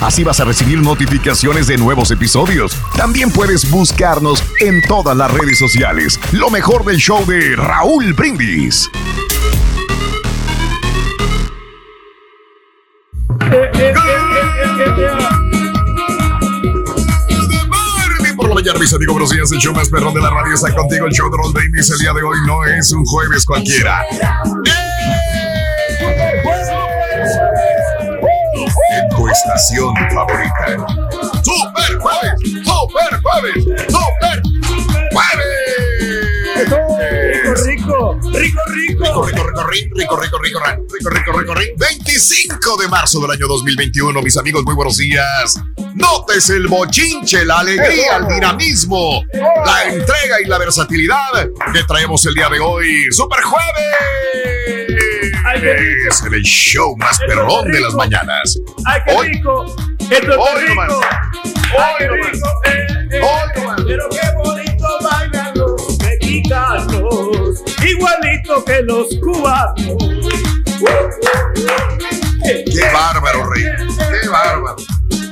Así vas a recibir notificaciones de nuevos episodios. También puedes buscarnos en todas las redes sociales. Lo mejor del show de Raúl Brindis. Martes por la mañana, mis amigos, buenos días. El show más perrón de la radio está contigo. El show de Raúl Brindis el día de hoy no es un jueves cualquiera. En tu estación favorita. ¡Super jueves! ¡Super jueves! ¡Super jueves! Rico, rico, rico, Rico, rico. rico, rico, rico, rico, rico, rico, rico, rico, rico, rico. 25 de marzo del año 2021, mis amigos, muy buenos días. Notes el bochinche, la alegría, el dinamismo, la entrega y la versatilidad que traemos el día de hoy. ¡Super jueves! Es el show más perrón de las mañanas. Ay, qué Hoy- rico. Es rico. Ay, qué rico. Eh, eh. Pero qué bonito bailan los mexicanos. Igualito que los cubanos. ¡Qué bárbaro, rey! ¡Qué bárbaro!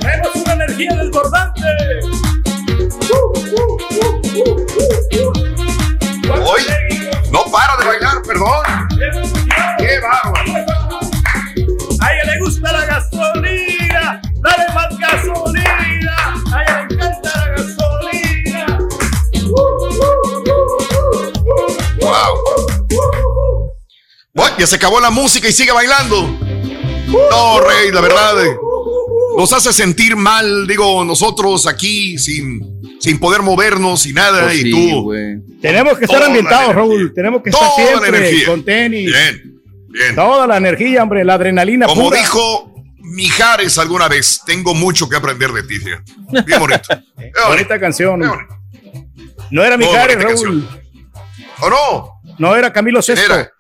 Tenemos una energía desbordante. Uh, uh, uh, uh, uh, uh. Hoy no para de bailar, perdón. ¡Qué bárbaro! A ella le gusta la gasolina, dale más gasolina. A ella le encanta la gasolina. ¡Wow! Bueno, ya se acabó la música y sigue bailando. No, Rey, la verdad, eh, nos hace sentir mal, digo, nosotros aquí sin, sin poder movernos y nada, Pues y sí, tú. güey. Tenemos que estar Toda la ambientados. Raúl. Tenemos que estar Toda la siempre con tenis. Bien, bien. Toda la energía, hombre, la adrenalina Como pura. dijo Mijares alguna vez, tengo mucho que aprender de ti. Bien bonito. Bien. Bonita canción. Bien bonito. No era Mijares, Raúl. ¿O no? No era Camilo ¿Quién Sesto. era?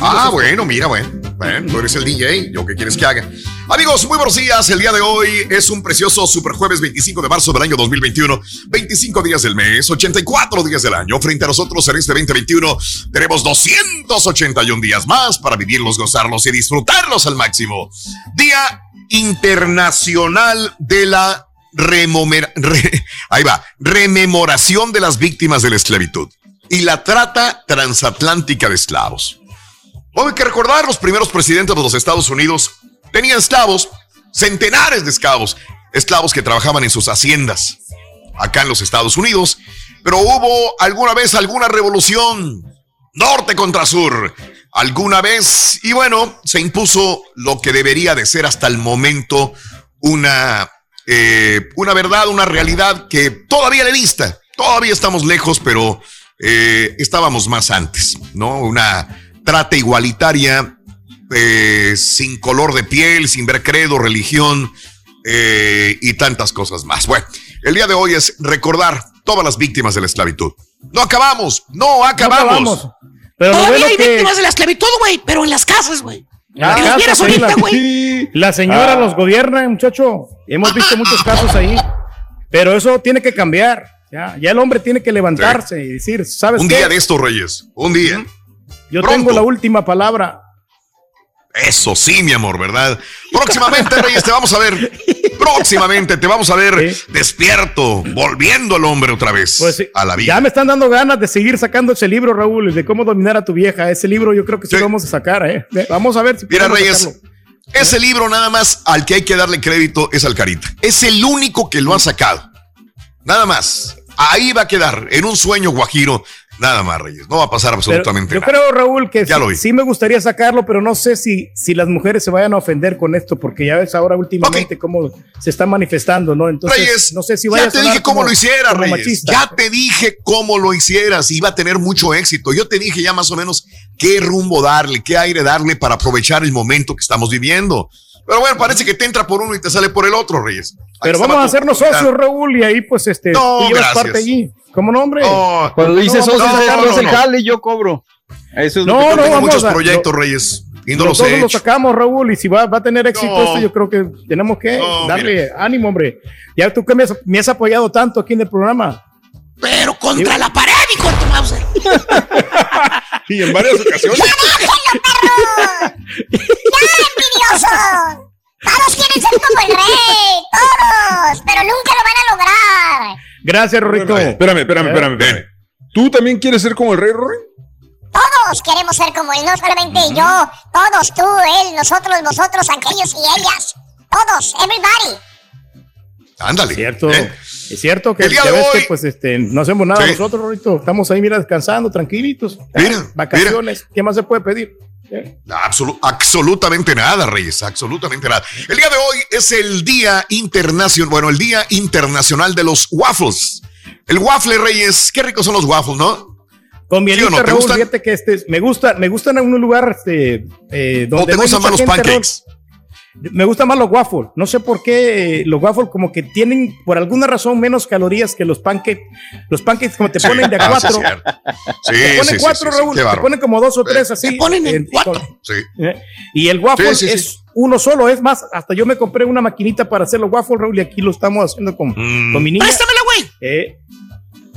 Ah, bueno, mira, bueno. Bueno, tú eres el DJ. ¿Yo qué quieres que haga? Amigos, muy buenos días. El día de hoy es un precioso super jueves 25 de marzo del año 2021. 25 días del mes, 84 días del año. Frente a nosotros en este 2021 tenemos 281 días más para vivirlos, gozarlos y disfrutarlos al máximo. Día Internacional de la remomer- re- ahí va, rememoración de las víctimas de la esclavitud y la trata transatlántica de esclavos. Hoy hay que recordar, los primeros presidentes de los Estados Unidos tenían esclavos, centenares de esclavos, esclavos que trabajaban en sus haciendas acá en los Estados Unidos, pero hubo alguna vez alguna revolución, norte contra sur, alguna vez, y bueno, se impuso lo que debería de ser hasta el momento una, eh, una verdad, una realidad que todavía le vista, todavía estamos lejos, pero eh, estábamos más antes, ¿no? Una trata igualitaria, eh, sin color de piel, sin ver credo, religión eh, y tantas cosas más. Bueno, el día de hoy es recordar todas las víctimas de la esclavitud. No acabamos, no acabamos. acabamos. Pero Todavía bueno hay que- víctimas de la esclavitud, güey, pero en las casas, güey. La Que los casa, vieras sí, ahorita, la- güey. La señora los gobierna, muchacho. Hemos visto muchos casos ahí. Pero eso tiene que cambiar. Ya, ya el hombre tiene que levantarse y decir, ¿sabes Un qué? día de estos, Reyes, un día. Yo pronto. tengo la última palabra. Eso sí, mi amor, ¿verdad? Próximamente, Reyes, te vamos a ver. Próximamente te vamos a ver despierto, volviendo al hombre otra vez Pues sí, a la vida. Ya me están dando ganas de seguir sacando ese libro, Raúl, de cómo dominar a tu vieja. Ese libro yo creo que sí, lo vamos a sacar, ¿eh? Vamos a ver si Mira, Reyes, sacarlo. ese libro nada más al que hay que darle crédito es al Carita. Es el único que lo ha sacado. Nada más. Ahí va a quedar, en un sueño guajiro. Nada más, Reyes. No va a pasar Pero absolutamente yo nada. creo, Raúl, que Ya sí, lo vi. sí me gustaría sacarlo, pero no sé si, si las mujeres se vayan a ofender con esto, porque ya ves ahora últimamente cómo se está manifestando, ¿no? Entonces, Reyes, no sé si vaya ya te dije cómo como- lo hicieras, como Reyes. machista. Ya te dije cómo lo hicieras. Iba a tener mucho éxito. Yo te dije ya más o menos qué rumbo darle, qué aire darle para aprovechar el momento que estamos viviendo. Pero bueno, parece que te entra por uno y te sale por el otro, Reyes. Ahí Pero vamos a hacernos socios, Raúl, y ahí pues este, No, tú llevas gracias. parte allí. ¿Cómo no, hombre? Cuando dices No, es el no. jale y yo cobro. Eso es lo No, que no, tengo vamos muchos a- proyectos, lo- Reyes, y no Los he lo hecho. sacamos, Raúl, y si va, va a tener éxito No. esto, yo creo que tenemos que No, darle ánimo, hombre. Ya tú que me has, me has apoyado tanto aquí en el programa. Pero contra la pared, hijo de tu Mauser. Y en varias ocasiones. envidioso! Todos quieren ser como el rey, todos, pero nunca lo van a lograr. Gracias, Rorrito. Espérame, espérame, espérame, espérame. ¿Tú también quieres ser como el rey, Rory? Todos queremos ser como él, no solamente yo, todos, tú, él, nosotros, vosotros, aquellos y ellas. Todos, everybody. Ándale. Cierto. ¿eh? Es cierto que, El día ya de ves hoy- que pues este no hacemos nada Sí. nosotros, Rorrito. Estamos ahí, mira, descansando, tranquilitos. Mira, Vacaciones. ¿Qué más se puede pedir? ¿Eh? Absolu- absolutamente nada, Reyes, absolutamente nada. El día de hoy es el Día Internacional, bueno, el Día Internacional de los Waffles. El waffle, Reyes, qué ricos son los waffles, ¿no? Con ¿Sí mielita, o no? ¿Te Raúl, gustan? fíjate que este, me gusta, me gustan en un lugar este, eh, ¿O donde te no hay gustan más los gente, pancakes? Me gustan más los waffles. No sé por qué eh, los waffles como que tienen por alguna razón menos calorías que los pancakes. Los pancakes como te Sí. ponen de a Ah, sí, cuatro. Sí, te sí, ponen sí, cuatro, sí, sí, Raúl. te ponen como dos o tres así. Te ponen en cuatro. Sí. ¿eh? Y el waffle Sí, sí, sí. es uno solo. Es más, hasta yo me compré una maquinita para hacer los waffles, Raúl, y aquí lo estamos haciendo con, Mm. con mi niña. Préstamela, güey. Eh,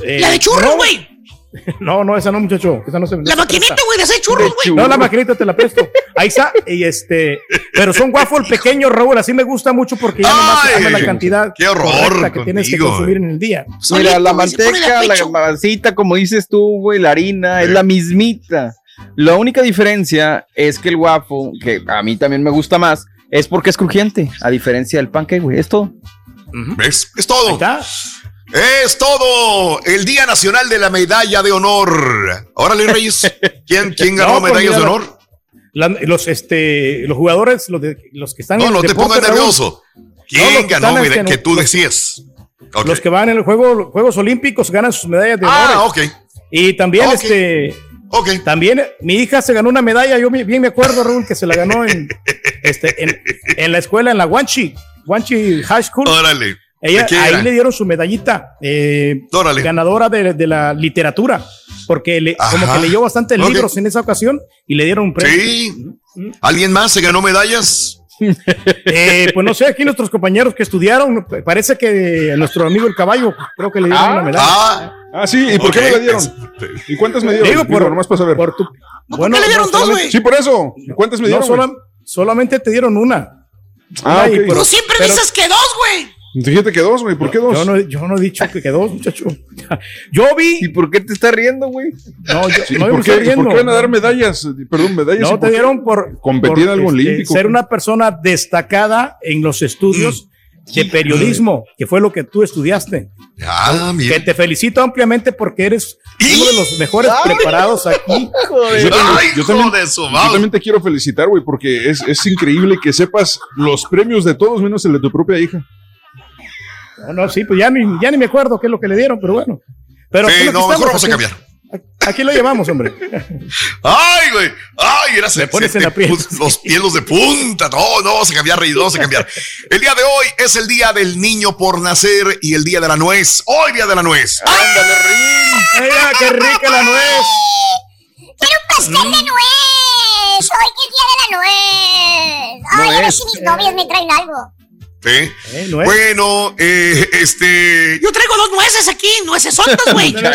eh, La de churros, güey. No, no, esa no, muchacho. Esa no se La maquinita, güey, de hacer churros, güey. No, la maquinita te la presto. Ahí está. Y este, pero son waffles pequeños, Raúl. Así me gusta mucho porque ya Ay, la cantidad qué horror que tienes que contigo, consumir en el día. Mira, la manteca, la masita, como dices tú, güey, la harina, es la mismita. La única diferencia es que el waffle, que a mí también me gusta más, es porque es crujiente, a diferencia del pancake, güey. Es todo. ¿Ves? Es Ahí todo. está. Es todo. El Día Nacional de la Medalla de Honor. Órale, Reyes. ¿Quién, quién ganó No, pues medallas de mira, honor? La- los, este, los jugadores, los, de- los que están No, en no el te pongas nervioso. No, ¿Quién que ganó están meda- en- que tú decías? Los que van en el juego, los Juegos Olímpicos ganan sus medallas de Ah, honor. ok. Y también, este, también mi hija se ganó una medalla. Yo bien me acuerdo, Raúl, que se la ganó en, este, en, en la escuela, en la Guanchi, Guanchi High School. Órale. Ella, ¿De qué ahí era? le dieron su medallita, eh, ganadora de, de la literatura, porque le- como que leyó bastantes Ok. libros en esa ocasión y le dieron un premio. Sí. ¿Alguien más se ganó medallas? Eh, pues no sé, aquí nuestros compañeros que estudiaron, parece que nuestro amigo el caballo, creo que le dieron una medalla. Ah, Ah, sí, ¿y por qué me la dieron? ¿Y cuántas me dieron? Digo, por- nomás para saber. Por tu- ¿Por qué le dieron dos, güey? Sí, por eso. ¿Y ¿Cuántas me no, dieron? sola- solamente te dieron una. Ah, pero- Tú siempre pero- dices que dos, güey. Fíjate que dos, güey. ¿Por qué dos? Yo no, yo no he dicho que quedó, muchacho. Yo vi. ¿Y por qué te estás riendo, güey? No, yo Sí, no ¿por, me qué, estoy riendo. por qué van a dar medallas? Perdón, medallas. No, ¿y te dieron por Competir en algo este, olímpico. ser una persona destacada en los estudios de periodismo, que fue lo que tú estudiaste. Ah, Que mira. te felicito ampliamente porque eres uno de los mejores preparados aquí. Yo también, Ay, yo también- hijo de su yo madre. también te quiero felicitar, güey, porque es, es increíble que sepas los premios de todos menos el de tu propia hija. No, no, sí, pues ya ni, ya ni me acuerdo qué es lo que le dieron, pero bueno. Pero Sí, no, mejor vamos a cambiar. Aquí lo llevamos, hombre. Ay, güey. Ay, era se, pones se en aprietos. puso los pelos de punta. No, no vamos a cambiar, Rey, no vamos a cambiar. El día de hoy es el día del niño por nacer y el día de la nuez. Hoy día de la nuez. Ándale, Rin. Mira, qué rica la nuez. ¡Quiero un pastel de nuez! ¡Hoy es día de la nuez! ¡Ay, a ver Nuez. si mis novios me traen algo! ¿Sí? Eh, nuez. Bueno, eh, este. Yo traigo dos nueces aquí, nueces sondas, güey.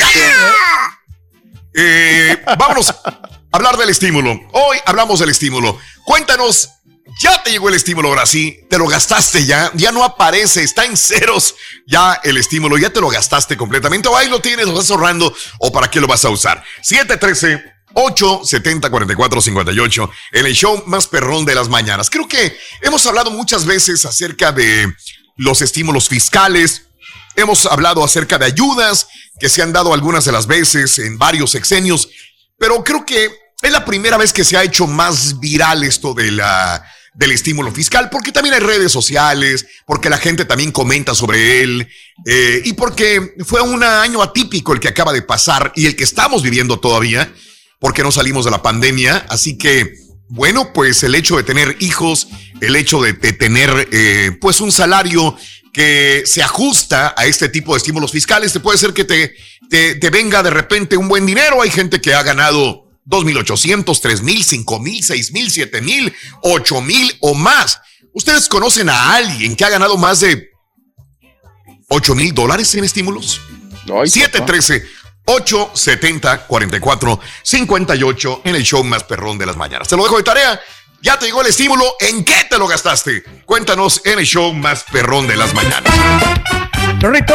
Eh, vámonos a hablar del estímulo. Hoy hablamos del estímulo. Cuéntanos, ya te llegó el estímulo ahora sí, te lo gastaste ya, ya no aparece, está en ceros ya el estímulo, ya te lo gastaste completamente o ahí lo tienes, lo estás ahorrando o para qué lo vas a usar. 713 870 4458 en el show más perrón de las mañanas. Creo que hemos hablado muchas veces acerca de los estímulos fiscales, Hemos hablado acerca de ayudas que se han dado algunas de las veces en varios sexenios, pero creo que es la primera vez que se ha hecho más viral esto de la, del estímulo fiscal, porque también hay redes sociales, porque la gente también comenta sobre él, eh, y porque fue un año atípico el que acaba de pasar y el que estamos viviendo todavía, porque no salimos de la pandemia, así que bueno, pues el hecho de tener hijos, el hecho de, de tener eh, pues un salario que se ajusta a este tipo de estímulos fiscales, te puede ser que te, te, te venga de repente un buen dinero. Hay gente que ha ganado 2.800, 3.000, 5.000, 6.000, 7.000, 8.000 o más. ¿Ustedes conocen a alguien que ha ganado más de 8.000 dólares en estímulos? 713 870 44 58 en el show más perrón de las mañanas. Te lo dejo de tarea. Ya te llegó el estímulo. ¿En qué te lo gastaste? Cuéntanos en el show más perrón de las mañanas. Perrito,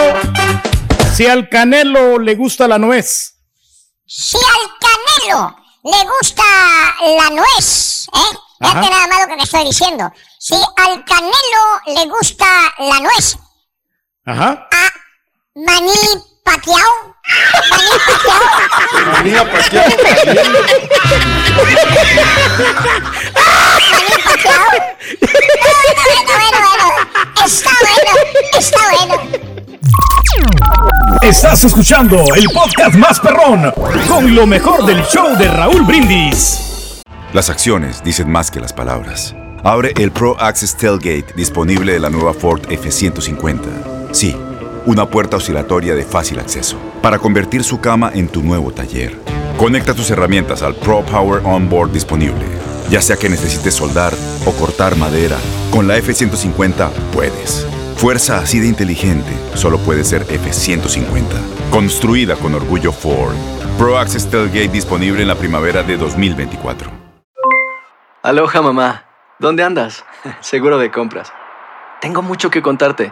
si al canelo le gusta la nuez, Si al canelo le gusta la nuez, ¿eh? Fíjate nada más lo que te estoy diciendo. Si al canelo le gusta la nuez, ajá, maní pateado, maní pateado, ¿para qué? Está bueno, está bueno. Estás escuchando el podcast más perrón con lo mejor del show de Raúl Brindis. Las acciones dicen más que las palabras. Abre el Pro Access Tailgate disponible de la nueva Ford F-150. Sí, una puerta oscilatoria de fácil acceso para convertir su cama en tu nuevo taller. Conecta tus herramientas al Pro Power Onboard disponible. Ya sea que necesites soldar o cortar madera, con la F-150 puedes. Fuerza así de inteligente solo puede ser F-150. Construida con orgullo Ford. Pro Access Tailgate disponible en la primavera de 2024. Aloha mamá, ¿dónde andas? Seguro de compras. Tengo mucho que contarte.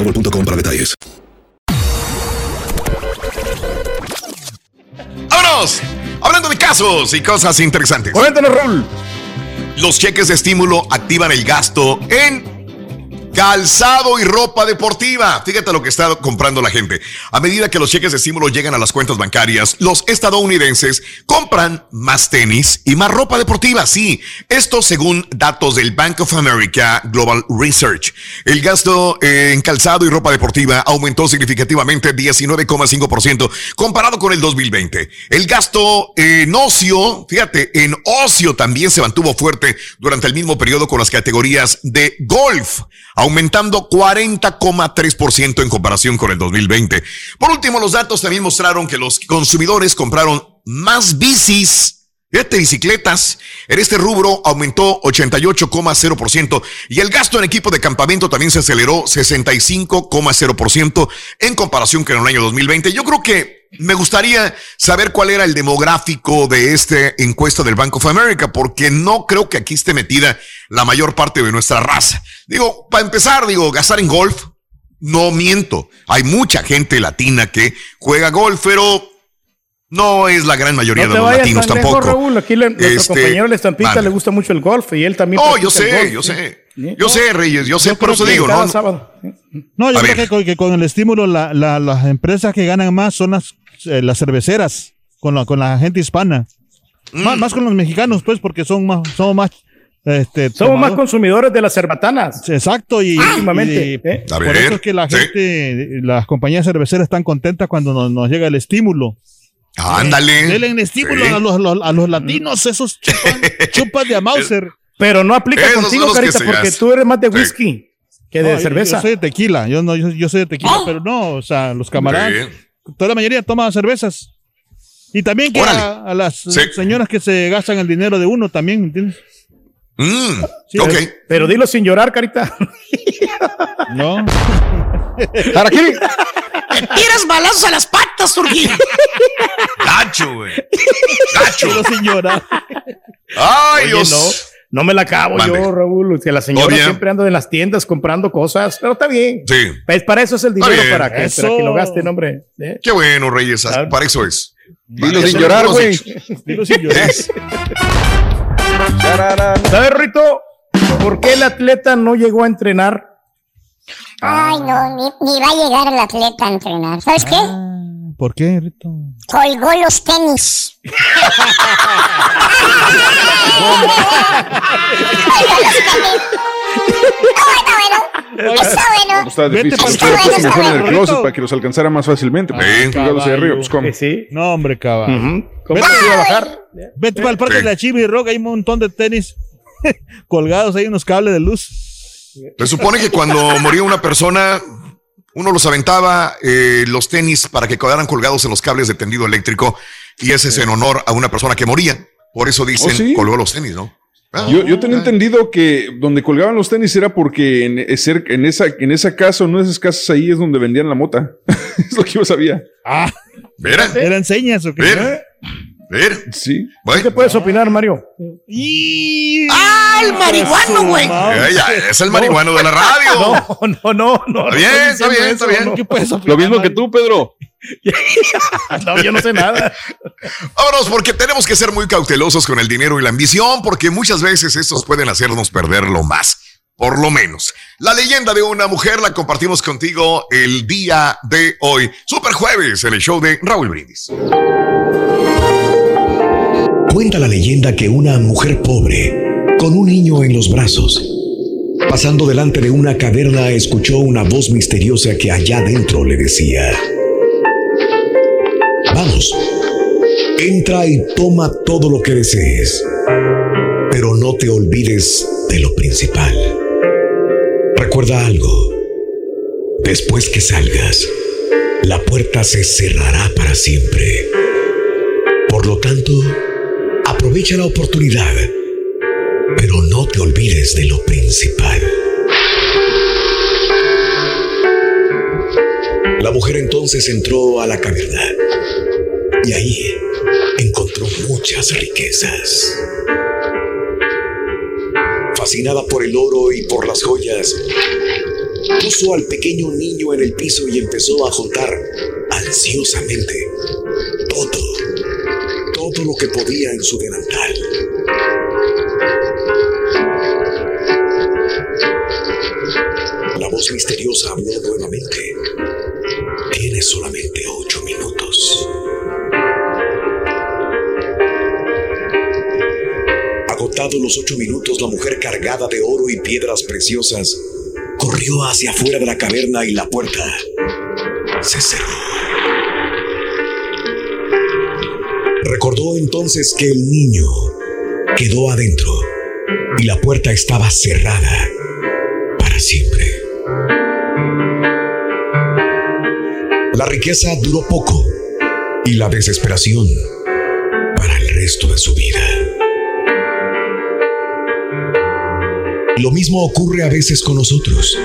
boostmobile.com para detalles. ¡Vámonos! Hablando de casos y cosas interesantes. Cuéntanos, Raúl. Los cheques de estímulo activan el gasto en calzado y ropa deportiva. Fíjate lo que está comprando la gente. A medida que los cheques de estímulo llegan a las cuentas bancarias, los estadounidenses compran más tenis y más ropa deportiva. Sí, esto según datos del Bank of America Global Research. El gasto eh, en calzado y ropa deportiva aumentó significativamente 19,5% comparado con el 2020. El gasto en ocio, fíjate, en ocio también se mantuvo fuerte durante el mismo periodo con las categorías de golf aumentando 40,3% en comparación con el 2020. Por último, los datos también mostraron que los consumidores compraron más bicis. Fíjate, bicicletas. En este rubro aumentó 88,0% y el gasto en equipo de campamento también se aceleró 65,0% en comparación con el año 2020. Yo creo que me gustaría saber cuál era el demográfico de esta encuesta del Bank of America, porque no creo que aquí esté metida la mayor parte de nuestra raza. Digo, para empezar, digo, gastar en golf, no miento. Hay mucha gente latina que juega golf, pero no es la gran mayoría No de los vayas latinos tan lejos, tampoco. Raúl. Aquí le- nuestro Este, compañero el Estampita le gusta mucho el golf y él también. No, yo sé, golf, yo sí. sé. Sí. Yo sé, Reyes, yo sé, por eso digo, no, sábado. No, yo A creo que con, que con el estímulo la- la- las empresas que ganan más son las, eh, las cerveceras, con la, con la gente hispana. Mm. Más, más con los mexicanos, pues, porque son más, somos más, este, Somos más consumidores de las cerbatanas. Exacto, y, Últimamente, y- ¿eh? Por eso es que la sí. gente, las compañías cerveceras están contentas cuando nos, nos llega el estímulo. Ándale. Denle en estímulo Sí. a, los, los- a los latinos, esos chupan- chupas de a Mauser. Pero no aplica Esos contigo, Carita, porque tú eres más de Sí. whisky que de No, cerveza. Yo soy de tequila, yo, no, yo, yo soy de tequila, pero no, o sea, los camaradas, Sí. toda la mayoría toma cervezas. Y también que a, a las Sí. señoras que se gastan el dinero de uno también, ¿entiendes? Mm, Sí, ok. Pero, pero dilo sin llorar, Carita. No. Harakiri. Te tiras balazos a las patas, Turquía. Gacho, güey. Gacho. Pero sin llorar. Ay, Oye, Dios. no, no me la acabo Mande. yo, Raúl. Que la señora siempre anda en las tiendas comprando cosas, pero está bien. Sí. Pues para eso es el dinero, para que, para que lo gasten, hombre. ¿eh? Qué bueno, Reyes. Claro. Para eso es. Dilo sin llorar, güey. Dilo sin llorar. Es- ¿Sabes, Rito? ¿Por qué el atleta no llegó a entrenar? Ay, no, ni, ni va a llegar el atleta a entrenar. ¿Sabes qué? ¿Por qué, Rito? Colgó los tenis. Colgó los tenis. Está bueno, Está bueno. Está Vete difícil. puso carajo, mejor en el closet para que los alcanzara más fácilmente. están colgados ahí arriba, pues, ¿cómo? Sí. No, hombre, caballo. ¿Cómo se iba a bajar? Vete para el parque Sí. de la Chiva y Rock, hay un montón de tenis colgados ahí, unos cables de luz. Se supone que cuando moría una persona, uno los aventaba eh, los tenis para que quedaran colgados en los cables de tendido eléctrico y ese es en honor a una persona que moría. Por eso dicen ¿Oh, sí? colgó los tenis, ¿no? Ah, Yo, yo tenía entendido que donde colgaban los tenis era porque en, eh, en esa, en esa casa, en esas casas ahí es donde vendían la mota. es lo que yo sabía. Ah, Mira, ¿eran señas o qué? mira, mira. Sí. ¿Qué puedes opinar, Mario? Y... ¡Ah, el marihuano, güey! eh, es el marihuano de la radio. No, no, no, no. Está bien, está bien, está bien. ¿Qué puedes opinar, Lo mismo que tú, Pedro. No, yo no sé nada. Vámonos, porque tenemos que ser muy cautelosos con el dinero y la ambición, porque muchas veces estos pueden hacernos perder lo más, por lo menos. La leyenda de una mujer la compartimos contigo el día de hoy, Super Jueves, en el show de Raúl Brindis. Cuenta la leyenda que una mujer pobre, con un niño en los brazos, pasando delante de una caverna, escuchó una voz misteriosa que allá adentro le decía, Vamos, entra y toma todo lo que desees, pero no te olvides de lo principal. Recuerda algo, Después que salgas, la puerta se cerrará para siempre. Por lo tanto, aprovecha la oportunidad, pero no te olvides de lo principal. La mujer entonces entró a la caverna y ahí encontró muchas riquezas. Fascinada por el oro y por las joyas, puso al pequeño niño en el piso y empezó a juntar ansiosamente todo, todo lo que podía en su delantal. La voz misteriosa habló nuevamente. Tienes solamente ocho minutos, la mujer cargada de oro y piedras preciosas corrió hacia afuera de la caverna y la puerta se cerró. Recordó entonces que el niño quedó adentro y la puerta estaba cerrada para siempre. La riqueza duró poco y la desesperación para el resto de su vida. Lo mismo ocurre a veces con nosotros.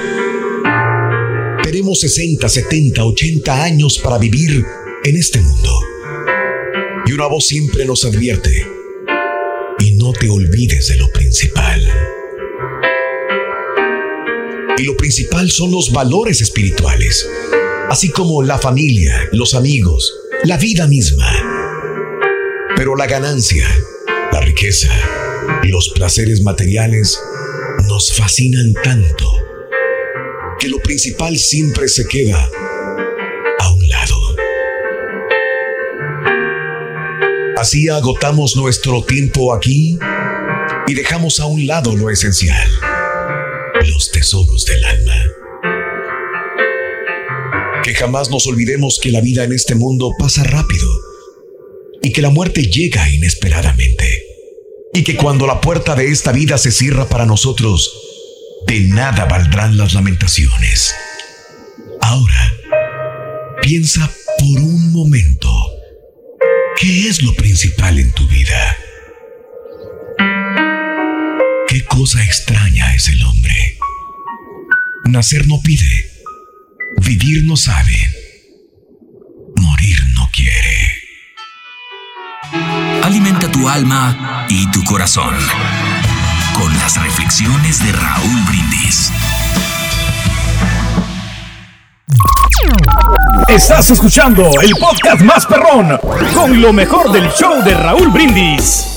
Tenemos 60, 70, 80 años para vivir en este mundo. Y una voz siempre nos advierte, y no te olvides de lo principal. Y lo principal son los valores espirituales, así como la familia, los amigos, la vida misma. Pero la ganancia, la riqueza los placeres materiales nos fascinan tanto que lo principal siempre se queda a un lado. Así agotamos nuestro tiempo aquí y dejamos a un lado lo esencial, los tesoros del alma. Que jamás nos olvidemos que la vida en este mundo pasa rápido y que la muerte llega inesperadamente. Y que cuando la puerta de esta vida se cierra para nosotros, de nada valdrán las lamentaciones. Ahora, piensa por un momento, ¿qué es lo principal en tu vida? ¿Qué cosa extraña es el hombre? Nacer no pide, vivir no sabe, corazón con las reflexiones de Raúl Brindis. Estás escuchando el podcast más perrón con lo mejor del show de Raúl Brindis.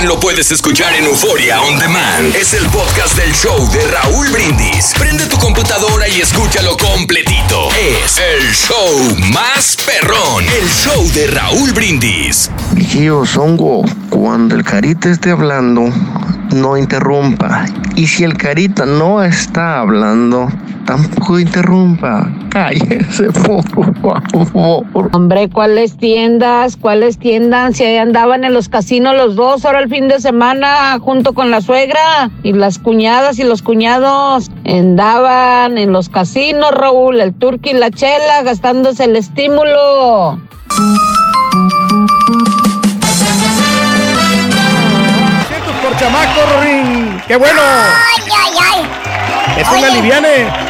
También lo puedes escuchar en Euforia On Demand. Es el podcast del show de Raúl Brindis. Prende tu computadora y escúchalo completito. Es el show más perrón. El show de Raúl Brindis. Vigío Songo, cuando el carita esté hablando, no interrumpa. Y si el carita no está hablando, tampoco interrumpa. Cállese, por favor. Hombre, ¿cuáles tiendas? ¿Cuáles tiendas? Si ahí andaban en los casinos los dos, ahora el fin de semana, junto con la suegra y las cuñadas y los cuñados. Andaban en los casinos, Raúl, el turqui y la chela, gastándose el estímulo. Cientos por chamaco, Rorín. ¡Qué bueno! Ay, ay, ay. Es un Oye,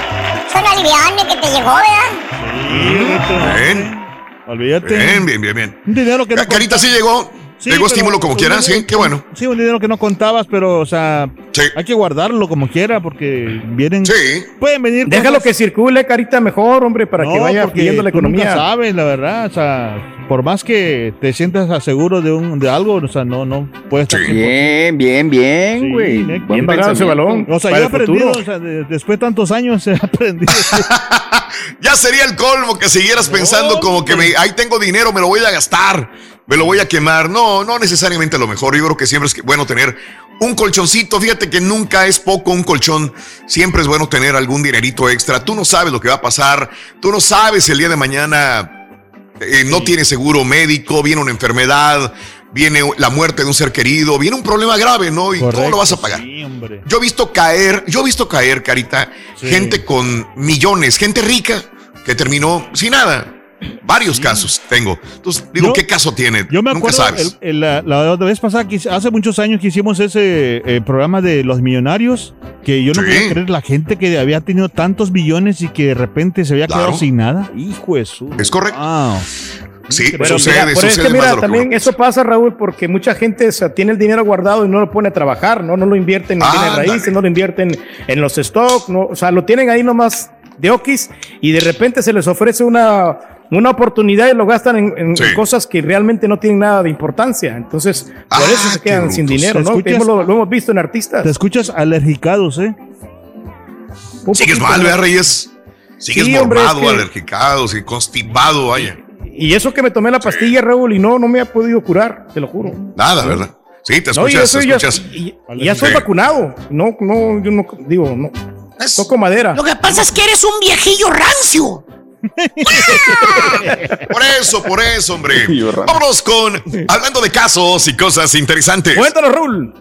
un aliviane que te llegó, ¿verdad? Bien. Olvídate. Bien, bien, bien, bien. Un dinero que no Carita sí llegó. Sí, llegó estímulo como un quiera, dinero- sí, qué bueno. Sí, un dinero que no contabas, pero, o sea, hay que guardarlo como quiera porque vienen. Sí. Pueden venir. Déjalo cosas- que circule, carita, mejor, hombre, para que No, vaya porque fluyendo la tú nunca economía. sabes, la verdad. O sea, por más que te sientas seguro de, un, de algo, o sea, no, no puedes estar. Bien, bien, bien, güey. bien, Buen pagado ese balón. O sea, yo he aprendido, o sea, de- después de tantos años he aprendido. Ya sería el colmo que siguieras pensando como que me, ahí tengo dinero, me lo voy a gastar, me lo voy a quemar. No, no necesariamente lo mejor. Yo creo que siempre es bueno tener un colchoncito. Fíjate que nunca es poco un colchón. Siempre es bueno tener algún dinerito extra. Tú no sabes lo que va a pasar. Tú no sabes el día de mañana. eh, no tienes seguro médico, viene una enfermedad, viene la muerte de un ser querido, viene un problema grave, ¿no? Y todo lo vas a pagar. Yo he visto caer, yo he visto caer, Carita, gente con millones, gente rica que terminó sin nada. Varios casos tengo. Entonces, digo, Yo- ¿qué caso tiene? Yo me Nunca acuerdo sabes. el- el- la, la vez pasada, que hace muchos años que hicimos ese eh, programa de los millonarios, que yo no Sí. podía creer la gente que había tenido tantos billones y que de repente se había Claro. quedado sin nada. Hijo de su. Es correcto. Sí, Pero sucede, mira, por es sucede que más mira, de lo que también uno eso pasa, Raúl, porque mucha gente o sea, tiene el dinero guardado y no lo pone a trabajar, ¿no? No lo invierten en Ah, bienes raíces, no lo invierten en los stocks, ¿no? O sea, lo tienen ahí nomás de okis y de repente se les ofrece una, una oportunidad y lo gastan en, cosas que realmente no tienen nada de importancia. Entonces, por eso Ah, se quedan sin dinero, ¿Te ¿no? lo, lo hemos visto en artistas. Te escuchas alergicados, ¿eh? Un Sigues poquito, mal. ¿verdad, Reyes? Sigues Sí, hombre, mormado, es que- alergicado, sí, constipado, vaya. Y eso que me tomé la pastilla, Raúl, y no, no me ha podido curar, te lo juro. Nada, ¿verdad? Sí, te No, y escuchas, eso te ya- escuchas. y- y ya Sí. vacunado. No, no, yo no digo, no. Toco madera. Lo que pasa es que eres un viejillo rancio. Por eso, por eso, hombre. Vámonos con hablando de casos y cosas interesantes. Cuéntanos, Raúl.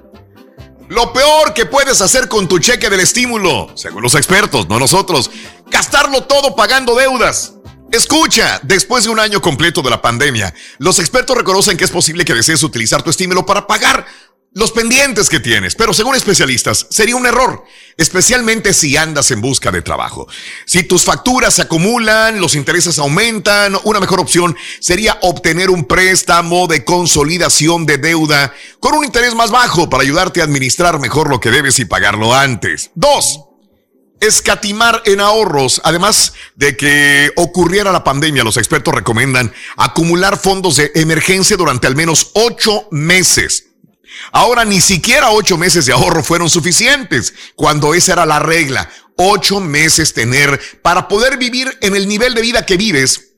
Lo peor que puedes hacer con tu cheque del estímulo, según los expertos, no nosotros, gastarlo todo pagando deudas. Escucha, después de un año completo de la pandemia, los expertos reconocen que es posible que desees utilizar tu estímulo para pagar los pendientes que tienes, pero según especialistas sería un error, especialmente si andas en busca de trabajo. Si tus facturas se acumulan, los intereses aumentan, una mejor opción sería obtener un préstamo de consolidación de deuda con un interés más bajo para ayudarte a administrar mejor lo que debes y pagarlo antes. Dos, escatimar en ahorros. Además de que ocurriera la pandemia, los expertos recomiendan acumular fondos de emergencia durante al menos ocho meses. Ahora ni siquiera ocho meses de ahorro fueron suficientes, cuando esa era la regla. Ocho meses tener para poder vivir en el nivel de vida que vives.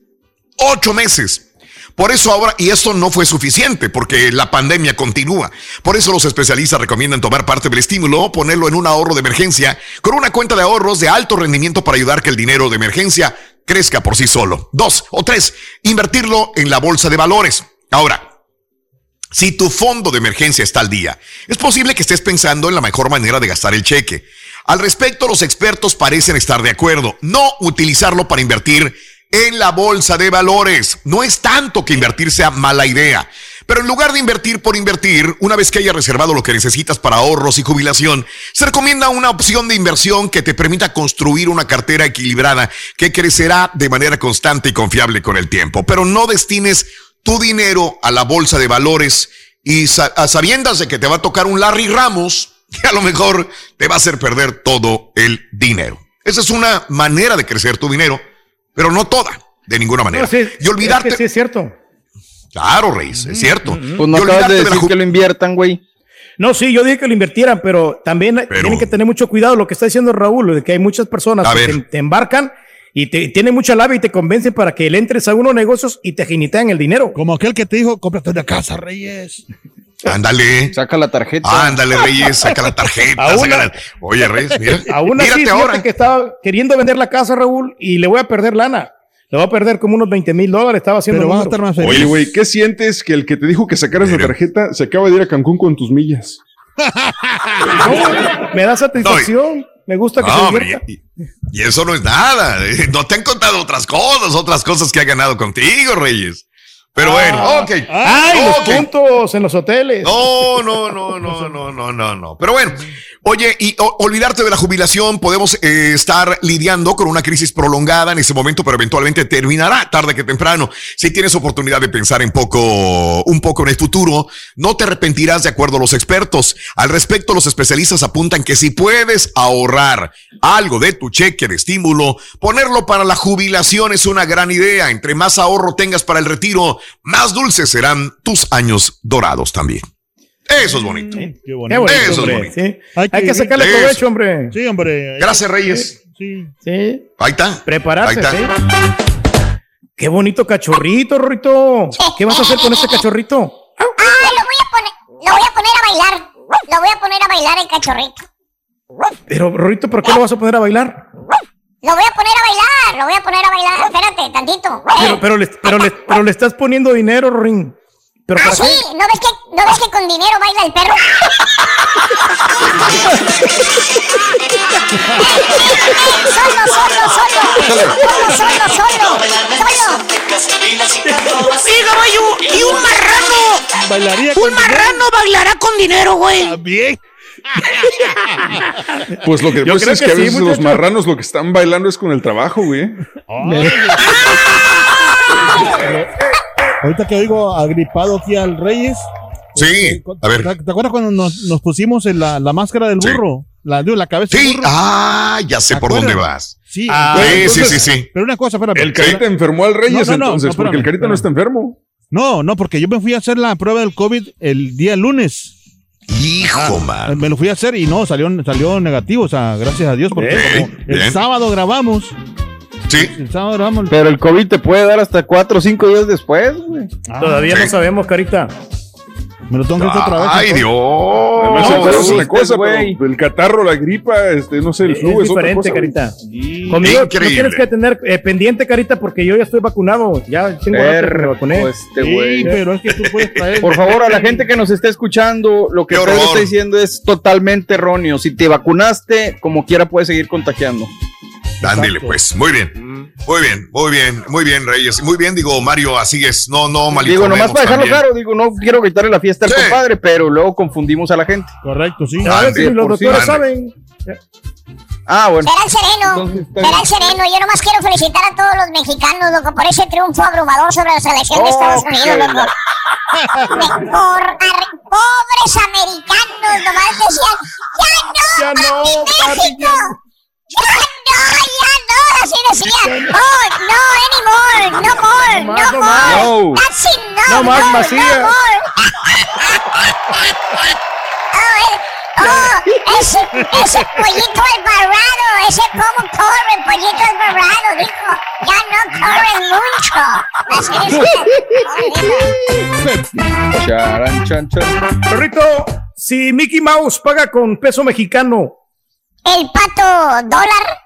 Ocho meses. Por eso ahora, y esto no fue suficiente, porque la pandemia continúa. Por eso los especialistas recomiendan tomar parte del estímulo, ponerlo en un ahorro de emergencia, con una cuenta de ahorros de alto rendimiento para ayudar que el dinero de emergencia crezca por sí solo. Dos o tres, invertirlo en la bolsa de valores. Ahora, si tu fondo de emergencia está al día, es posible que estés pensando en la mejor manera de gastar el cheque. Al respecto, los expertos parecen estar de acuerdo. No utilizarlo para invertir en la bolsa de valores. No es tanto que invertir sea mala idea. Pero en lugar de invertir por invertir, una vez que hayas reservado lo que necesitas para ahorros y jubilación, se recomienda una opción de inversión que te permita construir una cartera equilibrada que crecerá de manera constante y confiable con el tiempo. Pero no destines tu dinero a la bolsa de valores y a sabiendas de que te va a tocar un Larry Ramos que a lo mejor te va a hacer perder todo el dinero. Esa es una manera de crecer tu dinero, pero no toda, de ninguna manera. No, sí, y olvidarte. es que sí es cierto. Claro, Reis, es cierto. Pues no acabas olvidarte de la decir que lo inviertan, güey. No, sí, yo dije que lo invirtieran, pero también tienen que tener mucho cuidado lo que está diciendo Raúl, de que hay muchas personas A que te embarcan y te tienen mucha labia y te convencen para que le entres a unos negocios y te jinitean el dinero. Como aquel que te dijo, cómprate una casa, Reyes. Ándale. Saca la tarjeta. Ándale, Reyes, saca la tarjeta. Aún saca a- la- Oye, Reyes, mira. Aún así, mírate ahora. que estaba queriendo vender la casa, Raúl, y le voy a perder lana. Le voy a perder como unos 20 mil dólares, estaba haciendo Pero vas a estar más feliz. Oye, güey, ¿qué sientes que el que te dijo que sacaras la tarjeta se acaba de ir a Cancún con tus millas? No, me da satisfacción. Me gusta que No, se hombre, y, y eso no es nada. No te han contado otras cosas, otras cosas que ha ganado contigo, Reyes. Pero bueno, ok. ¡Ay, los ok. puntos en los hoteles! No, no, no, no, no, no, no, no. Pero bueno, oye, y olvidarte de la jubilación, podemos eh, estar lidiando con una crisis prolongada en ese momento, pero eventualmente terminará tarde que temprano. Si tienes oportunidad de pensar en poco, un poco en el futuro, no te arrepentirás de acuerdo a los expertos. Al respecto, los especialistas apuntan que si puedes ahorrar algo de tu cheque de estímulo, ponerlo para la jubilación es una gran idea. Entre más ahorro tengas para el retiro, más dulces serán tus años dorados también. Eso es bonito. Qué Qué bonito, Eso es bonito. sí. Hay que, sacarle Eso. provecho, hombre. Sí, hombre. Gracias, Reyes. Sí. Sí. Ahí está. Prepararse. Ahí está. sí. Qué bonito cachorrito, Rorito. ¿Qué vas a hacer con este cachorrito? Ah, lo voy a poner, lo voy a poner a bailar. Lo voy a poner a bailar el cachorrito. Pero, Rorito, ¿por qué lo vas a poner a bailar? Lo voy a poner a bailar, lo voy a poner a bailar. Espérate, tantito. Pero, pero, le, pero, le, pero le estás poniendo dinero, Rorín. ¿Pero ah, sí, qué? ¿No ves, que, ¿no ves que con dinero baila el perro? solo, solo, solo. Solo, solo, solo. Solo. Güey, y un marrano. Bailaría Un marrano bailará con dinero, güey. También. Pues lo que Yo pasa creo es que, que a sí, veces los muchacho. marranos lo que están bailando es con el trabajo, güey. Ahorita que oigo agripado aquí al Reyes. Sí, a ver. ¿Te, acuerdas cuando nos, nos pusimos en la, la máscara del burro? La, digo, la cabeza del Sí, burro. ah, ya sé ¿Te por dónde vas. Sí, Ah, entonces- sí, sí, sí, sí. Pero una cosa, espérame. El carita enfermó al Reyes No, no, no, entonces, no, porque el espérame, carita no está enfermo. No, no, porque yo me fui a hacer la prueba del COVID el día lunes. Hijo, man. Me lo fui a hacer y no, salió, salió negativo, o sea, gracias a Dios, porque Bien, como el bien. sábado grabamos. Sí. El sábado grabamos. Pero el COVID te puede dar hasta cuatro o cinco días después, güey. Todavía sí. no sabemos, carita. Me lo tengo que hacer otra vez. Ay. Dios. Además, no, es una cosa, güey. pero el catarro, la gripa, este, no sé, el Es flu es, otra diferente, cosa. carita. Conmigo no tienes que tener eh, pendiente, carita, porque yo ya estoy vacunado. Ya tengo que me vacuné. este Sí, pero es que tú puedes traer. Por favor, a la gente que nos está escuchando, lo que Pedro está diciendo es totalmente erróneo. Si te vacunaste, como quiera puedes seguir contagiando. Ándale, pues. Muy bien. Muy bien, muy bien, muy bien, Reyes. Muy bien, digo, Mario, así es. No, no, mal Digo, nomás para dejarlo también. claro, digo, no quiero quitarle la fiesta al Sí. compadre, pero luego confundimos a la gente. Correcto, sí. A ver Ande, si los por sí, doctores ande. saben. Ah, bueno. Será el sereno. Entonces, está Será bien. el sereno. Yo nomás quiero felicitar a todos los mexicanos, loco, por ese triunfo abrumador sobre la selección de Estados Unidos, loco. Me- por ar- pobres americanos, nomás decían, ya no, Ya no, papi, papi, México. No, ya no. Oh, no, anymore, no more, No no, más, no more. más. That's enough, No más, no, Macías. no more. Oh, eh, oh, ese, ese pollito alvarado, ese como corre, el pollito alvarado, dijo, ya no corren mucho. Así decía. Charan, chan, chan. Perrito, si Mickey Mouse paga con peso mexicano, El pato dólar.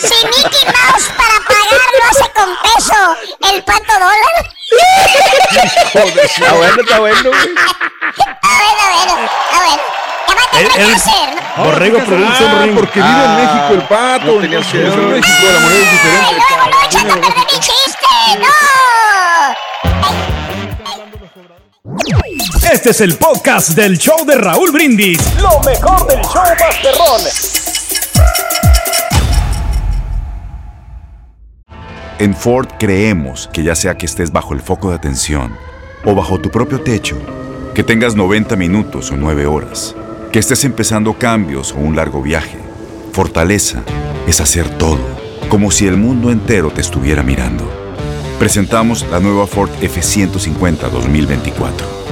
si Mickey Mouse para pagarlo hace con peso el pato dólar. Está bueno, está bueno, güey. A ver, a ver, a ver. Ya va a tener El- que el- hacer, ¿no? Borrego Producción Ah, Ring. porque vive en Ah, México el pato. no que en. México la moneda es Ay, diferente. luego no echan a perder mi chiste, no. Este es el podcast del show de Raúl Brindis. Lo mejor del show Masterrón. En Ford creemos que ya sea que estés bajo el foco de atención o bajo tu propio techo, que tengas 90 minutos o 9 horas, que estés empezando cambios o un largo viaje, fortaleza es hacer todo, como si el mundo entero te estuviera mirando. Presentamos la nueva Ford F150 2024.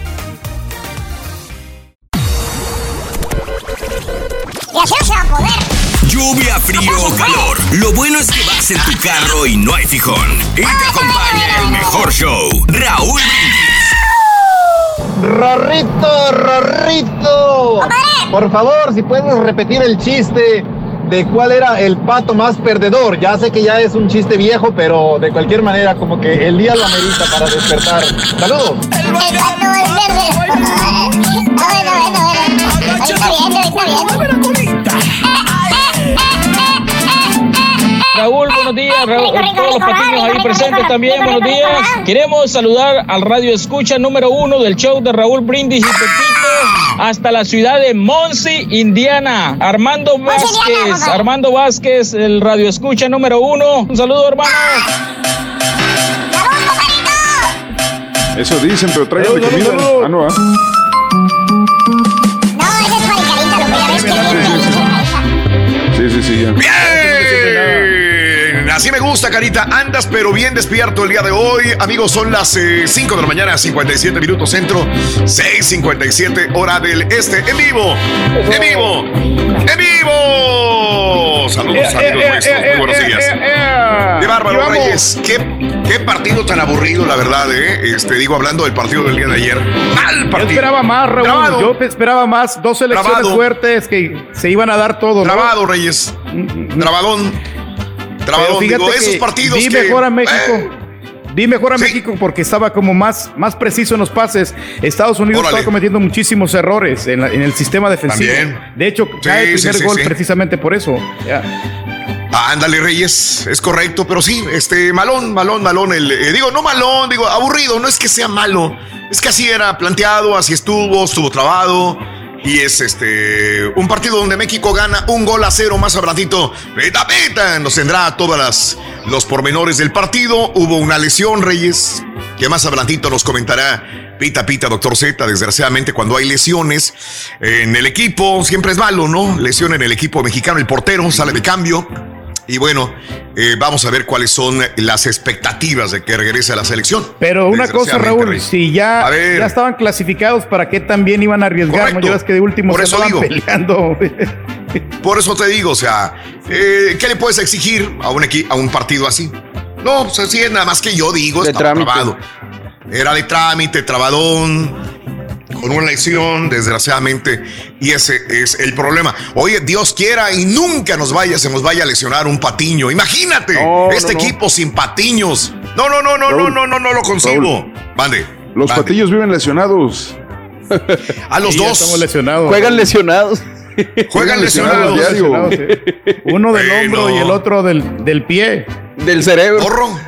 Y así no se va a poder. Lluvia, frío o calor. Lo bueno es que vas en tu carro y no hay fijón. Y te acompaña el mejor show. Raúl Brindis. Rorrito, Rorrito. Por favor, si puedes repetir el chiste de cuál era el pato más perdedor. Ya sé que ya es un chiste viejo, pero de cualquier manera, como que el día lo amerita para despertar. Saludos. El pato es verde. Bueno, bueno, bueno. Está bien, está bien. Raúl, buenos días. Raúl, todos los patiños ahí presentes también, buenos días. Queremos saludar al radio escucha número uno del show de Raúl Brindis y Pepito hasta la ciudad de Monsi, Indiana. Armando Vázquez, Armando Vázquez, el radio escucha número uno. Un saludo, hermano. Eso dicen, pero tráigame Saludos, comida. Ah, no, ah. Bien. Así me gusta, Carita. Andas pero bien despierto el día de hoy. Amigos, son las 5 de la mañana, 57 minutos centro, 6:57 hora del este. En vivo, en vivo, en vivo. Saludos, Eh, amigos eh, nuestros. eh, Muy buenos eh, días. Qué bárbaro. Reyes. Qué, qué partido tan aburrido, la verdad, ¿eh? Este, digo, hablando del partido del día de ayer. Mal Yo partido. esperaba más, Raúl. Trabado. Yo esperaba más. Dos selecciones Trabado. fuertes que se iban a dar todo. ¿no? Trabado, Reyes. Trabadón. Pero Trabadón. fíjate Digo, esos partidos vi que. mejor a México. eh, Vi mejor a México porque estaba como más, más preciso en los pases. Estados Unidos Órale. estaba cometiendo muchísimos errores en, la- en el sistema defensivo. También. De hecho, cae el primer sí, gol precisamente por eso. Ya. Ándale, Reyes, es correcto, pero sí, este, malón, malón, malón, el, eh, digo, no malón, digo, aburrido, no es que sea malo, es que así era planteado, así estuvo, estuvo trabado, y es este, un partido donde México gana un gol a cero, más abrantito, peta, peta, nos tendrá todas las, los pormenores del partido, hubo una lesión, Reyes, que más abrantito nos comentará Pita Pita, doctor Z, desgraciadamente cuando hay lesiones en el equipo, siempre es malo, ¿no? Lesión en el equipo mexicano, el portero sale de cambio. Y bueno, eh, vamos a ver cuáles son las expectativas de que regrese a la selección. Pero una cosa, Raúl, si ya, ya estaban clasificados, ¿para qué también iban a arriesgar? Correcto. ¿no? Que de último Por se eso estaban digo. peleando. Por eso te digo, o sea, eh, ¿qué le puedes exigir a un, equi- a un partido así? No, pues así es nada más que yo digo, De estaba trámite. trabado. Era de trámite, trabadón, con una lesión, desgraciadamente, y ese es el problema. Oye, Dios quiera y nunca nos vaya, se nos vaya a lesionar un patiño. Imagínate, No, este no, no. equipo sin patiños. No, no, no, no, no, Raúl, no, no, no lo concibo. Mande. Los mande. patillos viven lesionados. A los Sí, dos. estamos lesionados. Juegan lesionados. Juegan lesionados. sí. Uno del Bueno. hombro y el otro del, del pie. Del cerebro. Porro.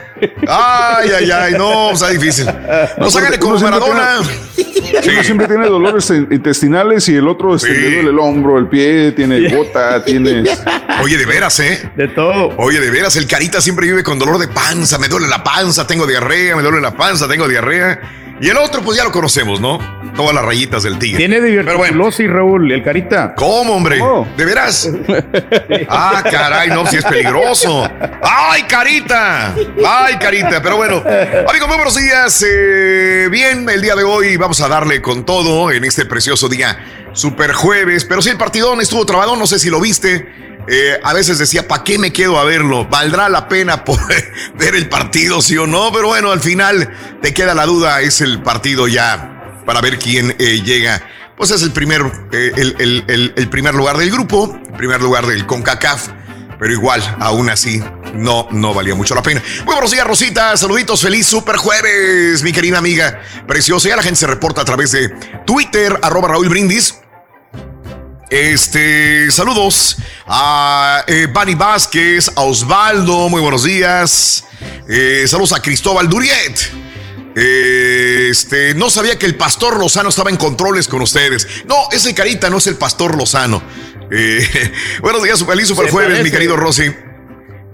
Ay, ay, ay, no, está difícil. No porque háganle como Maradona. Uno siempre tiene dolores in- intestinales y el otro este, Sí. le duele el hombro, el pie, tiene gota, tiene... Oye, de veras, ¿eh? De todo. Oye, de veras, el carita siempre vive con dolor de panza. Me duele la panza, tengo diarrea, me duele la panza, tengo diarrea. Y el otro, pues ya lo conocemos, ¿no? Todas las rayitas del tigre. Tiene Pero bueno, diverticulosis, Raúl, el carita. ¿cómo, hombre? ¿De veras? Ah, caray, no, si es peligroso. ¡Ay, carita! ¡Ay, carita! Pero bueno, amigos, muy buenos días. Eh, bien, el día de hoy vamos a darle con todo en este precioso día, super jueves. Pero sí, el partidón estuvo trabado, no sé si lo viste. Eh, a veces decía, ¿para qué me quedo a verlo? ¿Valdrá la pena poder ver el partido, sí o no? Pero bueno, al final te queda la duda, es el partido ya para ver quién eh, llega. Pues es el primer, eh, el, primer lugar del grupo, el primer lugar del CONCACAF. Pero igual, aún así, no, no valía mucho la pena. Muy buenos días, Rosita. Saluditos, feliz super jueves, mi querida amiga preciosa. Ya la gente se reporta a través de Twitter, arroba Raúl Brindis. Este, saludos a eh, Bani Vázquez, a Osvaldo, muy buenos días. Eh, saludos a Cristóbal Duriet. Eh, este, no sabía que el pastor Lozano estaba en controles con ustedes. No, ese carita no es el pastor Lozano. Eh, buenos días, feliz super jueves, mi querido Rosy.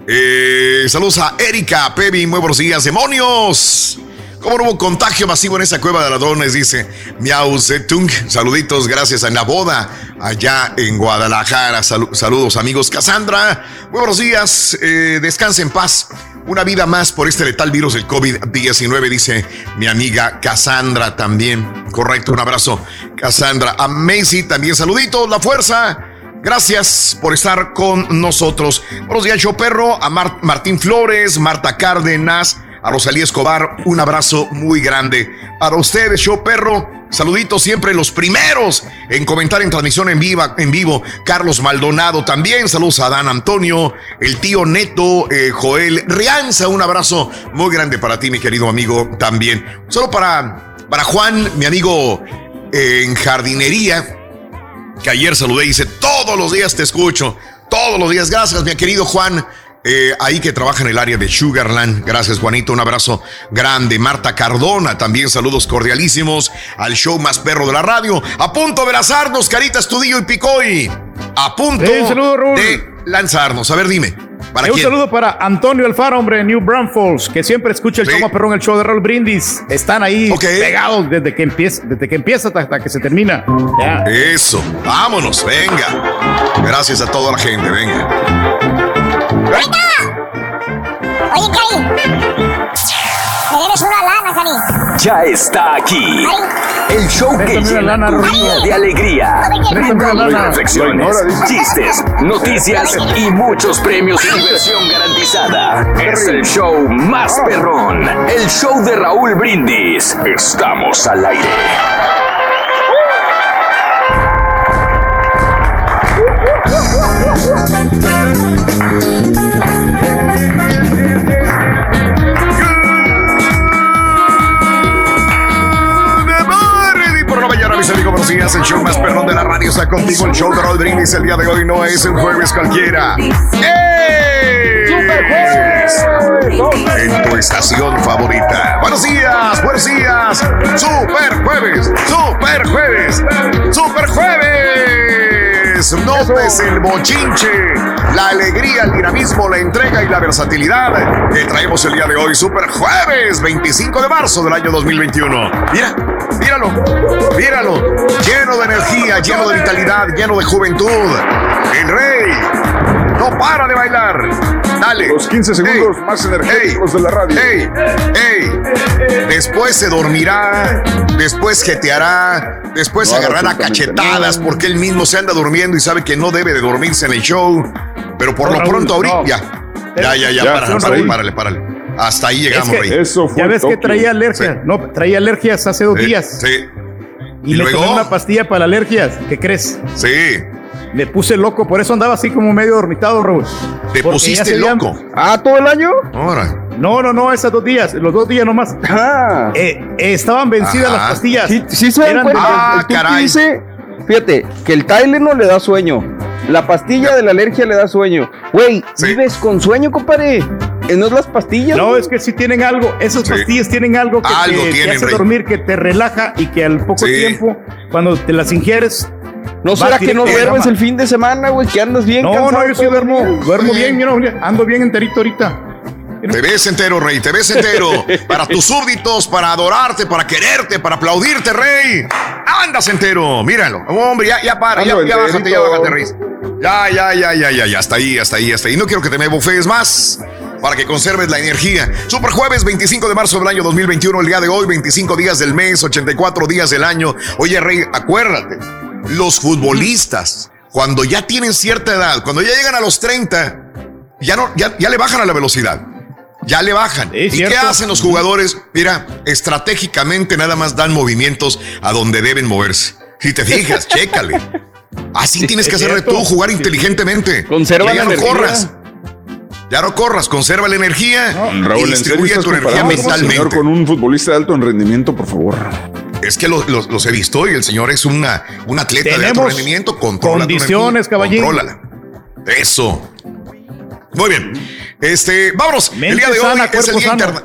Eh, saludos a Erika, Pebi, muy buenos días, demonios. ¿Cómo no hubo contagio masivo en esa cueva de ladrones? Dice Miau Zetung. Saluditos, gracias a la boda allá en Guadalajara. Salu- saludos, amigos. Cassandra, muy buenos días. Eh, descanse en paz. Una vida más por este letal virus del COVID-19, dice mi amiga Cassandra también. Correcto, un abrazo, Cassandra. A Macy también saluditos. La fuerza Gracias por estar con nosotros. Buenos días, show perro, a Mar- Martín Flores, Marta Cárdenas, a Rosalía Escobar, un abrazo muy grande. Para ustedes, show perro, saluditos siempre los primeros en comentar en transmisión en, viva, en vivo. Carlos Maldonado también, saludos a Dan Antonio, el tío Neto, eh, Joel Rianza, un abrazo muy grande para ti, mi querido amigo, también. Solo para, para Juan, mi amigo eh, en jardinería que ayer saludé y dice, todos los días te escucho, todos los días. Gracias, mi querido Juan. Eh, ahí que trabaja en el área de Sugarland. Gracias, Juanito. Un abrazo grande. Marta Cardona, también saludos cordialísimos al show más perro de la radio. A punto de lanzarnos, Carita Estudillo y Picoy. A punto Sí, saludo, de lanzarnos. A ver, dime. ¿Para Eh, un saludo para Antonio Alfaro, hombre, de New Braunfels, que siempre escucha el show más perrón, el show de Raúl Brindis. Están ahí pegados desde que empieza, desde que empieza hasta, hasta que se termina. Ya. Eso, vámonos, venga. Gracias a toda la gente, venga. Oye, Cari. Me debes una lana, Cari. Ya está aquí. El show que Préstame llena lana, tu día de alegría. Lana. Reflexiones, chistes, noticias y muchos premios y diversión garantizada. Es el show más perrón. El show de Raúl Brindis. Estamos al aire. Mis amigos, buenos días. El show más perdón de la radio está contigo. El show de Raúl Brindis el día de hoy no es un jueves cualquiera. ¡Ey! En tu estación favorita. Buenos días, buenos días. Super jueves, super jueves, super jueves. Notes el bochinche, la alegría, el dinamismo, la entrega y la versatilidad que traemos el día de hoy. Super jueves, 25 de marzo del año 2021. Mira, míralo, míralo. Lleno de energía, lleno de vitalidad, lleno de juventud. El rey no para de bailar. Dale. Los 15 segundos más energéticos de la radio. ¡Ey! ¡Ey! Después se dormirá, después jeteará, después No haga agarrará cachetadas porque él mismo se anda durmiendo y sabe que no debe de dormirse en el show. Pero por No, lo Raúl, pronto ahorita. no. Ya, ya, ya, ya, Ya, párale, Raúl. párale, párale, párale. Hasta ahí llegamos, Es que- Rey. Eso fue Ya ves que traía alergia. No, traía alergias hace dos Sí, días. Sí, Y, ¿Y le luego? tomé una pastilla para alergias. ¿Qué crees? sí. Me puse loco, por eso andaba así como medio dormitado, Raúl. Te Porque pusiste habían- loco. Ah, todo el año. Ahora. No, no, no, esos dos días, los dos días nomás. Ah. Eh, eh, estaban vencidas Ajá. las pastillas. Sí, sí se Eran cuenta. Ah, el caray. dice, fíjate, que el Tylenol le da sueño. La pastilla de la alergia le da sueño. Güey, Sí. vives con sueño, compadre. Eh, No es las pastillas. No, es que sí tienen algo, esas Sí. pastillas tienen algo que Algo te, hace Rey. dormir, que te relaja y que al poco Sí. tiempo, cuando te las ingieres, ¿No será que no duermes el fin de semana, güey? Que andas bien No, cansado no, yo sí duermo, duermo bien, mira, ando bien enterito ahorita. Te ves entero, Rey, te ves entero. Para tus súbditos, para adorarte, para quererte, para aplaudirte, Rey. Andas entero, míralo. Hombre, ya, ya para, ya, Ando ya bájate, ya bájate, Rey. Ya, ya, ya, ya, ya, ya, hasta ahí, hasta ahí, hasta ahí. No quiero que te me bufees más para que conserves la energía. Super jueves 25 de marzo del año 2021, el día de hoy, 25 días del mes, 84 días del año. Oye, Rey, acuérdate, los futbolistas, cuando ya tienen cierta edad, cuando ya llegan a los 30, ya, no, ya, ya le bajan a la velocidad. Ya le bajan. Sí, ¿Y cierto. qué hacen los jugadores? Mira, estratégicamente nada más dan movimientos a donde deben moverse. Si te fijas, chécale. Así tienes que hacerle cierto. tú, jugar inteligentemente. Conserva ya la no energía. corras. Ya no corras, conserva la energía y Raúl, ¿en serio distribuye tu energía señor mentalmente. con un futbolista de alto rendimiento, por favor? Es que los, los- los he visto y el señor es una, un atleta de alto rendimiento. Controla condiciones, caballín. Contrólala. Eso. Muy bien. Este, vámonos. el día de hoy sana, es el día interna-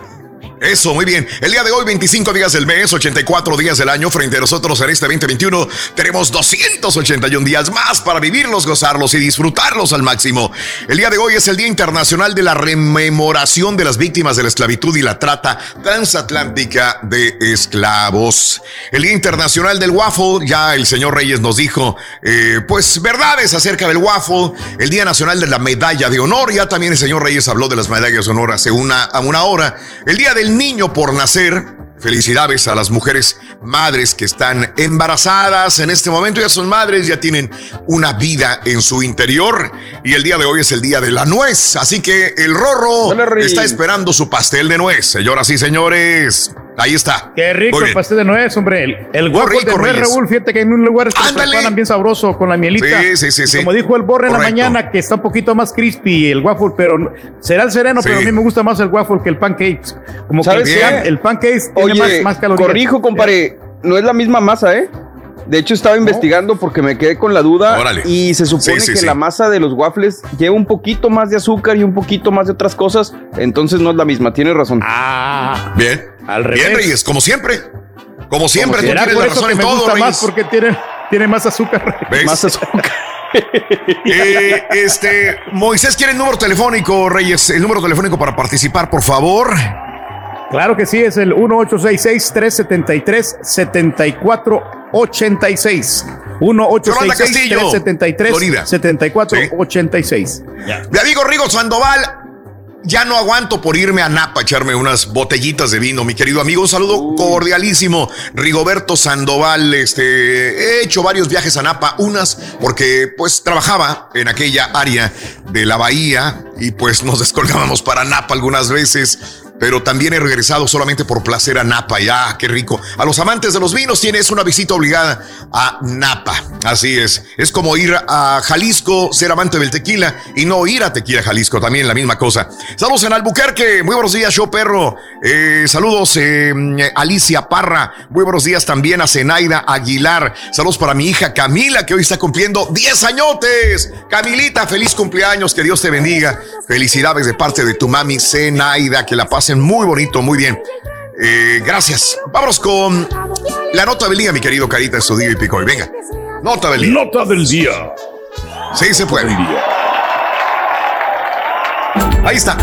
Eso, muy bien. El día de hoy, 25 días del mes, 84 días del año. Frente a nosotros en este 2021 tenemos 281 días más para vivirlos, gozarlos y disfrutarlos al máximo. El día de hoy es el Día Internacional de la Rememoración de las Víctimas de la Esclavitud y la Trata Transatlántica de Esclavos. El Día Internacional del Waffle, ya el señor Reyes nos dijo, eh, pues verdades acerca del waffle. El Día Nacional de la Medalla de Honor, ya también el señor Reyes habló de las medallas de honor hace una, a una hora. El Día del Niño por Nacer. Felicidades a las mujeres madres que están embarazadas en este momento. Ya son madres, ya tienen una vida en su interior. Y el día de hoy es el día de la nuez. Así que el Rorro está esperando su pastel de nuez. Señoras y señores, ahí está. Qué rico el pastel de nuez, hombre. El, el waffle rico, de nuez. Raúl, fíjate que hay un lugar que preparan bien sabroso con la mielita. Sí, sí, sí, sí. Como dijo el Borre en la mañana, que está un poquito más crispy el waffle, pero será el sereno, Sí. pero a mí me gusta más el waffle que el pancake. Como que ¿Sabes el, qué? el pancake tiene Oye, más, más calorías. corrijo, compadre, no es la misma masa, ¿eh? De hecho, estaba investigando porque me quedé con la duda Órale. y se supone Sí, sí, que sí. la masa de los waffles lleva un poquito más de azúcar y un poquito más de otras cosas, entonces no es la misma, tienes razón. Ah, Bien. Al Bien, revés. Reyes, como siempre. Como siempre, tú ¿Será tienes la razón en todo, Reyes. más? Porque tiene, tiene más azúcar. ¿Ves? Más azúcar. Eh, este, Moisés quiere el número telefónico, Reyes, el número telefónico para participar, por favor. Claro que sí, es el 1866-373-7486. Yolanda Castillo, Florida. 1-866-373-7486. Mi amigo Rigo Sandoval, ya no aguanto por irme a Napa a echarme unas botellitas de vino, mi querido amigo. Un saludo cordialísimo. Rigoberto Sandoval, este, he hecho varios viajes a Napa, unas porque pues trabajaba en aquella área de la bahía y pues nos descolgábamos para Napa algunas veces. Pero también he regresado solamente por placer a Napa. Ya, qué rico. A los amantes de los vinos tienes una visita obligada a Napa. Así es. Es como ir a Jalisco, ser amante del tequila y no ir a Tequila Jalisco. También la misma cosa. Saludos en Albuquerque. Muy buenos días, show perro. Eh, saludos, eh, Alicia Parra. Muy buenos días también a Zenaida Aguilar. Saludos para mi hija Camila, que hoy está cumpliendo 10 añotes. Camilita, feliz cumpleaños. Que Dios te bendiga. Felicidades de parte de tu mami Zenaida. Que la pasen muy bonito, muy bien. Eh, gracias. Vámonos con la nota del día, mi querido Carita Estudio y Picoy. Venga. Nota del día. Nota del día. Sí, se puede. Ahí está.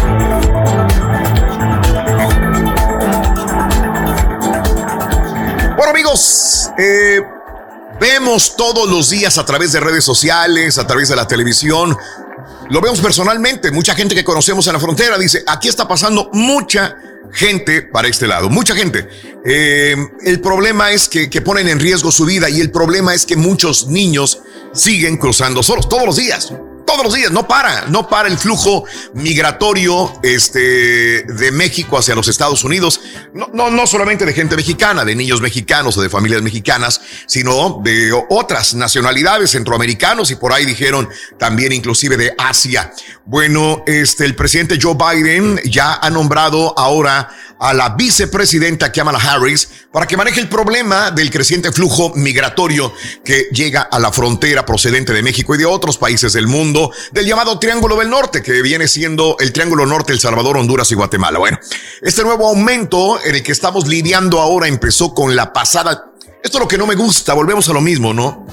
Bueno, amigos, eh, vemos todos los días a través de redes sociales, a través de la televisión. Lo vemos personalmente. Mucha gente que conocemos en la frontera dice: aquí está pasando mucha gente para este lado, mucha gente. Eh, el problema es que, que ponen en riesgo su vida y el problema es que muchos niños siguen cruzando solos todos los días. Todos los días, no para, no para el flujo migratorio este, de México hacia los Estados Unidos. No, no, no solamente de gente mexicana, de niños mexicanos o de familias mexicanas, sino de otras nacionalidades, centroamericanos y por ahí dijeron también inclusive de Asia. Bueno, este, el presidente Joe Biden ya ha nombrado ahora a la vicepresidenta Kamala Harris para que maneje el problema del creciente flujo migratorio que llega a la frontera procedente de México y de otros países del mundo, del llamado Triángulo del Norte, que viene siendo el Triángulo Norte, El Salvador, Honduras y Guatemala. Bueno, este nuevo aumento en el que estamos lidiando ahora empezó con la pasada. Esto es lo que no me gusta, volvemos a lo mismo, ¿no?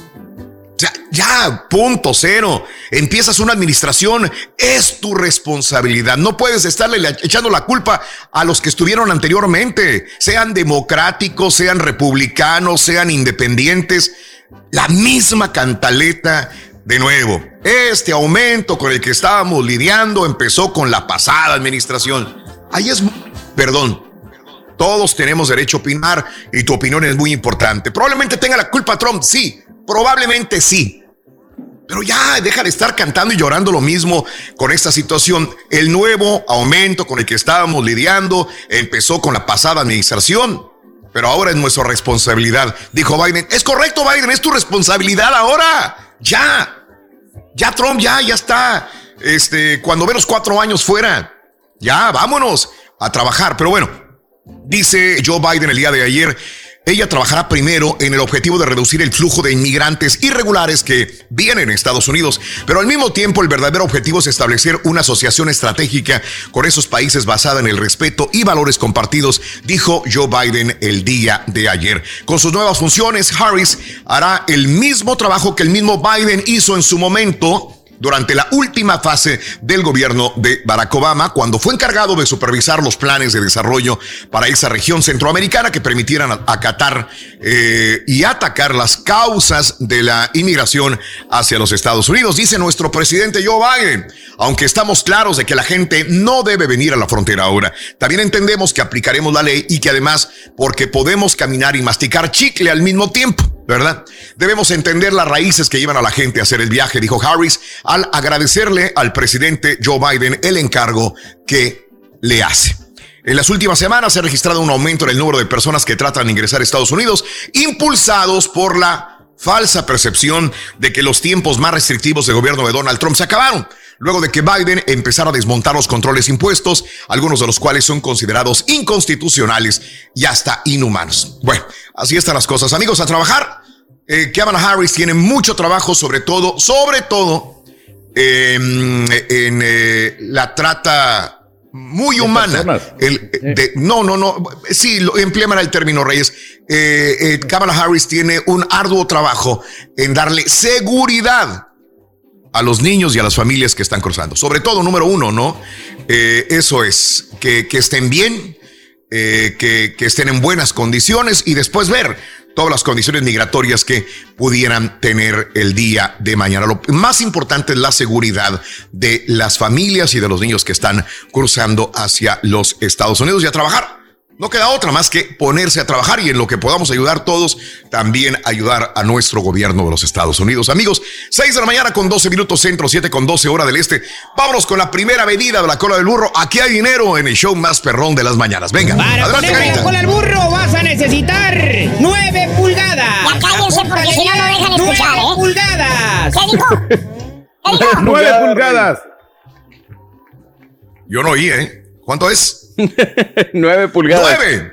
Ya, punto cero. Empiezas una administración, es tu responsabilidad. No puedes estarle echando la culpa a los que estuvieron anteriormente, sean democráticos, sean republicanos, sean independientes. La misma cantaleta de nuevo. Este aumento con el que estábamos lidiando empezó con la pasada administración. Ahí es, perdón, todos tenemos derecho a opinar y tu opinión es muy importante. Probablemente tenga la culpa Trump, sí, probablemente sí. Pero ya deja de estar cantando y llorando lo mismo con esta situación. El nuevo aumento con el que estábamos lidiando empezó con la pasada administración. Pero ahora es nuestra responsabilidad, dijo Biden. Es correcto, Biden, es tu responsabilidad ahora. Ya. Ya Trump, ya, ya está. Este, cuando ve los cuatro años fuera. Ya, vámonos a trabajar. Pero bueno, Dice Joe Biden el día de ayer, ella trabajará primero en el objetivo de reducir el flujo de inmigrantes irregulares que vienen a Estados Unidos, pero al mismo tiempo el verdadero objetivo es establecer una asociación estratégica con esos países basada en el respeto y valores compartidos, dijo Joe Biden el día de ayer. Con sus nuevas funciones, Harris hará el mismo trabajo que el mismo Biden hizo en su momento durante la última fase del gobierno de Barack Obama, cuando fue encargado de supervisar los planes de desarrollo para esa región centroamericana que permitieran acatar eh, y atacar las causas de la inmigración hacia los Estados Unidos. Dice nuestro presidente Joe Biden, aunque estamos claros de que la gente no debe venir a la frontera ahora, también entendemos que aplicaremos la ley y que además, porque podemos caminar y masticar chicle al mismo tiempo. ¿Verdad? Debemos entender las raíces que llevan a la gente a hacer el viaje, dijo Harris, al agradecerle al presidente Joe Biden el encargo que le hace. En las últimas semanas se ha registrado un aumento en el número de personas que tratan de ingresar a Estados Unidos, impulsados por la falsa percepción de que los tiempos más restrictivos del gobierno de Donald Trump se acabaron, luego de que Biden empezara a desmontar los controles impuestos, algunos de los cuales son considerados inconstitucionales y hasta inhumanos. Bueno, así están las cosas. Amigos, a trabajar. Eh, Kamala Harris tiene mucho trabajo, sobre todo, sobre todo em, en eh, la trata muy humana. El, de, no, no, no. Sí, lo, emplean el término, Reyes. Eh, eh, Kamala Harris tiene un arduo trabajo en darle seguridad a los niños y a las familias que están cruzando. Sobre todo, número uno, ¿no? Eso es, que, que estén bien, eh, que, que estén en buenas condiciones y después ver todas las condiciones migratorias que pudieran tener el día de mañana. Lo más importante es la seguridad de las familias y de los niños que están cruzando hacia los Estados Unidos y a trabajar. No queda otra más que ponerse a trabajar y en lo que podamos ayudar todos, también ayudar a nuestro gobierno de los Estados Unidos. Amigos, 6 de la mañana con 12 minutos centro, 7 con 12 hora del este. Vámonos con la primera medida de la cola del burro. Aquí hay dinero en el show más perrón de las mañanas. Venga, Para adelante, ponerle la cola al burro vas a necesitar 9 pulgadas. Ya cállense porque si no, no dejan escuchar, Nueve ¿eh? pulgadas. ¿Qué dijo? Pulgadas. Yo no oí, ¿eh? ¿Cuánto es? 9 pulgadas. Nueve.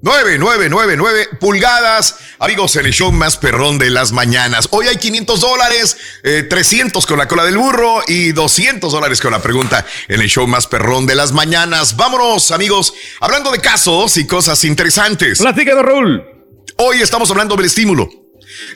Nueve, nueve, nueve, nueve pulgadas. Amigos, en el show más perrón de las mañanas. Hoy hay 500 dólares, eh, 300 con la cola del burro y 200 dólares con la pregunta en el show más perrón de las mañanas. Vámonos, amigos, hablando de casos y cosas interesantes. Platícanos, Raúl. Hoy estamos hablando del estímulo.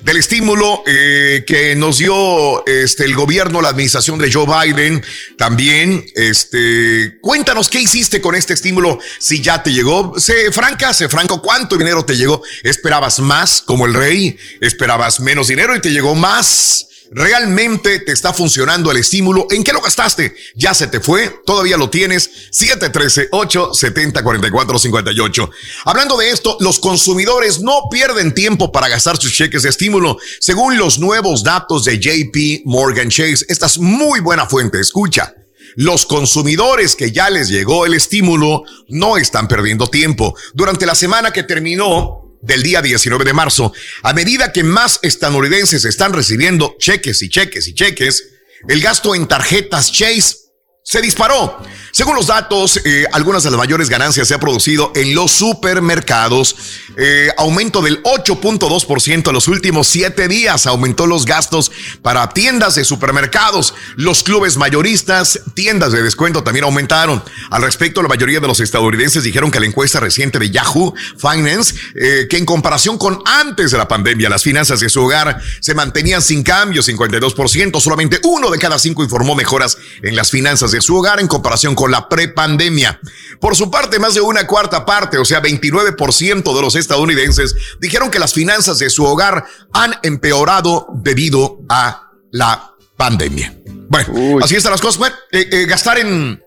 Del estímulo eh, que nos dio este, el gobierno, la administración de Joe Biden. También, este, cuéntanos qué hiciste con este estímulo, si ya te llegó. Sé franca, sé franco, ¿cuánto dinero te llegó? ¿Esperabas más como el rey? ¿Esperabas menos dinero y te llegó más? ¿Realmente te está funcionando el estímulo? ¿En qué lo gastaste? ¿Ya se te fue? ¿Todavía lo tienes? 713-870-4458. Hablando de esto, los consumidores no pierden tiempo para gastar sus cheques de estímulo. Según los nuevos datos de JP Morgan Chase, esta es muy buena fuente, escucha. Los consumidores que ya les llegó el estímulo no están perdiendo tiempo. Durante la semana que terminó, del día 19 de marzo, a medida que más estadounidenses están recibiendo cheques y cheques y cheques, el gasto en tarjetas Chase se disparó. Según los datos, eh, algunas de las mayores ganancias se ha producido en los supermercados. Eh, aumento del 8.2% en los últimos siete días. Aumentó los gastos para tiendas de supermercados. Los clubes mayoristas, tiendas de descuento también aumentaron. Al respecto, la mayoría de los estadounidenses dijeron que la encuesta reciente de Yahoo Finance, eh, que en comparación con antes de la pandemia, las finanzas de su hogar se mantenían sin cambio, 52%. Solamente uno de cada cinco informó mejoras en las finanzas de su hogar en comparación con la prepandemia. Por su parte, más de una cuarta parte, o sea, 29% de los estadounidenses dijeron que las finanzas de su hogar han empeorado debido a la pandemia. Bueno, así están las cosas. Bueno, eh, eh, gastar en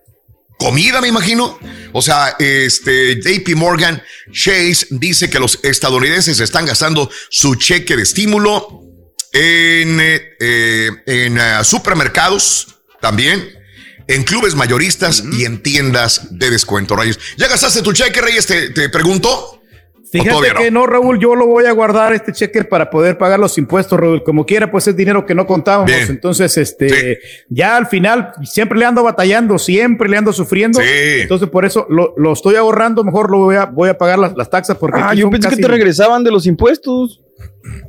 comida, me imagino. O sea, este JP Morgan Chase dice que los estadounidenses están gastando su cheque de estímulo en, eh, en supermercados también, en clubes mayoristas y en tiendas de descuento, Reyes. ¿Ya gastaste tu cheque, Reyes? Te, te pregunto. ¿O Fíjate no? que no, Raúl, yo lo voy a guardar este cheque para poder pagar los impuestos, Raúl. Como quiera, pues es dinero que no contábamos. Bien. Entonces, este, ya al final siempre le ando batallando, siempre le ando sufriendo. Sí. Entonces, por eso lo, lo estoy ahorrando. Mejor lo voy a, voy a pagar las, las taxas porque. Ah, yo pensé que te regresaban de los impuestos.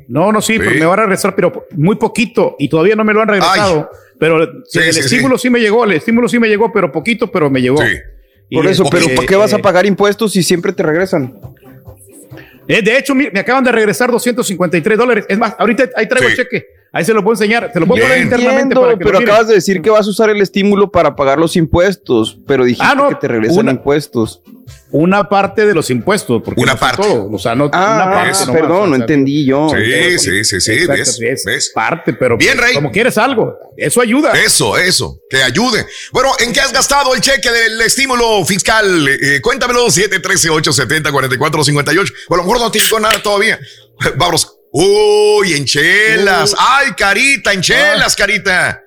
No, no, sí, pero me van a regresar, pero muy poquito y todavía no me lo han regresado. Pero Sí, el sí, estímulo sí. me llegó, el estímulo sí me llegó, pero poquito, pero me llegó. Por eso, pero ¿para qué vas a pagar impuestos si siempre te regresan? Eh, de hecho, me acaban de regresar 253 dólares. Es más, ahorita ahí traigo el cheque. Ahí se lo puedo enseñar, te lo puedo Bien. poner internamente Entiendo, para que lo pero acabas de decir que vas a usar el estímulo para pagar los impuestos, pero dijiste Ah, no, que te regresan una- impuestos. Una parte de los impuestos, porque Una no parte. todo, o sea, no Ah, una parte eso. nomás, perdón, no sea, entendí yo. Sí, sí, sí, sí, Exacto, ¿ves? es ¿Ves? parte, pero Bien, Rey. como quieres algo, eso ayuda. Eso, eso, que ayude. Bueno, ¿en qué has gastado el cheque del estímulo fiscal? Eh, cuéntamelo, 713-870-4458. O a lo mejor no te llegó nada todavía. Vamos. Uy, en chelas. Ay, carita, en chelas, carita.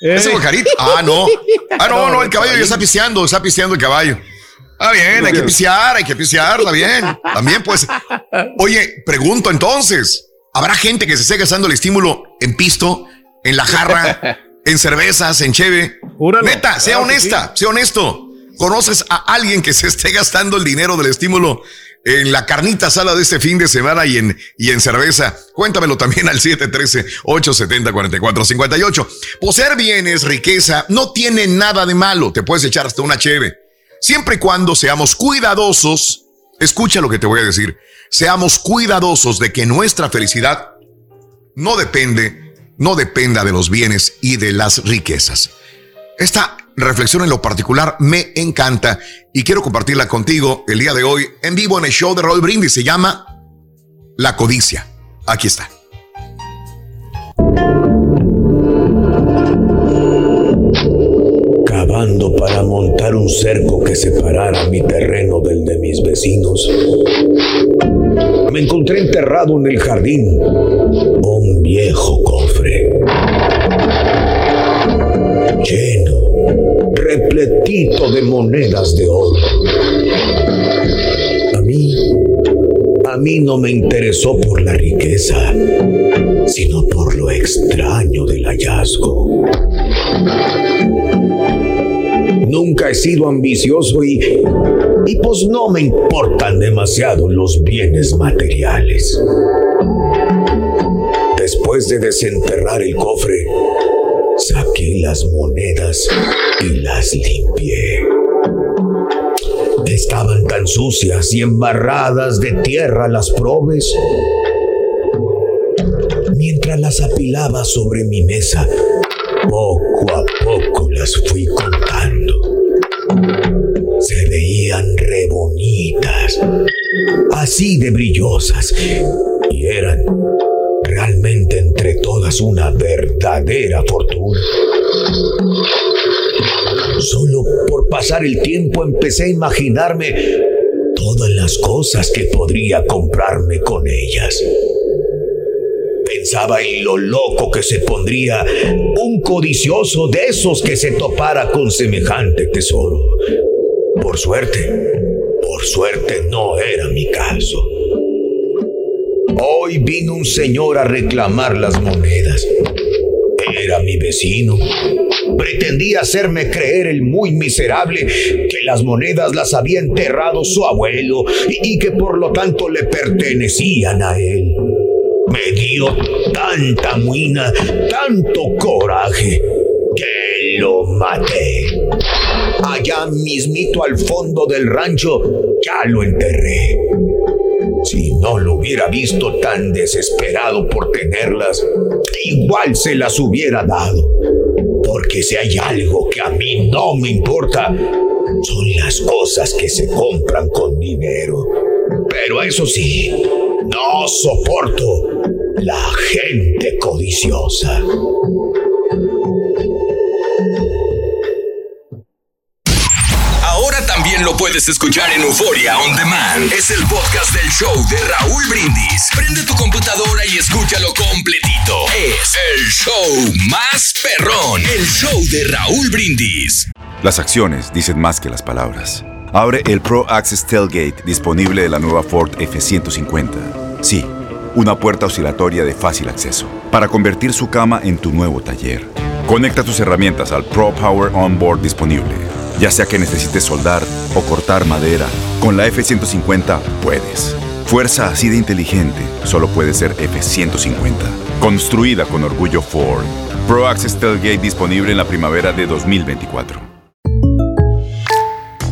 ¿Ese fue carita? Ah, no. Ah, no, no, el caballo ya está pisteando, está pisteando el caballo. Ah, bien, hay que pisear, hay que pisear, está bien. También, pues. Oye, pregunto entonces: ¿habrá gente que se esté gastando el estímulo en pisto, en la jarra, en cervezas, en cheve? Neta, sea honesta, sea honesto. ¿Conoces a alguien que se esté gastando el dinero del estímulo en la carnita sala de este fin de semana y en, y en cerveza? Cuéntamelo también al 713-870-4458. Poseer bienes, riqueza, no tiene nada de malo. Te puedes echar hasta una cheve. Siempre y cuando seamos cuidadosos, escucha lo que te voy a decir, seamos cuidadosos de que nuestra felicidad no depende, no dependa de los bienes y de las riquezas. Esta reflexión en lo particular me encanta y quiero compartirla contigo el día de hoy en vivo en el show de Raúl Brindis. Se llama La codicia. Aquí está. Cavando para montar un cerco que separara mi terreno del de mis vecinos. Me encontré enterrado en el jardín un viejo cofre. Lleno, repletito de monedas de oro. A mí, a mí no me interesó por la riqueza, sino por lo extraño del hallazgo. Nunca he sido ambicioso y, y pues no me importan demasiado los bienes materiales. Después de desenterrar el cofre, saqué las monedas y las limpié. Estaban tan sucias y embarradas de tierra las probes. Mientras las apilaba sobre mi mesa, poco a poco las fui contando. Se veían re bonitas, así de brillosas, y eran realmente entre todas una verdadera fortuna. Solo por pasar el tiempo empecé a imaginarme todas las cosas que podría comprarme con ellas. Pensaba en lo loco que se pondría un codicioso de esos que se topara con semejante tesoro. Por suerte, por suerte no era mi caso. Hoy vino un señor a reclamar las monedas. Era mi vecino. Pretendía hacerme creer el muy miserable que las monedas las había enterrado su abuelo y, y que por lo tanto le pertenecían a él. Me dio tanta muina, tanto coraje, que lo maté. Allá mismito al fondo del rancho, ya lo enterré. Si no lo hubiera visto tan desesperado por tenerlas, igual se las hubiera dado. Porque si hay algo que a mí no me importa, son las cosas que se compran con dinero. Pero eso sí, no soporto la gente codiciosa. Puedes escuchar en Euforia On Demand. Es el podcast del show de Raúl Brindis. Prende tu computadora y escúchalo completito. Es el show más perrón. El show de Raúl Brindis. Las acciones dicen más que las palabras. Abre el Pro Access Tailgate disponible de la nueva Ford F-150. Sí, una puerta oscilatoria de fácil acceso para convertir su cama en tu nuevo taller. Conecta tus herramientas al Pro Power Onboard disponible. Ya sea que necesites soldar o cortar madera, con la F-150 puedes. Fuerza así de inteligente solo puede ser F-150. Construida con orgullo Ford. Pro Access Tailgate disponible en la primavera de 2024.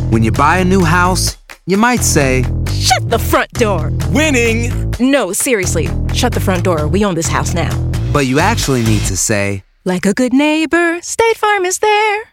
When you buy a new house, you might say, Shut the front door. Winning. No, seriously. Shut the front door. We own this house now. But you actually need to say, Like a good neighbor, State Farm is there.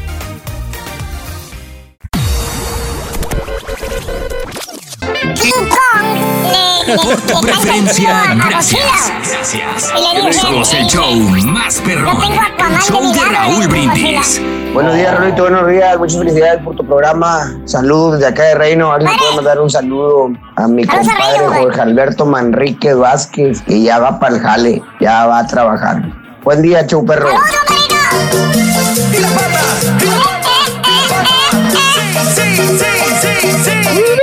King Kong le, le, Por tu le preferencia, gracias. Le dice, Somos el "Ey, show más El show de Raúl le Brindis. Buenos días, Rolito. Buenos días. Muchas felicidades por tu programa. Saludos desde acá de Reino. A ver si puedo mandar un saludo a mi Saludos compadre. Jorge Alberto Manrique Vázquez, que ya va para el jale, ya va a trabajar. Buen día, Chau Perro.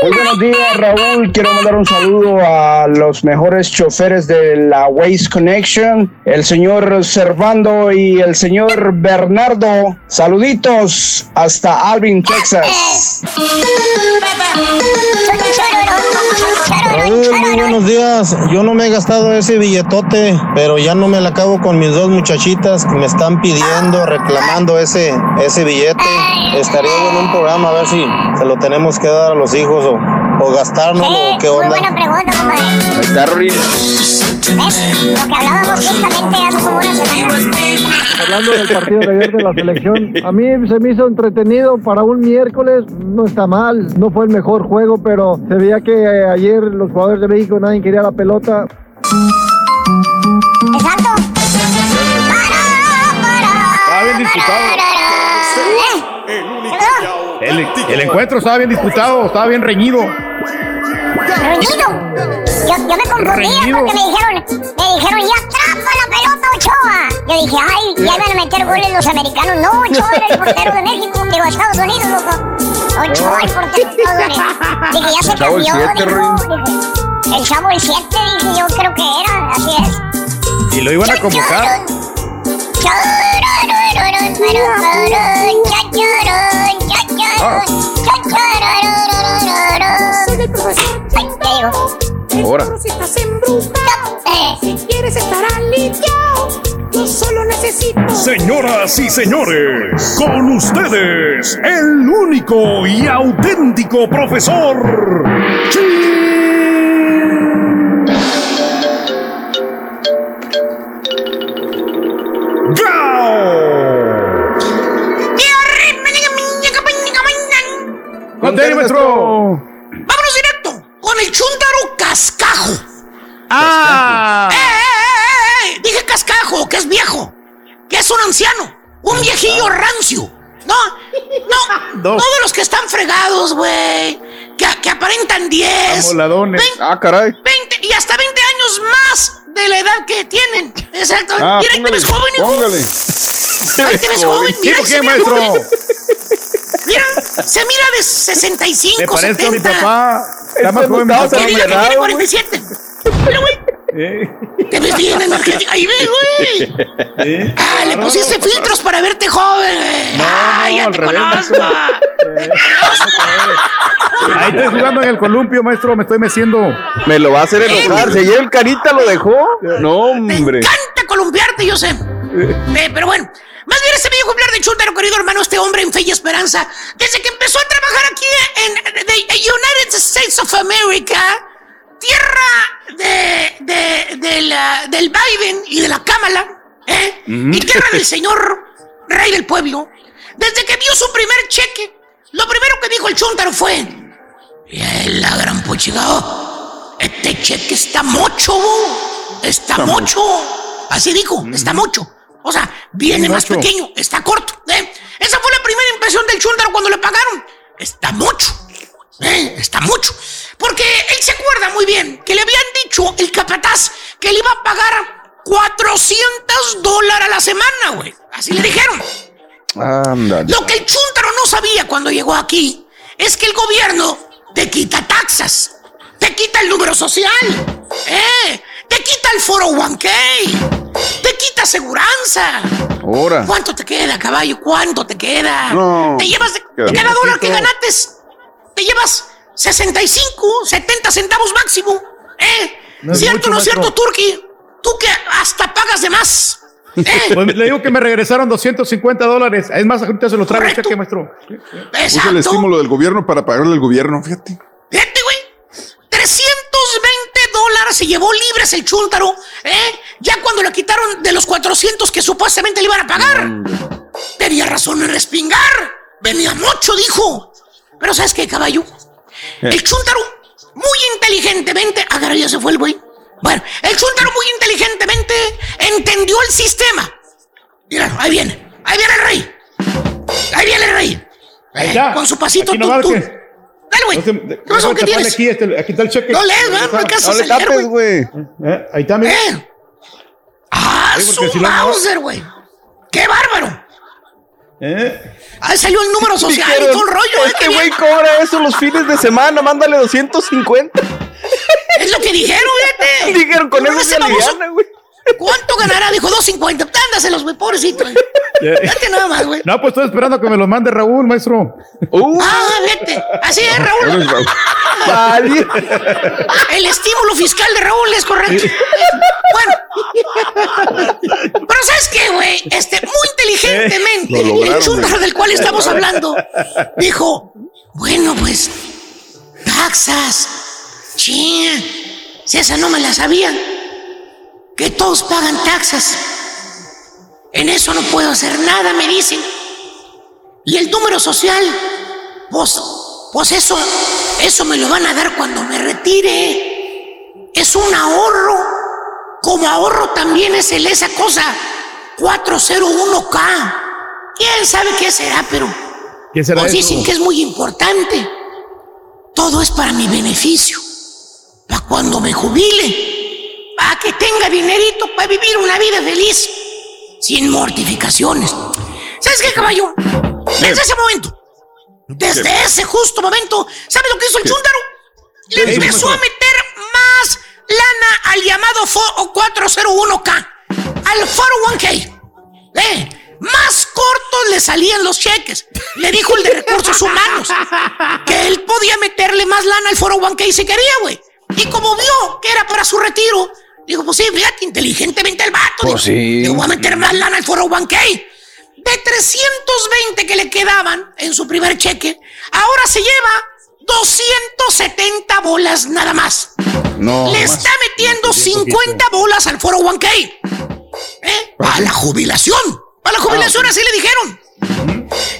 Muy buenos días, Raúl. Quiero mandar un saludo a los mejores choferes de la Waste Connection, el señor Servando y el señor Bernardo. Saluditos hasta Alvin, Texas. Raúl, muy buenos días. Yo no me he gastado ese billetote, pero ya no me la acabo con mis dos muchachitas que me están pidiendo, reclamando ese, ese billete. Estaría bueno un programa a ver si se lo tenemos que dar a los hijos o, o gastárnoslo o qué Muy onda. buena pregunta, compadre. Ahí está, Rorín. ¿Ves? Lo que hablábamos justamente hace como una semana. Hablando del partido de ayer de la selección, a mí se me hizo entretenido para un miércoles, no está mal, no fue el mejor juego, pero se veía que eh, ayer los jugadores de México nadie quería la pelota. Exacto. Estaba bien disputado. El, encuentro estaba bien disputado, estaba bien reñido. Reñido. Yo, yo me confundía Reñido. porque me dijeron, me dijeron, ya atrapa la pelota Ochoa. Yo dije, ay, ya iban a meter goles los americanos. No, Ochoa era el portero de México, digo, Estados Unidos, loco. Ochoa, el portero de Estados Unidos. Dije, ya se El Chavo el cambió, Siete, dijo. Dije, el chavo el 7, dije, yo creo que era, así es. Y lo iban a convocar. Ahora. Si estás embrujado, si quieres estar aliviado, yo solo necesito. Señoras y señores, con ustedes, el único y auténtico profesor. ¡Contigo, maestro! Vámonos directo con el chúntaro cascajo. ¡Ah! ¡Eh, eh, eh, eh! Dije cascajo, que es viejo, que es un anciano, un viejillo rancio. No, no, no, de los que están fregados, güey. Que, que aparentan 10, Amoladones. Ah, caray. 20 y hasta 20 años más de la edad que tienen. Exacto. Ah, mira, ahí te ves joven, póngale. Ahí te ves joven. Mira, ¿Tipo se qué, maestro? joven. Mira, se mira de 65, Me parece a mi 70. papá. Está más joven mi Que diga que tiene 47. Mira, güey. Te ves bien energético. Ahí ve, güey. Ah, le pusiste filtros para verte joven. güey. Ay, ya al te revés, conozco. Ahí estoy jugando en el columpio, maestro. Me estoy meciendo. Me lo va a hacer enojar. Si ayer el carita lo dejó. No, hombre. encanta columpiarte, yo sé. Eh, pero bueno, más bien ese viejo hablar de Chúntaro, querido hermano, este hombre en fe y esperanza, desde que empezó a trabajar aquí en the United States of America, tierra de, de, de la- del Biden y de la Cámara, ¿eh? Y tierra del señor rey del pueblo. Desde que vio su primer cheque, lo primero que dijo el chúntaro fue: "Eh, La gran puchigao, este cheque está mocho, está Está mocho. Así dijo, está mocho. O sea, viene más pequeño, está corto. ¿eh? Esa fue la primera impresión del chúntaro cuando le pagaron. Está mucho. ¿eh? Está mucho. Porque él se acuerda muy bien que le habían dicho el capataz que le iba a pagar 400 dólares a la semana, güey. Así le dijeron. Ándale. Lo que el chúntaro no sabía cuando llegó aquí es que el gobierno te quita taxas, te quita el número social, ¿eh? Te quita el 401k, te quita aseguranza. Ahora. ¿Cuánto te queda, caballo? ¿Cuánto te queda? No. Te llevas de, cada dólar que ganates, te llevas 65, 70 centavos máximo. ¿Eh? No es ¿Cierto o no es cierto. Turki? Tú que hasta pagas de más. ¿eh? Pues le digo que me regresaron 250 dólares. Es más, ahorita se lo traigo el cheque, maestro. Usa el estímulo del gobierno para pagarle al gobierno, fíjate. Fíjate, güey. 320 dólares se llevó libres el chúntaro, ¿eh? Ya cuando le quitaron de los 400 que supuestamente le iban a pagar. Tenía razón en respingar. Venía mucho, dijo. Pero ¿sabes qué, caballo? El chúntaro, muy inteligentemente. Agarra, ya se fue el güey. Bueno, el chúntaro muy inteligentemente entendió el sistema. Mira, ahí viene. Ahí viene el rey. Ahí viene el rey. Eh, con su pasito tum. Dale, güey. No se- ¿Qué tienes? Aquí, este- aquí está el cheque. No lees, ¿verdad? No alcanzas a leer, güey. Eh, ahí está, mira. ¡Ah, Sí, porque su si no, no- Mauser, güey! ¡Qué bárbaro! ¿Eh? Ahí salió el número social y todo el rollo, ¿eh? Este güey cobra eso los fines de semana, mándale 250. Es lo que dijeron, fíjate. Dijeron, con eso se aliviana, güey. ¿Cuánto ganará? Dijo 250. Dándaselos, güey, pobrecito. Fíjate nada más, güey. No, pues estoy esperando que me los mande Raúl, maestro. Ah, vete. Así es, Raúl. Vale. El estímulo fiscal de Raúl es correcto. Bueno. Pero ¿sabes qué, güey? Este, muy inteligentemente, Eh, lo lograron, el chúntaro güey. del cual estamos hablando dijo, bueno, pues, taxas. Sí, si esa no me la sabía. Que todos pagan taxas. En eso no puedo hacer nada, me dicen. Y el número social, pues, pues eso, eso me lo van a dar cuando me retire. Es un ahorro. Como ahorro también es el esa cosa 401k. ¿Quién sabe qué será? Pero ¿Qué será pues dicen que es muy importante. Todo es para mi beneficio. Para cuando me jubile. Para que tenga dinerito para vivir una vida feliz. Sin mortificaciones. ¿Sabes qué, caballo? Desde ese momento. Desde ese justo momento. ¿Sabes lo que hizo el chúntaro? Le ¿Qué hizo, empezó a meter más lana al llamado fo- 401k. Al 401k. ¿Eh? Más cortos le salían los cheques. Le dijo el de recursos humanos que él podía meterle más lana al 401k si quería, güey. Y como vio que era para su retiro, dijo, pues sí, fíjate, inteligentemente el vato. Pues dijo, sí. Le voy a meter más lana al 401k. De 320 que le quedaban en su primer cheque, ahora se lleva 270 bolas nada más. No. Le está metiendo 50 bolas al 401k. ¿Eh? A la jubilación. A la jubilación, así le dijeron.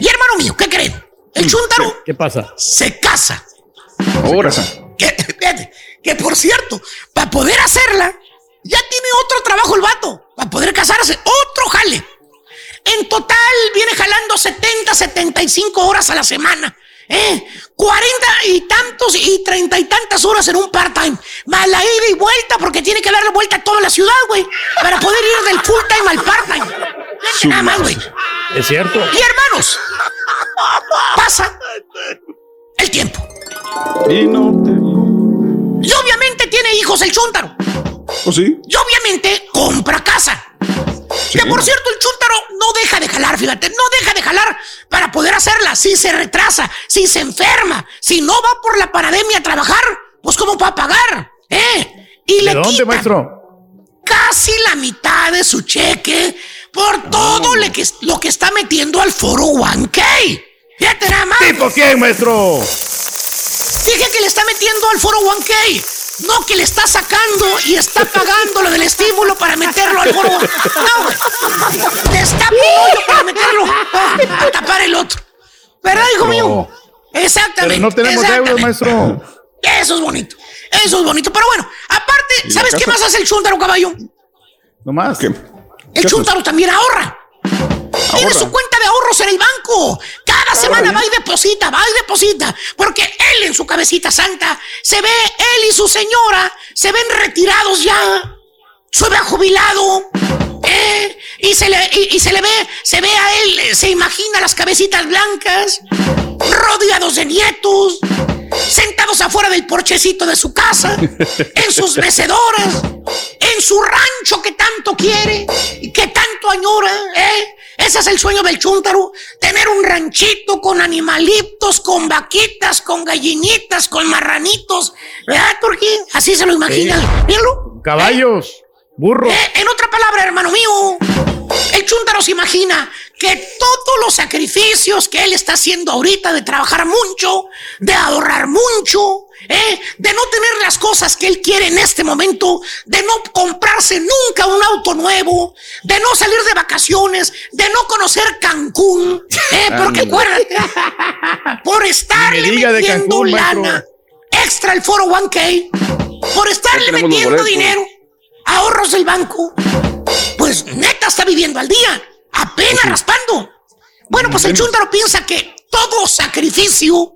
Y hermano mío, ¿qué creen? El chúntaro ¿Qué pasa? se casa. Ahora. Que, que por cierto, para poder hacerla, ya tiene otro trabajo el vato. Para poder casarse, otro jale. En total viene jalando 70, 75 horas a la semana. ¿Eh? 40 y tantos y 30 y tantas horas en un part-time. Más la ida y vuelta, porque tiene que darle vuelta a toda la ciudad, güey. Para poder ir del full-time al part-time. Nada más, güey. Es cierto. Y hermanos, pasa el tiempo. Y no te. Y obviamente tiene hijos el chúntaro. ¿O sí? Y obviamente compra casa. Que por cierto, el chúntaro no deja de jalar, fíjate, no deja de jalar para poder hacerla. Si se retrasa, si se enferma, si no va por la pandemia a trabajar, pues ¿cómo va a pagar? ¿Eh? Y ¿De le dónde, maestro? casi la mitad de su cheque por todo lo que, lo que está metiendo al foro 1K. Fíjate nada más. ¿Tipo quién, maestro? Dije que le está metiendo al foro 1K. No que le está sacando y está pagando lo del estímulo para meterlo al foro. No, güey. Destapa un hoyo para meterlo a tapar el otro. ¿Verdad, hijo mío? Exactamente. Pero no tenemos deudas, maestro. Eso es bonito. Eso es bonito. Pero bueno, aparte, ¿Y la ¿sabes qué más hace el chúntaro, caballo? No más. El chúntaro también ahorra. Tiene su cuenta de ahorros en el banco. Cada semana va y deposita, va y deposita. Porque él en su cabecita santa se ve, él y su señora se ven retirados ya. Se ve jubilado. ¿eh? Y se le, y, y se le ve, se ve a él, eh, se imagina las cabecitas blancas, rodeados de nietos, sentados afuera del porchecito de su casa, en sus mecedoras, en su rancho que tanto quiere y que tanto añora, ¿eh? Ese es el sueño del chúntaro, tener un ranchito con animalitos, con vaquitas, con gallinitas, con marranitos, ¿verdad, Turquí? Así se lo imagina. Míralo. Caballos, burros. Eh, en otra palabra, hermano mío, el chúntaro se imagina que todos los sacrificios que él está haciendo ahorita de trabajar mucho, de ahorrar mucho, eh, de no tener las cosas que él quiere en este momento, de no comprarse nunca un auto nuevo, de no salir de vacaciones, de no conocer Cancún, eh, porque acuérdate, por estarle me metiendo Cancún, maestro. lana extra el foro 1K, por estarle metiendo dinero, ahorros del banco, pues neta está viviendo al día, apenas raspando. Bueno, pues el chúntaro piensa que todo sacrificio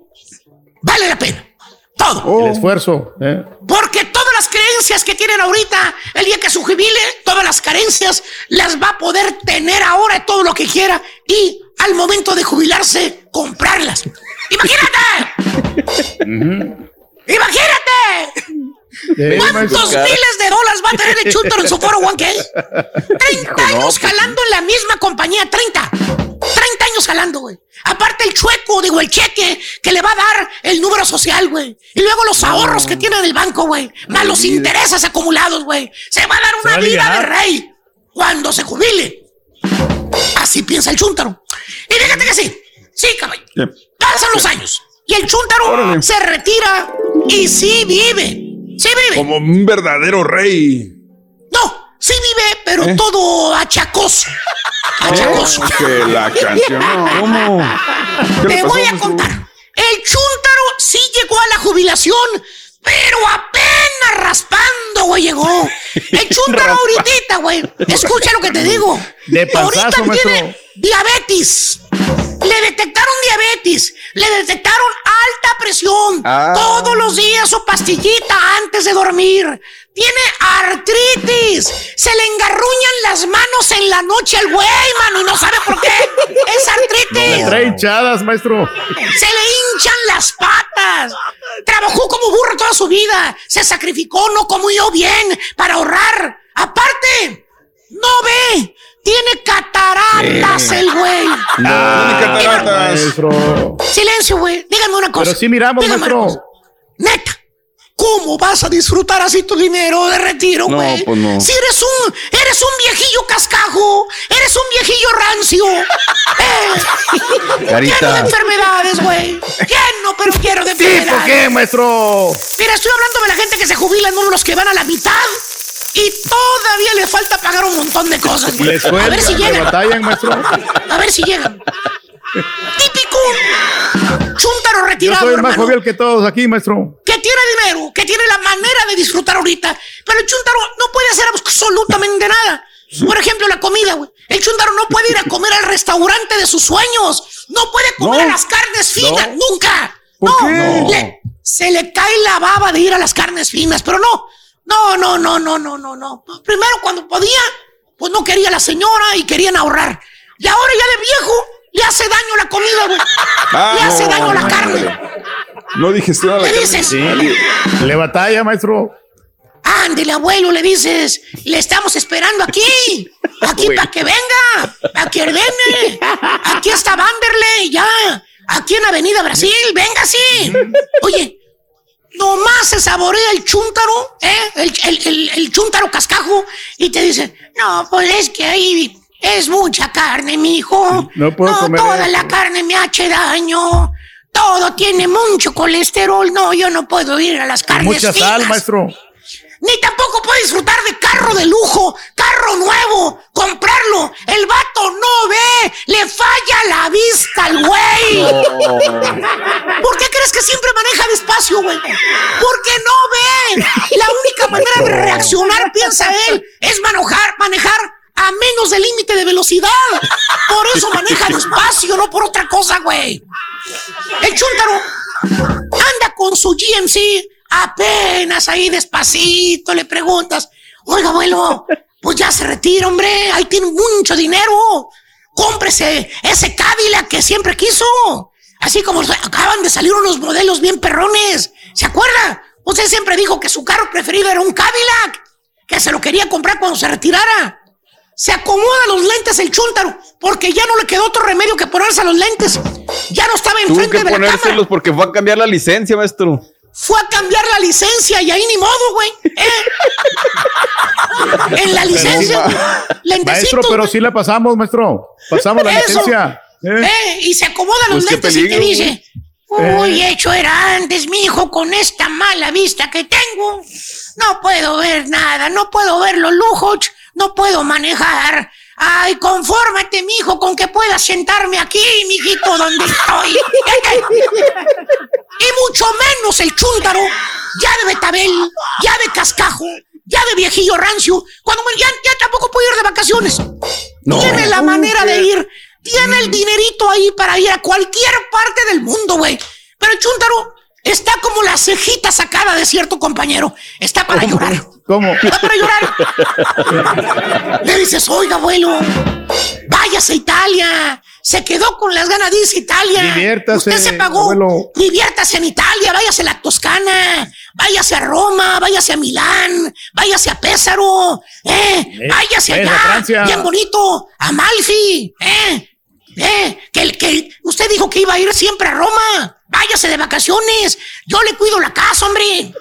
vale la pena. Todo. El esfuerzo. ¿eh? Porque todas las creencias que tienen ahorita, el día que se jubile, todas las carencias las va a poder tener ahora todo lo que quiera y al momento de jubilarse, comprarlas. ¡Imagínate! ¡Imagínate! ¿Cuántos miles de dólares va a tener el chúntaro en su foro 1K? 30 años jalando en la misma compañía, 30. 30 años jalando, güey. Aparte el chueco, digo, el cheque que le va a dar el número social, güey. Y luego los ahorros que tiene en el banco, güey. Más los intereses acumulados, güey. Se va a dar una vida de rey cuando se jubile. Así piensa el chúntaro. Y fíjate que sí. Sí, caballo. Pasan los años. Y el chúntaro se retira y sí vive. Sí vive. Como un verdadero rey. No, sí vive, pero ¿Eh? todo achacoso. Achacoso. Es que la canción. no. ¿Cómo? ¿Qué le Te voy a contar. El chúntaro sí llegó a la jubilación, pero apenas raspando, güey, llegó. El chúntaro ahorita, güey. Escucha lo que te digo. De panzazo, ahorita maestro. tiene diabetes. Le detectaron diabetes, le detectaron alta presión. Ah. Todos los días su pastillita antes de dormir. Tiene artritis. Se le engarruñan las manos en la noche al güey, mano, y no sabe por qué. Es artritis. Trae hinchadas, maestro. Se le hinchan las patas. Trabajó como burro toda su vida. Se sacrificó, no comió bien para ahorrar. Aparte, no ve. Tiene cataratas el güey. No, maestro. Silencio, güey. Dígame una cosa. Pero sí miramos, maestro. Neta. ¿Cómo vas a disfrutar así tu dinero de retiro, No, güey? pues no. Si eres un, eres un viejillo cascajo, eres un viejillo rancio. Eh. Lleno de enfermedades, güey. Lleno, pero lleno de Sí, enfermedades. ¿por qué, maestro? Mira, estoy hablando de la gente que se jubila, no de los que van a la mitad. Y todavía le falta pagar un montón de cosas. güey. A ver si llegan. batallan, maestro. A ver si llegan. Típico chúntaro Yo retirado, soy el más hermano, jovial que todos aquí, maestro. que tiene dinero, que tiene la manera de disfrutar ahorita. Pero el chúntaro no puede hacer absolutamente nada. Por ejemplo, la comida, güey. El chúntaro no puede ir a comer al restaurante de sus sueños. No puede comer No. a las carnes finas, No. nunca. ¿Por no, qué? le- se le cae la baba de ir a las carnes finas, pero no. No, no, no, no, no, no, no. Primero, cuando podía, pues no quería la señora y querían ahorrar. Y ahora ya de viejo, le hace daño la comida, güey. Ah, le hace no, daño la carne. No digestiona la ¿Qué carne. dices? Sí. Le batalla, maestro. Ándele, abuelo, le dices. Le estamos esperando aquí. Aquí para que venga. Para que ordene. Aquí está Vanderlei, ya. Aquí en Avenida Brasil. Venga, sí. Oye, nomás se saborea el chúntaro, ¿eh? El, el, el, el chúntaro cascajo. Y te dicen, no, pues es que ahí es mucha carne, mijo. No puedo comer toda eso. la carne me hace daño. Todo tiene mucho colesterol. No, yo no puedo ir a las carnes Mucha sal, maestro. Ni tampoco puede disfrutar de carro de lujo, carro nuevo, comprarlo. El vato no ve, le falla la vista al güey. ¿Por qué crees que siempre maneja despacio, güey? Porque no ve. La única manera de reaccionar, piensa él, es manejar, manejar a menos del límite de velocidad. Por eso maneja despacio, no por otra cosa, güey. El chúntaro anda con su GMC apenas ahí despacito, le preguntas, oiga, abuelo, pues ya se retira, hombre, ahí tiene mucho dinero. Cómprese ese Cadillac que siempre quiso. Así como acaban de salir unos modelos bien perrones. ¿Se acuerda? Usted siempre dijo que su carro preferido era un Cadillac, que se lo quería comprar cuando se retirara. Se acomoda los lentes el chúntaro, porque ya no le quedó otro remedio que ponerse los lentes. Ya no estaba Tuvo enfrente que de la cámara. ponérselos porque fue a cambiar la licencia, maestro. Fue a cambiar la licencia y ahí ni modo, güey. ¿eh? en la licencia, lentecitos. Maestro, pero sí la pasamos, maestro. Pasamos la Eso. licencia. ¿eh? Eh, y se acomoda los Pues lentes y te dice, uy, hecho era antes, mi hijo, con esta mala vista que tengo. No puedo ver nada, no puedo ver los lujos, no puedo manejar. Ay, confórmate, mi hijo, con que pueda sentarme aquí, mijito, donde estoy. y mucho menos el chúntaro, ya de betabel, ya de cascajo, ya de viejillo rancio, cuando ya, ya tampoco puede ir de vacaciones. Tiene la manera de ir, tiene el dinerito ahí para ir a cualquier parte del mundo, güey. Pero el chúntaro está como la cejita sacada de cierto compañero. Está para llorar. ¿Cómo? Está para llorar. Le dices, oiga, abuelo, váyase a Italia. Se quedó con las ganas de irse a Italia. Diviértase, Usted se pagó. abuelo. Diviértase en Italia, váyase a la Toscana, váyase a Roma, váyase a Milán, váyase a Pésaro, eh, váyase allá, Francia. bien bonito, a Malfi, eh, eh, que, que usted dijo que iba a ir siempre a Roma, váyase de vacaciones, yo le cuido la casa, hombre.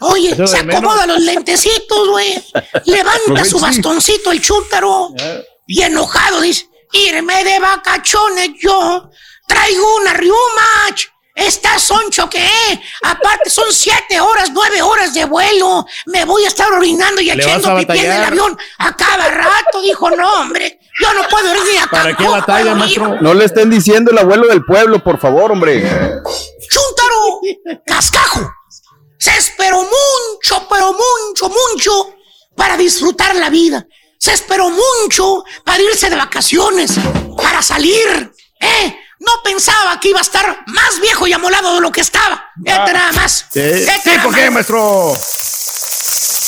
Oye, se acomoda los lentecitos, güey. Levanta su bastoncito el chúntaro. Y enojado dice, irme de vacaciones yo. Traigo una riumach. Estás soncho que aparte son siete horas, nueve horas de vuelo. Me voy a estar orinando y echando pipí en el avión a cada rato. Dijo, no, hombre, yo no puedo ir ni a ¿Para qué batalla, puedo ir". maestro? No le estén diciendo el abuelo del pueblo, por favor, hombre. Chúntaro, cascajo. Se esperó mucho, pero mucho, mucho para disfrutar la vida. Se esperó mucho para irse de vacaciones, para salir. ¿eh? No pensaba que iba a estar más viejo y amolado de lo que estaba. Fíjate nada más. Sí, nada ¿por qué, más. maestro?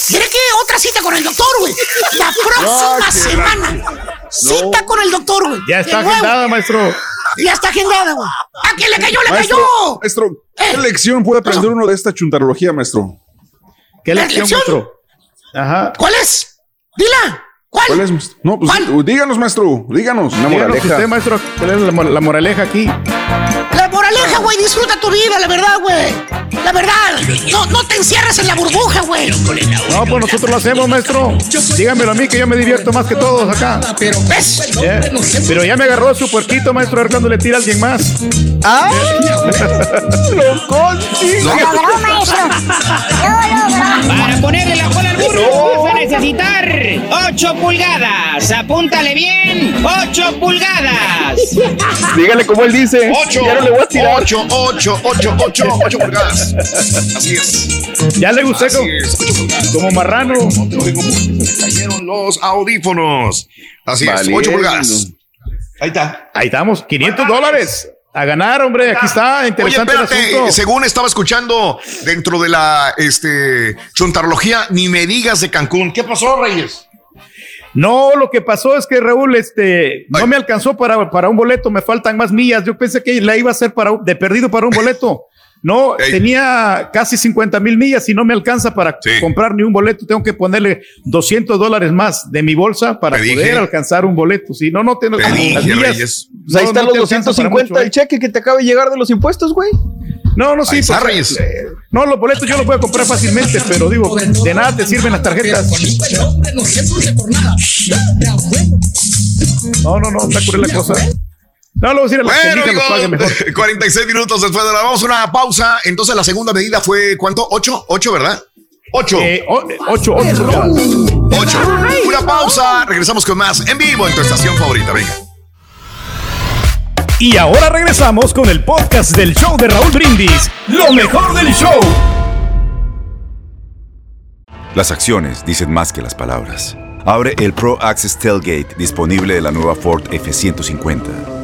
¿Quiere que otra cita con el doctor, güey? La próxima No, que semana. Cita con el doctor, güey. Ya está agendada, maestro. Ya está agendada, güey. ¿A quién le cayó? Le Maestro, cayó. maestro, ¿qué lección puede aprender uno de esta chuntarología, maestro? ¿Qué ¿La lección, lección? maestro? Ajá. ¿Cuál es? Dila. ¿Cuál? ¿Cuál es? maestro? No, pues díganos, maestro, díganos. Una Díganos moraleja. usted, maestro, ¿cuál es la moraleja aquí? La moraleja, güey, disfruta tu vida, la verdad, güey. La verdad. No, no te encierres en la burbuja, güey. No, pues nosotros lo hacemos, maestro. Dígamelo a mí que yo me divierto más que todos acá. ¿Ves? Eh, Pero ya me agarró su puerquito, maestro, a ver cuando le tira a alguien más. ¡Ah! ¡Lo Lo logró, maestro. Lo logró. Para ponerle la cola al burro vas a necesitar 8 pulgadas. Apúntale bien. 8 pulgadas. Dígale como él dice. Ocho, Ya no le voy a tirar. ocho, ocho, ocho, ocho, ocho pulgadas. Así es. Ya le gusté como, marrano. Se cayeron los audífonos. Así es, Valiendo. ocho pulgadas. Ahí está. Ahí estamos, 500 dólares. A ganar, hombre, aquí está, Oye, interesante el espérate, asunto. según estaba escuchando dentro de la este, chuntarología, ni me digas de Cancún. ¿Qué pasó, Reyes? No, lo que pasó es que Raúl, este, no me alcanzó para, para un boleto, me faltan más millas. Yo pensé que la iba a hacer para, de perdido para un boleto. No, tenía casi 50 mil millas y no me alcanza para comprar ni un boleto. Tengo que ponerle 200 dólares más de mi bolsa para Te poder dije. alcanzar un boleto. Si no, no tengo Te las dije, millas. Pues ahí no- están no los te alcanza para 250 mucho, ¿eh? el cheque que te acaba de llegar de los impuestos, güey. No, no, sí. Pues, Reyes. eh, no, los boletos yo los voy a comprar fácilmente, pero digo, de nada te sirven las tarjetas. No, no, no, está cruel la cosa. No, lo voy a decir a las Bueno, que los paguen mejor. amigos, 46 minutos después de la vamos a una pausa. Entonces la segunda medida fue ¿cuánto? 8, 8, ¿verdad? 8. Eh, o- eh, ocho, ocho. 8. Una pausa. Regresamos con más en vivo en tu estación favorita. Venga. Y ahora regresamos con el podcast del show de Raúl Brindis. Lo mejor del show. Las acciones dicen más que las palabras. Abre el Pro Access Tailgate disponible de la nueva Ford F-150.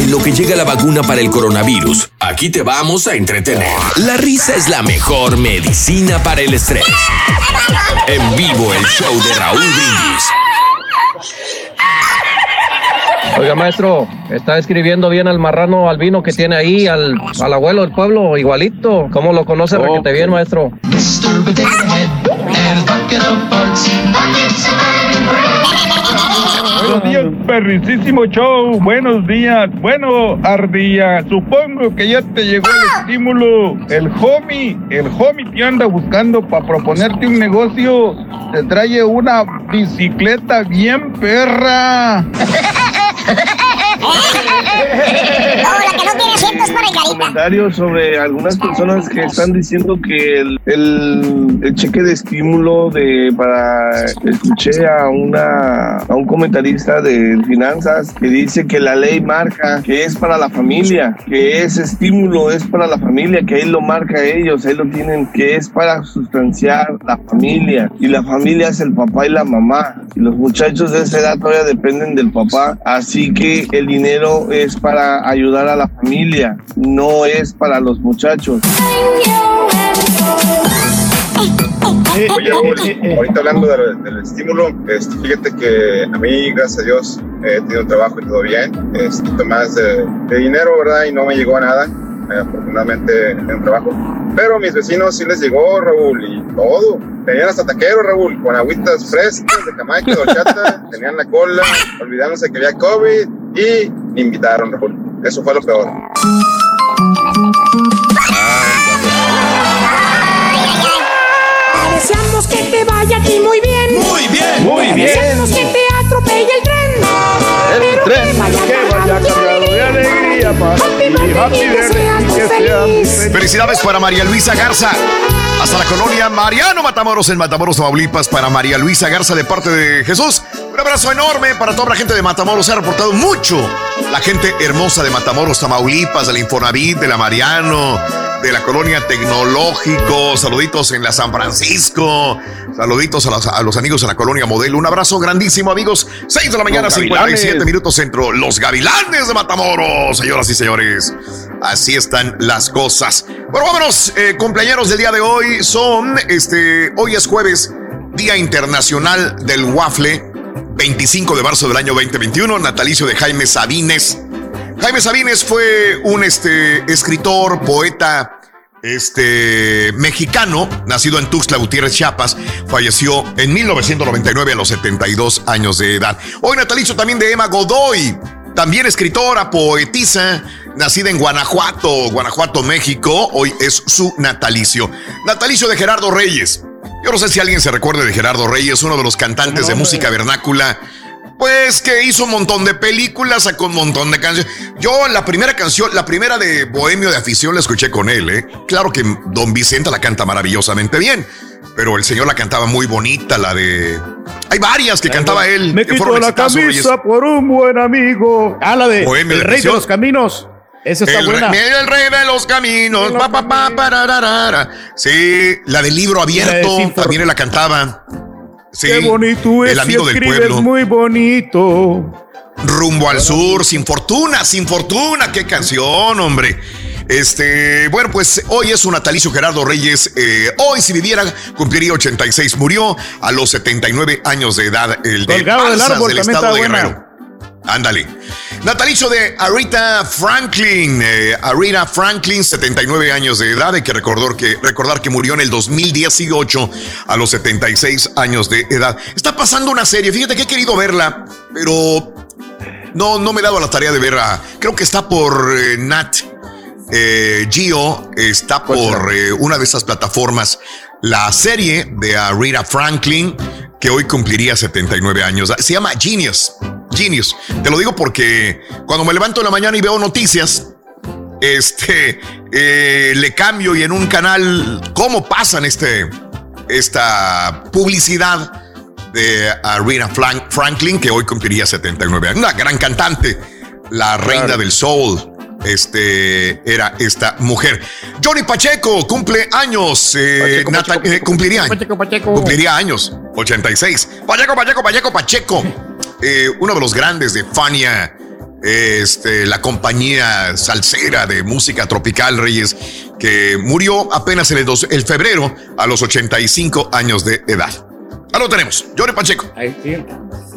En lo que llega la vacuna para el coronavirus, aquí te vamos a entretener. La risa es la mejor medicina para el estrés. En vivo el show de Raúl Brindis. Oiga, maestro, está escribiendo bien al marrano albino que tiene ahí, al, al abuelo del pueblo, igualito. ¿Cómo lo conoce requete bien, maestro? Buenos días, perricísimo show. Buenos días. Bueno, Ardilla, supongo que ya te llegó el estímulo. El homie, el homie que anda buscando para proponerte un negocio, te trae una bicicleta bien perra. para el sobre algunas personas que están diciendo que el, el- el cheque de estímulo de para escuché a una a un comentarista de finanzas que dice que la ley marca que es para la familia, que ese estímulo es para la familia, que ahí lo marca ellos, ahí lo tienen, que es para sustanciar la familia. Y la familia es el papá y la mamá. Y los muchachos de esa edad todavía dependen del papá, así que el dinero es para ayudar a la familia, no es para los muchachos. Oye, Raúl, ahorita hablando del, del estímulo, este, fíjate que a mí, gracias a Dios, he tenido trabajo y todo bien, un poquito más de, de dinero, ¿verdad? Y no me llegó a nada, eh, afortunadamente tengo un trabajo. Pero a mis vecinos sí les llegó, Raúl, y todo. Tenían hasta taquero, Raúl, con agüitas frescas de Jamaica, de horchata, tenían la cola, olvidándose que había COVID y me invitaron, Raúl. Eso fue lo peor. Deseamos que te vaya a ti muy bien. Muy bien. Muy bien. Deseamos que te atropelle el tren. El tren que vaya cargado de alegría para ti. Happy birthday, que seas Felicidades para María Luisa Garza. Hasta la colonia Mariano Matamoros en Matamoros, Tamaulipas, para María Luisa Garza de parte de Jesús. Un abrazo enorme para toda la gente de Matamoros. Se ha reportado mucho la gente hermosa de Matamoros, Tamaulipas, de la Infonavit, de la Mariano, de la colonia Tecnológico. Saluditos en la San Francisco. Saluditos a los, a los amigos en la colonia Modelo. Un abrazo grandísimo, amigos. 6 de la mañana, Los 57 Gavilanes. minutos centro. Los Gavilanes de Matamoros, señoras y señores. Así están las cosas. Bueno, vámonos, eh, cumpleaños del día de hoy son, este, hoy es jueves, Día Internacional del Waffle, 25 de marzo del año 2021, natalicio de Jaime Sabines. Jaime Sabines fue un este, escritor, poeta, este mexicano, nacido en Tuxtla Gutiérrez, Chiapas, falleció en 1999 a los 72 años de edad. Hoy natalicio también de Emma Godoy, también escritora, poetisa, nacida en Guanajuato, Guanajuato, México. Hoy es su natalicio. Natalicio de Gerardo Reyes. Yo no sé si alguien se recuerde de Gerardo Reyes, uno de los cantantes de música vernácula pues que hizo un montón de películas, sacó un montón de canciones. Yo la primera canción, la primera de Bohemio de Afición la escuché con él, ¿eh? Claro que Don Vicente la canta maravillosamente bien, pero el señor la cantaba muy bonita, la de... Hay varias que cantaba él. Me quito la Reyes. camisa por un buen amigo. Ah, la de Bohemio El de Rey de los Caminos. Esa está el, buena. Rey, el rey de los caminos. pa, pa, pa, pararara. Sí, la del libro abierto. Desinfor- También él la cantaba. Sí, Qué bonito es El amigo si del pueblo. muy bonito. Rumbo al sur, sin fortuna, sin fortuna. Qué canción, hombre. Este, bueno, pues hoy es su natalicio Gerardo Reyes. Eh, hoy, si viviera, cumpliría 86. Murió a los 79 años de edad. El de Colgado del árbol del estado de buena. Ándale. Natalicio de Arita Franklin. Eh, Arita Franklin, 79 años de edad. Hay que recordar que, recordar que murió en el 2018 a los 76 años de edad. Está pasando una serie. Fíjate que he querido verla, pero no, no me he dado la tarea de verla. Creo que está por eh, Nat eh, Geo. Está por eh, una de esas plataformas. La serie de Arita Franklin, que hoy cumpliría 79 años. Se llama Genius. Genius. Te lo digo porque cuando me levanto en la mañana y veo noticias, este, eh, le cambio y en un canal, ¿cómo pasan este, esta publicidad de Arena Franklin, que hoy cumpliría 79 años? Una gran cantante, la reina del soul. Este era esta mujer. Johnny Pacheco cumple años. eh, Nata- eh, cumpliría, cumpliría años. 86. Pacheco, Pacheco, Pacheco, Pacheco. Eh, uno de los grandes de Fania. Este, la compañía salsera de música tropical Reyes, que murió apenas en el, dos- el febrero a los 85 años de edad. Ahí lo tenemos, Johnny Pacheco.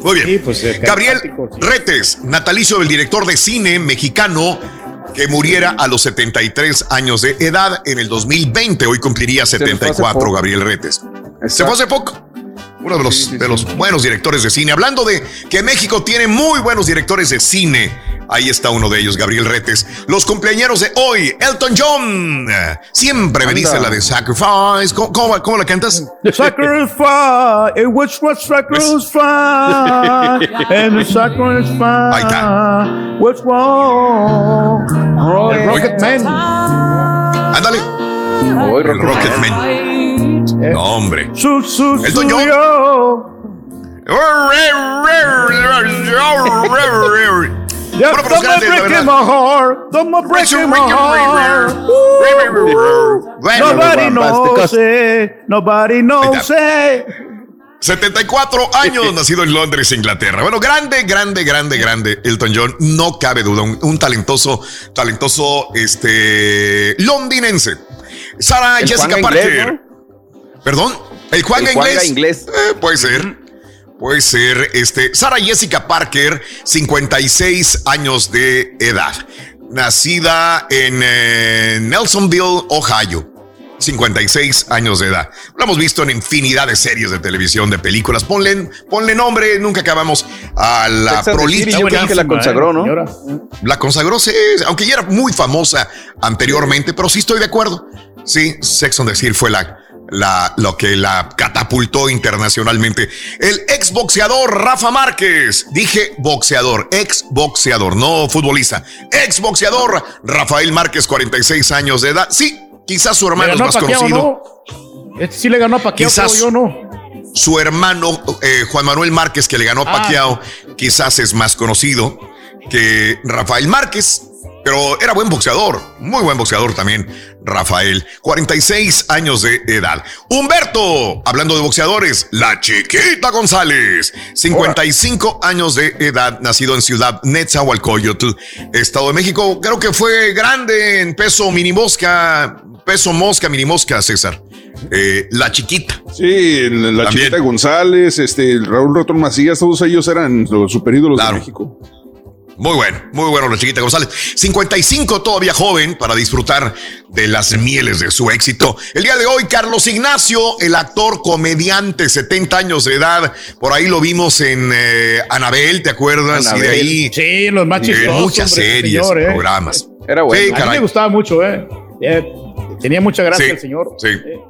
Muy bien. eh, Gabriel Retes, natalicio del director de cine mexicano que muriera a los 73 años de edad en el 2020. Hoy cumpliría nos fue hace 74, poco. Gabriel Retes. Se fue hace poco. Uno de los, de los buenos directores de cine. Hablando de que México tiene muy buenos directores de cine. Ahí está uno de ellos, Gabriel Retes. Los cumpleaños de hoy, Elton John. Siempre me Anda. dice la de Sacrifice. ¿Cómo, cómo, cómo la cantas? Sacrifice, it was what sacrifice, and the sacrifice was wrong. El Rocketman. Ándale. El Rocketman. No, hombre. Su, su, Elton John. Yeah, Bueno, los don't grandes, break my heart, don't break my heart. Nobody knows it, nobody knows it. 74 años, nacido en Londres, Inglaterra. Bueno, grande, grande, grande, grande. Elton John, no cabe duda, un, un talentoso, talentoso, este, londinense. Sara Jessica Parker. inglés, Perdón, el Juanga El Juanga inglés. inglés. Eh, puede ser. Puede ser, este, Sara Jessica Parker, 56 años de edad. Nacida en eh, Nelsonville, Ohio. 56 años de edad. Lo hemos visto en infinidad de series de televisión, de películas. Ponle, ponle nombre, nunca acabamos a la creo que la consagró, ¿no? La consagró, sí, aunque ya era muy famosa anteriormente, pero sí estoy de acuerdo. Sí, Sex on the City fue la, la, lo que la catapultó internacionalmente. El exboxeador Rafa Márquez, dije boxeador, exboxeador, no futbolista. Exboxeador Rafael Márquez, 46 años de edad. Sí, quizás su hermano es más conocido. ¿no? Este sí le ganó a Quizás- pero yo no. Su hermano eh, Juan Manuel Márquez, que le ganó a Ah. Pacquiao, quizás es más conocido que Rafael Márquez. Pero era buen boxeador, muy buen boxeador también, Rafael. 46 años de edad. Humberto, hablando de boxeadores, la chiquita González. 55 años de edad, nacido en Ciudad Netzahualcoyotl, Estado de México. Creo que fue grande en peso mini mosca, peso mosca, mini mosca, César. Eh, la chiquita. Sí, la, chiquita González, este, Raúl Rotón Macías, todos ellos eran los superídolos de México. Muy bueno, muy bueno la chiquita González. 55 todavía joven para disfrutar de las mieles de su éxito. El día de hoy, Carlos Ignacio, el actor comediante, 70 años de edad. Por ahí lo vimos en eh, Anabel, ¿te acuerdas? Y de ahí. Sí, los más En muchas series, señor, ¿eh? programas. Era bueno. Sí, A mí me gustaba mucho, ¿eh? Eh, Tenía mucha gracia el señor. Sí.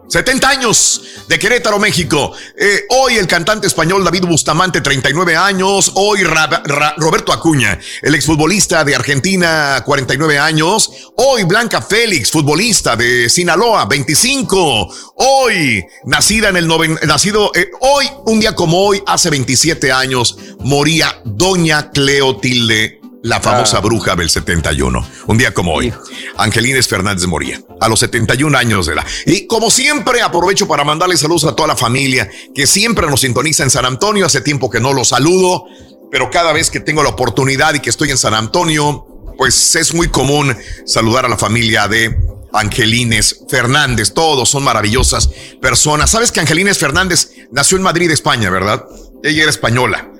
70 años de Querétaro, México. Eh, hoy el cantante español David Bustamante, 39 años. Hoy Ra- Ra- Roberto Acuña, el exfutbolista de Argentina, 49 años. Hoy Blanca Félix, futbolista de Sinaloa, 25. Hoy, nacida en el noven, nacido, eh, hoy, un día como hoy, hace 27 años, moría Doña Cleotilde la famosa Ah. bruja del 71. Un día como hoy, Angelines Fernández moría a los 71 años de edad. Y como siempre, aprovecho para mandarle saludos a toda la familia que siempre nos sintoniza en San Antonio. Hace tiempo que no los saludo, pero cada vez que tengo la oportunidad y que estoy en San Antonio, pues es muy común saludar a la familia de Angelines Fernández. Todos son maravillosas personas. Sabes que Angelines Fernández nació en Madrid, España, ¿verdad? Ella era española.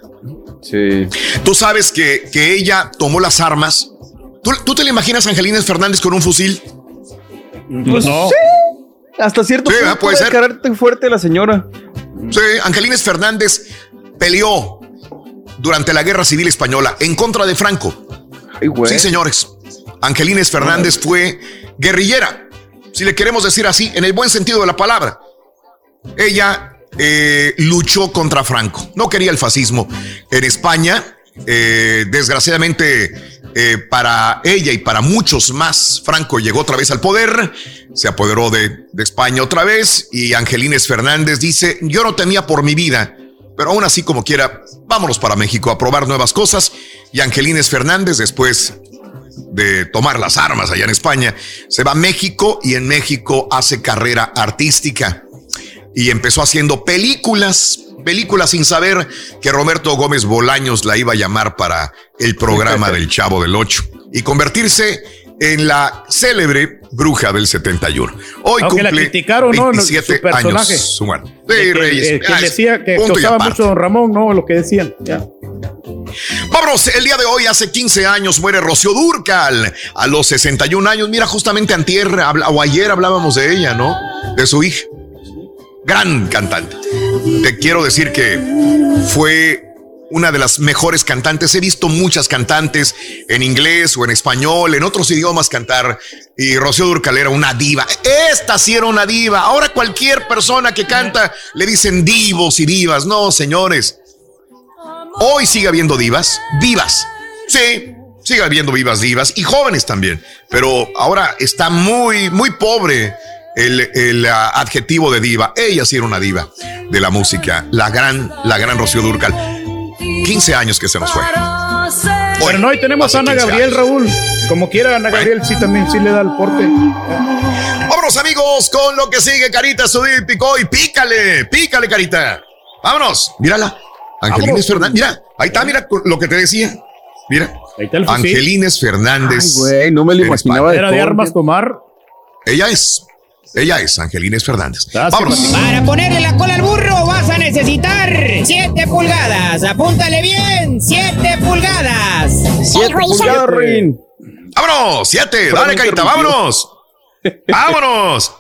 Sí. Tú sabes que, que ella tomó las armas. ¿Tú, tú te la imaginas a Angelines Fernández con un fusil? Pues no. sí. Hasta cierto Sí, punto puede de ser. carácter fuerte la señora. Sí, Angelines Fernández peleó durante la Guerra Civil Española en contra de Franco. Sí, señores. Angelines Fernández fue guerrillera, si le queremos decir así, en el buen sentido de la palabra. Ella eh, luchó contra Franco, no quería el fascismo en España. eh, desgraciadamente, eh, para ella y para muchos más, Franco llegó otra vez al poder, se apoderó de, de España otra vez y Angelines Fernández dice, yo no temía por mi vida, pero aún así como quiera, vámonos para México a probar nuevas cosas. Y Angelines Fernández, después de tomar las armas allá en España, se va a México y en México hace carrera artística. Y empezó haciendo películas, películas sin saber que Roberto Gómez Bolaños la iba a llamar para el programa del Chavo del Ocho y convertirse en la célebre bruja del 71. Hoy Aunque la cumple criticaron, ¿no? Su 27 personaje. años. su Sí, que, Reyes. eh, que Ah, decía que costaba mucho don Ramón, ¿no? Lo que decían. Ya. Vámonos, el día de hoy, hace 15 años, muere Rocío Durcal. A los 61 años, mira, justamente antier o ayer hablábamos de ella, ¿no? De su hija. Gran cantante. Te quiero decir que fue una de las mejores cantantes. He visto muchas cantantes en inglés o en español, en otros idiomas cantar. Y Rocío Durcal era una diva. Esta sí era una diva. Ahora cualquier persona que canta le dicen divos y divas. No, señores. Hoy sigue habiendo divas, divas. Sí, sigue habiendo vivas divas y jóvenes también. Pero ahora está muy, muy pobre el, el, ah, adjetivo de diva. Ella sí era una diva de la música. La gran, la gran Rocío Durcal. 15 años que se nos fue. Pero no, hoy tenemos a Ana 15 Gabriel, años. Raúl. Como quiera, Ana Gabriel sí también sí le da el porte. Vámonos, amigos, con lo que sigue, Carita, subir, picó y pícale, pícale, Carita. Vámonos, mírala. Angelines Vámonos. Fernández, mira, ahí está, mira lo que te decía. Mira, Ahí está el. Angelines Fernández. Ay, güey, no me lo imaginaba. Era de armas tomar. Ella es, ella es Angelines Fernández. Gracias, Vámonos. Para ponerle la cola al burro vas a necesitar 7 pulgadas. Apúntale bien, 7 pulgadas. Siete Hijo, y pulgadas, solo- Rin. Vámonos, siete, Pero dale, me Carita, interrumpió. vámonos. Vámonos.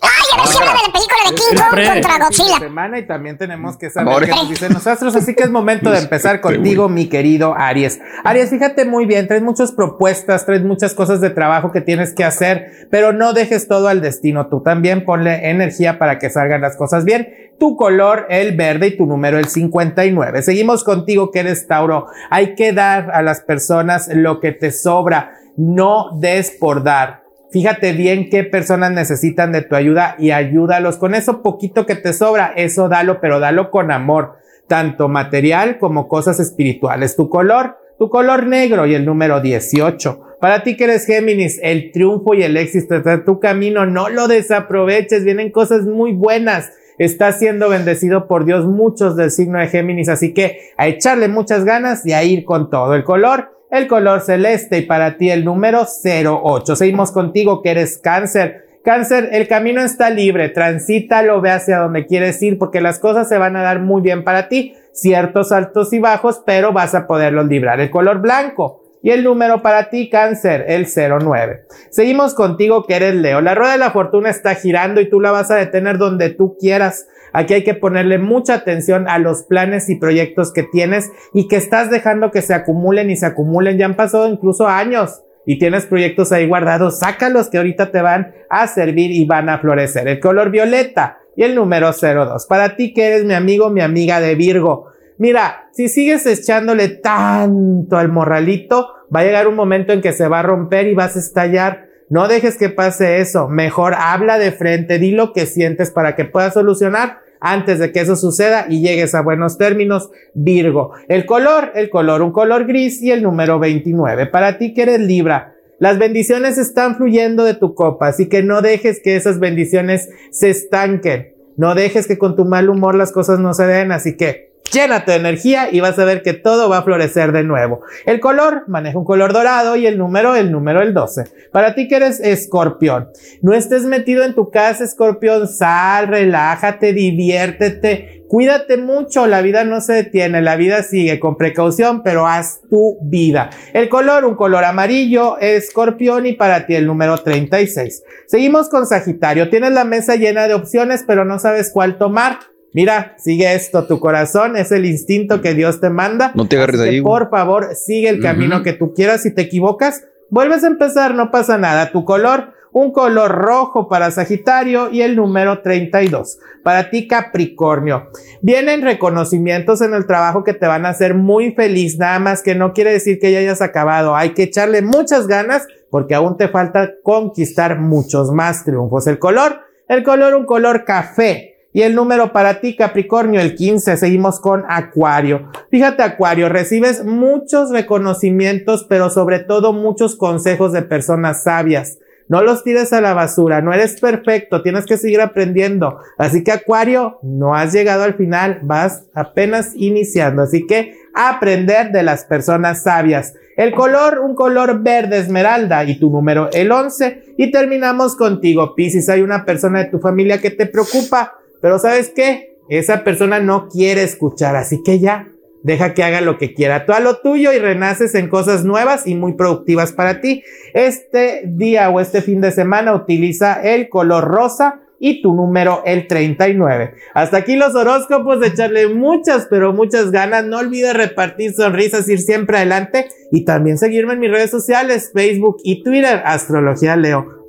Ay, ahora sí habla de la película de King Kong Pre- contra Godzilla. semana y también tenemos que saber qué nos dicen los astros, así que es momento de empezar contigo, mi querido Aries. Aries, fíjate muy bien, traes muchas propuestas, traes muchas cosas de trabajo que tienes que hacer, pero no dejes todo al destino, tú también ponle energía para que salgan las cosas bien. Tu color, el verde y tu número, el 59. Seguimos contigo, que eres Tauro. Hay que dar a las personas lo que te sobra, no des por dar. Fíjate bien qué personas necesitan de tu ayuda y ayúdalos con eso poquito que te sobra. Eso dalo, pero dalo con amor, tanto material como cosas espirituales. Tu color, tu color negro y el número 18. Para ti que eres Géminis, el triunfo y el éxito está tu camino, no lo desaproveches, vienen cosas muy buenas. Estás siendo bendecido por Dios muchos del signo de Géminis, así que a echarle muchas ganas y a ir con todo. El color, el color celeste y para ti el número 08. Seguimos contigo que eres cáncer. Cáncer, el camino está libre, transítalo, ve hacia donde quieres ir porque las cosas se van a dar muy bien para ti. Ciertos altos y bajos, pero vas a poderlos librar. El color blanco, y el número para ti, cáncer, el 09. Seguimos contigo que eres Leo. La rueda de la fortuna está girando y tú la vas a detener donde tú quieras. Aquí hay que ponerle mucha atención a los planes y proyectos que tienes y que estás dejando que se acumulen y se acumulen. Ya han pasado incluso años y tienes proyectos ahí guardados. Sácalos que ahorita te van a servir y van a florecer. El color violeta y el número 02. Para ti que eres mi amigo, mi amiga de Virgo. Mira, si sigues echándole tanto al morralito, va a llegar un momento en que se va a romper y vas a estallar. No dejes que pase eso. Mejor habla de frente, di lo que sientes para que puedas solucionar antes de que eso suceda y llegues a buenos términos. Virgo. El color, el color, un color gris y el número 29. Para ti que eres Libra. Las bendiciones están fluyendo de tu copa, así que no dejes que esas bendiciones se estanquen. No dejes que con tu mal humor las cosas no se den, así que Llénate de energía y vas a ver que todo va a florecer de nuevo. El color, maneja un color dorado y el número, el número, el 12. Para ti que eres escorpión, no estés metido en tu casa, escorpión, sal, relájate, diviértete, cuídate mucho, la vida no se detiene, la vida sigue con precaución, pero haz tu vida. El color, un color amarillo, escorpión y para ti el número 36. Seguimos con Sagitario, tienes la mesa llena de opciones, pero no sabes cuál tomar. Mira, sigue esto, tu corazón es el instinto que Dios te manda. No te agarres ahí. Por favor, sigue el camino que tú quieras. Si te equivocas, vuelves a empezar, no pasa nada. Tu color, un color rojo para Sagitario y el número 32. Para ti, Capricornio. Vienen reconocimientos en el trabajo que te van a hacer muy feliz, nada más que no quiere decir que ya hayas acabado. Hay que echarle muchas ganas porque aún te falta conquistar muchos más triunfos. El color, el color, un color café. Y el número para ti, Capricornio, el 15. Seguimos con Acuario. Fíjate, Acuario, recibes muchos reconocimientos, pero sobre todo muchos consejos de personas sabias. No los tires a la basura, no eres perfecto, tienes que seguir aprendiendo. Así que Acuario, no has llegado al final, vas apenas iniciando. Así que aprender de las personas sabias. El color, un color verde esmeralda y tu número el 11. Y terminamos contigo, Piscis. Hay una persona de tu familia que te preocupa. Pero ¿sabes qué? Esa persona no quiere escuchar, así que ya, deja que haga lo que quiera. Tú a lo tuyo y renaces en cosas nuevas y muy productivas para ti. Este día o este fin de semana utiliza el color rosa y tu número el 39. Hasta aquí los horóscopos, de echarle muchas, pero muchas ganas. No olvides repartir sonrisas, ir siempre adelante y también seguirme en mis redes sociales, Facebook y Twitter, Astrología Leo.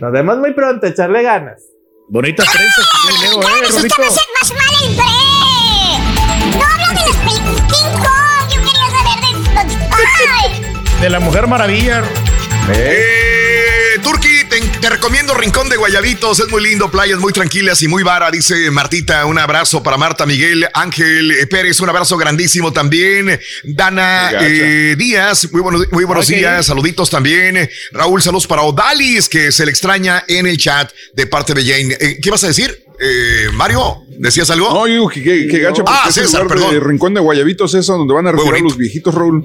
Nos vemos muy pronto, echarle ganas. Bonitas trenzas que tiene Leo, eh, Es que Rorrito. me hace más mal el pre. No hablo de las películas King Kong. Yo quería saber de. Ay. De la Mujer Maravilla. Eh, Turki, te, te recomiendo Rincón de Guayabitos, es muy lindo, playas muy tranquilas y muy vara, dice Martita, un abrazo para Marta Miguel, Ángel eh, Pérez, un abrazo grandísimo también, Dana eh, Díaz, muy buenos, muy buenos Ok. días, saluditos también, Raúl, saludos para Odalis, que se le extraña en el chat de parte de Jane. Eh, ¿Qué vas a decir, eh, Mario? ¿Decías algo? No, yo digo que, que, que gacho porque Ah, ese César, lugar perdón. de Rincón de Guayabitos es donde van a retirar los viejitos, Raúl.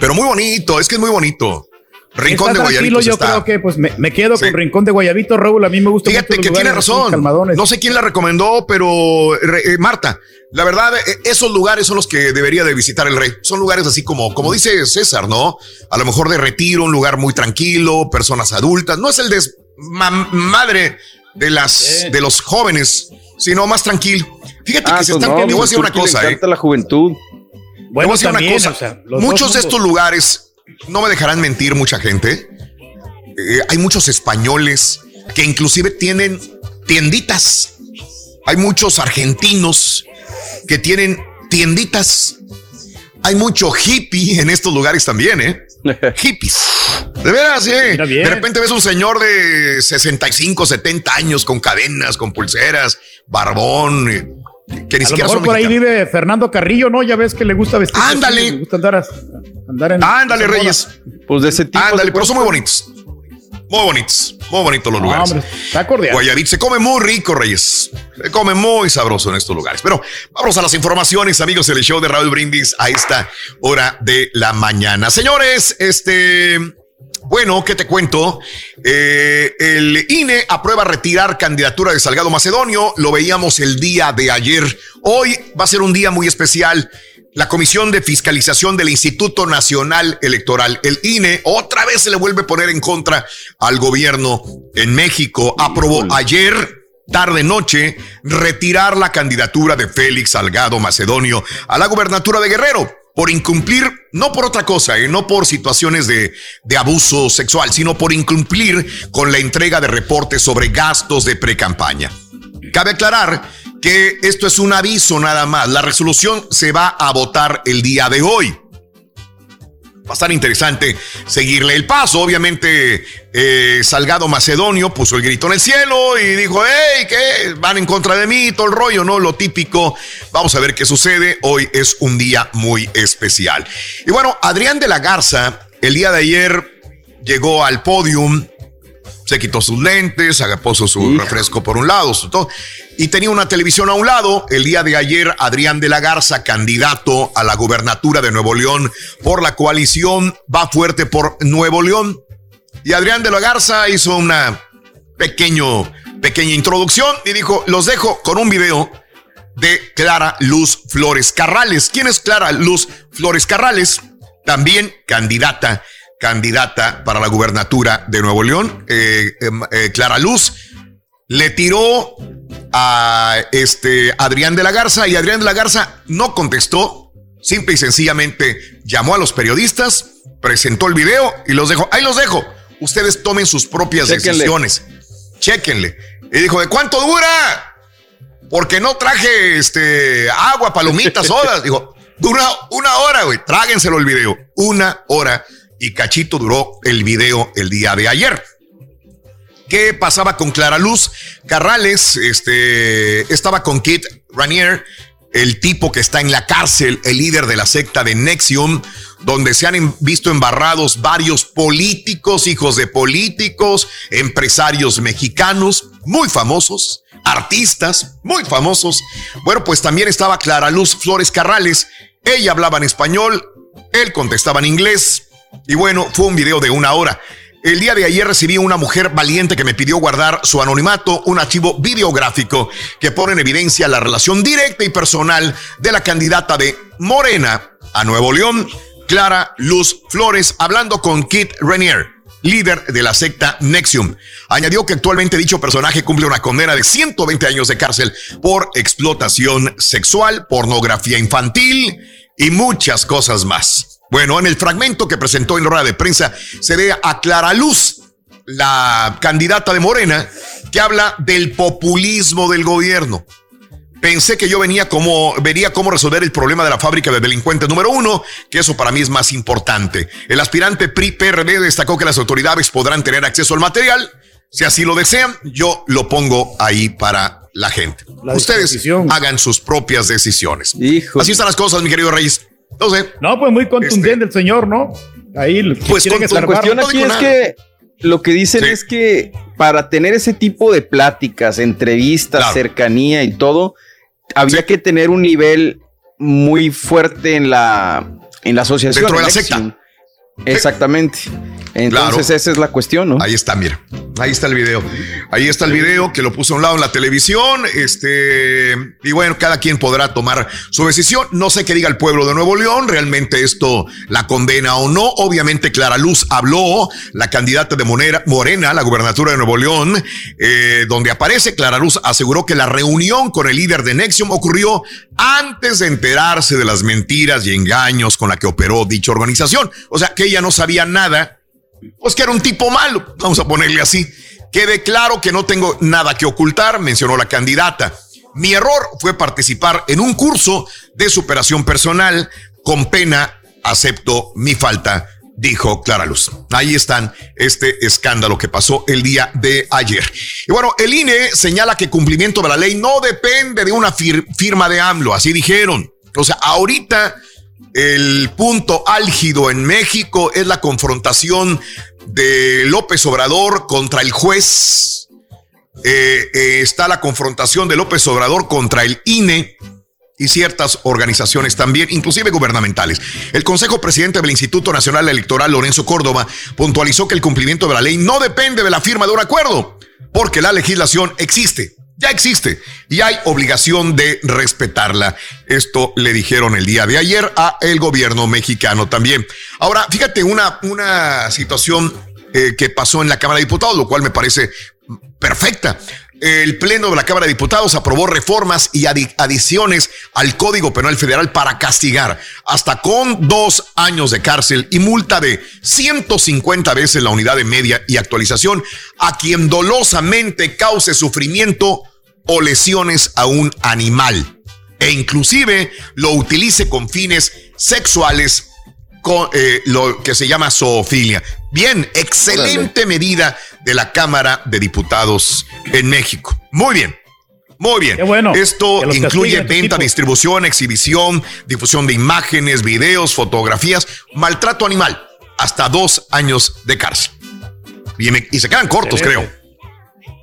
Pero muy bonito, es que es muy bonito. Rincón Está de tranquilo, Guayabitos yo está. creo que pues me, me quedo con Rincón de Guayabito, Raúl. A mí me gusta Fíjate mucho que tiene razón. No sé quién la recomendó, pero eh, Marta, la verdad, eh, esos lugares son los que debería de visitar el rey. Son lugares así como, como dice César, ¿no? A lo mejor de retiro, un lugar muy tranquilo, personas adultas. No es el des ma- madre de las de los jóvenes, sino más tranquilo. Fíjate Ah, que se pues están. no, te voy a decir pues, una cosa, ¿eh? encanta la juventud. Te voy a decir una cosa. o sea, los Muchos de estos lugares, no me dejarán mentir mucha gente. eh, hay muchos españoles que inclusive tienen tienditas. Hay muchos argentinos que tienen tienditas. Hay mucho hippie en estos lugares también, ¿eh? Hippies. De veras, ¿eh? De repente ves un señor de 65, 70 años con cadenas, con pulseras, barbón. Que ni A lo siquiera mejor son por ahí mexicanos. vive Fernando Carrillo, ¿no? Ya ves que le gusta vestir. Ándale. Le gusta andar, a- andar en. Ándale. Reyes. Pues de ese tipo. Ándale, pero son muy bonitos. Muy bonitos. Muy bonitos los No, lugares. hombre, está cordial. Guayabit se come muy rico, Reyes. Se come muy sabroso en estos lugares. Pero vamos a las informaciones, amigos, del show de Raúl Brindis a esta hora de la mañana. Señores, este. Bueno, ¿qué te cuento? Eh, el INE aprueba retirar candidatura de Salgado Macedonio. Lo veíamos el día de ayer. Hoy va a ser un día muy especial. La Comisión de Fiscalización del Instituto Nacional Electoral, el INE, otra vez se le vuelve a poner en contra al gobierno en México. Aprobó ayer tarde noche retirar la candidatura de Félix Salgado Macedonio a la gubernatura de Guerrero por incumplir, no por otra cosa, eh, no por situaciones de, de abuso sexual, sino por incumplir con la entrega de reportes sobre gastos de precampaña. Cabe aclarar que esto es un aviso nada más. La resolución se va a votar el día de hoy. Va a estar interesante seguirle el paso. Obviamente, eh, Salgado Macedonio puso el grito en el cielo y dijo, hey, ¿qué? Van en contra de mí, todo el rollo, ¿no? Lo típico. Vamos a ver qué sucede. Hoy es un día muy especial. Y bueno, Adrián de la Garza, el día de ayer llegó al podium se quitó sus lentes, puso su refresco por un lado, todo, y tenía una televisión a un lado. El día de ayer, Adrián de la Garza, candidato a la gubernatura de Nuevo León por la coalición Va Fuerte por Nuevo León. Y Adrián de la Garza hizo una pequeño, pequeña introducción y dijo, los dejo con un video de Clara Luz Flores Carrales. ¿Quién es Clara Luz Flores Carrales? También candidata candidata para la gubernatura de Nuevo León, eh, eh, Clara Luz, le tiró a este Adrián de la Garza y Adrián de la Garza no contestó, simple y sencillamente llamó a los periodistas, presentó el video y los dejó. Ahí los dejo. Ustedes tomen sus propias decisiones. Chéquenle. Y dijo, ¿de cuánto dura? Porque no traje este agua, palomitas, sodas. Dijo, dura una hora, güey. Tráguenselo el video. Una hora y cachito duró el video el día de ayer. ¿Qué pasaba con Clara Luz? Carrales este, estaba con Kit Ranier, el tipo que está en la cárcel, el líder de la secta de Nexium, donde se han em- visto embarrados varios políticos, hijos de políticos, empresarios mexicanos muy famosos, artistas muy famosos. Bueno, pues también estaba Clara Luz Flores Carrales. Ella hablaba en español, él contestaba en inglés. Y bueno, fue un video de una hora. El día de ayer recibí una mujer valiente que me pidió guardar su anonimato, un archivo videográfico que pone en evidencia la relación directa y personal de la candidata de Morena a Nuevo León, Clara Luz Flores, hablando con Kit Renier, líder de la secta Nexium. Añadió que actualmente dicho personaje cumple una condena de 120 años de cárcel por explotación sexual, pornografía infantil y muchas cosas más. Bueno, en el fragmento que presentó en rueda de prensa se ve a Clara Luz, la candidata de Morena, que habla del populismo del gobierno. Pensé que yo venía como, vería cómo resolver el problema de la fábrica de delincuentes número uno, que eso para mí es más importante. El aspirante PRI-PRD destacó que las autoridades podrán tener acceso al material. Si así lo desean, yo lo pongo ahí para la gente. Ustedes hagan sus propias decisiones. Así están las cosas, mi querido Reyes. No sé. No, pues muy contundente el señor, ¿no? Ahí Pues con- La cuestión aquí es que lo que dicen es que para tener ese tipo de pláticas, entrevistas, cercanía y todo, había que tener un nivel muy fuerte en la, en la asociación. Dentro de la secta. Exactamente. Entonces Claro. esa es la cuestión, ¿no? Ahí está, mira. Ahí está el video. Ahí está el video que lo puso a un lado en la televisión. Este, y bueno, cada quien podrá tomar su decisión. No sé qué diga el pueblo de Nuevo León. Realmente esto la condena o no. Obviamente, Clara Luz habló, la candidata de Monera- Morena, a la gubernatura de Nuevo León, eh, donde aparece Clara Luz, aseguró que la reunión con el líder de Nexium ocurrió antes de enterarse de las mentiras y engaños con la que operó dicha organización. O sea, que ella no sabía nada pues que era un tipo malo, vamos a ponerle así. Quede claro que no tengo nada que ocultar, mencionó la candidata. Mi error fue participar en un curso de superación personal. Con pena acepto mi falta, dijo Clara Luz. Ahí están este escándalo que pasó el día de ayer. Y bueno, el INE señala que cumplimiento de la ley no depende de una firma de AMLO, así dijeron. O sea, ahorita el punto álgido en México es la confrontación de López Obrador contra el juez. Eh, eh, está la confrontación de López Obrador contra el INE y ciertas organizaciones también, inclusive gubernamentales. El Consejo Presidente del Instituto Nacional Electoral, Lorenzo Córdoba, puntualizó que el cumplimiento de la ley no depende de la firma de un acuerdo, porque la legislación existe, ya existe, y hay obligación de respetarla. Esto le dijeron el día de ayer a el gobierno mexicano también. Ahora, fíjate una, una situación eh, que pasó en la Cámara de Diputados, lo cual me parece perfecta el Pleno de la Cámara de Diputados aprobó reformas y adiciones al Código Penal Federal para castigar hasta con dos años de cárcel y multa de 150 veces la unidad de media y actualización a quien dolosamente cause sufrimiento o lesiones a un animal e inclusive lo utilice con fines sexuales con eh, lo que se llama zoofilia. Bien, excelente medida de la Cámara de Diputados en México. Muy bien. Muy bien. bueno, Esto incluye venta, distribución, exhibición, difusión de imágenes, videos, fotografías, maltrato animal, hasta dos años de cárcel. Y, se quedan cortos, creo.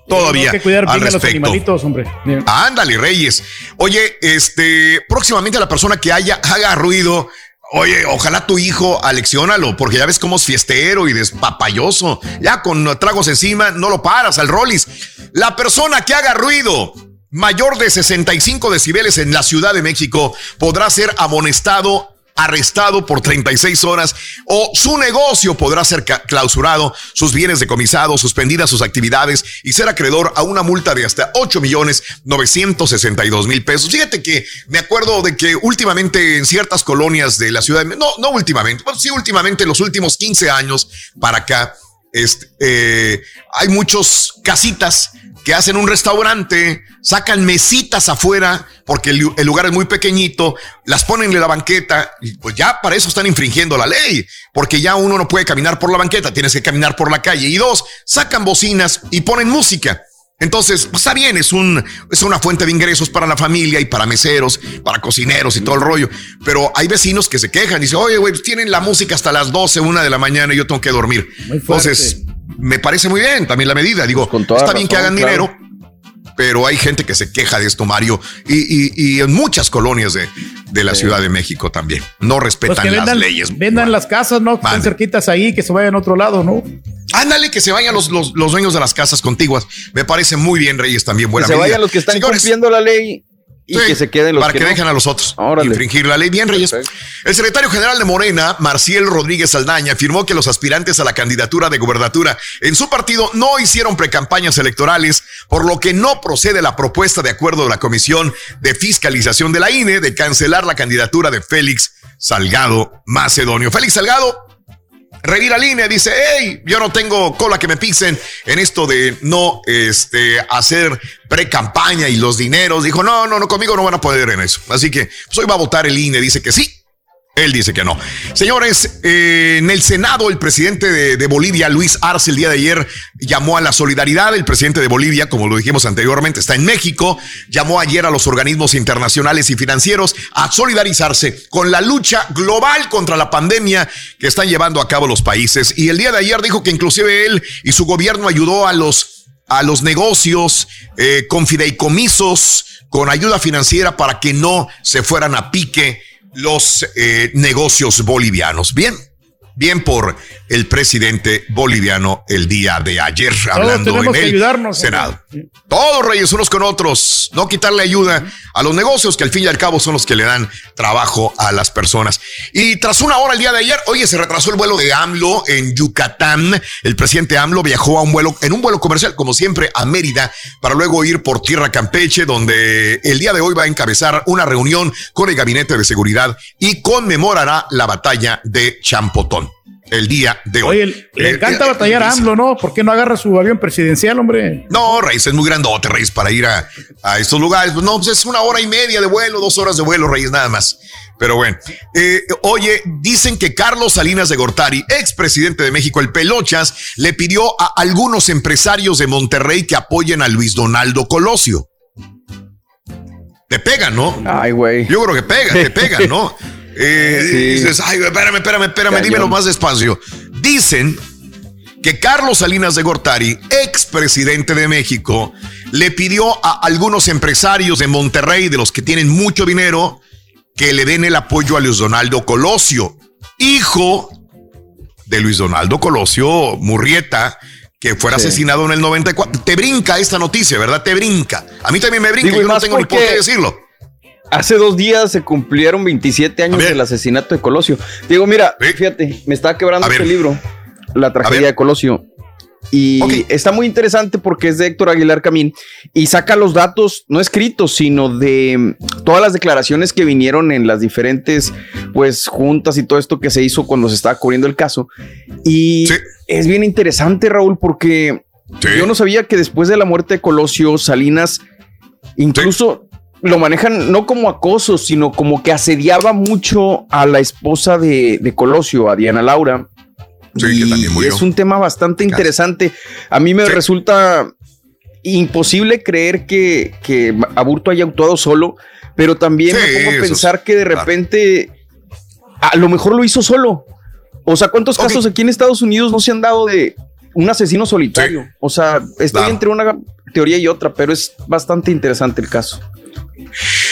Todavía. Hay que cuidar al respecto. A los animalitos, hombre. Ándale, Reyes. Oye, este, próximamente la persona que haya, haga ruido Oye, ojalá tu hijo aleccionalo, porque ya ves cómo es fiestero y despapayoso. Ya con tragos encima no lo paras al Rollis. La persona que haga ruido mayor de 65 decibeles en la Ciudad de México podrá ser amonestado arrestado por 36 horas o su negocio podrá ser clausurado, sus bienes decomisados, suspendidas sus actividades y ser acreedor a una multa de hasta 8 millones 962 mil pesos. Fíjate que me acuerdo de que últimamente en ciertas colonias de la ciudad, no, no últimamente, sí últimamente los últimos 15 años para acá, este, eh, hay muchos casitas que hacen un restaurante, sacan mesitas afuera, porque el, lugar es muy pequeñito, las ponen en la banqueta, y pues ya para eso están infringiendo la ley, porque ya uno no puede caminar por la banqueta, tienes que caminar por la calle. Y dos, sacan bocinas y ponen música. Entonces, pues está bien, es, un, es una fuente de ingresos para la familia y para meseros, para cocineros y todo el rollo. Pero hay vecinos que se quejan y dicen, oye, güey, pues tienen la música hasta las 12, una de la mañana y yo tengo que dormir. Entonces, me parece muy bien también la medida. Digo, pues está bien que hagan dinero, pero hay gente que se queja de esto, Mario, y, en muchas colonias de, de la Ciudad de México también. No respetan pues las leyes. Vendan las casas, ¿no? Que están cerquitas ahí, que se vayan a otro lado, ¿no? Ándale, que se vayan los, los, dueños de las casas contiguas. Me parece muy bien, Reyes, también buena Que se vayan los que están cumpliendo la ley y que se queden los para que, dejen a los otros infringir la ley. Bien, Reyes. El secretario general de Morena, Marciel Rodríguez Saldaña, afirmó que los aspirantes a la candidatura de gubernatura en su partido no hicieron precampañas electorales, por lo que no procede la propuesta de acuerdo de la Comisión de Fiscalización de la INE de cancelar la candidatura de Félix Salgado Macedonio. Félix Salgado revira línea, dice, hey, yo no tengo cola que me pisen en esto de no este, hacer pre-campaña y los dineros. Dijo, no, no, no, conmigo no van a poder en eso. Así que pues hoy va a votar el INE, dice que sí, él dice que no. Señores, eh, en el Senado, el presidente de, Bolivia, Luis Arce, el día de ayer llamó a la solidaridad. El presidente de Bolivia, como lo dijimos anteriormente, está en México. Llamó ayer a los organismos internacionales y financieros a solidarizarse con la lucha global contra la pandemia que están llevando a cabo los países. Y el día de ayer dijo que inclusive él y su gobierno ayudó a los a los negocios eh, con fideicomisos, con ayuda financiera para que no se fueran a pique los eh, negocios bolivianos. Bien, bien por el presidente boliviano el día de ayer, hablando en el Senado. Todos reyes unos con otros, no quitarle ayuda a los negocios que al fin y al cabo son los que le dan trabajo a las personas. Y tras una hora el día de ayer, oye, se retrasó el vuelo de AMLO en Yucatán. El presidente AMLO viajó a un vuelo, en un vuelo comercial, como siempre, a Mérida, para luego ir por tierra Campeche, donde el día de hoy va a encabezar una reunión con el gabinete de seguridad y conmemorará la batalla de Champotón el día de hoy. Oye, le eh, encanta eh, batallar a AMLO, ¿no? ¿Por qué no agarra su avión presidencial, hombre? No, Reyes, es muy grandote, Reyes, para ir a, a estos lugares. Pues no, pues es una hora y media de vuelo, dos horas de vuelo, Reyes, nada más. Pero bueno, eh, oye, dicen que Carlos Salinas de Gortari, expresidente de México, el Pelochas, le pidió a algunos empresarios de Monterrey que apoyen a Luis Donaldo Colosio. Te pegan, ¿no? Ay, güey. Yo creo que pegan, te pegan, ¿no? Eh, Sí. Dices, ay, espérame, espérame, espérame, Cañón. dímelo más despacio. Dicen que Carlos Salinas de Gortari, expresidente de México, le pidió a algunos empresarios de Monterrey, de los que tienen mucho dinero, que le den el apoyo a Luis Donaldo Colosio, hijo de Luis Donaldo Colosio Murrieta, que fuera Sí. asesinado en el 94. Te brinca esta noticia, ¿verdad? Te brinca. A mí también me brinca, Digo, yo no tengo ni por qué decirlo. Hace dos días se cumplieron 27 años del asesinato de Colosio. Digo, mira, fíjate, me está quebrando este libro, La tragedia de Colosio. Y está muy interesante porque es de Héctor Aguilar Camín y saca los datos no escritos, sino de mm, todas las declaraciones que vinieron en las diferentes pues juntas y todo esto que se hizo cuando se estaba cubriendo el caso. Y es bien interesante, Raúl, porque yo no sabía que después de la muerte de Colosio, Salinas incluso lo manejan no como acoso, sino como que asediaba mucho a la esposa de, de Colosio, a Diana Laura. y es un tema bastante interesante. A mí me resulta imposible creer que, que Aburto haya actuado solo, pero también Sí, me pongo a es- pensar que de claro. repente a lo mejor lo hizo solo. O sea, ¿cuántos casos aquí en Estados Unidos no se han dado de un asesino solitario? O sea, estoy Claro. entre una teoría y otra, pero es bastante interesante el caso.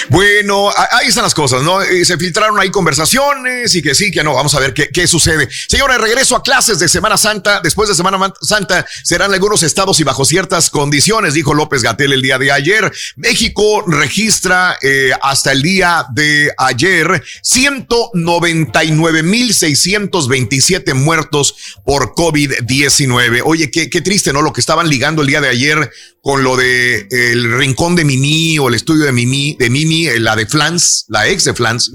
Bueno, ahí están las cosas, ¿no? Eh, Se filtraron ahí conversaciones y que sí, que no. Vamos a ver qué, qué sucede. Señores, regreso a clases de Semana Santa. Después de Semana Man- Santa serán algunos estados y bajo ciertas condiciones, dijo López Gatel el día de ayer. México registra eh, hasta el día de ayer 199.627 muertos por COVID-19. Oye, qué, qué triste, ¿no? Lo que estaban ligando el día de ayer con lo de el rincón de Mimi o el estudio de Mimi, de Mimi, eh, la de Flans, la ex de Flans,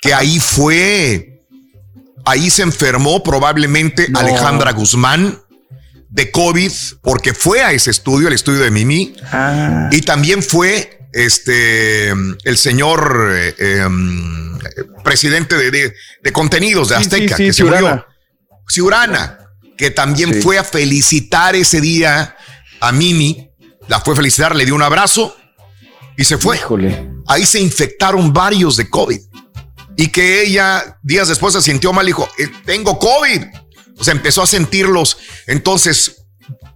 que ahí fue, ahí se enfermó probablemente No. Alejandra Guzmán de COVID porque fue a ese estudio, el estudio de Mimi, y también fue este el señor eh, em, presidente de, de- de contenidos de Sí, sí, Azteca, sí, que se murió. Ciurana, que también fue a felicitar ese día a Mimi, la fue a felicitar, le dio un abrazo y se fue. Ahí se infectaron varios de COVID. Y que ella días después se sintió mal, dijo, "Eh, tengo COVID. O sea, empezó a sentirlos. Entonces,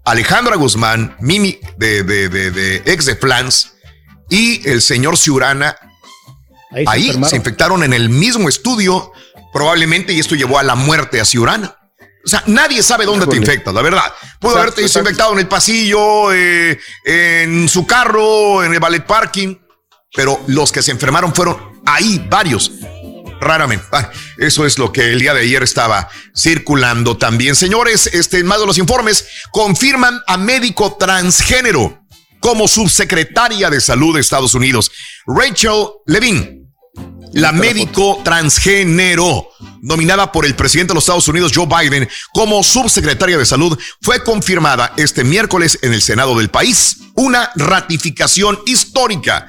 Alejandra Guzmán, Mimi de, de, de, de ex de Flans y el señor Ciurana, Ahí se ahí se, enfermaron. infectaron en el mismo estudio, probablemente, y esto llevó a la muerte a Ciurana. O sea, nadie sabe dónde te infectas, la verdad. Pudo Exacto, haberte exacto. infectado en el pasillo, eh, en su carro, en el ballet parking, pero los que se enfermaron fueron ahí, varios. Raramente. Ah, eso es lo que el día de ayer estaba circulando también. Señores, este, en más de los informes, confirman a médico transgénero como subsecretaria de salud de Estados Unidos. Rachel Levine, la médico transgénero, nominada por el presidente de los Estados Unidos, Joe Biden, como subsecretaria de salud, fue confirmada este miércoles en el Senado del país. Una ratificación histórica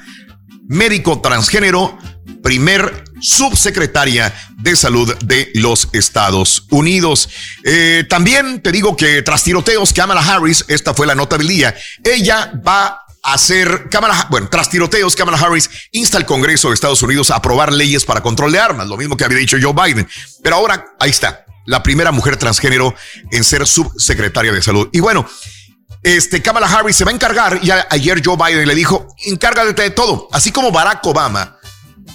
médico transgénero, primer subsecretaria de salud de los Estados Unidos. Eh, también te digo que tras tiroteos, Kamala Harris, esta fue la nota del día, ella va hacer, Kamala, bueno, tras tiroteos, Kamala Harris insta al Congreso de Estados Unidos a aprobar leyes para control de armas, lo mismo que había dicho Joe Biden. Pero ahora, ahí está, la primera mujer transgénero en ser subsecretaria de salud. Y bueno, este Kamala Harris se va a encargar. Ya ayer Joe Biden le dijo: encárgate de todo. Así como Barack Obama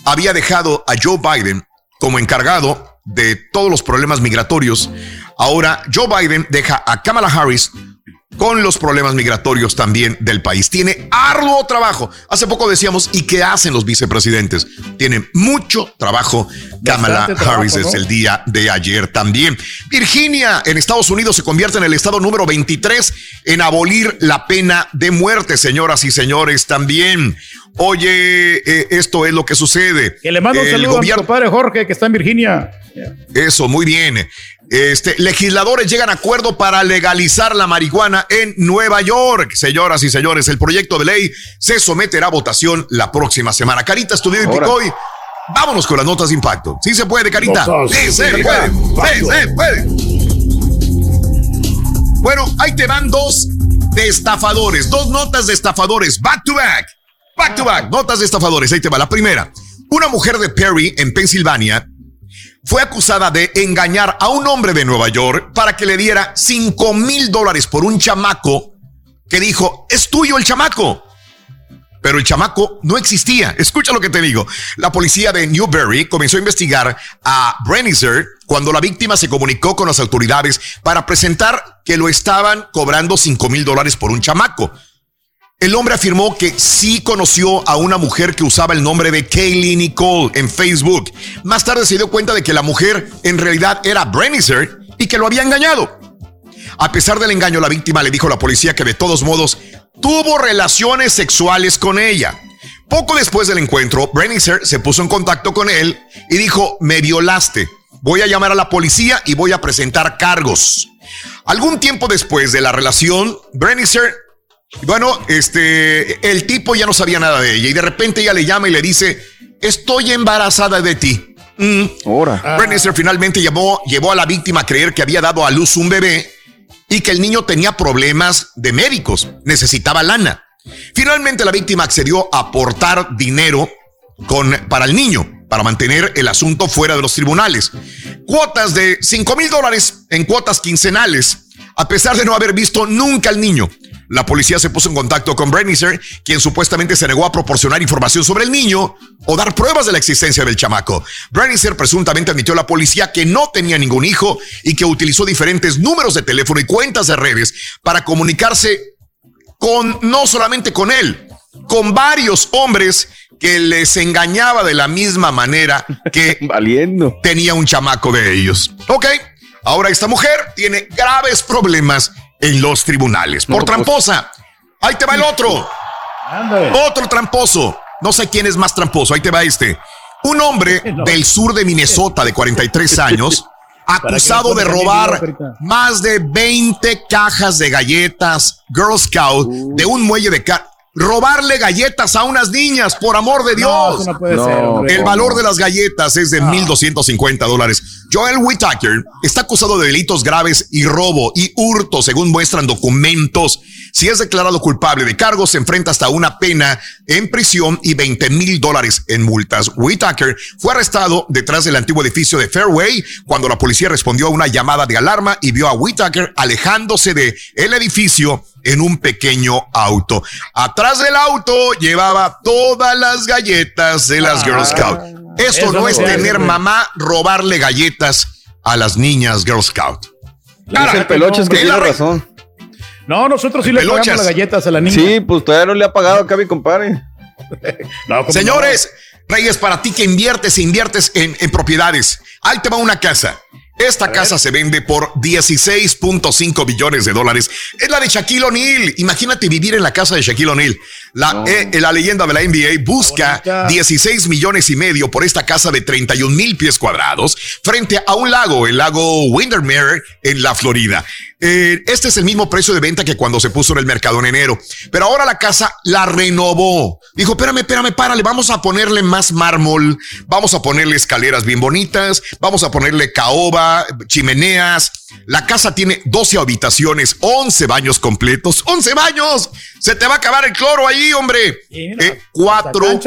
había dejado a Joe Biden como encargado de todos los problemas migratorios, ahora Joe Biden deja a Kamala Harris con los problemas migratorios también del país. Tiene arduo trabajo. Hace poco decíamos, ¿y qué hacen los vicepresidentes? Tienen mucho trabajo. Kamala trabajo, Harris ¿no? es el día de ayer también. Virginia, en Estados Unidos, se convierte en el estado número 23 en abolir la pena de muerte, señoras y señores, también. Oye, eh, esto es lo que sucede. Que le mando un El saludo a mi gobierno- compadre Jorge, que está en Virginia. eso, muy bien. Este, legisladores llegan a acuerdo para legalizar la marihuana en Nueva York. Señoras y señores, el proyecto de ley se someterá a votación la próxima semana. Carita estudió y. Picoy. Vámonos con las notas de impacto. Sí se puede, Carita. Sí se de puede. Sí se puede. Bueno, ahí te van dos de estafadores, dos notas de estafadores, back to back. Back to back, notas de estafadores. Ahí te va la primera. Una mujer de Perry, en Pensilvania, fue acusada de engañar a un hombre de Nueva York para que le diera 5 mil dólares por un chamaco que dijo, es tuyo el chamaco. Pero el chamaco no existía. Escucha lo que te digo. La policía de Newberry comenzó a investigar a Brenizer cuando la víctima se comunicó con las autoridades para presentar que lo estaban cobrando 5 mil dólares por un chamaco. El hombre afirmó que sí conoció a una mujer que usaba el nombre de Kaylee Nicole en Facebook. Más tarde se dio cuenta de que la mujer en realidad era Brenizer y que lo había engañado. A pesar del engaño, la víctima le dijo a la policía que de todos modos tuvo relaciones sexuales con ella. Poco después del encuentro, Brenizer se puso en contacto con él y dijo, me violaste. Voy a llamar a la policía y voy a presentar cargos. Algún tiempo después de la relación, Brenizer bueno, este, el tipo ya no sabía nada de ella y de repente ella le llama y le dice, estoy embarazada de ti. Mm. Ahora. Brenister finalmente llamó, llevó a la víctima a creer que había dado a luz un bebé y que el niño tenía problemas de médicos, necesitaba lana. Finalmente la víctima accedió a aportar dinero con, para el niño, para mantener el asunto fuera de los tribunales. Cuotas de 5 mil dólares en cuotas quincenales, a pesar de no haber visto nunca al niño. La policía se puso en contacto con Brenizer, quien supuestamente se negó a proporcionar información sobre el niño o dar pruebas de la existencia del chamaco. Brenizer presuntamente admitió a la policía que no tenía ningún hijo y que utilizó diferentes números de teléfono y cuentas de redes para comunicarse con no solamente con él, con varios hombres que les engañaba de la misma manera que Valiendo. tenía un chamaco de ellos. Ok, ahora esta mujer tiene graves problemas en los tribunales por No, pues- tramposa. Ahí te va el otro. Otro tramposo. No sé quién es más tramposo. Ahí te va este. Un hombre del sur de Minnesota de 43 años, acusado de robar más de 20 cajas de galletas Girl Scout de un muelle de car robarle galletas a unas niñas, por amor de Dios. eso no puede ser, hombre. El valor de las galletas es de 1.250 dólares. Joel Whittaker está acusado de delitos graves y robo y hurto, según muestran documentos. Si es declarado culpable de cargos, se enfrenta hasta una pena en prisión y 20 mil dólares en multas. Whittaker fue arrestado detrás del antiguo edificio de Fairway cuando la policía respondió a una llamada de alarma y vio a Whittaker alejándose de el edificio en un pequeño auto. Atrás del auto llevaba todas las galletas de las Girl Scout. Eso, Eso no es tener mamá robarle galletas a las niñas Girl Scout. Dice el peloches que tiene razón. No, nosotros sí le Pelochas. pagamos las galletas a la niña. Sí, pues todavía no le ha pagado acá mi compadre. No, ¿cómo Señores, Reyes, para ti que inviertes e inviertes en, en propiedades, ahí te va una casa. Esta casa se vende por 16.5 billones de dólares. Es la de Shaquille O'Neal. Imagínate vivir en la casa de Shaquille O'Neal. La, eh, la leyenda de la NBA busca 16 millones y medio por esta casa de 31 mil pies cuadrados frente a un lago, el lago Windermere en la Florida. Eh, este es el mismo precio de venta que cuando se puso en el mercado en enero. Pero ahora la casa la renovó. Dijo, espérame, espérame, párale, vamos a ponerle más mármol, vamos a ponerle escaleras bien bonitas, vamos a ponerle caoba, chimeneas. La casa tiene 12 habitaciones, 11 baños completos. ¡11 baños! Se te va a acabar el cloro ahí, hombre. Eh, cuatro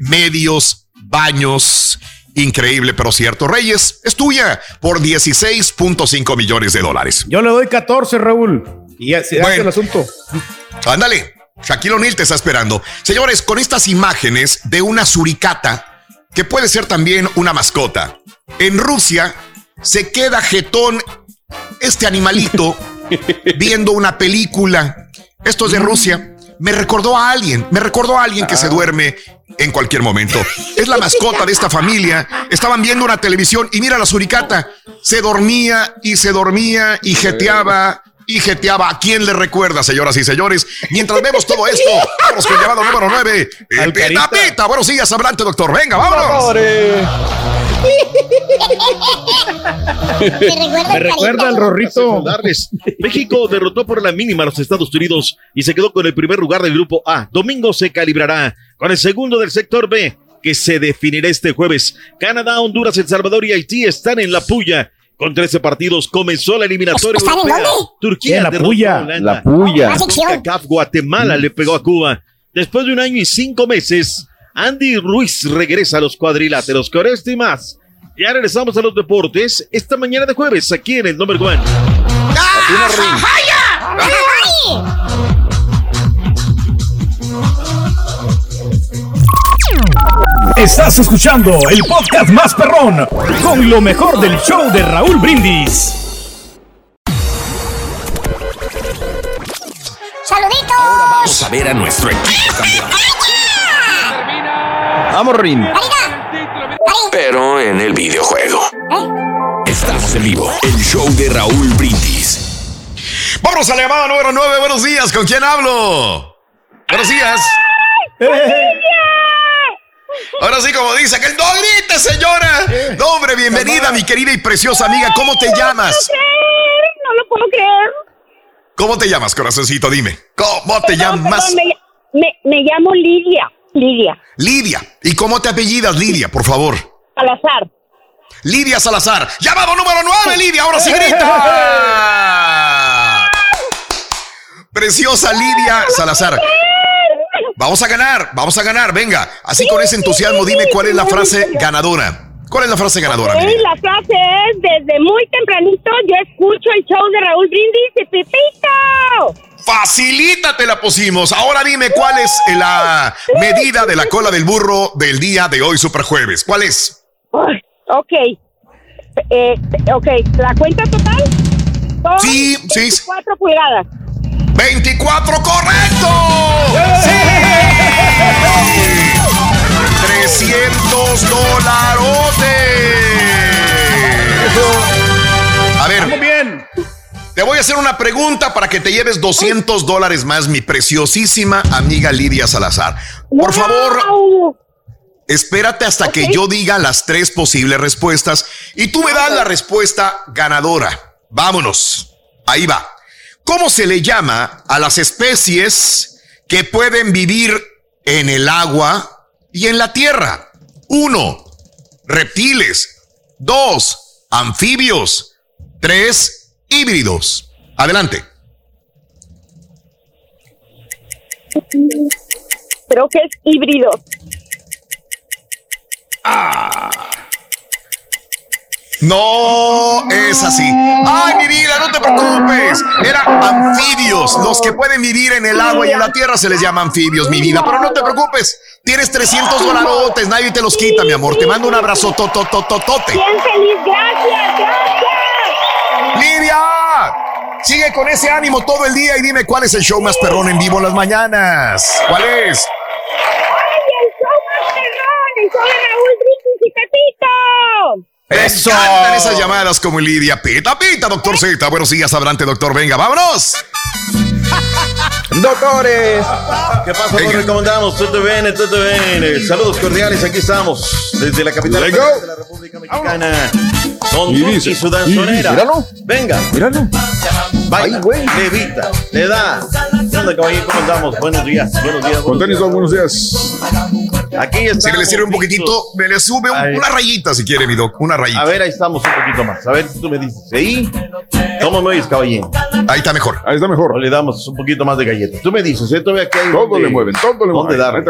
medios baños. Increíble, pero cierto. Reyes, es tuya por 16.5 millones de dólares. Yo le doy 14, Raúl. Y ya se hace Bueno. el asunto. Ándale, Shaquille O'Neal te está esperando. Señores, con estas imágenes de una suricata, que puede ser también una mascota, en Rusia se queda jetón este animalito viendo una película. Esto es de Rusia. Me recordó a alguien, me recordó a alguien que se duerme en cualquier momento. Es la mascota de esta familia. Estaban viendo una televisión y mira la suricata. Se dormía y se dormía y jeteaba y jeteaba. ¿A quién le recuerda, señoras y señores? Mientras vemos todo esto, vamos con el llamado número 9. Al Pita. Pita. Buenos días, adelante, doctor. Venga, vámonos. Me recuerda al Rorrito. México derrotó por la mínima a los Estados Unidos y se quedó con el primer lugar del grupo A. Domingo se calibrará con el segundo del sector B. que se definirá este jueves. Canadá, Honduras, El Salvador y Haití están en la puya. Con 13 partidos comenzó la eliminatoria ¿Están en dónde? Turquía En la puya. La puya. Guatemala le pegó a Cuba. Después de un año y cinco meses, Andy Ruiz regresa a los cuadriláteros. Con esto y más. Ya regresamos a los deportes esta mañana de jueves aquí en el Number One. Estás escuchando el podcast más perrón con lo mejor del show de Raúl Brindis. ¡Saluditos! Vamos a ver a nuestro equipo campeón. Vamos, Rin. Pero en el videojuego. Estamos en vivo. El show de Raúl Brindis. Vámonos a la llamada número 9. Buenos días. ¿Con quién hablo? Buenos días. Ahora sí, como dice aquel, no grite, señora. No, hombre, bienvenida, mi querida y preciosa amiga. ¿Cómo te llamas? No lo puedo creer. ¿Cómo te llamas, corazoncito? Dime. ¿Cómo te Perdón, llamas? perdón, me, me- me llamo Lidia. Lidia. Lidia. ¿Y cómo te apellidas, Lidia, por favor? Salazar. Lidia Salazar. Llamado número 9, Lidia. Ahora sí grita. Preciosa Lidia Salazar. Vamos a ganar, vamos a ganar, venga. Así con ese entusiasmo, dime cuál es la frase ganadora. ¿Cuál es la frase ganadora, mi Ok, vida? la frase es, desde muy tempranito yo escucho el show de Raúl Brindis y Pipito. Facilita te la pusimos. Ahora dime cuál es la medida de la cola del burro del día de hoy, Super Jueves. ¿Cuál es? Ok. Eh, ok, ¿la cuenta total? Son Sí, sí. 4 pulgadas. 24, correcto. 300 dolarotes. A ver. bien. Te voy a hacer una pregunta para que te lleves 200 dólares más, mi preciosísima amiga Lidia Salazar. Por favor, espérate hasta que yo diga las tres posibles respuestas y tú me das la respuesta ganadora. Vámonos. Ahí va. ¿Cómo se le llama a las especies que pueden vivir en el agua y en la tierra? Uno, reptiles. Dos, anfibios. Tres, híbridos. Adelante. Creo que es híbrido. No es así. Ay, mi vida, no te preocupes. Era anfibios. Los que pueden vivir en el agua y en la tierra se les llama anfibios, mi vida. Pero no te preocupes. Tienes 300 dolarotes. Nadie te los quita, mi amor. Te mando un abrazo totototote. Bien feliz, gracias, gracias. Lidia, sigue con ese ánimo todo el día y dime cuál es el show más perrón en vivo en las mañanas. ¿Cuál es? ¡Ay, el show más perrón! ¡El show de Raúl Brindis y Pepito! Me encantan esas llamadas como Lidia. Pita, pita, doctor Z. Buenos días, adelante, doctor. Venga, vámonos. Doctores. ¿Qué pasa, Jorge? ¿Cómo andamos? ¿Todo bien? ¿Todo bien? Saludos cordiales, aquí estamos, desde la capital de la República Mexicana. Con Y su danzonera. míralo. Venga. Míralo. Baila, levita, le da. ¿Qué onda, caballero? ¿Cómo andamos? Buenos días, buenos días. Con buenos tenis, días. Doc, buenos días. Aquí está. Si le sirve un poquitito, me le sube un- una rayita si quiere, mi doc. Una rayita. A ver, ahí estamos un poquito más. A ver, tú me dices. ¿Ahí? ¿Cómo me oyes, caballero? Ahí está mejor. Ahí está mejor. O le damos un poquito más de galletas. Tú me dices, ¿eh? Todavía aquí hay Todo donde- le mueven, todo le ¿Dónde mueven. darle?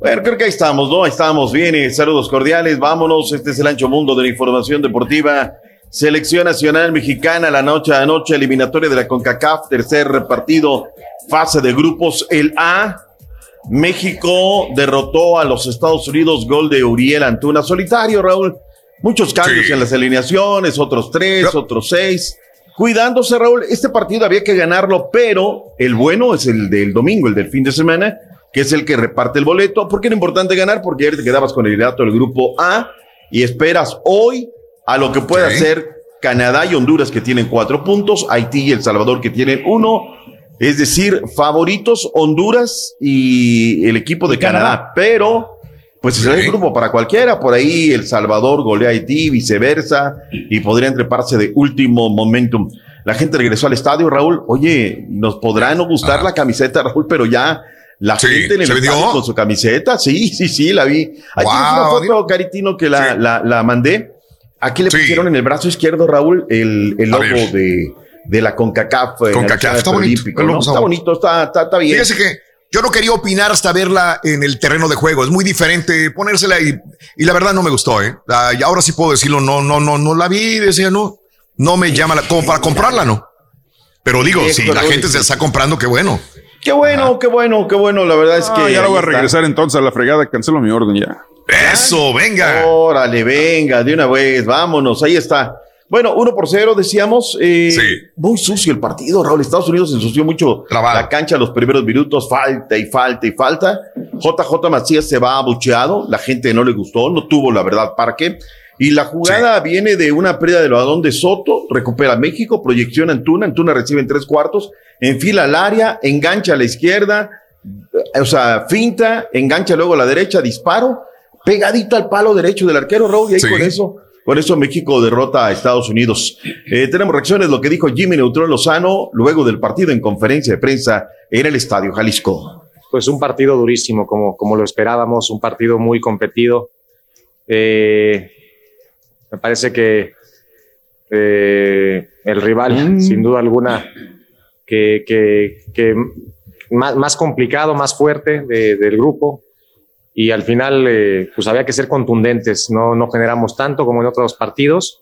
Bueno, creo que ahí estamos, ¿no? Ahí estamos. Bien, eh, saludos cordiales. Vámonos. Este es el ancho mundo de la información deportiva. Selección Nacional Mexicana, la noche a noche, eliminatoria de la CONCACAF, tercer partido, fase de grupos, el A. México derrotó a los Estados Unidos, gol de Uriel Antuna. Solitario, Raúl. Muchos cambios Sí. en las alineaciones, otros tres, otros seis. Cuidándose, Raúl, este partido había que ganarlo, pero el bueno es el del domingo, el del fin de semana, que es el que reparte el boleto. ¿Por qué era importante ganar? Porque ayer te quedabas con el liderato del grupo A y esperas hoy a lo que pueda hacer Canadá y Honduras, que tienen cuatro puntos, Haití y El Salvador, que tienen uno. Es decir, favoritos Honduras y el equipo de Canadá. Canadá. Pero, pues es el Ok. grupo para cualquiera. Por ahí El Salvador golea a Haití, viceversa, y podrían treparse de último momentum. La gente regresó al estadio, Raúl. Oye, nos podrá no gustar la camiseta, Raúl, pero ya La gente en el ¿se estadio con su camiseta, sí, sí, sí, la vi. Aquí tienes una foto, Caritino, que la, la, la mandé. Aquí le pusieron en el brazo izquierdo, Raúl, el, el logo de, de la CONCACAF. el CONCACAF, está bonito. El está Está bonito, está, está, está bien. Fíjese que yo no quería opinar hasta verla en el terreno de juego. Es muy diferente ponérsela y, y la verdad no me gustó, ¿eh? Y ahora sí puedo decirlo, no, no, no, no la vi, decía, no, no me llama la, como para comprarla, ¿no? Pero digo, Sí, si la gente se está comprando, qué bueno. Qué bueno, qué bueno, qué bueno. La verdad es Ah, que. ya lo voy a regresar entonces a la fregada. Cancelo mi orden ya. Eso, venga. Órale, venga, de una vez, vámonos, ahí está. Bueno, uno por cero, decíamos. eh, Muy sucio el partido, Raúl. Estados Unidos ensució mucho la cancha los primeros minutos, falta y falta y falta. JJ Macías se va abucheado, la gente no le gustó, no tuvo la verdad parque. Y la jugada viene de una pérdida del balón de Soto, recupera México, proyección Antuna, Antuna recibe en tres cuartos, enfila al área, engancha a la izquierda, o sea, finta, engancha luego a la derecha, disparo, pegadito al palo derecho del arquero, Raúl, y ahí Sí. con eso, con eso México derrota a Estados Unidos. Eh, tenemos reacciones, lo que dijo Jimmy Neutrón Lozano luego del partido en conferencia de prensa en el Estadio Jalisco. Pues un partido durísimo, como, como lo esperábamos, un partido muy competido. Eh, me parece que eh, el rival, sin duda alguna, que, que- que más, más complicado, más fuerte de- del grupo. Y al final, eh, pues había que ser contundentes. No, no generamos tanto como en otros partidos,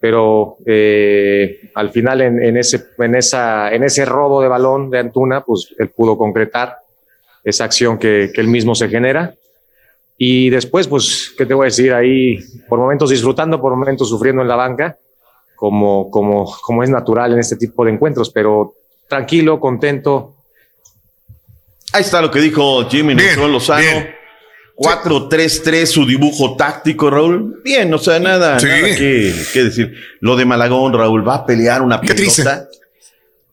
pero eh, al final en, en ese, en, esa, en ese robo de balón de Antuna, pues él pudo concretar esa acción que, que él mismo se genera. Y después, pues, ¿qué te voy a decir? Ahí, por momentos disfrutando, por momentos sufriendo en la banca, como, como, como es natural en este tipo de encuentros, pero tranquilo, contento. Ahí está lo que dijo Jimmy Lozano. 4-3-3, su dibujo táctico, Raúl. Bien, o sea, nada, Sí. nada que, que decir. Lo de Malagón, Raúl, va a pelear una pelota.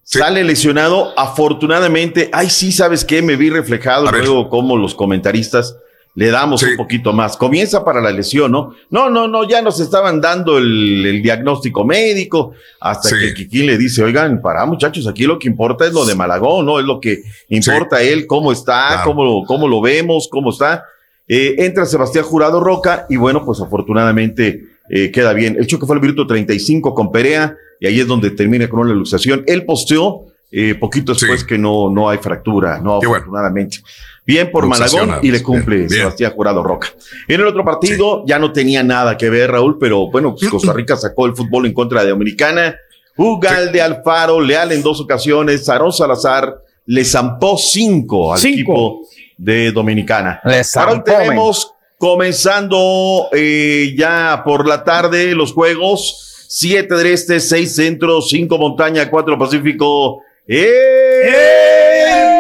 Sale lesionado, afortunadamente. Ay, sí, ¿sabes qué? Me vi reflejado luego como los comentaristas le damos un poquito más. Comienza para la lesión, ¿no? No, no, no, ya nos estaban dando el, el diagnóstico médico hasta que Kikín le dice, oigan, para muchachos, aquí lo que importa es lo de Malagón, ¿no? Es lo que importa él, cómo está, cómo, lo, cómo lo vemos, cómo está. Eh, entra Sebastián Jurado Roca y bueno, pues afortunadamente eh, queda bien. El choque fue al minuto 35 con Perea y ahí es donde termina con una luxación. Él posteó eh, poquito después que no, no hay fractura, no, afortunadamente. Bien por Malagón y le cumple bien, bien. Sebastián Jurado Roca. En el otro partido ya no tenía nada que ver, Raúl, pero bueno, pues Costa Rica sacó el fútbol en contra de Dominicana. Ugal de Alfaro, Leal en dos ocasiones, Sarón Salazar le zampó cinco al equipo de Dominicana. Ahora tenemos comenzando eh, ya por la tarde los juegos. Siete del este, seis centro, cinco montaña, cuatro pacífico. ¡En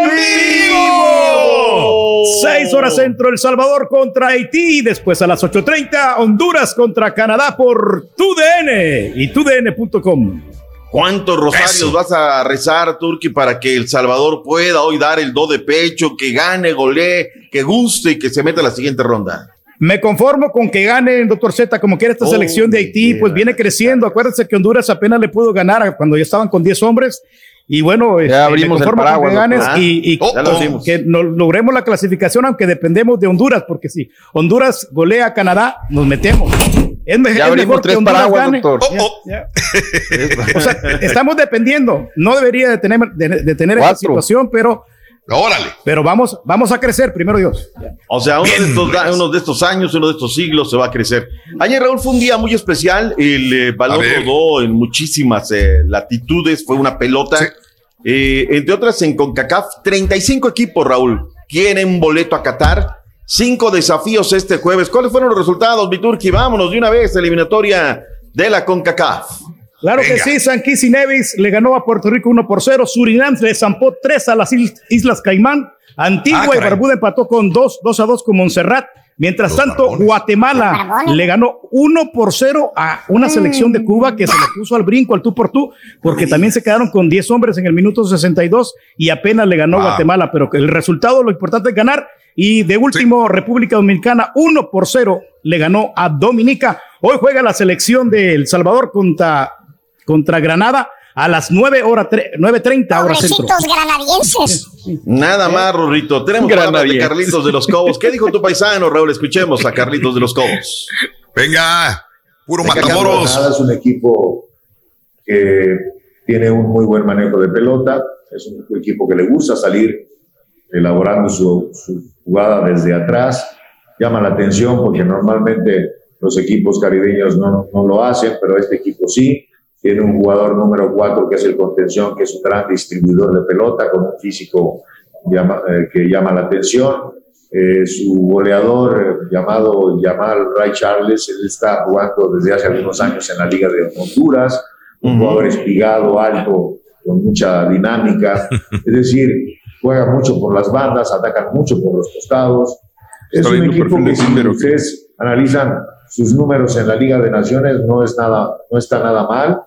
vivo! 6 horas centro, El Salvador contra Haití. Después a las 8.30, Honduras contra Canadá por TUDN y TUDN.com. ¿Cuántos rosarios vas a rezar, Turki, para que El Salvador pueda hoy dar el do de pecho, que gane, golee, que guste y que se meta a la siguiente ronda? Me conformo con que gane el doctor Z, como quiera esta Oh, selección de Haití, pues viene creciendo. Acuérdense que Honduras apenas le pudo ganar cuando ya estaban con 10 hombres. Y bueno, este, abrimos me el conformo con paraguas, que ganes y, y ya lo abrimos. que no- logremos la clasificación, aunque dependemos de Honduras, porque si Honduras golea a Canadá, nos metemos. Es, me- Ya es abrimos mejor tres que paraguas, gane. doctor. O sea, estamos dependiendo. No debería de tener, de, de tener esta situación, pero. Órale. Pero vamos, vamos a crecer, primero Dios. O sea, uno de, estos, da- uno de estos años, uno de estos siglos se va a crecer. Ayer, Raúl, fue un día muy especial. El eh, balón rodó en muchísimas eh, latitudes. Fue una pelota. Eh, entre otras, en CONCACAF, 35 equipos, Raúl, quieren boleto a Qatar. Cinco desafíos este jueves. ¿Cuáles fueron los resultados, Viturki? Vámonos de una vez, eliminatoria de la CONCACAF. Claro que sí, San Kitts y Nevis le ganó a Puerto Rico 1 por 0. Surinam le zampó 3 a las is- Islas Caimán. Antigua Ah, y. Barbuda empató con 2, 2 a 2 con Montserrat. Mientras tanto, Guatemala le ganó 1 por 0 a una selección de Cuba que se le puso al brinco, al tú por tú, porque también se quedaron con 10 hombres en el minuto 62 y apenas le ganó. Guatemala. Pero que el resultado, lo importante es ganar. Y de último, República Dominicana 1 por 0 le ganó a Dominica. Hoy juega la selección de El Salvador contra contra Granada a las 9 horas, tre- 9.30 horas centro. Granadienses. Nada más, Rorrito. Tenemos palabras de Carlitos de los Cobos. ¿Qué dijo tu paisano, Raúl? Escuchemos a Carlitos de los Cobos. Venga, puro Venga, matamoros. Granada es un equipo que tiene un muy buen manejo de pelota, es un equipo que le gusta salir elaborando su, su jugada desde atrás, llama la atención porque normalmente los equipos caribeños no, no lo hacen, pero este equipo sí. Tiene un jugador número cuatro que es el contención, que es un gran distribuidor de pelota con un físico llama- eh, que llama la atención. Eh, su goleador eh, llamado Yamal Ray Charles, él está jugando desde hace algunos años en la Liga de Honduras, un jugador espigado, alto, con mucha dinámica, es decir, juega mucho por las bandas, atacan mucho por los costados. Es un equipo que si ustedes analizan sus números en la Liga de Naciones, no, es nada, no está nada mal.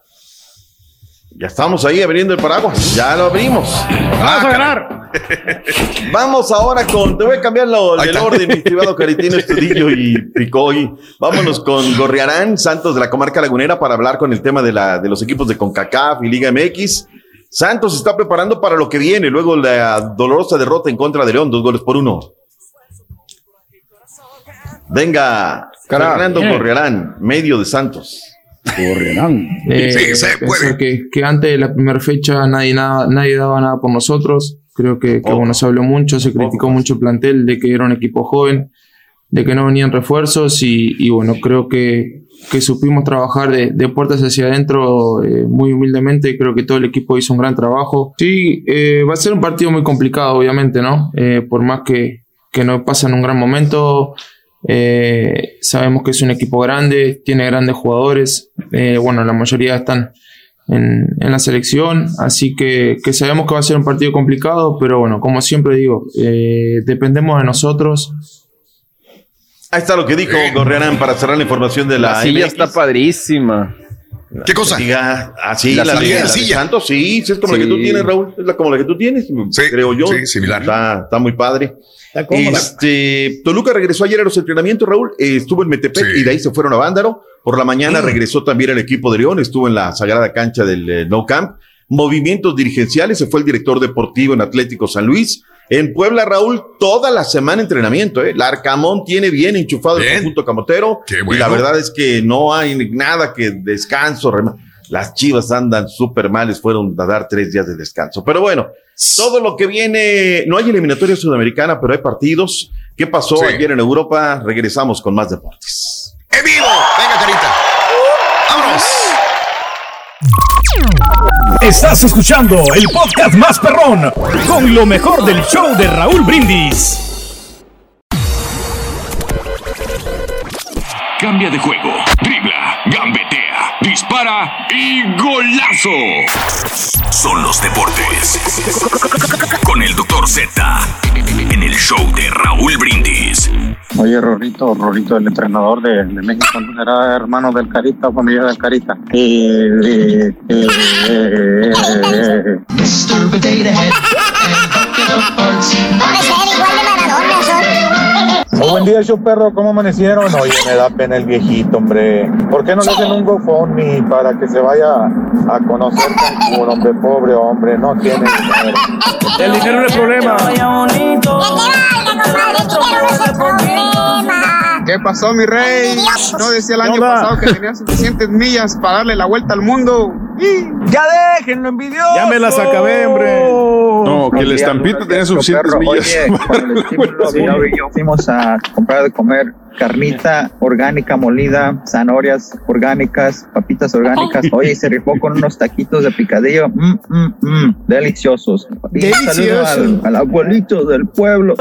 Ya estamos ahí abriendo el paraguas. Ya lo abrimos. Vamos a ganar. Vamos ahora con. Te voy a cambiar lo, el orden, mi estimado Caritino Estudillo y Picoy. Vámonos con Gorriarán, Santos de la Comarca Lagunera, para hablar con el tema de, la, de los equipos de CONCACAF y Liga MX. Santos está preparando para lo que viene, luego la dolorosa derrota en contra de León, dos goles por uno. Venga. Fernando Eh. Gorriarán, medio de Santos. Gorriarán. Eh, pensar Que, que antes de la primera fecha nadie, nada, nadie daba nada por nosotros. Creo que, que, bueno, se habló mucho, se criticó mucho el plantel de que era un equipo joven, de que no venían refuerzos y, y bueno, creo que, que supimos trabajar de, de puertas hacia adentro eh, muy humildemente. Creo que todo el equipo hizo un gran trabajo. Sí, eh, va a ser un partido muy complicado, obviamente, ¿no? Eh, por más que, que no pasan un gran momento. Eh, sabemos que es un equipo grande, tiene grandes jugadores. Eh, bueno, la mayoría están en, en la selección, así que, que sabemos que va a ser un partido complicado, pero bueno, como siempre digo, eh, dependemos de nosotros. Ahí está lo que dijo Gorriarán para cerrar la información de la, La silla MX. está padrísima. ¿Qué cosa? Diga, así, La la, silla. liga La de silla. Santos, sí, sí, es como la que tú Sí. tienes, Raúl, es la, como la que tú tienes, creo yo. sí, similar. Está, está muy padre. Cómoda. Este, Toluca regresó ayer a los entrenamientos, Raúl, eh, estuvo en Metepec Sí. y de ahí se fueron a Vándaro. Por la mañana Mm. regresó también el equipo de León, estuvo en la sagrada cancha del eh, No Camp. Movimientos dirigenciales, se fue el director deportivo en Atlético San Luis. En Puebla, Raúl, toda la semana entrenamiento. ¿eh? La Arcamón tiene bien enchufado el conjunto camotero. Qué Y bueno. la verdad es que no hay nada que descanso. Las chivas andan súper males, fueron a dar tres días de descanso. Pero bueno, todo lo que viene, no hay eliminatoria sudamericana, pero hay partidos. ¿Qué pasó Sí. ayer en Europa? Regresamos con más deportes. ¡En vivo! Venga, carita. ¡Vámonos! Estás escuchando el podcast más perrón con lo mejor del show de Raúl Brindis. Cambia de juego, dribla, dispara y golazo. Son los deportes. Con el doctor Z. En el show de Raúl Brindis. Oye, Rorito, Rorito, el entrenador de, de México, ¿no ¿era hermano del Carita, familia del Carita? Eh, eh, eh, eh, eh, Debe ser igual de Maradona, son. Oh, buen día, show perro, ¿cómo amanecieron? Oye, me da pena el viejito, hombre. ¿Por qué no le hacen un GoFundMe para que se vaya a conocer Cancún, hombre? Pobre hombre, no tiene dinero. El dinero no es problema. Que te valga, compadre, el dinero no es el problema. ¿Qué pasó, mi rey? ¿No decía el año pasado que tenía suficientes millas para darle la vuelta al mundo? ¡Ya déjenlo, envidioso! Ya me las acabé, hombre. No, que el estampito tenía suficientes millas. Oye, con el estímulo, mi novio y yo fuimos a comprar de comer carnita orgánica molida, zanahorias orgánicas, papitas orgánicas. Oye, y se rifó con unos taquitos de picadillo. Mm, mm, mm, deliciosos. Y un saludo Delicioso. al, al abuelito del pueblo.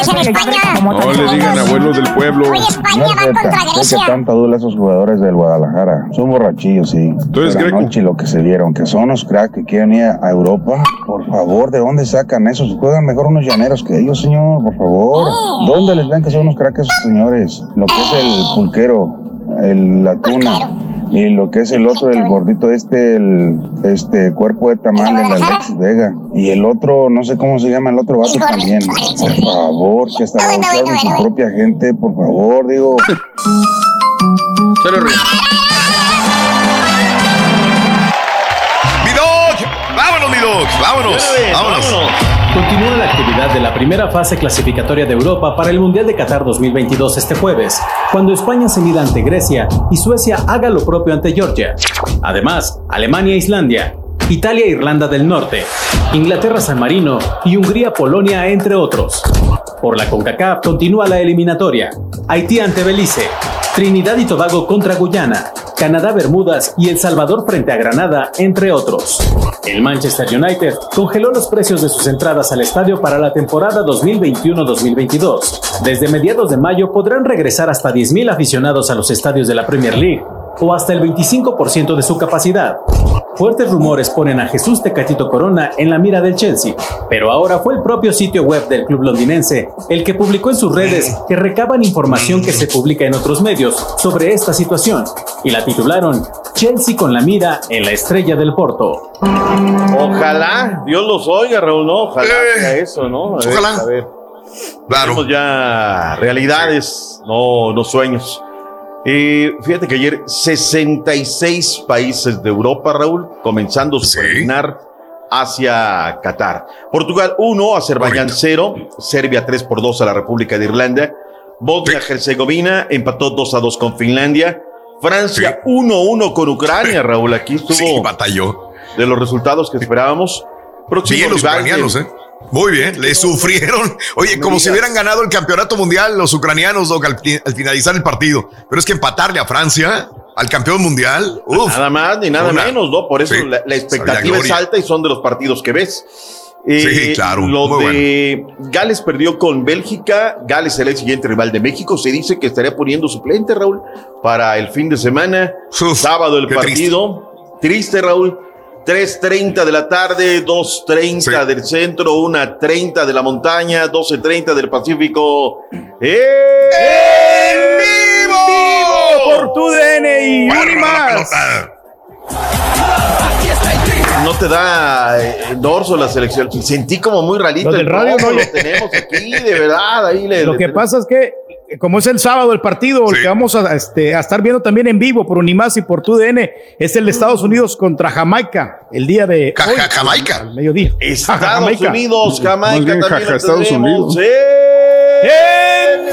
En España. No le digan abuelos del pueblo. Hoy España va contra ¿Qué Grecia. tanta dula esos jugadores del Guadalajara? Son borrachillos, sí. Tú eres Pero greco. anoche lo que se dieron, que son los cracks que quieren ir a Europa. Por favor, ¿de dónde sacan esos? Juegan mejor unos llaneros que ellos, señor, por favor. ¿Dónde les ven que son unos cracks esos señores? Lo que es el pulquero, el, la tuna. Y lo que es el otro, el gordito este, el este cuerpo de tamal de la Alexis Vega. Y el otro, no sé cómo se llama, el otro vato también. Por favor, que está abusando de su propia gente, por favor, digo. Solo Mi dog, vámonos, mi vámonos, vámonos. Continúa la actividad de la primera fase clasificatoria de Europa para el Mundial de Qatar 2022 este jueves, cuando España se mida ante Grecia y Suecia haga lo propio ante Georgia. Además, Alemania e Islandia, Italia e Irlanda del Norte, Inglaterra San Marino y Hungría Polonia entre otros. Por la CONCACAF continúa la eliminatoria. Haití ante Belice, Trinidad y Tobago contra Guyana, Canadá Bermudas y El Salvador frente a Granada, entre otros. El Manchester United congeló los precios de sus entradas al estadio para la temporada 2021-2022. Desde mediados de mayo podrán regresar hasta 10.000 aficionados a los estadios de la Premier League o hasta el 25% de su capacidad. Fuertes rumores ponen a Jesús Tecatito Corona en la mira del Chelsea, pero ahora fue el propio sitio web del club londinense el que publicó en sus redes que recaban información que se publica en otros medios sobre esta situación y la titularon Chelsea con la mira en la estrella del Porto. Ojalá, Dios los oiga, Raúl, ¿no? Ojalá sea eso, ¿no? A ver, ojalá. A ver. Claro. Tenemos ya realidades, no, no sueños. Eh, fíjate que ayer 66 países de Europa, Raúl, comenzando su peregrinar hacia Qatar. Portugal 1, Azerbaiyán 0, Serbia 3 por 2 a la República de Irlanda, Bosnia-Herzegovina empató 2 a 2 con Finlandia, Francia 1-1 con Ucrania, Raúl, aquí estuvo batalló. de los resultados que esperábamos. Próximo Bien los de- ucranianos, ¿eh? Muy bien, le sufrieron. Oye, No como si hubieran ganado el campeonato mundial los ucranianos Doc, al, al finalizar el partido. Pero es que empatarle a Francia, al campeón mundial, uf. Nada más ni nada Una- menos, ¿no? Por eso Sí, la, la expectativa es alta y son de los partidos que ves. Eh, Sí, claro, Lo muy de Gales perdió con Bélgica. Gales será el siguiente rival de México. Se dice que estaría poniendo suplente, Raúl, para el fin de semana. Sábado el partido. Triste. Raúl. 3.30 de la tarde, 2.30 del centro, 1.30 de la montaña, 12.30 del Pacífico. ¡Eh! ¡En vivo! Por tu DN y Unimas. No te da eh, dorso la selección. Sentí como muy rarito. Los del el radio no lo tenemos aquí, de verdad. Ahí le, Lo le que tenemos- pasa es que, como es el sábado el partido, el que vamos a, este, a estar viendo también en vivo por Unimás y por TUDN, es el de Estados Unidos contra Jamaica, el día de hoy, Jamaica. al mediodía. Estados Jamaica. Unidos, Jamaica bien, también Estados. Unidos. ¡Eh! ¡En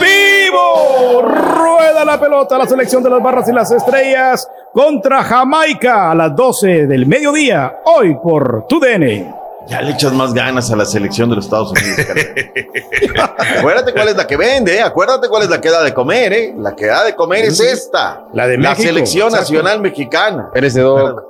vivo! Rueda la pelota la selección de las barras y las estrellas contra Jamaica a las 12 del mediodía, hoy por TUDN. Ya le echas más ganas a la selección de los Estados Unidos. Acuérdate cuál es la que vende, ¿eh? Acuérdate cuál es la que da de comer, ¿eh? La que da de comer es esta. La de La México, selección exacto. nacional mexicana. Eres de Doc.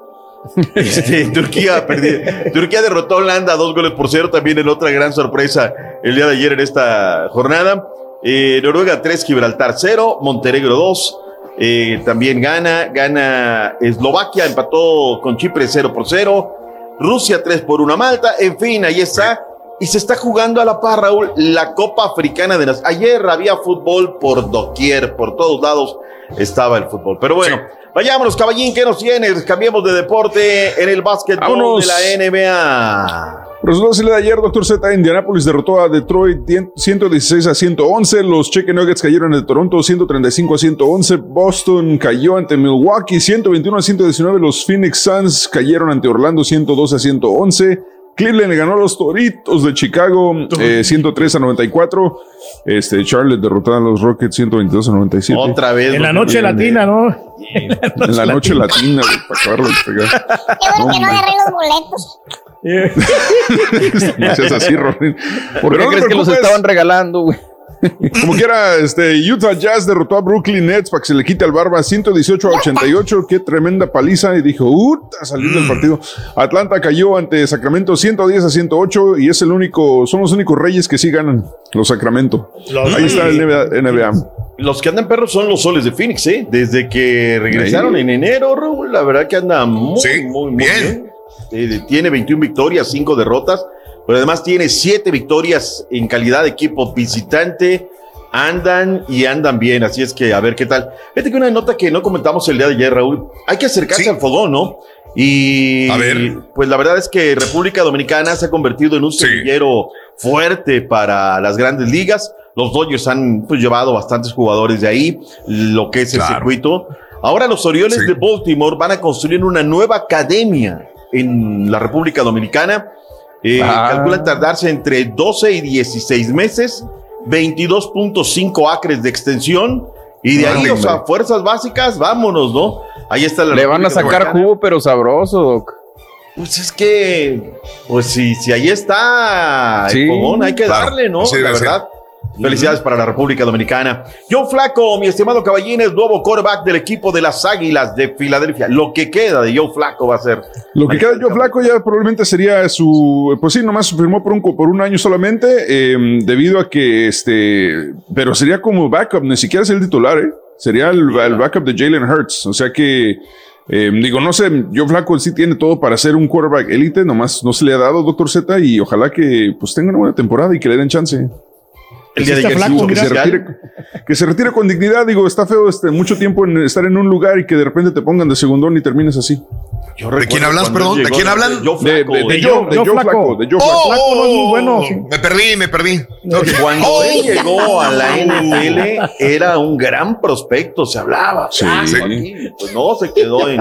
Este, Turquía perdió. Turquía derrotó a Holanda dos goles por cero. También en otra gran sorpresa el día de ayer en esta jornada. Eh, Noruega 3, Gibraltar 0, Montenegro 2. eh, también gana, gana Eslovaquia, empató con Chipre 0 por 0. Rusia 3 por 1 a Malta. En fin, ahí está. Y se está jugando a la par, Raúl, la Copa Africana de las. Ayer había fútbol por doquier, por todos lados estaba el fútbol. Pero bueno, vayámonos, caballín, ¿qué nos tienes? Cambiemos de deporte en el básquetbol de la NBA. Día de ayer, Doctor Z, Indianapolis derrotó a Detroit 116 a 111. Los Chicken Nuggets cayeron ante Toronto 135 a 111. Boston cayó ante Milwaukee 121 a 119. Los Phoenix Suns cayeron ante Orlando 112 a 111. Cleveland le ganó a los Toritos de Chicago eh, 103 a 94. Este, Charlotte derrotó a los Rockets 122 a 97. Otra vez. En la noche latina, ¿no? En la noche latina, güey, para acabarlo de pegar. Qué bueno que no agarré los boletos. No seas así, Ronin. ¿Por qué Pero no crees que los estaban regalando, güey? Como quiera, este, Utah Jazz derrotó a Brooklyn Nets para que se le quite al barba 118 a 88. Qué tremenda paliza. Y dijo, a salir del partido. Atlanta cayó ante Sacramento 110 a 108 y es el único, son los únicos reyes que sí ganan los Sacramento. Los- Ahí está el NBA. NBA. Los que andan perros son los soles de Phoenix, ¿eh? Desde que regresaron Ahí. en enero, Raúl, la verdad que anda muy, muy, muy bien. Eh, tiene 21 victorias, 5 derrotas, pero además tiene 7 victorias en calidad de equipo visitante. Andan y andan bien, así es que a ver qué tal. Fíjate que una nota que no comentamos el día de ayer, Raúl. Hay que acercarse al fogón, ¿no? Y A ver. pues la verdad es que República Dominicana se ha convertido en un semillero fuerte para las grandes ligas. Los Dodgers han pues, llevado bastantes jugadores de ahí, lo que es el Claro. circuito. Ahora los Orioles de Baltimore van a construir una nueva academia en la República Dominicana. Eh, Ah. Calculan tardarse entre 12 y 16 meses, 22.5 acres de extensión. Y de ahí, o sea, fuerzas básicas, vámonos, ¿no? Ahí está la Le van a sacar Dominicana. jugo, pero sabroso, Doc. Pues es que, pues si, si ahí está, el Sí, fogón, hay que claro, darle, ¿no? así la verdad. Felicidades para la República Dominicana. Joe Flaco, mi estimado Caballín, es nuevo quarterback del equipo de las Águilas de Filadelfia. Lo que queda de Joe Flaco va a ser. Lo que queda de Joe Flaco ya probablemente sería su, pues sí, nomás firmó por un, por un año solamente, eh, debido a que este, pero sería como backup, ni siquiera es el titular, ¿eh? Sería el, el backup de Jalen Hurts. O sea que, eh, digo, no sé, Joe Flaco sí tiene todo para ser un quarterback élite, nomás no se le ha dado, doctor Z, y ojalá que pues tenga una buena temporada y que le den chance. El día de ayer flaco, que, se retire, que se retire con dignidad, digo, está feo este, mucho tiempo en estar en un lugar y que de repente te pongan de segundón y termines así. ¿De quién hablas, perdón? ¿De quién hablan? De, de, de, De de Joe Joe Flaco, de Joe Flaco. Oh, Flaco no es muy bueno, sí. Me perdí, me perdí. Ok. Cuando Oh. él llegó a la NFL, era un gran prospecto, se hablaba. Sí. "Ah, Sí. aquí", Pues no, se quedó en,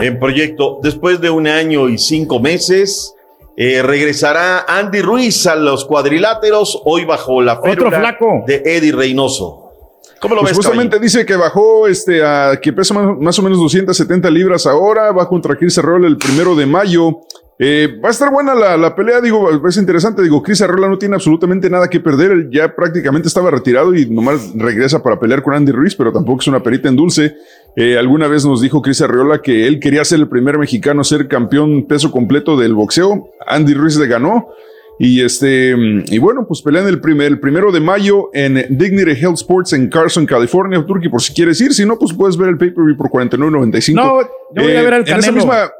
en proyecto. Después de un año y cinco meses, eh, regresará Andy Ruiz a los cuadriláteros, hoy bajo la Otro férula flaco. de Eddie Reynoso. ¿Cómo lo Pues ves, justamente dice que bajó este a que pesa más, más o menos 270 libras ahora, va contra Chris Arreola el primero de mayo. Eh, va a estar buena la, la pelea, digo, es interesante, digo, Chris Arreola no tiene absolutamente nada que perder, él ya prácticamente estaba retirado y nomás regresa para pelear con Andy Ruiz, pero tampoco es una perita en dulce. Eh, alguna vez nos dijo Chris Arreola que él quería ser el primer mexicano a ser campeón peso completo del boxeo, Andy Ruiz le ganó. Y este, y bueno, pues pelean el, primer, el primero de mayo en Dignity Health Sports en Carson, California, Turkey, por si quieres ir. Si no, pues puedes ver el pay-per-view por 49.95. No, yo voy a ver al En esa Canelo. misma,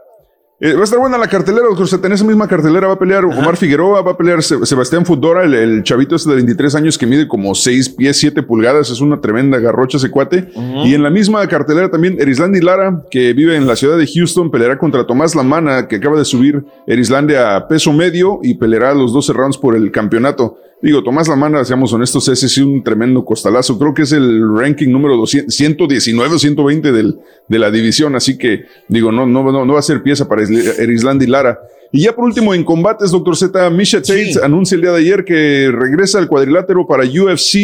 eh, va a estar buena la cartelera, doctor. Zeta. En esa misma cartelera va a pelear Omar Figueroa, va a pelear Se- Sebastián Fudora, el, el chavito este de 23 años que mide como 6 pies, 7 pulgadas. Es una tremenda garrocha ese cuate. Y en la misma cartelera también Erislandi Lara, que vive en la ciudad de Houston, peleará contra Tomás Lamana, que acaba de subir Erislandia a peso medio y peleará los 12 rounds por el campeonato. Digo, Tomás Lamana, seamos honestos, ese sí un tremendo costalazo. Creo que es el ranking número 200, 119 o 120 del, de la división. Así que, digo, no, no, no, no va a ser pieza para Isla- Erislandi Lara. Y ya por último, en combates, doctor Z, Misha Tate anuncia el día de ayer que regresa al cuadrilátero para UFC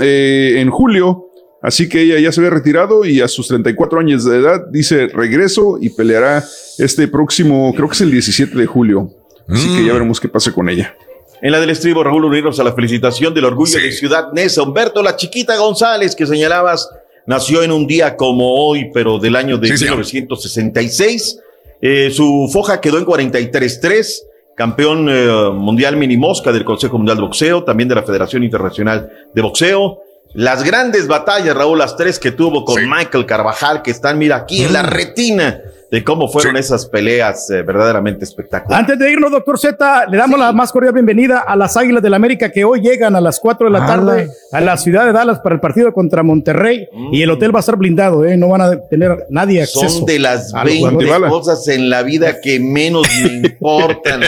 eh, en julio. Así que ella ya se había retirado y a sus 34 años de edad dice regreso y peleará este próximo, creo que es el 17 de julio. Así que ya veremos qué pasa con ella. En la del estribo, Raúl, unirnos a la felicitación del orgullo de Ciudad Neza. Humberto, la chiquita González, que señalabas, nació en un día como hoy, pero del año de Sí, señor. 1966. Eh, su foja quedó en 43-3, campeón eh, mundial mini mosca del Consejo Mundial de Boxeo, también de la Federación Internacional de Boxeo. Las grandes batallas, Raúl, las tres que tuvo con Michael Carvajal, que están, mira, aquí en la retina de cómo fueron esas peleas eh, verdaderamente espectaculares. Antes de irnos, doctor Z, le damos la más cordial bienvenida a las Águilas del América que hoy llegan a las 4 de la tarde a la ciudad de Dallas para el partido contra Monterrey y el hotel va a estar blindado, ¿eh? no van a tener nadie acceso. Son de las a los 20 jugadores. cosas en la vida que menos me importan. No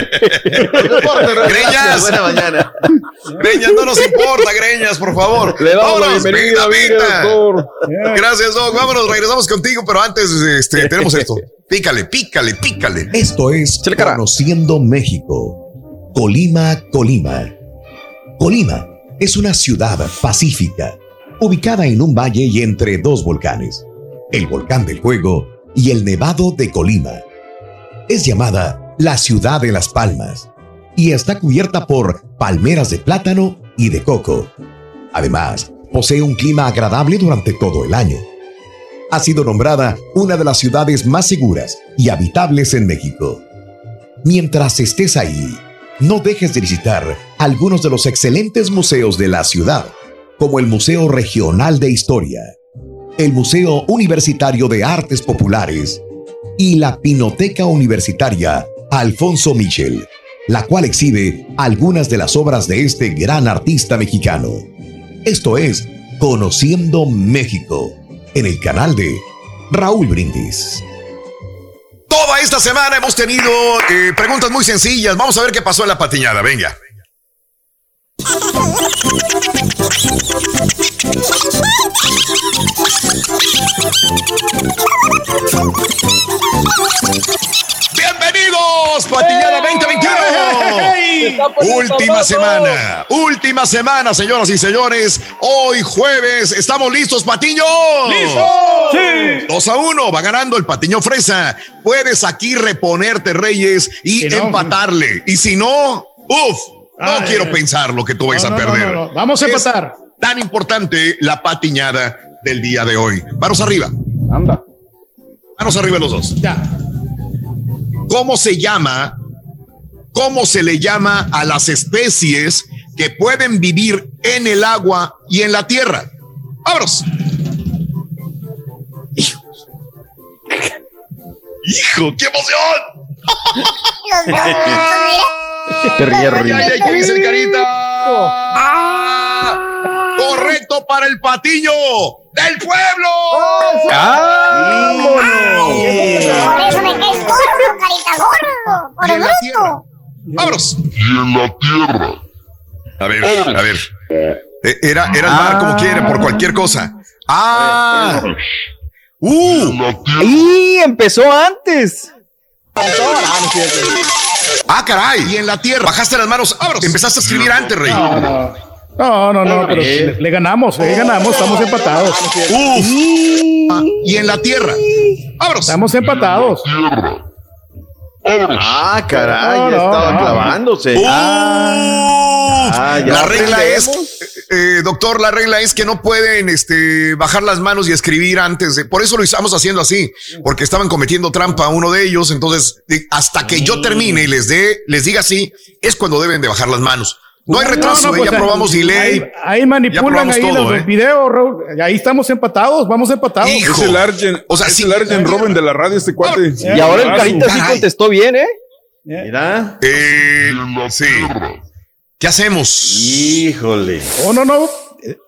importa, Raúl, Greñas. Buena mañana. Greñas, no nos importa, Greñas, por favor. Le damos la bienvenida, mire, venga. doctor. Gracias, Doc. Vámonos, regresamos contigo, pero antes este, tenemos esto. Pícale, pícale, pícale. Esto es Conociendo México. Colima, Colima. Colima es una ciudad pacífica, ubicada en un valle y entre dos volcanes, el volcán del Fuego y el Nevado de Colima. Es llamada la ciudad de las palmas y está cubierta por palmeras de plátano y de coco. Además, posee un clima agradable durante todo el año ha sido nombrada una de las ciudades más seguras y habitables en México. Mientras estés ahí, no dejes de visitar algunos de los excelentes museos de la ciudad, como el Museo Regional de Historia, el Museo Universitario de Artes Populares y la Pinoteca Universitaria Alfonso Michel, la cual exhibe algunas de las obras de este gran artista mexicano. Esto es Conociendo México en el canal de Raúl Brindis. Toda esta semana hemos tenido eh, preguntas muy sencillas. Vamos a ver qué pasó en la patiñada. Venga. Bienvenidos Última semana, última semana, señoras y señores. Hoy jueves, ¿estamos listos, Patiño? ¡Listos! Sí. 2 a 1, va ganando el Patiño Fresa. Puedes aquí reponerte, Reyes, y Si no, empatarle. Y si no, uff, no Ay, quiero ay. pensar lo que tú vas No, a no, perder. no, no. Vamos a Es empatar. Tan importante la patiñada del día de hoy. Manos arriba. Anda. Manos arriba los dos. Ya. ¿Cómo se llama? ¿Cómo se le llama a las especies que pueden vivir en el agua y en la tierra? ¡Vámonos! Hijos. ¡Hijo, qué emoción! ¿Qué dice el carita? ¡Correcto para el patiño del pueblo! Por eso me caes gordo, carita gordo. Por bruto. Tierra. ¡Vámonos! Y en la tierra. A ver, a ver. Eh, Era, era el mar como quiere, por cualquier cosa. ¡Ah! ¡Uh! ¡Y empezó antes! ¡Ah, caray! Y en la tierra. Bajaste las manos. ¡Vámonos! Empezaste a escribir antes, Rey. No, no. No, no, no, pero le, le ganamos, le ganamos, estamos empatados. ¡Uf! Ah, y en la tierra. ¡Vámonos! Estamos empatados. Ah, caray, No, ya no, estaba no. clavándose. ¡Uh! Ah, ya la regla es, eh, doctor, la regla es que no pueden este, bajar las manos y escribir antes de. Por eso lo estamos haciendo así, porque estaban cometiendo trampa a uno de ellos. Entonces, hasta que yo termine y les dé, les diga así, es cuando deben de bajar las manos. No hay retraso, No, no, eh, pues, ya probamos delay. Ahí, ahí manipulan ahí todo, los ¿eh? videos, Raúl. Ahí estamos empatados, vamos empatados. Hijo. Es el Argen, O sea, es sí. el Argen Robin de la radio, este cuate. Y ahora el carita sí contestó bien, ¿eh? Mira. Eh, sí. ¿Qué hacemos? Híjole. Oh, no, no.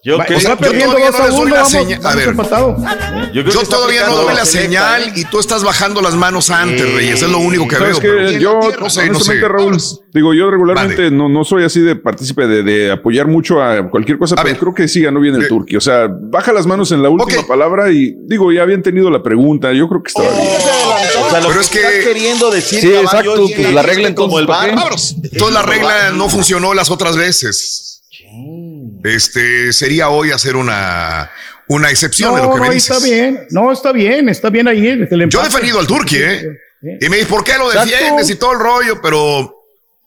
Yo Va- creo- está yo perdiendo todavía 2 no a doy 1, la vamos, señal. A vamos ver. empatados. Yo, creo Yo que está todavía no aplicando doy la selecta, señal ¿eh? y tú estás bajando las manos antes, Reyes. Es lo único que ¿Sabes veo. Yo, no sé, no sé. honestamente, Raúl, digo, yo regularmente no, no soy así de partícipe de, de apoyar mucho a cualquier cosa, A pero ver. creo que sí ganó bien el Eh. Turqui. O sea, baja las manos en la última palabra y digo, ya habían tenido la pregunta. Yo creo que estaba bien. O sea, lo Pero que es que- estás queriendo decir, Sí, exacto, pues la regla como entonces, el ¿para bar. Vámonos. Entonces la regla no funcionó las otras veces. Este sería hoy hacer una, una excepción de lo No, que me no, dices. está bien. No, está bien, está bien ahí. el- Yo he defendido al Turqui, ¿eh? Y me dice, ¿por qué lo Exacto. defiendes y todo el rollo? Pero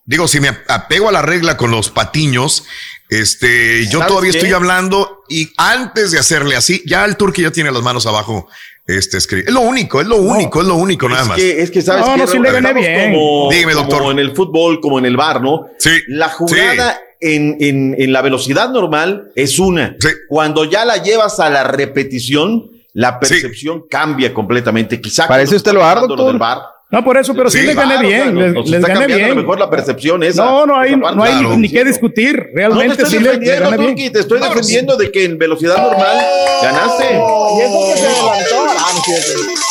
digo, si me apego a la regla con los patiños, este, yo ¿Sabes todavía qué? estoy hablando y antes de hacerle así, ya el Turqui ya tiene las manos abajo. Este, es lo único, es lo único, es lo único nada Es más. que, es que sabes No, que no, le gané bien. Como, Dígame, doctor. como en el fútbol, como en el bar, ¿no? Sí. La jugada en, en, en la velocidad normal es una. Sí. Cuando ya la llevas a la repetición, la percepción cambia completamente. Quizá Para eso usted lo doctor. del bar. No, por eso, pero sí, Sí, les gané Claro, bien. les les está gané cambiando a lo bien. mejor la percepción esa. No, no hay, no hay Claro. ni qué discutir. No te Realmente estoy sí les, les defendiendo, bien. Turki, te estoy defendiendo de que en velocidad normal ganaste. Y eso que se adelantó.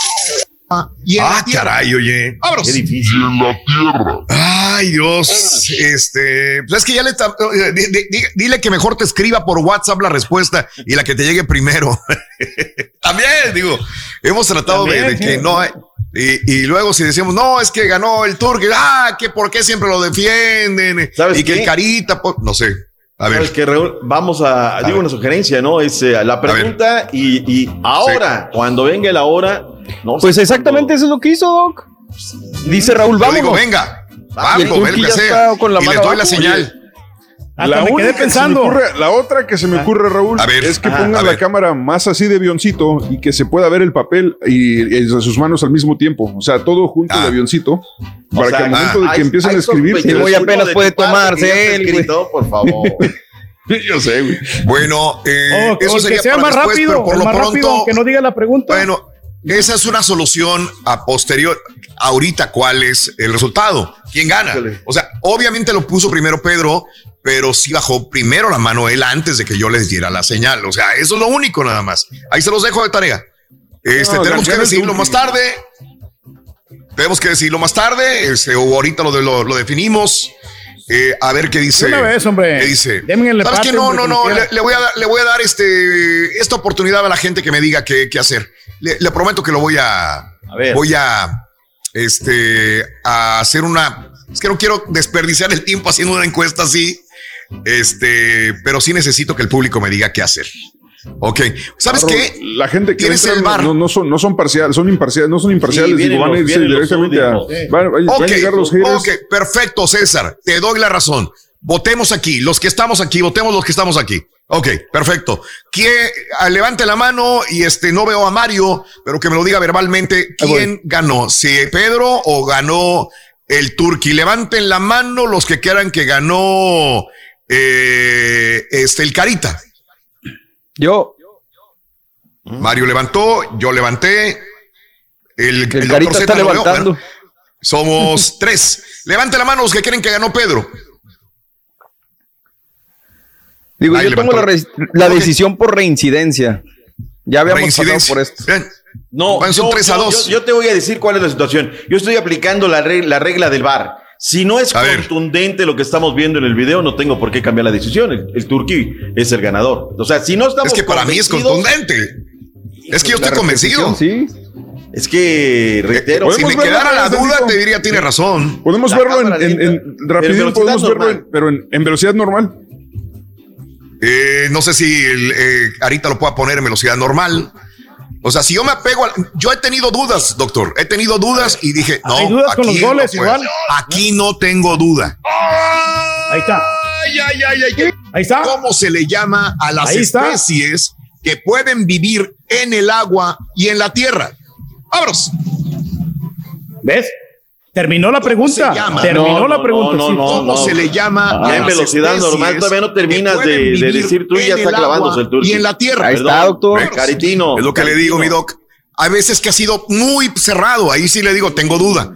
Ah, ah, caray, oye. Vámonos. Qué difícil. Ay, Dios. Este, pues es que ya le eh, di- di- di- dile que mejor te escriba por WhatsApp la respuesta y la que te llegue primero. También, digo, hemos tratado de, También, de que sí. no hay. Y, y luego si decimos, no, es que ganó el Tour, que, ah, que por qué siempre lo defienden. ¿Sabes y que el carita, pues, no sé. A ver. ¿Sabes qué, Raúl? Vamos a, digo ver. una sugerencia, ¿no? Es eh, la pregunta y, y ahora, cuando venga la hora, no Pues exactamente eso es lo que hizo, Doc. Dice Raúl, Yo digo, vamos. venga, el vamos, lo que ya sea. está con la y les mano doy la señal. La, me quedé única que se me pensando. ocurre- la otra que se me ocurre, Raúl, A ver, es que pongan a la ver. cámara más así de avioncito y que se pueda ver el papel y, y sus manos al mismo tiempo. O sea, todo junto Ah. el avioncito. Para sea, que al momento ah, de que Hay- empiecen hay a escribir. Sí, muy apenas de puede tomarse que él, güey. escrito, por favor. Yo sé, güey. Bueno, eh, Oh, eso o el sería que sea para más después, rápido, pero por el lo más pronto, rápido, que no diga la pregunta. Bueno, esa es una solución a posterior. Ahorita, ¿cuál es el resultado? ¿Quién gana? O sea, obviamente lo puso primero Pedro, pero sí bajó primero la mano él antes de que yo les diera la señal. O sea, eso es lo único nada más. Ahí se los dejo de tarea. Este, No, tenemos que decirlo más tarde. Tenemos que decirlo más tarde. Este, o ahorita lo, de- lo, lo definimos. Eh, a ver qué dice. Una vez, hombre. ¿Qué dice? El ¿Sabes qué? No, no, no. Le, le voy a dar, le voy a dar este, esta oportunidad a la gente que me diga qué, qué hacer. Le, le prometo que lo voy a, ver. voy a, este, a hacer una Es que no quiero desperdiciar el tiempo haciendo una encuesta así. Este, pero sí necesito que el público me diga qué hacer. Ok. ¿Sabes Claro, qué? La gente que entra el bar. no, no son, no son parciales, son imparciales, no son imparciales, digo, van a irse los directamente a. Van, a llegar los haters. ok, perfecto, César. Te doy la razón. Votemos aquí. Los que estamos aquí, votemos los que estamos aquí. Ok, perfecto. ¿Quién, ah, levante la mano y este, no veo a Mario, pero que me lo diga verbalmente. ¿Quién ganó? ¿Si Pedro o ganó el Turqui? Levanten la mano los que quieran que ganó eh, este, el Carita. Yo. Mario levantó, yo levanté. El, el doctor está Z levantando. somos tres. Levante la mano los que creen que ganó Pedro. Digo, Ahí yo tomo la, re- la decisión por reincidencia. Ya habíamos pasado por esto. No, Van, son yo, tres a yo- dos. Yo, yo te voy a decir cuál es la situación. Yo estoy aplicando la regla, la regla del VAR. Si no es contundente lo que estamos viendo en el video, no tengo por qué cambiar la decisión. El, el Turquí es el ganador. O sea, si no estamos Es que para mí es contundente. Es que yo estoy convencido. repetición, Es que, reitero, Si me quedara la duda, te diría, tiene razón. Podemos La verlo en, en, rapidito, velocidad podemos verlo, normal. en- pero en, en velocidad normal. Eh, no sé si el, eh, ahorita lo pueda poner en velocidad normal. O sea, si yo me apego al. Yo he tenido dudas, doctor. He tenido dudas y dije, no. ¿Hay dudas con los goles no igual? Aquí no tengo duda. Ahí está. Ay, ay, ay, ay. Ahí está. ¿Cómo se le llama a las Ahí está. especies que pueden vivir en el agua y en la tierra? ¡Vámonos! ¿Ves? Terminó la pregunta. Terminó No, la pregunta. no, sí. no, ¿Cómo se le llama Ah, en velocidad normal, todavía no que terminas de, decir tú y ya está clavándose el turqui. Y en la tierra. Ahí está, doctor. Caritino. Es lo que le digo, mi doc. Hay veces que ha sido muy cerrado. Ahí sí le digo, tengo duda.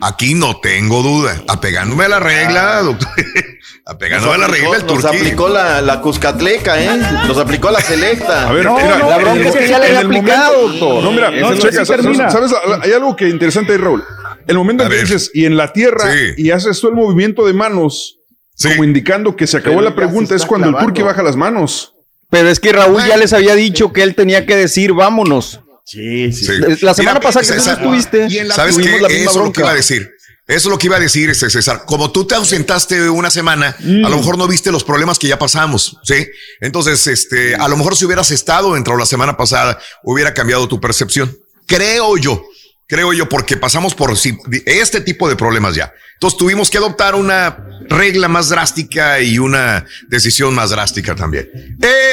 Aquí no tengo duda. Apegándome a la regla, doctor. Apegándome a la regla, el Nos turquí. aplicó la, la Cuscatleca, ¿eh? Nos aplicó la selecta. A ver, No, mira, no, la es bronca que es ya le había aplicado, doctor. No, mira, No, no, checa, sí ¿sabes, termina. sabes? hay algo que interesante ahí, Raúl. El momento en que dices, y en la tierra, Sí. y haces tú el movimiento de manos, Sí. como indicando que se acabó Pero la pregunta, es cuando el turqui baja las manos. Pero es que Raúl ya les había dicho que él tenía que decir vámonos. Sí, sí. Sí. La semana Mira, pasada que tú no estuviste, Y en la- ¿Sabes qué? la misma Eso es lo que iba a decir. Eso es lo que iba a decir, este César. Como tú te ausentaste una semana, a lo mejor no viste los problemas que ya pasamos, ¿sí? Entonces, este, a lo mejor si hubieras estado dentro de la semana pasada, hubiera cambiado tu percepción. Creo yo, creo yo, porque pasamos por si- este tipo de problemas ya. Entonces tuvimos que adoptar una regla más drástica y una decisión más drástica también.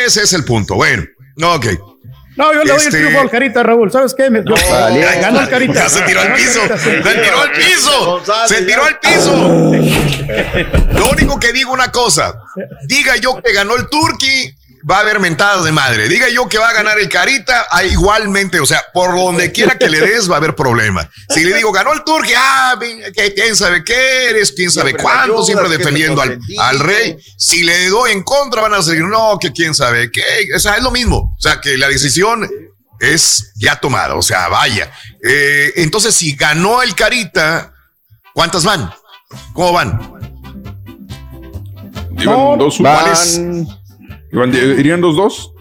Ese es el punto. Bueno, ok. No, yo le doy Este- el triunfo al Carita, Raúl. ¿Sabes qué? Me- yo- vale. ganó el Carita. Ya se tiró al piso. Se tiró al piso. Se tiró al piso. Lo único que digo una cosa. Diga yo que ganó el Turqui, va a haber mentadas de madre. Diga yo que va a ganar el Carita, ah, igualmente, o sea, por donde quiera que le des va a haber problema. Si le digo ganó el Turqui, ah, quién sabe qué eres, quién sabe Siempre cuánto, siempre defendiendo al, al rey. Si le doy en contra, van a decir, no, que quién sabe qué. O sea, es lo mismo. O sea, que la decisión es ya tomada. O sea, vaya. Eh, entonces, si ganó el Carita, ¿cuántas van? ¿Cómo van? Dos, Van Iban- irían dos, dos.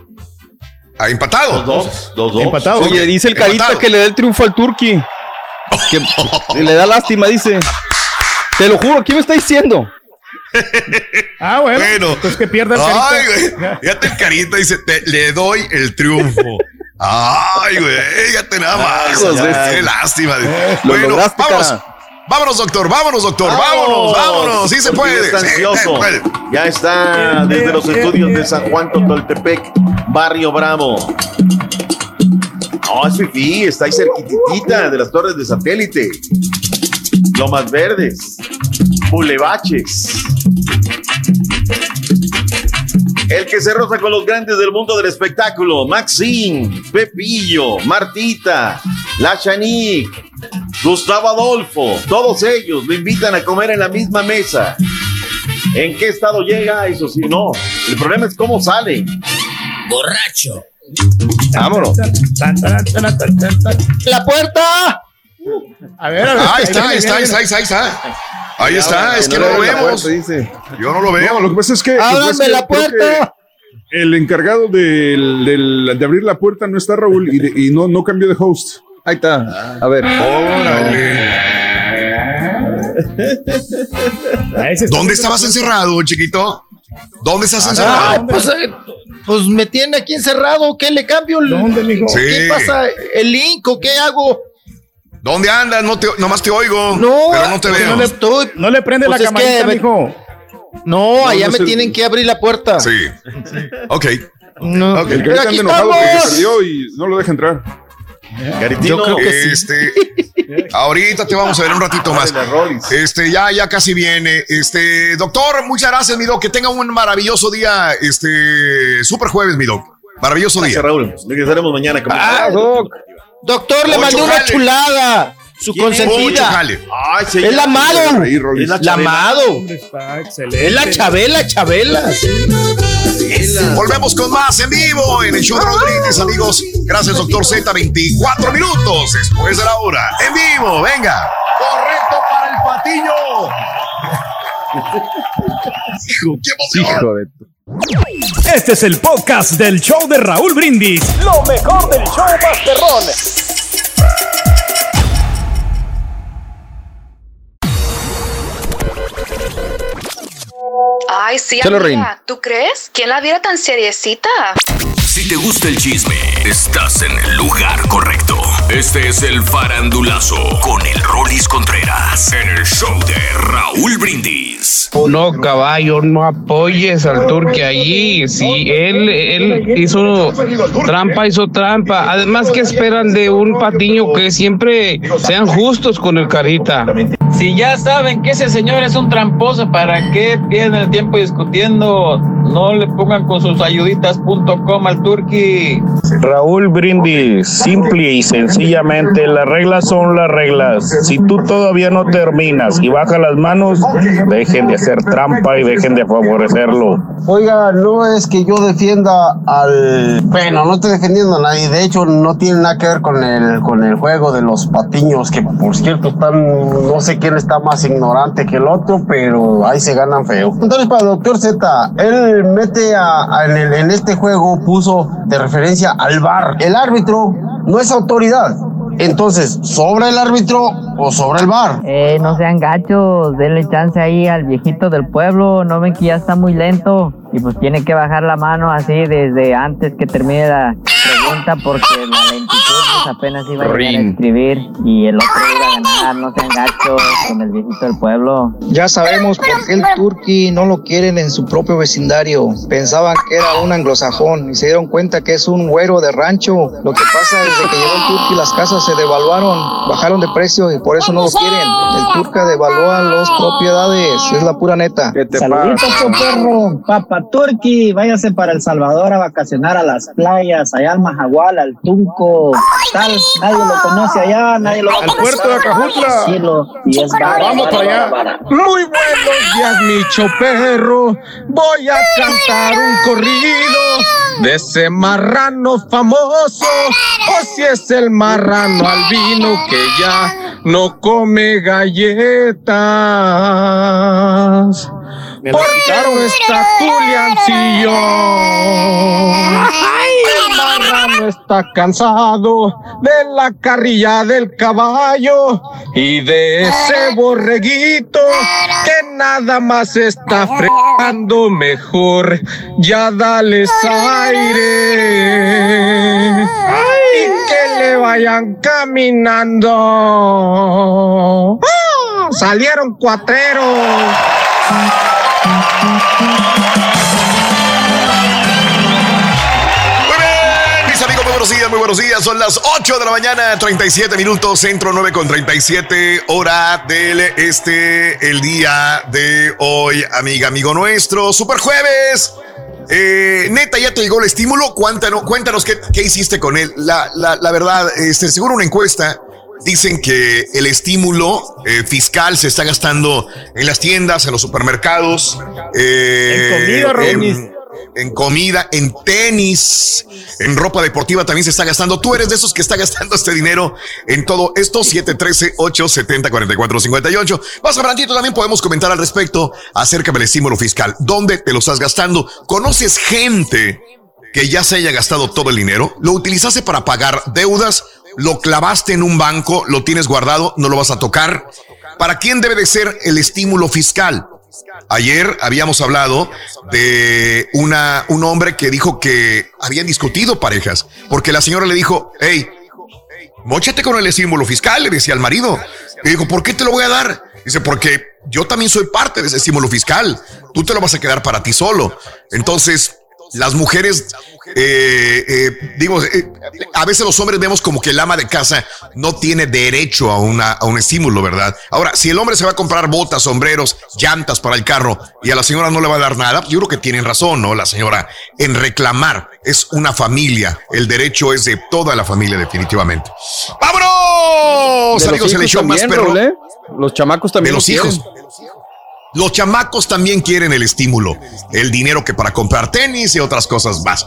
Ah, empatado. Dos, dos, dos, dos. Empatado. Oye, dice el Carita que le da el triunfo al Turqui. Que le da lástima, dice. Te lo juro, ¿quién me está diciendo? Ah, bueno. Bueno. Pues que pierda el Ay, Carita. güey. Fíjate el Carita dice, te- le doy el triunfo. Ay, güey, fíjate nada más. Qué lástima. Bueno, lograste, cara. Vámonos, doctor, vámonos, doctor, vámonos, vámonos. Sí se puede. Ya está sí, ansioso. se puede. Ya está desde los estudios de San Juan Totoltepec, Barrio Bravo. No, es fifí, está ahí cerquitita de las torres de satélite. Lomas Verdes, Bulevaches. El que se roza con los grandes del mundo del espectáculo, Maxine, Pepillo, Martita, La Chanique, Gustavo Adolfo, todos ellos lo invitan a comer en la misma mesa. ¿En qué estado llega? Eso sí, no. El problema es cómo sale. Borracho. Vámonos. ¡La puerta! A ver, a ver. Ahí está, ahí está, ahí está, ahí está, ahí está. Ahí está, es que no lo vemos. puerta, dice. Yo no lo No, veo. lo que pasa es que. ¡Ábranme que la puerta! El encargado del- del- de abrir la puerta no está Raúl y, de- y no, no cambió de host. Ahí está. A ver. ¿Dónde estabas encerrado, chiquito? ¿Dónde estás Ah, encerrado? pues, eh, pues me tiene aquí encerrado. ¿Qué le cambio? el- Sí. ¿Qué pasa? ¿El link o qué hago? ¿Dónde andas? No te, nomás te oigo. No, pero no te pues veo. no le No le prende Pues la es que camarita, mijo. No, allá no me el- tienen que abrir la puerta. Sí. Ok. No. Ok. El Pero Carita aquí anda enojado porque estamos. perdió y no lo deja entrar. Yo creo que sí. Este, ahorita te vamos a ver un ratito más. Este, ya, ya casi viene. Este, doctor, muchas gracias, mi doc. Que tenga un maravilloso día. Este, super jueves, mi doc. Maravilloso día. Gracias, Raúl. Regresaremos mañana. con- Ah, doc. Doctor, le mandé una chulada. Su consentida. jale. Ay, sí, Es la amado. Es la amado. Está excelente. Es la Chabela, Chabela. Volvemos con más en vivo en el show de Rodríguez, amigos. Gracias, doctor Z. 24 minutos después de la hora. En vivo, venga. Correcto para el patiño. Hijo, qué emoción. Hijo de Este es el podcast del show de Raúl Brindis. Lo mejor del show Masterrón. Ay, sí, Chalo, amiga. ¿Tú crees? ¿Quién la viera tan seriecita? Si te gusta el chisme, estás en el lugar correcto. Este es el farandulazo con el Rollis Contreras en el show de Raúl Brindis. No, caballo, no apoyes al turque allí. Si él, él hizo trampa, hizo trampa. Además, ¿qué esperan de un patiño que siempre sean justos con el carita? Si ya saben que ese señor es un tramposo, ¿para qué pierden el tiempo discutiendo? No le pongan con sus ayuditas.com al turqui. Raúl Brindis, simple y sencillamente, las reglas son las reglas. Si tú todavía no terminas y bajas las manos, dejen de hacer trampa y dejen de favorecerlo. Oiga, no es que yo defienda al... Bueno, no estoy defendiendo a nadie. De hecho, no tiene nada que ver con el, con el juego de los patiños, que por cierto están... No sé quién está más ignorante que el otro, pero ahí se ganan feo. Entonces, para el doctor Z, él mete a, a- en, este juego, puso de referencia al VAR. El árbitro no es autoridad. Entonces, ¿sobra el árbitro o sobra el VAR? Eh, no sean gachos, denle chance ahí al viejito del pueblo, no ven que ya está muy lento y pues tiene que bajar la mano así desde antes que termine la pregunta porque la lentitud apenas iba a llegar a Rin. escribir y el otro iba a ganar, no sean gachos con el viejito del pueblo. Ya sabemos por qué el turqui no lo quieren en su propio vecindario. Pensaban que era un anglosajón y se dieron cuenta que es un güero de rancho. Lo que pasa desde que llegó el turqui las casas se devaluaron, bajaron de precio y por eso no lo quieren. El turca devalúa las propiedades, es la pura neta. Saluditos, perro. Papa Turqui, váyase para El Salvador a vacacionar a las playas, allá al Majagual, al Tunco. Tal, nadie lo conoce allá, nadie lo Al puerto de Acajutla. Cielo, y es vara, Vamos para allá. vara. Muy buenos días, Micho Perro. Voy a cantar un corrido de ese marrano famoso. O si es el marrano albino que ya no come galletas. Me la quitaron. no está Juliancillo. Marrano está cansado de la carrilla del caballo y de ese borreguito que nada más está fregando mejor. Ya dales aire y que le vayan caminando. ¡Ah! Salieron cuatreros. Muy bien, mis amigos, muy buenos días, muy buenos días. Son las 8 de la mañana, 37 minutos, centro 9 con 37, hora del este, el día de hoy, amiga, amigo nuestro, super jueves. Eh, neta, ya te llegó el estímulo. Cuéntanos, cuéntanos qué, qué hiciste con él. La, la, verdad, este, según una encuesta, dicen que el estímulo eh, fiscal se está gastando en las tiendas, en los supermercados, eh, En comida, en- en comida, en tenis, en ropa deportiva también se está gastando. Tú eres de esos que está gastando este dinero en todo esto. 713-870-4458. Más adelantito también podemos comentar al respecto acerca del estímulo fiscal. ¿Dónde te lo estás gastando? ¿Conoces gente que ya se haya gastado todo el dinero? ¿Lo utilizaste para pagar deudas? ¿Lo clavaste en un banco? ¿Lo tienes guardado? ¿No lo vas a tocar? ¿para quién debe de ser el estímulo fiscal? Ayer habíamos hablado de una, un hombre que dijo que habían discutido parejas, porque la señora le dijo, hey, mochate con el estímulo fiscal, le decía al marido. Y dijo, ¿por qué te lo voy a dar? Dice, porque yo también soy parte de ese estímulo fiscal. Tú te lo vas a quedar para ti solo. Entonces, las mujeres, eh, eh, digo, eh, a veces los hombres vemos como que el ama de casa no tiene derecho a, una, a un estímulo, ¿verdad? Ahora, si el hombre se va a comprar botas, sombreros, llantas para el carro y a la señora no le va a dar nada, yo creo que tienen razón, ¿no? La señora en reclamar. Es una familia. El derecho es de toda la familia, definitivamente. ¡Vámonos! De Amigos, el hijos show más perro. ¿eh? Los chamacos también De lo los quieren. Los chamacos también quieren el estímulo, el dinero que para comprar tenis y otras cosas más.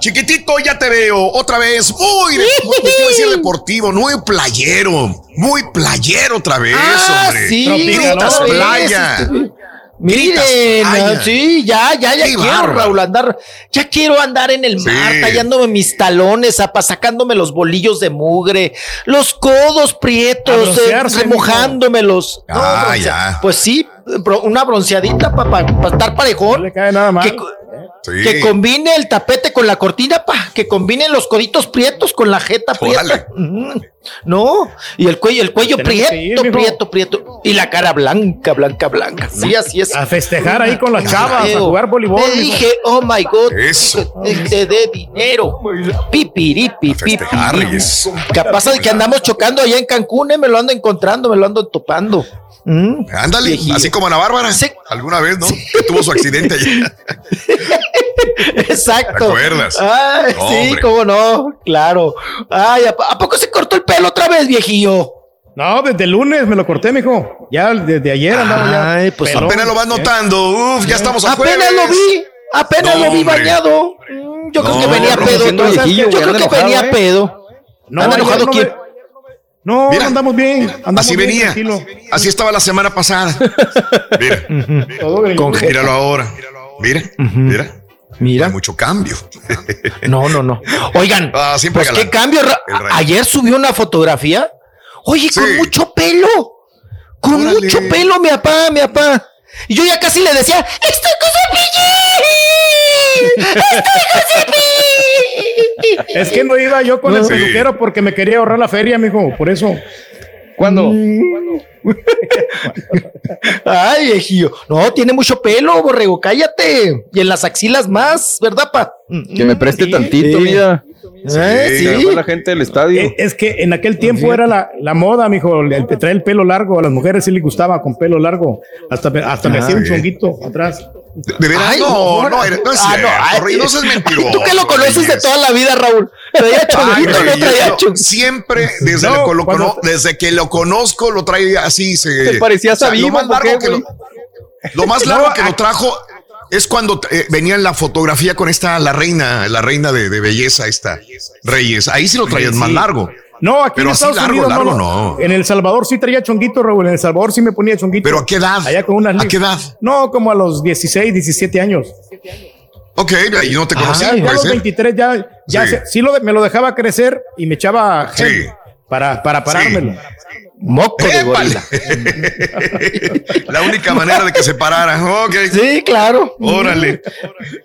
Chiquitito, ya te veo otra vez. Muy, de- muy- deportivo, muy playero, muy playero otra vez, Ah, hombre. sí, Gritas otra vez, playa. este, Miren, playa. sí, ya, ya, ya Qué quiero. Raúl, andar, ya quiero andar en el mar, tallándome mis talones, apa, sacándome los bolillos de mugre, los codos prietos, eh, remojándomelos. No, Ah, bronce- ya. Pues sí, una bronceadita para estar parejón. No le cae nada mal. Que, Sí. que combine el tapete con la cortina, pa, que combinen los coditos prietos con la jeta prieta. Mm, No, y el cuello, el cuello prieto, ir, prieto, prieto. Y la cara blanca, blanca, blanca. Sí, así es. A festejar ahí con las chavas, a jugar voleibol. Te dije, oh my god, Eso. te, te dé dinero. Pipiripi, pipi. Capaz de que andamos chocando allá en Cancún, eh, me lo ando encontrando, me lo ando topando. Mm. Ándale, así como Ana Bárbara. Sí. Alguna vez, ¿no? Que tuvo su accidente allá. Exacto. ¿Te acuerdas? Ay, sí, Hombre. cómo no, claro. Ay, ¿a, a poco se cortó el pelo otra vez, viejillo? No, desde el lunes me lo corté, mijo. Ya desde ayer andaba ya. Ay, pues pelón. Apenas lo vas notando. Uf, ya estamos a Apenas jueves. lo vi, apenas No, lo vi hombre. bañado. Mm, Yo creo que venía pedo. viejillo, yo creo que venía ¿eh? pedo. No, ¿Anda ayer enojado no quién? me- No, Mira. andamos bien. Andamos Así bien, venía. tranquilo. Así estaba la semana pasada. Mira, míralo ahora. Mira, mira. Mira. Hay mucho cambio. No, no, no. Oigan, Ah, siempre pues galán. qué cambio. El. Ayer subió una fotografía. Oye, con mucho pelo. Con Órale. mucho pelo, mi papá, mi papá. Y yo ya casi le decía, ¡Estoy con cepillín! ¡Estoy con cepillín! Es que no iba yo con el Sí. peluquero porque me quería ahorrar la feria, mijo. Por eso. ¿Cuándo? Ay, viejillo. No, tiene mucho pelo, borrego, cállate. Y en las axilas más, ¿verdad, pa? Que me preste tantito, Sí. mira. Eh, sí. la gente del estadio. Eh, Es que en aquel tiempo era la, la moda, mijo, el, el traer el pelo largo. A las mujeres sí les gustaba con pelo largo. Hasta, me- hasta me Ah, hacía un chonguito atrás. ¿De, de veras? Ay, no, no, era- no es Ah, cierto. ay, Rey, no seas mentiroso. Tú que lo conoces de Reyes. toda la vida, Raúl. ¿Traía chonguito o no traía no, chonguito? siempre, desde, No, lo- lo desde que lo conozco, lo trae así. Se, ¿Te parecías a lo más o largo qué, que lo, lo más largo No, que a- lo trajo es cuando eh, venía en la fotografía con esta, la reina, la reina de, de belleza, esta Reyes. Ahí sí lo traías Sí. más largo. No, aquí Pero en Estados largo, Unidos largo, no, no. En El Salvador sí traía chonguito, Raúl. En El Salvador sí me ponía chonguito. ¿Pero a qué edad? Allá con unas ¿A qué edad? No, como a los 16, 17 años. Ok, ahí no te conocía. Ya, ya a los ser. 23 ya, ya Sí. se- sí lo me lo dejaba crecer y me echaba gel Sí. para, para parármelo. Moco de gorila. la única manera de que se parara. Ok. Sí, claro. Órale.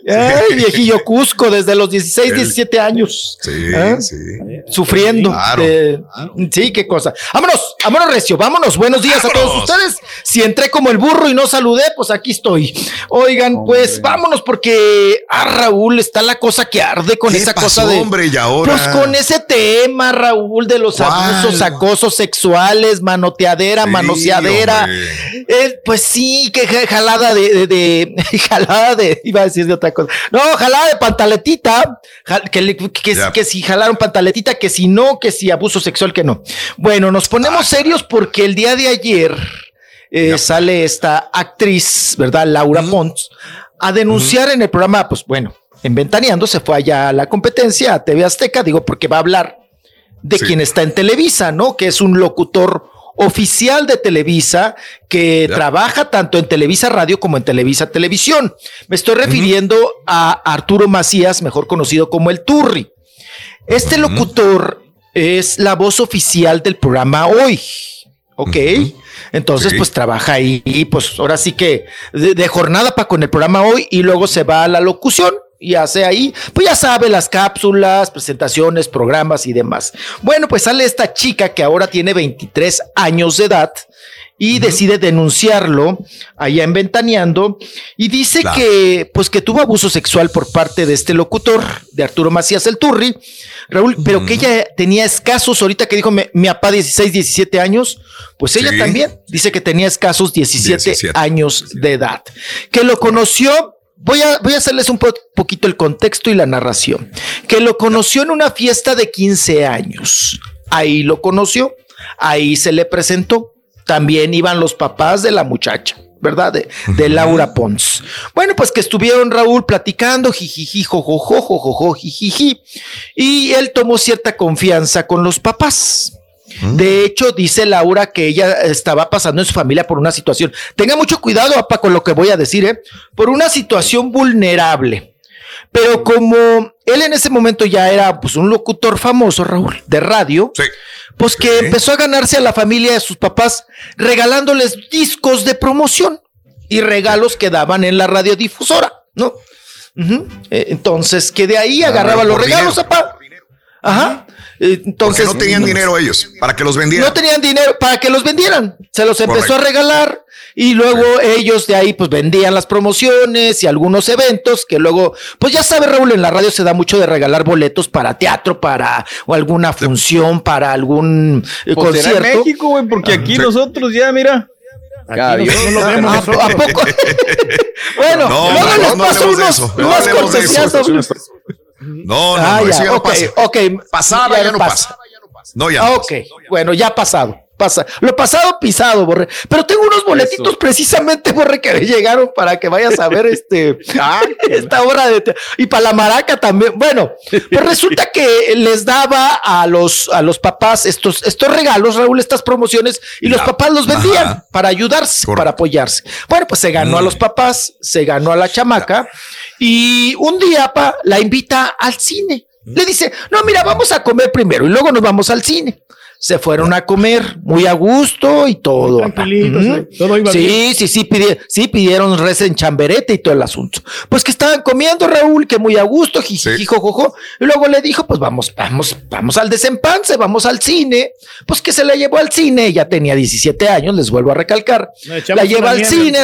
Ay, viejillo Cusco, desde los 16, El- 17 años. Sí, ¿Eh? sí. Sufriendo. Claro. de- sí, qué cosa. Vámonos, vámonos, Recio, vámonos. Buenos días a todos ustedes. Si entré como el burro y no saludé, pues aquí estoy. Oigan, pues vámonos porque a Raúl está la cosa que arde con ¿Qué esa pasó, cosa de. hombre? Y ahora. Pues con ese tema, Raúl, de los ¿Cuál? abusos, acosos sexuales, manoteadera, Sí, manoseadera. Eh, pues sí, que ja- jalada de, de, de- jalada de, iba a decir de otra cosa. No, jalada de pantaletita, que, que, que si jalaron pantaletita, que si no, que si abuso sexual, que no. Bueno, nos ponemos serios porque el día de ayer eh, sale esta actriz, ¿verdad? Laura Pons, a denunciar en el programa, pues bueno, en Ventaneando se fue allá a la competencia, a TV Azteca, digo, porque va a hablar de Sí. quien está en Televisa, ¿no? Que es un locutor oficial de Televisa que Ya. trabaja tanto en Televisa Radio como en Televisa Televisión. Me estoy refiriendo a Arturo Macías, mejor conocido como el Turri. Este locutor es la voz oficial del programa Hoy. Ok. Entonces, pues trabaja ahí, y pues ahora sí que de, de jornada para con el programa hoy y luego se va a la locución y hace ahí, pues ya sabe, las cápsulas, presentaciones, programas y demás. Bueno, pues sale esta chica que ahora tiene 23 años de edad y decide denunciarlo allá en Ventaneando y dice Claro. que pues que tuvo abuso sexual por parte de este locutor de Arturo Macías el Turri, Raúl, pero que ella tenía escasos, ahorita que dijo mi, mi papá 16, 17 años, pues ella Sí. también dice que tenía escasos 17, 17. años de edad, que lo conoció Voy a, voy a hacerles un po- poquito el contexto y la narración. Que lo conoció en una fiesta de 15 años. Ahí lo conoció, ahí se le presentó. También iban los papás de la muchacha, ¿verdad? De, de Laura Pons. Bueno, pues que estuvieron Raúl platicando, jijiji, jojojo, jojojo, jijiji. Y él tomó cierta confianza con los papás. De hecho, dice Laura que ella estaba pasando en su familia por una situación. Tenga mucho cuidado, papá, con lo que voy a decir, ¿eh? Por una situación vulnerable. Pero como él en ese momento ya era pues, un locutor famoso, Raúl, de radio, pues que empezó a ganarse a la familia de sus papás regalándoles discos de promoción y regalos que daban en la radiodifusora, ¿no? Eh, Entonces, que de ahí agarraba Ah, los regalos, papá. Ajá. Eh, Entonces, Porque no tenían dinero ellos para que los vendieran. no tenían dinero para que los vendieran. Se los empezó Correcto. a regalar y luego ellos de ahí pues vendían las promociones y algunos eventos que luego, pues ya sabe Raúl, en la radio se da mucho de regalar boletos para teatro, para o alguna función, para algún eh, Pues será en concierto. México, güey, porque aquí Sí. nosotros ya, mira. No lo vemos ¿A- nosotros. ¿A poco? Bueno, No, luego no, les paso unos, eso, no eso. No, no, Ah, no, eso ya, ya no ok, pasa. ok. Pasaba, ya no pasa. No, ya. Ah, ok, bueno, ya ha pasado. Pasa. Lo pasado pisado, Borre. Pero tengo unos boletitos precisamente, Borre, que me llegaron para que vayas a ver este ah, esta obra de te- y para la maraca también. Bueno, pues resulta que les daba a los a los papás estos estos regalos, Raúl, estas promociones y los papás los vendían para ayudarse, para apoyarse. Bueno, pues se ganó a los papás, se ganó a la chamaca y un día pa, la invita al cine. Le dice, no, mira, vamos a comer primero y luego nos vamos al cine. Se fueron a comer muy a gusto y todo. iba sí, bien. sí, sí, pidi- sí, pidieron res en chamberete y todo el asunto. Pues que estaban comiendo, Raúl, que muy a gusto, jiji, jojojo. Y luego le dijo, pues vamos, vamos, vamos al desempance, vamos al cine. Pues que se la llevó al cine, ella tenía 17 años, les vuelvo a recalcar. La lleva al nieve. cine,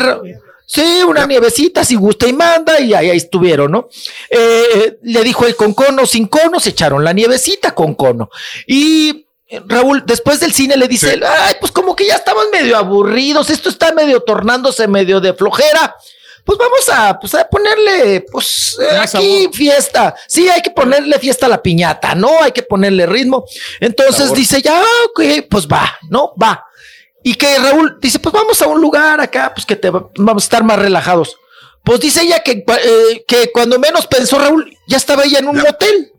Sí, una nievecita, si gusta y manda, y ahí, ahí estuvieron, ¿no? Eh, le dijo el con cono, sin cono, se echaron la nievecita con cono. Y eh, Raúl, después del cine le dice, ay, pues como que ya estamos medio aburridos, esto está medio tornándose medio de flojera. Pues vamos a, pues a ponerle, pues eh, aquí fiesta. Sí, hay que ponerle fiesta a la piñata, ¿no? Hay que ponerle ritmo. Entonces Sabor. dice, ya, ok, pues va, ¿no? Va. Y que Raúl dice, pues vamos a un lugar acá, pues que te va- vamos a estar más relajados. Pues dice ella que, eh, que cuando menos pensó Raúl, ya estaba ella en un motel.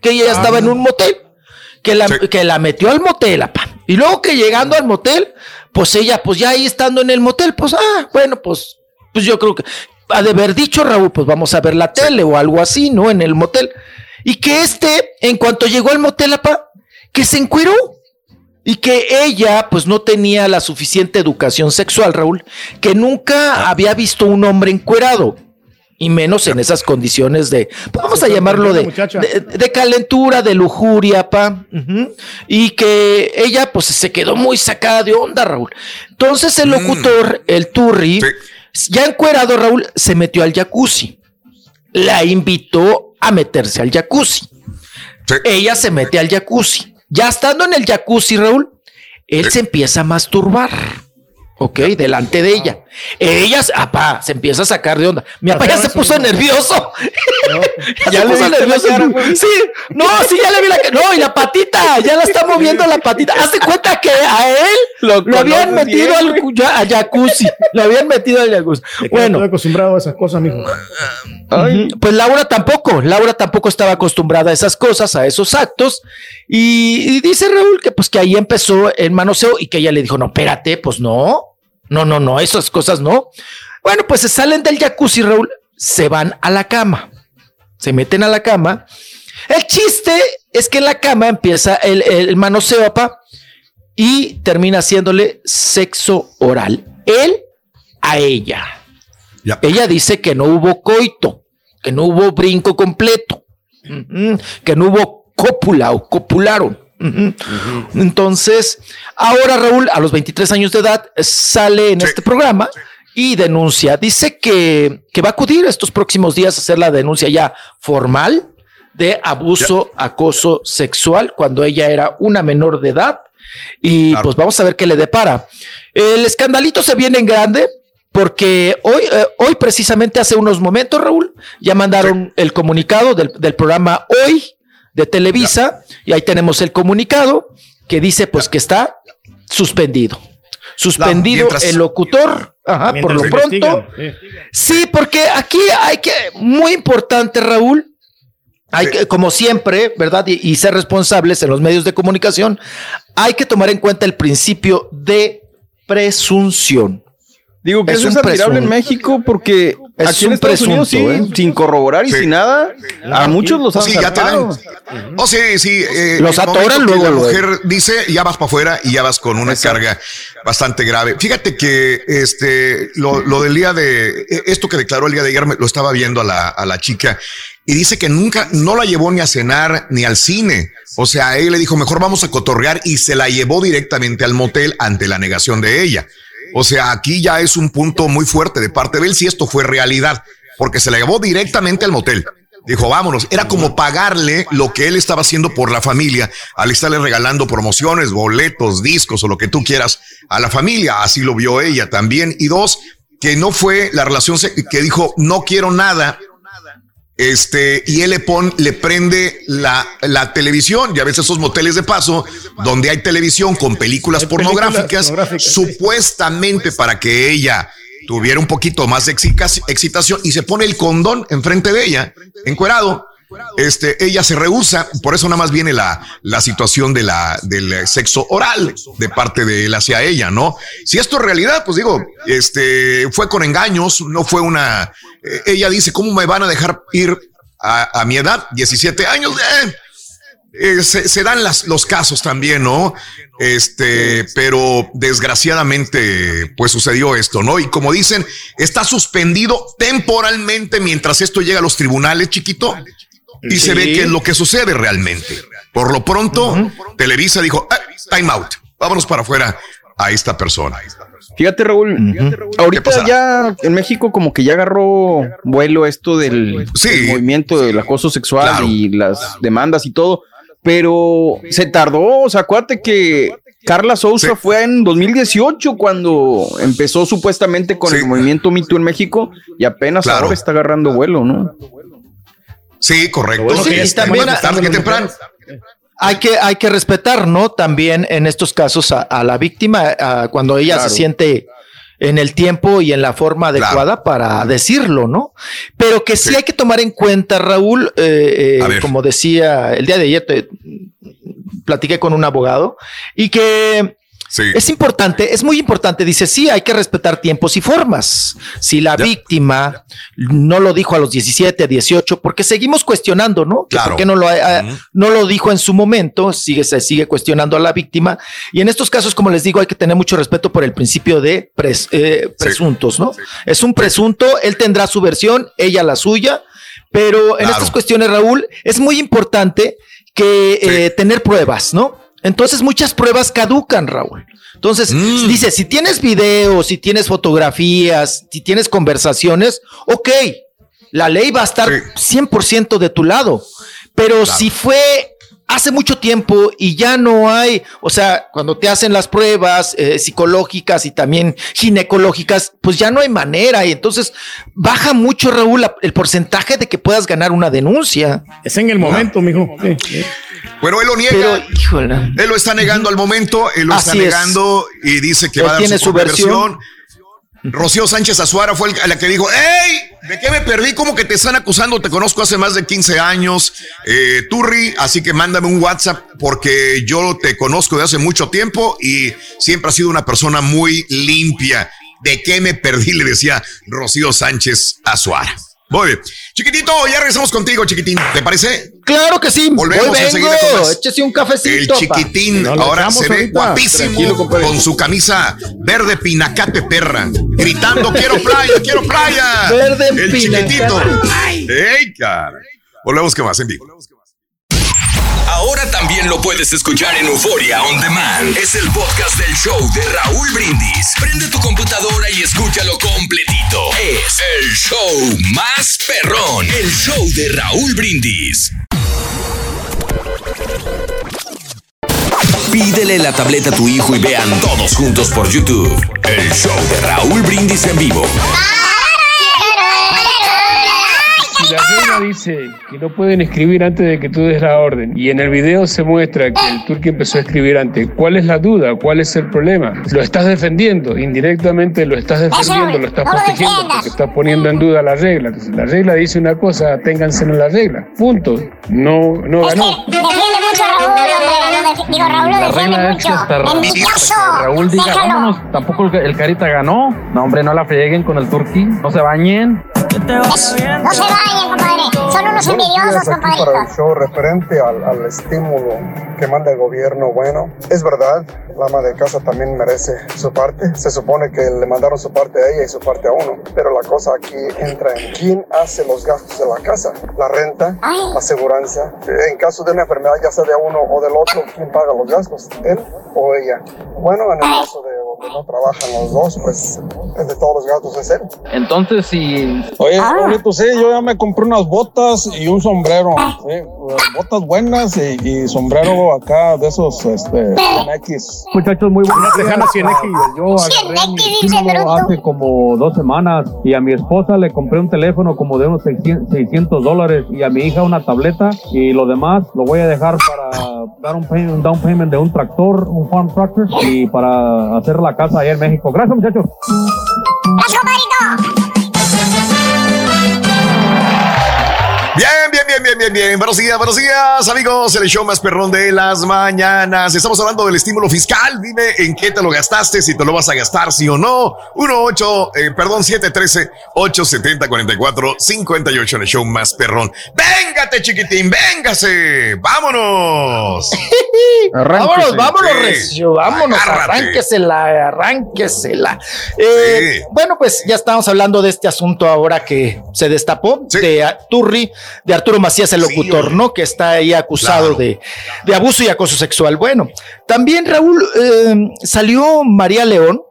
Que ella ya estaba en un motel. Que la, que la metió al motel, apa. Y luego que llegando al motel, pues ella, pues ya ahí estando en el motel, pues, ah, bueno, pues, pues yo creo que ha de haber dicho Raúl, pues vamos a ver la tele o algo así, ¿no? En el motel. Y que este, en cuanto llegó al motel, apa, que se encueró. Y que ella, pues no tenía la suficiente educación sexual, Raúl, que nunca había visto un hombre encuerado. Y menos en esas condiciones de, pues vamos a llamarlo de, de, de calentura, de lujuria, pa. Y que ella, pues se quedó muy sacada de onda, Raúl. Entonces el locutor, el Turri, ya encuerado, Raúl, se metió al jacuzzi. La invitó a meterse al jacuzzi. Ella se mete al jacuzzi. Ya estando en el jacuzzi, Raúl, él se empieza a masturbar. Ok, delante de ella. Ella, apá, se empieza a sacar de onda. Mi papá ya se puso nervioso. ya Ya se le puso nervioso. cara, sí, no, sí, ya le vi la. No, y la patita, ya la está moviendo la patita. Haz de cuenta que a él lo, habían metido bien, al, ya- al jacuzzi. Lo habían metido al jacuzzi. Bueno. Estoy acostumbrado a esas cosas, mijo. Ujú. Pues Laura tampoco, Laura tampoco estaba acostumbrada a esas cosas, a esos actos. Y, y dice Raúl que pues que ahí empezó el manoseo y que ella le dijo, no, espérate, pues no, no, no, no, esas cosas no. Bueno, pues se salen del jacuzzi, Raúl, se van a la cama, se meten a la cama. El chiste es que en la cama empieza el, el manoseo, papá. y termina haciéndole sexo oral. Él a ella. Ella dice que no hubo coito, que no hubo brinco completo, ujú, que no hubo cópula o copularon. Entonces, ahora Raúl, a los 23 años de edad, sale en este programa y denuncia. Dice que, que va a acudir estos próximos días a hacer la denuncia ya formal de abuso, acoso sexual cuando ella era una menor de edad. Y pues vamos a ver qué le depara. El escandalito se viene en grande porque hoy, eh, hoy precisamente hace unos momentos, Raúl, ya mandaron el comunicado del, del programa Hoy de Televisa y ahí tenemos el comunicado que dice pues que está suspendido. Suspendido mientras- el locutor, ajá, por lo pronto. Sí, porque aquí hay que, muy importante, Raúl, hay que, como siempre, ¿verdad? Y, y ser responsables en los medios de comunicación, hay que tomar en cuenta el principio de presunción. Digo que Es eso es un admirable en México porque Es aquí en un Estados Unidos sí, presunto, ¿eh? sin corroborar y Sí. sin nada, a muchos los han Sí, ya te dan. Oh, sí, sí. eh, Los atoran luego, La luego. mujer dice, ya vas para afuera y ya vas con una carga bastante grave. Fíjate que este, lo, lo del día de, eh, esto que declaró el día de ayer, me- lo estaba viendo a la, a la chica y dice que nunca, no la llevó ni a cenar ni al cine. O sea, él le dijo, mejor vamos a cotorrear y se la llevó directamente al motel ante la negación de ella. O sea, aquí ya es un punto muy fuerte de parte de él si esto fue realidad, porque se la llevó directamente al motel. Dijo, vámonos. Era como pagarle lo que él estaba haciendo por la familia al estarle regalando promociones, boletos, discos o lo que tú quieras a la familia. Así lo vio ella también. Y dos, que no fue la relación que dijo, no quiero nada. Este, y él le pone, le prende la, la televisión. Ya ves esos moteles de paso donde hay televisión con películas pornográficas, pornográficas, supuestamente para que ella tuviera un poquito más de excitación y se pone el condón enfrente de ella, encuerado. Este, ella se rehúsa, por eso nada más viene la, la situación de la, del sexo oral de parte de él hacia ella, ¿no? Si esto es realidad, pues digo, este, fue con engaños, no fue una, eh, ella dice, ¿cómo me van a dejar ir a, mi edad? 17 años, eh, eh, se, se dan las, los casos también, ¿no? Este, pero desgraciadamente, pues sucedió esto, ¿no? Y como dicen, está suspendido temporalmente mientras esto llega a los tribunales, chiquito, y se ve qué es lo que sucede realmente. Por lo pronto, Televisa dijo, "Ah, time out, vámonos para afuera a esta persona. Fíjate, Raúl, ahorita pasa? ya en México como que ya agarró vuelo esto del, del movimiento del acoso sexual Claro. y las demandas y todo, pero se tardó, o sea, acuérdate que Carla Souza fue en 2018 cuando empezó supuestamente con el movimiento Me Too en México y apenas Claro. ahora está agarrando vuelo, ¿no? Sí, correcto. Bueno, Sí, bien, tarde que temprano. Hay que, hay que respetar, ¿no? También en estos casos a, a la víctima, a cuando ella Claro. se siente en el tiempo y en la forma adecuada para decirlo, ¿no? Pero que sí, hay que tomar en cuenta, Raúl, eh, eh, como decía el día de ayer, te- platiqué con un abogado y que es importante, es muy importante. Dice, sí, hay que respetar tiempos y formas. Si la víctima no lo dijo a los 17, 18, porque seguimos cuestionando, ¿no? Claro. ¿Por qué no lo, ha- no lo dijo en su momento? Sigue, se sigue cuestionando a la víctima. Y en estos casos, como les digo, hay que tener mucho respeto por el principio de pres- eh, presuntos, ¿no? Es un presunto, él tendrá su versión, ella la suya. Pero en Claro. estas cuestiones, Raúl, es muy importante que eh, tener pruebas, ¿no? Entonces muchas pruebas caducan, Raúl. Entonces, Mm. dice, si tienes videos, si tienes fotografías, si tienes conversaciones, ok, la ley va a estar 100% de tu lado. Pero si fue hace mucho tiempo y ya no hay, o sea, cuando te hacen las pruebas eh, psicológicas y también ginecológicas, pues ya no hay manera y entonces baja mucho, Raúl, la- el porcentaje de que puedas ganar una denuncia. Es en el momento, mijo. Sí, Bueno, él lo niega. Pero, híjole. Él lo está negando al momento, él lo Así está es. negando y dice que Él va a dar tiene su, versión. Rocío Sánchez Azuara fue el- la que dijo, ¡Ey! ¿De qué me perdí? ¿Cómo que te están acusando? Te conozco hace más de 15 años, eh, Turri, así que mándame un WhatsApp porque yo te conozco de hace mucho tiempo y siempre has sido una persona muy limpia. ¿De qué me perdí? Le decía Rocío Sánchez Azuara. Muy bien. Chiquitito, ya regresamos contigo, chiquitín. ¿Te parece? Claro que sí. Volvemos Hoy vengo. enseguida con más. Échese un cafecito. El chiquitín No ahora se ve ahorita. guapísimo con su camisa verde pinacate perra, gritando quiero playa, quiero playa. Verde El pinacate. chiquitito. ¡Ey, cara! Volvemos con más en vivo. Ahora también lo puedes escuchar en Euforia On Demand. Es el podcast del show de Raúl Brindis. Prende tu computadora y escúchalo completito. Es el show más perrón. El show de Raúl Brindis. Pídele la tableta a tu hijo y vean todos juntos por YouTube. El show de Raúl Brindis en vivo. Si la regla dice que no pueden escribir antes de que tú des la orden y en el video se muestra que el turco empezó a escribir antes, ¿cuál es la duda? ¿Cuál es el problema? Lo estás defendiendo, indirectamente lo estás defendiendo, lo estás protegiendo porque estás poniendo en duda la regla. Entonces, la regla dice una cosa, ténganse en la regla. Punto. No, no ganó. Defiende mucho a Raúl, hombre. Digo, Raúl lo La defiende es mucho. Envidioso. Raúl diga, Déjalo. vámonos, tampoco el, el Carita ganó. No, hombre, no la frieguen con el Turqui, no se bañen. No se vayan, compadre. Son unos envidiosos, para compadre. el show referente al, al estímulo que manda el gobierno. Bueno, es verdad, la ama de casa también merece su parte. Se supone que le mandaron su parte a ella y su parte a uno. Pero la cosa aquí entra en quién hace los gastos de la casa. La renta, la aseguranza. En caso de una enfermedad, ya sea de uno o del otro, ¿quién paga los gastos? ¿Él o ella? Bueno, en el caso de no trabajan los dos, pues el de todos los gastos es él. Entonces, si. Oye, Raulito, sí, yo ya me compré unas botas y un sombrero. sí, botas buenas y, y sombrero acá de esos, este, X. Muchachos, muy buenas. Tejana 100X. Yo agarré mi hace como dos semanas y a mi esposa le compré un teléfono como de unos 600 600 dólares y a mi hija una tableta y lo demás lo voy a dejar para dar un, pay- un down payment de un tractor, un farm tractor y para hacer la casa allá en México. Gracias, muchachos. Gracias, compadrito. Bien, bien, bien, bien. Buenos días, buenos días, amigos. El show más perrón de las mañanas. Estamos hablando del estímulo fiscal. Dime en qué te lo gastaste, si te lo vas a gastar, sí o no. 18, eh, perdón, 713-870-44-58 en el show más perrón. Véngate, chiquitín, véngase. Vámonos. Vámonos, vámonos, Sí. Recio, vámonos, Agárrate. arránquesela, arránquesela. Eh, Bueno, pues ya estamos hablando de este asunto ahora que se destapó de Turri, de Arturo Macías, el locutor, ¿no? Que está ahí acusado de, de abuso y acoso sexual. Bueno, también Raúl eh, salió María León.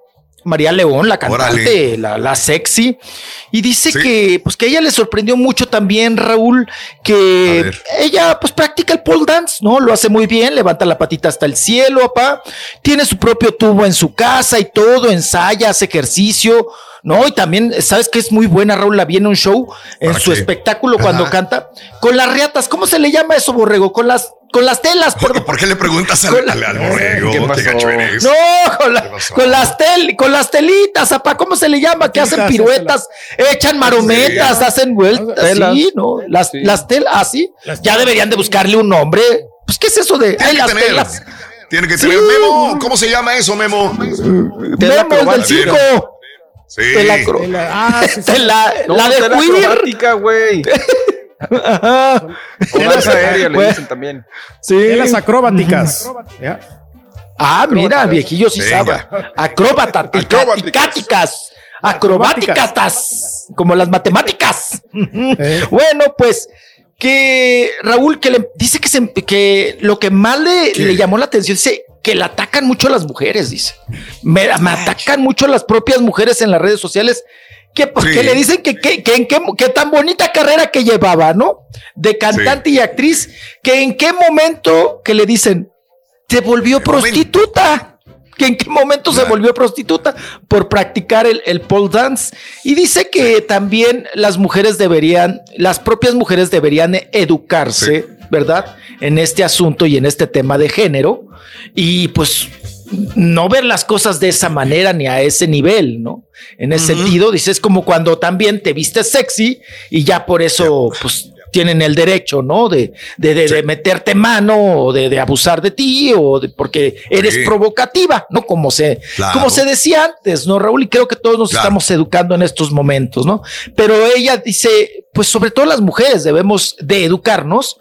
María León, la cantante, la, la sexy, y dice que pues que a ella le sorprendió mucho también Raúl que ella pues practica el pole dance, ¿no? Lo hace muy bien, levanta la patita hasta el cielo, papá. Tiene su propio tubo en su casa y todo, ensaya, hace ejercicio, ¿no? Y también, ¿sabes que es muy buena Raúl? La vi en un show, en su espectáculo cuando Ajá. canta, con las riatas, ¿cómo se le llama eso, Borrego? Con las, con las telas, perdón. ¿Por qué le preguntas al, al, al borrego? ¿Qué gacho eres? No, con, la- con las tel, con las telitas, apá, ¿cómo se le llama? Que hacen piruetas, echan marometas, hacen vueltas, Telas. sí, ¿no? Las, las telas, así. Ya deberían de buscarle un nombre. Pues, ¿qué es eso de Tiene ay, que las tener. telas? Tiene que Sí. tener. Memo, ¿cómo se llama eso, Memo? Memo, el del circo. Sí. Tela acro- Ah, sí, sí. Tela- No, la de tela güey. O danza aérea le dicen también. Sí. Telas acrobáticas. Ya. Ah, mira, viejillo sí sabe. Acróbata, tica- ticáticas, acrobáticas, como las matemáticas. Bueno, pues que Raúl que le dice que, se- que lo que más le, le llamó la atención dice que le atacan mucho a las mujeres, dice. Me, me atacan mucho a las propias mujeres en las redes sociales. Que, pues, Sí. que le dicen que, que, que en qué, que tan bonita carrera que llevaba, ¿no? De cantante y actriz, que en qué momento que le dicen, se volvió prostituta. ¿Que ¿En qué momento se volvió prostituta? Por practicar el, el pole dance. Y dice que también las mujeres deberían, las propias mujeres deberían educarse, ¿verdad? En este asunto y en este tema de género. Y pues no ver las cosas de esa manera ni a ese nivel, ¿no? En ese sentido, dices como cuando también te vistes sexy y ya por eso, pues tienen el derecho, ¿no? De, de, de- de meterte mano o de, de abusar de ti o de, porque eres Sí. provocativa, ¿no? Como se, Claro. como se decía antes, ¿no, Raúl? Y creo que todos nos Claro. estamos educando en estos momentos, ¿no? Pero ella dice, pues sobre todo las mujeres debemos de educarnos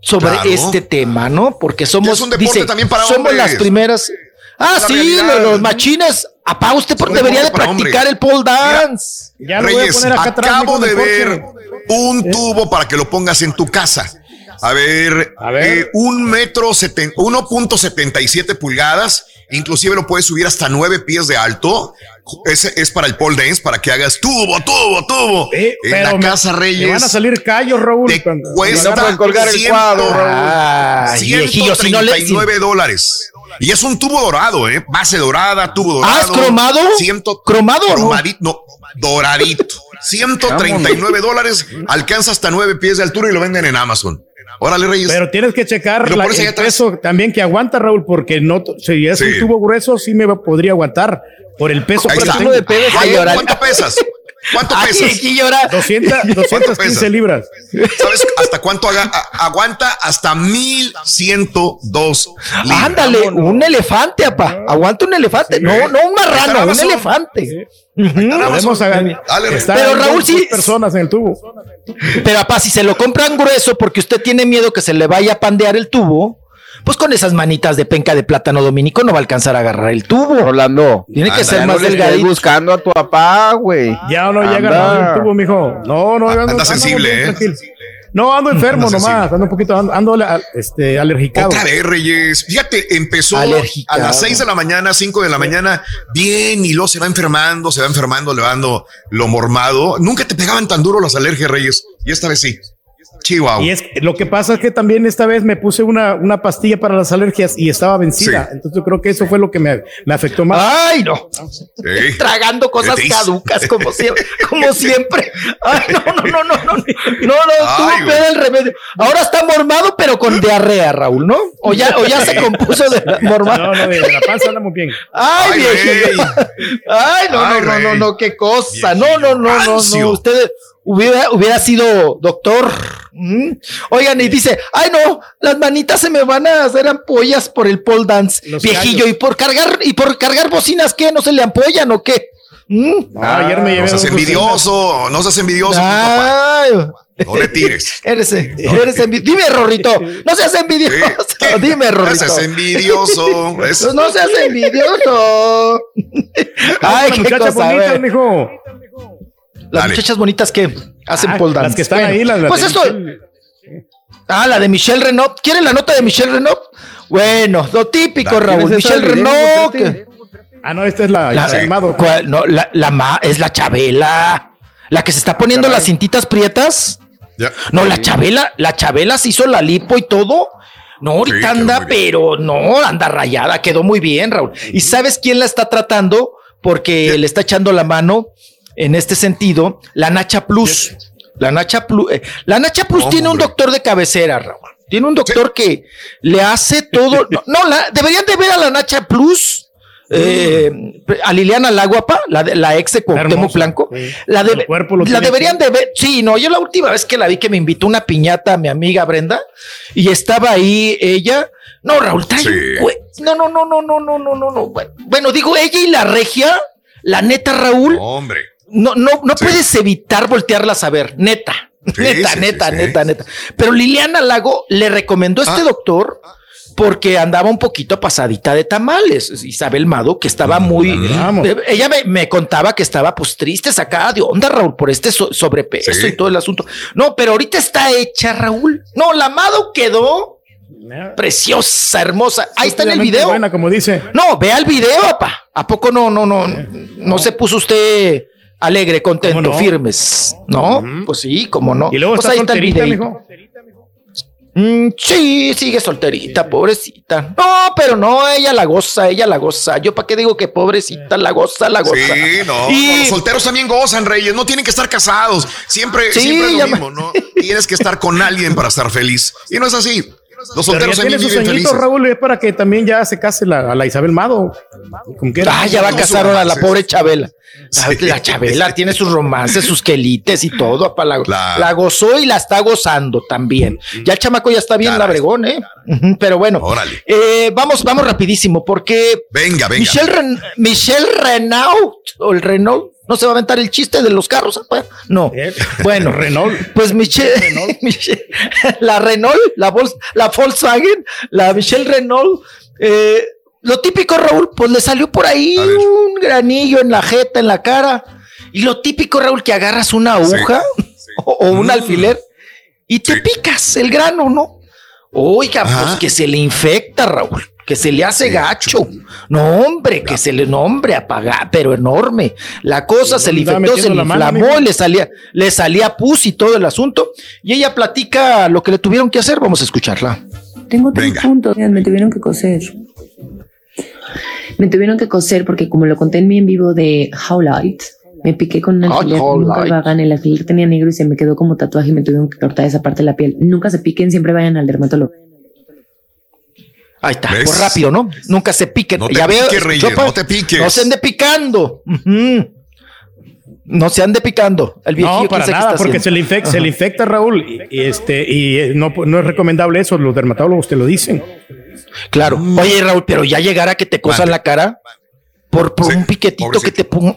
sobre Claro. este tema, ¿no? Porque somos, es un deporte dice, también para somos hombres. las primeras. Ah, la sí, realidad. los machines. Apá, usted por- debería de practicar hombres. el pole dance. Ya lo voy a Reyes, poner acá atrás. acabo de ver un tubo para que lo pongas en tu casa. A ver, eh, un metro, seten- 1.77 pulgadas, inclusive lo puedes subir hasta 9 pies de alto. Ese es para el pole dance, para que hagas tubo, tubo, tubo. en la me- casa me Reyes. van a salir callos, Raúl. cuando- Cuesta colgar el cuadro, Ah, viejillo, si no le- 139 dólares. Y es un tubo dorado, ¿eh? Base dorada, tubo dorado. Ah, ¿es cromado? Ciento, ¿Cromado? Cromadito, no, doradito. 139 dólares, alcanza hasta 9 pies de altura y lo venden en Amazon. Órale, Reyes. Pero tienes que checar la- el atrás. peso también que aguanta, Raúl, porque no, si es Sí. un tubo grueso, sí me podría aguantar por el peso. Ahí está. tengo. ¿Cuánto, ¿Cuánto pesas? ¿Cuánto Ay, pesas? aquí llora. 200, 215 pesas? libras. ¿Sabes hasta cuánto haga- a- aguanta? Hasta 1102 libras. Ándale, un elefante, apá. Aguanta un elefante. No, no un marrano, un elefante. Podemos agarrar- Pero Raúl, sí- personas en el tubo. Pero apá, si se lo compran grueso porque usted tiene miedo que se le vaya a pandear el tubo, pues con esas manitas de penca de plátano dominico no va a alcanzar a agarrar el tubo. Orlando. Tiene que anda, ser más no delgadito. buscando a tu papá, güey. Ya no llega Anda. el tubo, mijo. No, no, ando- Anda ando sensible, ¿eh? tranquilo. No, ando enfermo Anda nomás, ando un poquito, ando, ando este, alergicado. Otra vez, Reyes. Fíjate, empezó Alergicado. a las 6 de la mañana, 5 de la mañana, bien, y luego se va enfermando, se va enfermando, le va dando lo mormado. Nunca te pegaban tan duro las alergias, Reyes. Y esta vez sí. Chihuahua. Y es que lo que pasa es que también esta vez me puse una, una pastilla para las alergias y estaba vencida. Sí. Entonces yo creo que eso fue lo que me, me afectó más. Ay, no. Sí. Tragando cosas caducas como siempre, como siempre. Ay, no, no, no, no, no. No, no, güey. peor el remedio. Ahora está mormado, pero con diarrea, Raúl, ¿no? O ya, o ya se compuso de la mormado. No, no, de, la panza andamos bien. Ay, Ay. Ay, no, Ay, no, no, no, no, qué cosa. No, no, no, no, no. rancio. Hubiera, hubiera sido doctor. Mm. Oigan, y dice, ay, no, las manitas se me van a hacer ampollas por el pole dance. Los Viejillo, callos. y por cargar, y por cargar bocinas, ¿qué? ¿No se le ampollan o qué? Mm. No, ayer me llevé No seas envidioso, no seas envidioso. Ay, No le tires. eres, eres envi- Dime, Rorrito, no seas envidioso. Dime, No Rorrito. seas envidioso. Es- no seas envidioso. Ay, qué cosa, a bonitas, ver. mijo. Las Dale. muchachas bonitas que hacen Ah, pole dance. Las que están Bueno, ahí, las, las Pues. Michelle. Ah, la de Michelle Renault. ¿Quieren la nota de Michelle Renault? Bueno, lo típico, Dale. Raúl. ¿Tienes esa Michelle Renault. Que- Ah, no, esta es la, La, animado. ¿cuál? No, la, la ma- es la Chabela. La que se está poniendo las cintitas prietas. Ya. No, la Chabela, la Chabela se hizo la lipo y todo. No, ahorita anda, pero no, anda rayada, quedó muy bien, Raúl. ¿Y sabes quién la está tratando? Porque le está echando la mano en este sentido, la Nacha Plus. La Nacha Plus, eh, la Nacha Plus Oh, tiene un doctor de cabecera, Raúl. Tiene un doctor que le hace todo. No, no, la, deberían de ver a la Nacha Plus. eh, a Liliana la guapa, la, la ex de Cuauhtémoc Blanco, sí. la, de- deberían de ver. Sí, no, yo la última vez que la vi que me invitó una piñata a mi amiga Brenda y estaba ahí ella. No, Raúl, trae Sí. No, no, no, no, no, no, no, no, no. Bueno, Bueno, digo, ella y la regia, la neta, Raúl, Hombre. No, no, no Sí. puedes evitar voltearlas a ver, neta. Sí, neta, sí, neta, sí, sí. neta, neta. Pero Liliana Lago le recomendó a este Ah. doctor porque andaba un poquito pasadita de tamales. Isabel Mado, que estaba muy. Vamos. eh, Ella me, me contaba que estaba pues triste, sacada de onda, Raúl, por este so- sobrepeso Sí. y todo el asunto. No, pero ahorita está hecha, Raúl. No, la Amado quedó preciosa, hermosa. Ahí está en el video. Buena, como dice. No, vea el video, papá. ¿A poco no, no, no, no se puso usted alegre, contento, firmes? ¿No? Pues sí, cómo no. Y luego pues está ahí está el solterita, mijo. Mm, sí, sigue solterita, pobrecita. No, pero no, ella la goza, ella la goza. Yo para qué digo que pobrecita la goza, la goza. Sí, no, Y- los solteros también gozan, Reyes. No tienen que estar casados. Siempre, Sí, siempre es lo me- mismo, ¿no? Tienes que estar con alguien para estar feliz. Y no es así. Los solteros tiene sus viven añitos, felices. Raúl, es para que también ya se case la, a la Isabel Mado. ¿Con qué? Ah, ya va a casar ahora la pobre Chabela. La Chabela tiene sus romances, sus quelites y todo. La, la gozó y la está gozando también. Ya el chamaco ya está bien labregón, ¿eh? Ujú, Pero bueno, eh, vamos, vamos rapidísimo, porque Venga, venga. Michelle, Ren- Michelle Renault, o el Renault, no se va a aventar el chiste de los carros, apa? no. Bueno, Renault. Pues Michelle, Michelle- la Renault, la, Vols- la Volkswagen, la Michelle Renault, eh, lo típico, Raúl, pues le salió por ahí un granillo en la jeta, en la cara. Y lo típico, Raúl, que agarras una aguja o, o un alfiler y te picas el grano, ¿no? Oiga, pues que se le infecta, Raúl, que se le hace gacho. No, hombre, que se le nombre apaga, pero enorme. La cosa se le infectó, se le mano, inflamó, mijo. le salía, le salía pus y todo el asunto. Y ella platica lo que le tuvieron que hacer. Vamos a escucharla. Tengo tres puntos. Me tuvieron que coser. Me tuvieron que coser porque como lo conté en mi en vivo de How Light, me piqué con un Ay, alfiler. Nunca lo hagan. El alfiler tenía negro y se me quedó como tatuaje y me tuvieron que cortar esa parte de la piel. Nunca se piquen, siempre vayan al dermatólogo. Ahí está, pues rápido, ¿no? Nunca se piquen. No te ya veo, piques, escuchó, Reyes, no te piques. No se ande picando. No se ande picando. El viejillo, No, para nada, porque haciendo. se le, infecta, se Ajá. le infecta, Raúl, y, y este, y eh, no, no es recomendable eso, los dermatólogos te lo dicen. Claro. Oye, Raúl, pero ya llegar a que te cosan la cara por, por un piquetito que te ponga.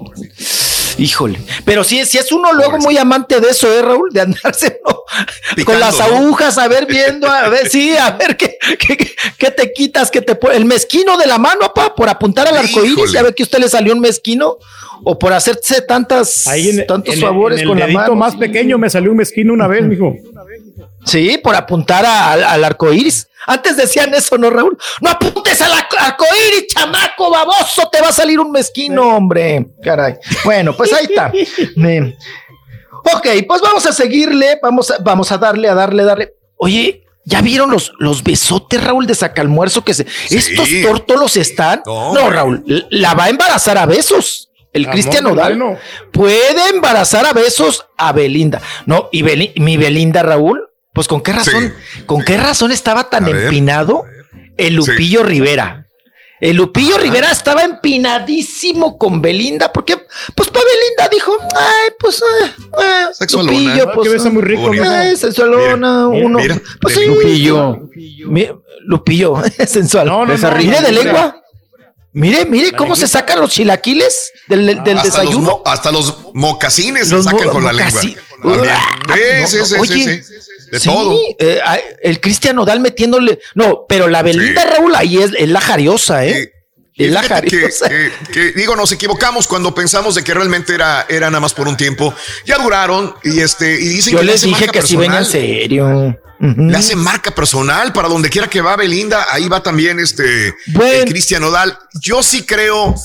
Híjole. Pero si, si es uno luego muy amante de eso, ¿eh, Raúl? De andarse ¿no? con las ¿no? agujas, a ver, viendo, a ver, sí, a ver qué, qué, qué- qué te quitas, que te pone. El mezquino de la mano, pa, por apuntar al arco iris. Híjole. Ya ve que a usted le salió un mezquino. O por hacerse tantas, tantos en, favores en el con la dedito mano. más pequeño me salió un mezquino una vez, mijo. Sí, por apuntar a- al, al arco iris. Antes decían eso, ¿no, Raúl? No apuntes al arco- arco iris, chamaco baboso, te va a salir un mezquino, hombre. Caray. Bueno, pues ahí está. Ok, pues vamos a seguirle, vamos a, vamos a darle, a darle, darle. Oye, ¿ya vieron los, los besotes, Raúl, de sacalmuerzo que se. Estos tórtolos están. No, Raúl, la va a embarazar a besos. El Cristian Nodal bueno. puede embarazar a besos a Belinda. No, y Beli- mi Belinda, Raúl, pues con qué razón, con qué razón estaba tan empinado el Lupillo Rivera. El Lupillo Rivera estaba empinadísimo con Belinda, porque pues para Belinda dijo, ay, pues eh, eh, Sexualona. Lupillo, Ah, pues, que besa muy rico, ay, mija. sensualona, Mira, uno, mira, pues sí, Lupillo. Mi- Lupillo, sensual. no, no, Mire de lengua. Mire, mire cómo se sacan los chilaquiles del, del hasta desayuno. Los, hasta los mocasines se sacan mo- con la lengua. Sí. De todo. eh, el Cristian Nodal metiéndole. No, pero la Belinda Raúl ahí es, la jariosa, ¿eh? Fíjate que, que- que, digo, nos equivocamos cuando pensamos de que realmente era, era nada más por un tiempo. Ya duraron y este y dicen Yo que le les dije que sí venía en serio. Le hace marca personal para donde quiera que va Belinda, ahí va también este el Cristian Nodal. Yo sí creo,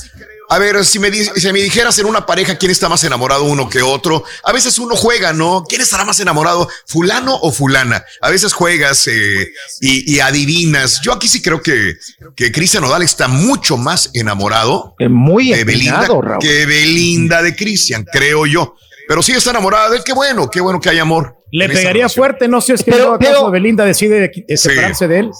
a ver, si me, si me dijeras en una pareja quién está más enamorado uno que otro, a veces uno juega, ¿no? ¿Quién estará más enamorado, fulano o fulana? A veces juegas eh, y, y adivinas. Yo aquí sí creo que, que Cristian Nodal está mucho más enamorado muy de Belinda Raúl. que Belinda de Cristian, creo yo. Pero sí está enamorada de él, qué bueno, qué bueno que hay amor. Le pegaría fuerte, no sé si es que Pero- pero- Belinda decide de- de separarse de él.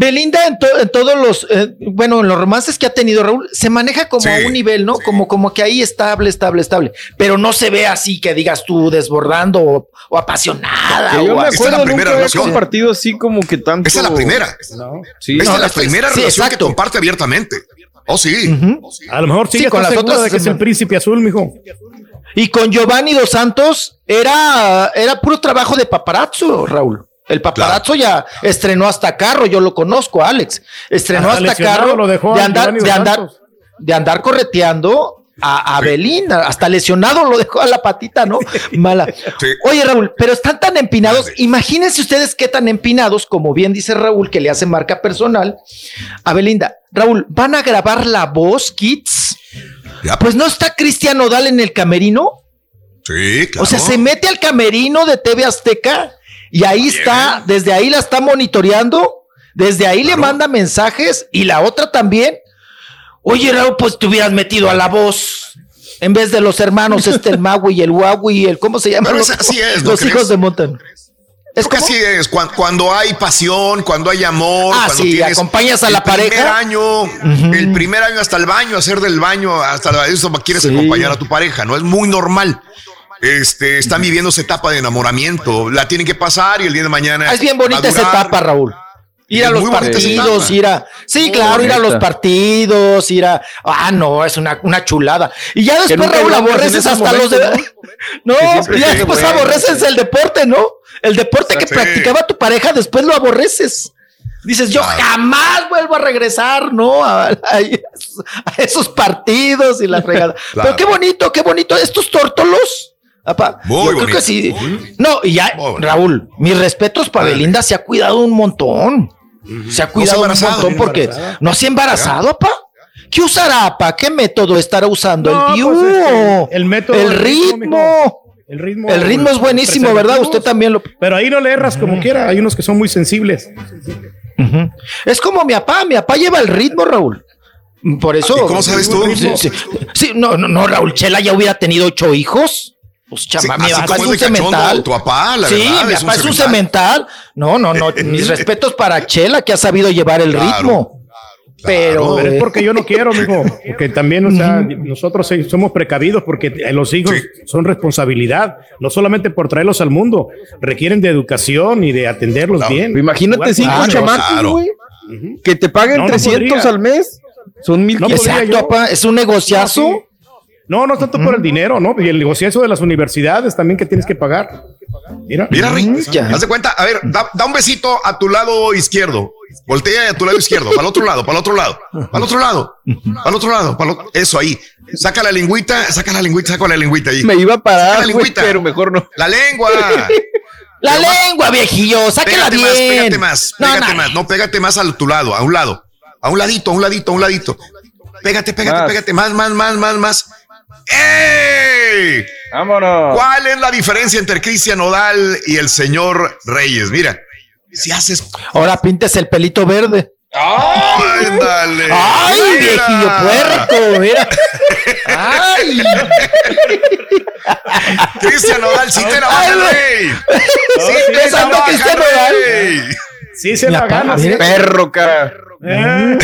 Belinda en, to- en todos los, eh, bueno, en los romances que ha tenido Raúl, se maneja como a un nivel, ¿no? Como, como que ahí estable, estable, estable. Pero no se ve así que digas tú desbordando o, o apasionada. Que yo o me acuerdo nunca había compartido así como que tanto. Esa es la primera. Sí. Esta No, es la primera relación exacto. que comparte abiertamente. Oh, sí. A lo mejor sí, con las otras de que es el príncipe azul, mijo. Y con Giovanni Dos Santos era, era puro trabajo de paparazzo, Raúl. El paparazzo ya estrenó hasta carro, yo lo conozco, Alex. Estrenó Hasta carro lo dejó de andar, de andar, de andar correteando a, a Belinda. Hasta lesionado lo dejó a la patita, ¿no? Mala. Oye, Raúl, pero están tan empinados. Imagínense ustedes qué tan empinados, como bien dice Raúl, que le hace marca personal a Belinda. Raúl, ¿van a grabar la voz, Kids? Pues no está Cristian Nodal en el camerino. Sí, claro. O sea, se mete al camerino de TV Azteca y ahí está, desde ahí la está monitoreando, desde ahí le manda mensajes y la otra también. Oye, Raúl, pues te hubieras metido a la voz en vez de los hermanos, este, el Maui y el Huawei, el, ¿cómo se llama? Los, es- así es, ¿no los crees? hijos de Montan. Es que así es, cuando, cuando, hay pasión, cuando hay amor, ah, cuando sí, tienes acompañas a la pareja. El primer año, el primer año hasta el baño, hacer del baño, hasta eso quieres acompañar a tu pareja, ¿no? Es muy normal. Este, están viviendo esa etapa de enamoramiento, la tienen que pasar y el día de mañana. Es bien bonita esa etapa, Raúl. Ir a los partidos, ir a. Sí, claro, ir a los partidos, ir a. Ah, no, es una, una chulada. Y ya después, Raúl, aborreces hasta los de. No, y ya después aborreces el deporte, ¿no? El deporte que practicaba tu pareja, después lo aborreces. Dices, yo jamás vuelvo a regresar, ¿no? A, esos partidos y la fregada. Pero qué bonito, qué bonito. Estos tórtolos. Apa, yo creo que sí. No, y ya, Raúl, mis respetos para Belinda, se ha cuidado un montón. Se ha cuidado un montón porque no se ha embarazado, apa. ¿Qué usará, apa? ¿Qué método estará usando? el. Pues el método. El ritmo. El ritmo, el ritmo es buenísimo, ¿verdad? Usted también lo. Pero ahí no le erras como quiera. Hay unos que son muy sensibles. Es como mi papá. Mi papá lleva el ritmo, Raúl. Por eso. ¿Cómo sabes tú? Sí, no, no, no, Raúl Chela ya hubiera tenido ocho hijos. Pues chama, mi papá es un cemental. Tu papá, la sí, mi papá es un cemental. No, no, no. mis respetos para Chela, que ha sabido llevar el ritmo. Pero, es porque yo no quiero, mijo. Porque también, o sea, nosotros somos precavidos porque los hijos son responsabilidad, no solamente por traerlos al mundo, requieren de educación y de atenderlos bien. Imagínate cinco chamacos, güey, que te paguen 300 al mes. Son mil Exacto, es un negociazo. No, no tanto por el dinero, ¿no? Y el negociazo de las universidades también que tienes que pagar. Mira, mira, Rick, haz de cuenta, a ver, da, un besito a tu lado izquierdo. Voltea a tu lado izquierdo, para el otro lado, para el otro lado, para el otro lado, para el otro lado, para eso ahí. Saca la lengüita, saca la lengüita, saca la lengüita ahí. Me iba a parar, pero mejor no. La lengua. La lengua, viejillo, sáquela bien. Más, pégate más, pégate más, no, pégate más a tu lado, a un lado, a un ladito, a un ladito, a un ladito. Pégate, pégate, pégate, más, más, más, más, más. ¡Ey! ¡Vámonos! ¿Cuál es la diferencia entre Cristian Odal y el señor Reyes? Mira, si haces. Ahora pintes el pelito verde. ¡Ay, dale! ¡Ay, viejillo puerco! Mira. ¡Ay! Cristian Odal, sí te la baja el rey. Sí, te la baja el rey. Sí se la gana. Perro, cara. ¿Eh?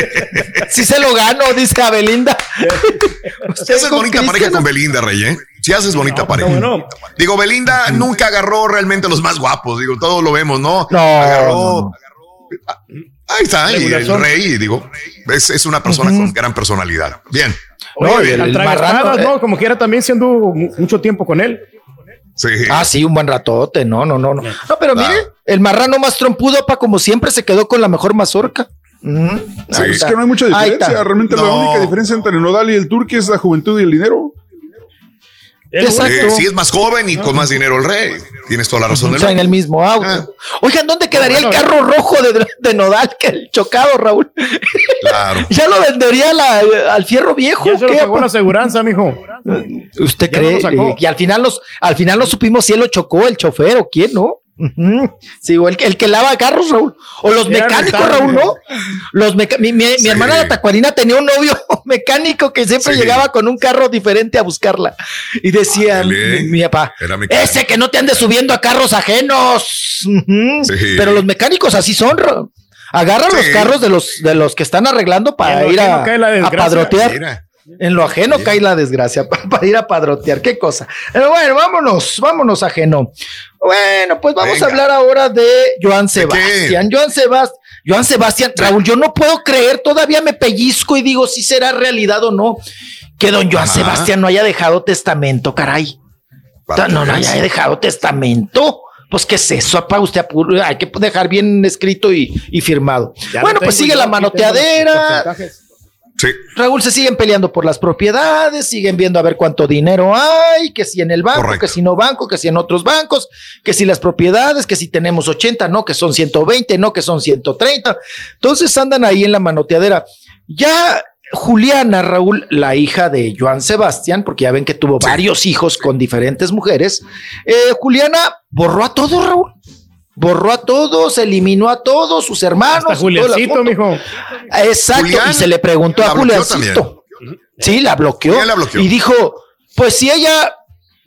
si se lo gano, dice a Belinda. Si haces bonita pareja con Belinda, Rey, ¿eh? Si haces bonita pareja. Digo, Belinda nunca agarró realmente los más guapos, digo, todos lo vemos, ¿no? No. Agarró. Ahí está, y el rey, digo, es, es una persona con gran personalidad. Bien. No, el, el marrano, ¿no? Como quiera también siendo mucho tiempo con él. Sí. Ah, sí, un buen ratote. No, no, no, no. No, pero mire, el marrano más trompudo, pa, como siempre, se quedó con la mejor mazorca. Sí, es que no hay mucha diferencia. Realmente la única diferencia entre el nodal y el turque es la juventud y el dinero. Exacto. sí, es más joven y con más dinero el rey. Tienes toda la razón. O sea, en el mismo auto. Ah. Oigan, ¿dónde quedaría el carro rojo de, Nodal que el chocado, Raúl? Claro. ya lo vendería al fierro viejo. Ya se lo pagó la aseguranza, mijo. ¿Usted cree? y al final, los, al final no supimos si él lo chocó, el chofer o quién, ¿no? Sí, o el, el, que lava carros, Raúl. O los mecánicos, Raúl, ¿no? Los mi, mi, hermana la tacuarina tenía un novio mecánico que siempre llegaba con un carro diferente a buscarla. Y decía mi, papá, ese que no te andes subiendo a carros ajenos. Pero los mecánicos así son, Agarran los carros de los, de los que están arreglando para ir a, a padrotear. En lo ajeno cae la desgracia para, ir a padrotear. Qué cosa. Pero bueno, vámonos, vámonos ajeno. Bueno, pues vamos a hablar ahora de Joan Sebastián. Joan Sebastián. Joan Sebastián, Raúl, yo no puedo creer, todavía me pellizco y digo si será realidad o no, que don Joan Sebastián no haya dejado testamento, caray. No, no haya dejado testamento. Pues, ¿qué es eso? Para usted hay que dejar bien escrito y, firmado. bueno, pues sigue la manoteadera. Raúl, se siguen peleando por las propiedades, siguen viendo a ver cuánto dinero hay, que si en el banco, que si no banco, que si en otros bancos, que si las propiedades, que si tenemos 80, no, que son 120, no, que son 130. Entonces andan ahí en la manoteadera. Ya Juliana, Raúl, la hija de Joan Sebastián, porque ya ven que tuvo varios hijos con diferentes mujeres, eh, Juliana borró a todo, Raúl borró a todos, eliminó a todos sus hermanos. Hasta Juliancito, mijo. Exacto, y se le preguntó a Juliancito. Sí, la bloqueó, Y dijo, pues si ella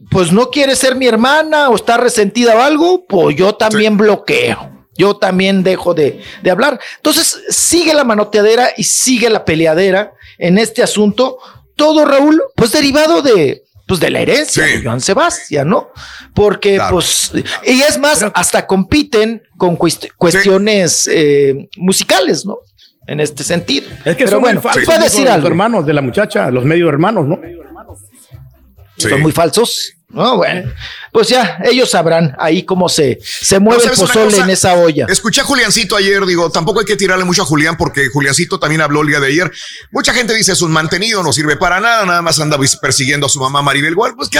pues no quiere ser mi hermana o está resentida o algo, pues yo también bloqueo. Yo también dejo de, de hablar. Entonces, sigue la manoteadera y sigue la peleadera en este asunto. Todo, Raúl, pues derivado de, pues de la herencia de Joan Sebastián, ¿no? Porque, pues, y es más, hasta compiten con cuest- cuestiones eh, musicales, ¿no? En este sentido. Es que Pero son bueno, los- decir los algo. hermanos de la muchacha, los medio hermanos, ¿no? Son muy falsos. No, bueno, pues ya ellos sabrán ahí cómo se, se mueve el ¿sabes una pozole en esa olla. Escuché a Juliancito ayer, digo, tampoco hay que tirarle mucho a Julián porque Juliancito también habló el día de ayer. Mucha gente dice es un mantenido, no sirve para nada, nada más anda persiguiendo a su mamá Maribel Gual. Pues que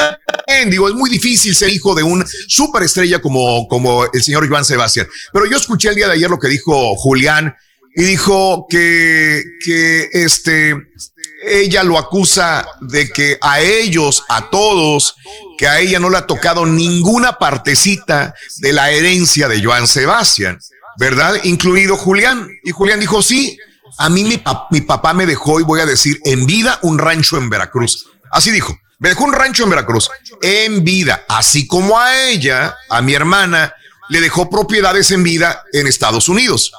digo, es muy difícil ser hijo de un superestrella como, como el señor Joan Sebastián. Pero yo escuché el día de ayer lo que dijo Julián y dijo que, que este, ella lo acusa de que a ellos, a todos, que a ella no le ha tocado ninguna partecita de la herencia de Joan Sebastián, ¿verdad? Incluido Julián. Y Julián dijo, sí, a mí mi, pa- mi papá me dejó, y voy a decir, en vida un rancho en Veracruz. Así dijo, me dejó un rancho en Veracruz, en vida, así como a ella, a mi hermana, le dejó propiedades en vida en Estados Unidos.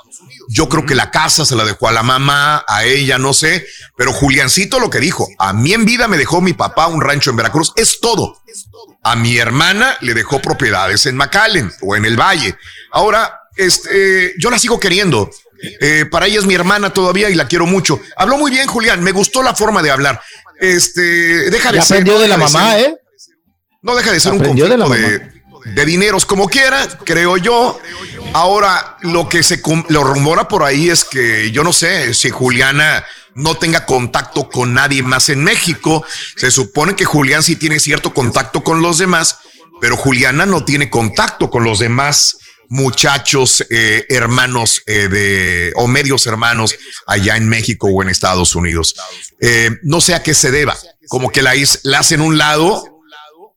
Yo creo que la casa se la dejó a la mamá, a ella, no sé, pero Juliancito lo que dijo, a mí en vida me dejó mi papá un rancho en Veracruz, es todo. A mi hermana le dejó propiedades en McAllen o en el Valle. Ahora, este, yo la sigo queriendo. Eh, para ella es mi hermana todavía y la quiero mucho. Habló muy bien, Julián. Me gustó la forma de hablar. Este, deja de Ya ser. aprendió no de la deja mamá, ser- ¿eh? No deja de ser un Aprendió de conflicto la de, de dineros como quiera, creo yo. Ahora, lo que se lo rumora por ahí es que yo no sé si Juliana no tenga contacto con nadie más en México. Se supone que Julián sí tiene cierto contacto con los demás, pero Juliana no tiene contacto con los demás muchachos, eh, hermanos eh, de o medios hermanos allá en México o en Estados Unidos. Eh, no sé a qué se deba, como que la, la hacen un lado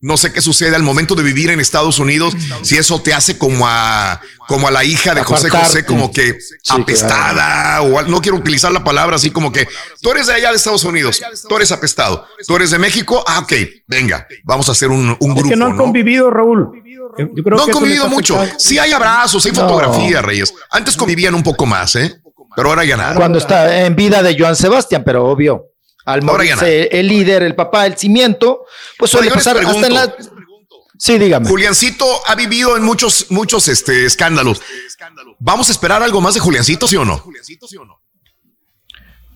no sé qué sucede al momento de vivir en Estados Unidos, si eso te hace como a, como a la hija de José Apartarte. José, como que Sí, apestada, o al- no quiero utilizar la palabra así como que tú eres de allá de Estados Unidos, tú eres apestado, tú eres de México, ah, ok, venga, vamos a hacer un, un Es grupo. que no han ¿no? convivido, Raúl. Yo- yo creo No han que convivido mucho. afectado. Sí hay abrazos, hay No. fotografía, Reyes. Antes convivían un poco más, ¿eh? Pero ahora ya nada. Cuando está en vida de Joan Sebastián, pero obvio, al morirse el líder, el papá, el cimiento, pues suele Ahora pasar hasta en la. Sí, dígame. Juliancito ha vivido en muchos, muchos este, escándalos. ¿Vamos a esperar algo más de Juliancito, sí o no?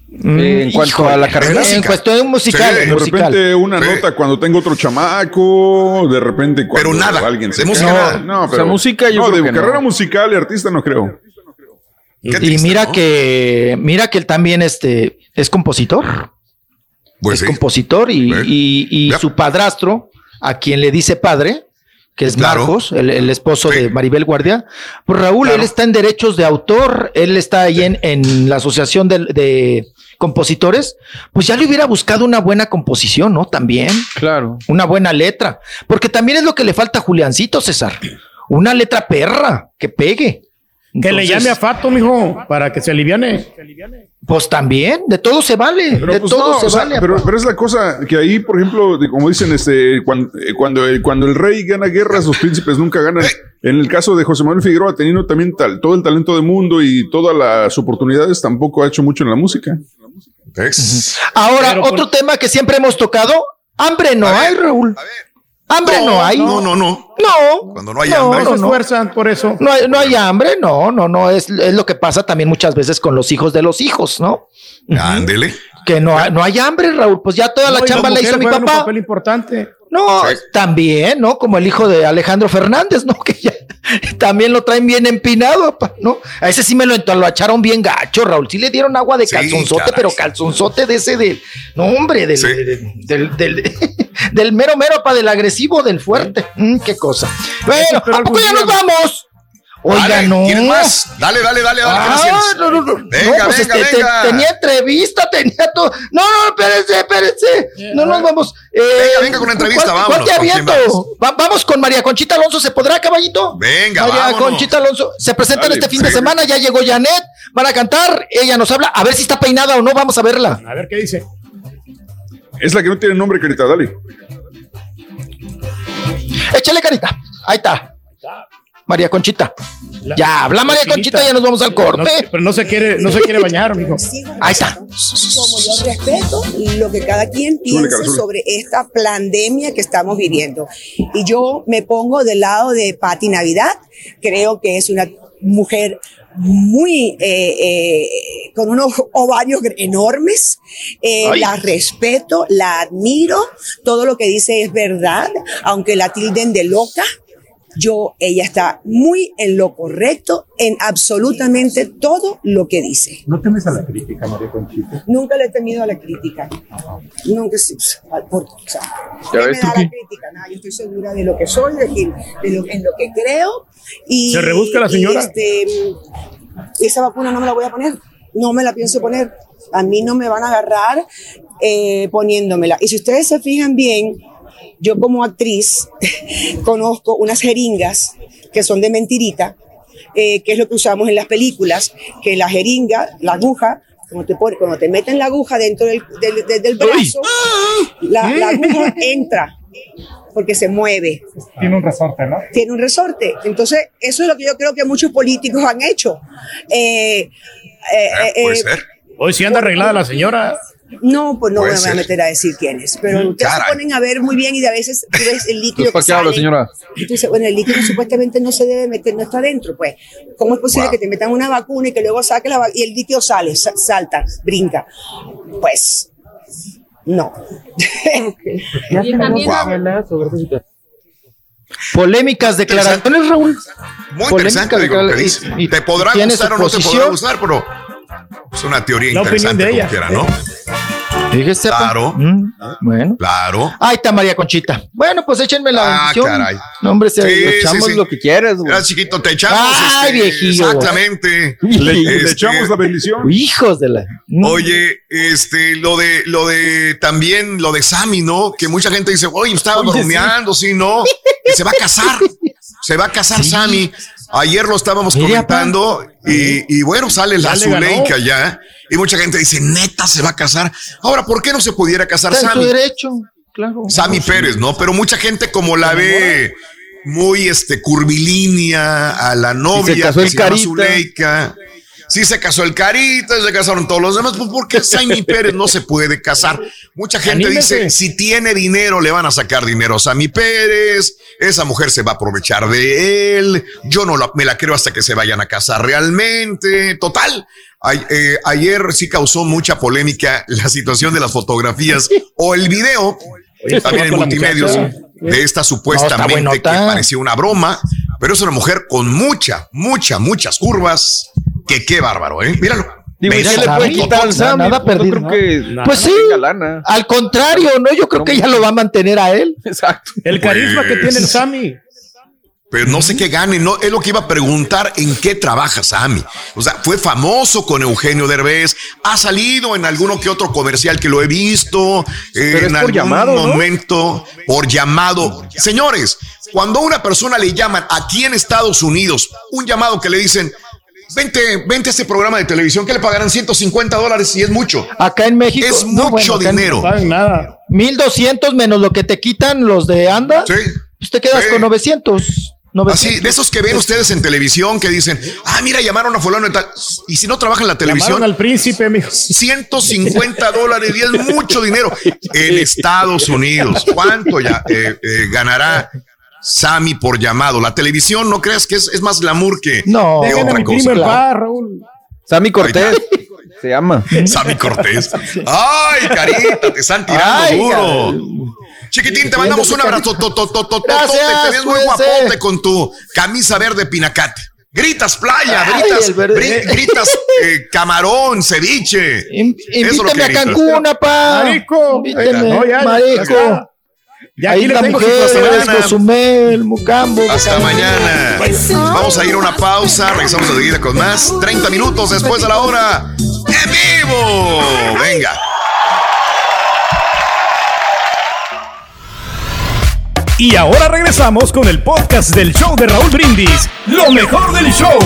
en cuanto a la carrera. En cuestión musical, Sí, de musical. repente una nota cuando tengo otro chamaco, de repente cuando Pero nada, alguien se de música nada. No, O sea, pero música yo no, creo de que no. carrera musical y artista no creo. y mira que, mira que él también este, es compositor. Pues es sí. compositor y, y- y su padrastro, a quien le dice padre, que es Claro. Marcos, el, el esposo de Maribel Guardia. Pues Raúl, él está en derechos de autor, él está ahí en, en la asociación de, de compositores, pues ya le hubiera buscado una buena composición, ¿no? También. Claro. Una buena letra, porque también es lo que le falta a Juliancito, César. Una letra perra, que pegue. Que le llame a Fato, mijo, para que se aliviane. Pues también, de todo se vale, de pues todo no, se o sea, vale. pero, pero es la cosa que ahí, por ejemplo, como dicen, este, cuando, eh, cuando, el, cuando el rey gana guerras, los príncipes nunca ganan. En el caso de José Manuel Figueroa, teniendo también tal, todo el talento del mundo y todas las oportunidades, tampoco ha hecho mucho en la música. Ahora, Pero otro tema que siempre hemos tocado, hambre no hay, Raúl. Hambre no, hay. No, no, no. No. Cuando no hay No, hambre. No se esfuerzan por eso. No hay, no hay hambre, no, no, no, es, es lo que pasa también muchas veces con los hijos de los hijos, ¿no? Ándele. Que no, hay- no hay hambre, Raúl, pues ya toda la No, chamba la hizo mi juegan Un papá. papel importante. No, también, ¿no? Como el hijo de Alejandro Fernández, ¿no? Que ya también lo traen bien empinado, papá, ¿no? A ese sí me lo entoloacharon bien gacho, Raúl. Sí le dieron agua de Sí, calzonzote, caray. pero calzonzote de ese del, no, hombre, del, Sí. del, del, del- del mero mero, pa, del agresivo, del fuerte. Mm, qué cosa. Bueno, pero ¿a poco ya nos vamos? Oiga, Dale, no. ¿Quieres más? Dale, dale, dale, dale. ¿qué más Ah, tienes? no, no, no. Venga, No, pues, venga, este, te- tenía entrevista, tenía todo. No, no, espérense, espérense. No nos vamos. Eh, Venga, venga con la entrevista, ¿cuál- vámonos, ¿Cuál te vamos con María Conchita Alonso, ¿se podrá, caballito? Venga, María vámonos. Conchita Alonso se presentan este fin de semana, ya llegó Janet, van a cantar, ella nos habla, a ver si está peinada o no, vamos a verla. A ver qué dice. Es la que no tiene nombre, Carita, dale. Échale carita. Ahí está. María Conchita. Ya, habla María Conchita, ya nos vamos al corte. No, pero no se quiere, no se quiere bañar, mijo. Ahí está. Como yo respeto lo que cada quien piense sobre esta pandemia que estamos viviendo. Y yo me pongo del lado de Patti Navidad. Creo que es una mujer muy eh, eh, con unos ovarios enormes. Eh, la respeto, la admiro. Todo lo que dice es verdad, aunque la tilden de loca. Yo, ella está muy en lo correcto en absolutamente todo lo que dice. ¿No temes a la crítica, María Conchita? Nunca le he temido a la crítica. Nunca, sí, por- o sea, Ya ¿qué ves me tú da qué. la crítica? Nada, yo estoy segura de lo que soy, de, que- de lo, en lo que creo. Y, ¿Se rebusca la y, señora? este, esa vacuna no me la voy a poner. No me la pienso poner. A mí no me van a agarrar eh, poniéndomela. Y si ustedes se fijan bien, yo como actriz conozco unas jeringas que son de mentirita, eh, que es lo que usamos en las películas, que la jeringa, la aguja, cuando te, pone, cuando te meten la aguja dentro del, del- del- del brazo, la, la aguja entra porque se mueve Tiene un resorte, ¿no? tiene un resorte. Entonces, eso es lo que yo creo que muchos políticos han hecho. Eh, eh, eh, puede eh, ser. Hoy sí anda arreglada la señora. No, pues no me voy a meter a decir quién es, pero Mm, ustedes caray. se ponen a ver muy bien y de a veces tú ves el líquido ¿para que qué habla, sale. señora? Y tú dices, bueno, el líquido supuestamente no se debe meter, no está dentro, pues. ¿Cómo es posible Wow. que te metan una vacuna y que luego saque la y el líquido sale, sa- salta, brinca? Pues, no. Y también Polémicas declaraciones, Raúl. Muy Polémica interesante digo, que dice. y- y te podrá gustar o no te podrá posición. gustar, pero es una teoría La interesante de ella. quiera, ¿no? Fíjese, pa. Claro. Mm, bueno. Claro. Ahí está María Conchita. Bueno, pues échenme la Ah, bendición. caray. No, hombre, se Sí, echamos sí. lo que quieras, güey. Era chiquito, te echamos. Ay, este, viejillo. Exactamente. Le- le Este, echamos la bendición. Hijos de la. Oye, este, lo de, lo de, también lo de Sammy, ¿no? Que mucha gente dice, oye, estaba bromeando, sí, ¿no? Que se va a casar. Se va a casar Sammy. Ayer lo estábamos comentando y, y bueno, sale la. Zuleika ya. Y mucha gente dice, neta, se va a casar. Ahora, ¿por qué no se pudiera casar Está en su Sammy? derecho, claro. Sammy Pérez, ¿no? Pero mucha gente como la ve muy este curvilínea a la novia se casó que el se llama. Zuleika. Sí se casó el Carita, se casaron todos los demás, pues porque Sammy Pérez no se puede casar. Mucha gente Anímese. dice, si tiene dinero le van a sacar dinero a Sammy Pérez, esa mujer se va a aprovechar de él, yo no la- me la creo hasta que se vayan a casar realmente. Total, eh, ayer sí causó mucha polémica la situación de las fotografías o el video, Oye, también en multimedios, muchacha. de esta supuestamente que parecía una broma, pero es una mujer con mucha, mucha, muchas curvas, que qué bárbaro, ¿eh? Míralo. Digo, ¿y Ve qué le puede quitar al Sammy? Nada Pues no perdido. creo que. Pues sí. lana. Al contrario, ¿no? Yo creo que ella lo va a mantener a él. Exacto. El carisma que Pues- tiene el Sammy. Pero no sé qué gane, no, es lo que iba a preguntar en qué trabaja Sammy. O sea, fue famoso con Eugenio Derbez, ha salido en alguno que otro comercial que lo he visto, es en por algún llamado, ¿no? momento, por llamado. Señores, cuando a una persona le llaman aquí en Estados Unidos, un llamado que le dicen, vente, vente a este programa de televisión, que le pagarán 150 dólares y es mucho. Acá en México. Es no, mucho dinero. No pagan nada. 1200 menos lo que te quitan los de Anda. Sí. Pues te quedas Sí. con 900. 900. Así, de esos que ven ustedes en televisión que dicen, ah, mira, llamaron a fulano y tal. Y si no trabaja en la televisión, Llamaron al príncipe, mijo. 150 dólares y es mucho dinero en Estados Unidos. ¿Cuánto ya eh, eh, ganará Sammy por llamado? La televisión, no creas que es, es más glamour que, No. que otra cosa. en paz, Raúl. Sammy Cortés se llama. Sammy Cortés. Ay, carita, te están tirando Ay, duro. Chiquitín, te mandamos un abrazo. to, to, to, to, to, Gracias, Te ves muy guapote con tu camisa verde pinacate. Gritas playa, Ay, gritas, gritas eh, camarón, ceviche. In- Eso lo invíteme que a. Cancún, apa. Marico. Invíteme, No, ya, ya, marico. Ya Ahí aquí la tengo mujer. Cozumel, Mucambo. Hasta mañana. Vamos a ir a una pausa. Regresamos enseguida con más. 30 minutos después de la hora. ¡En vivo! Venga. Y ahora regresamos con el podcast del show de Raúl Brindis. Lo mejor del show.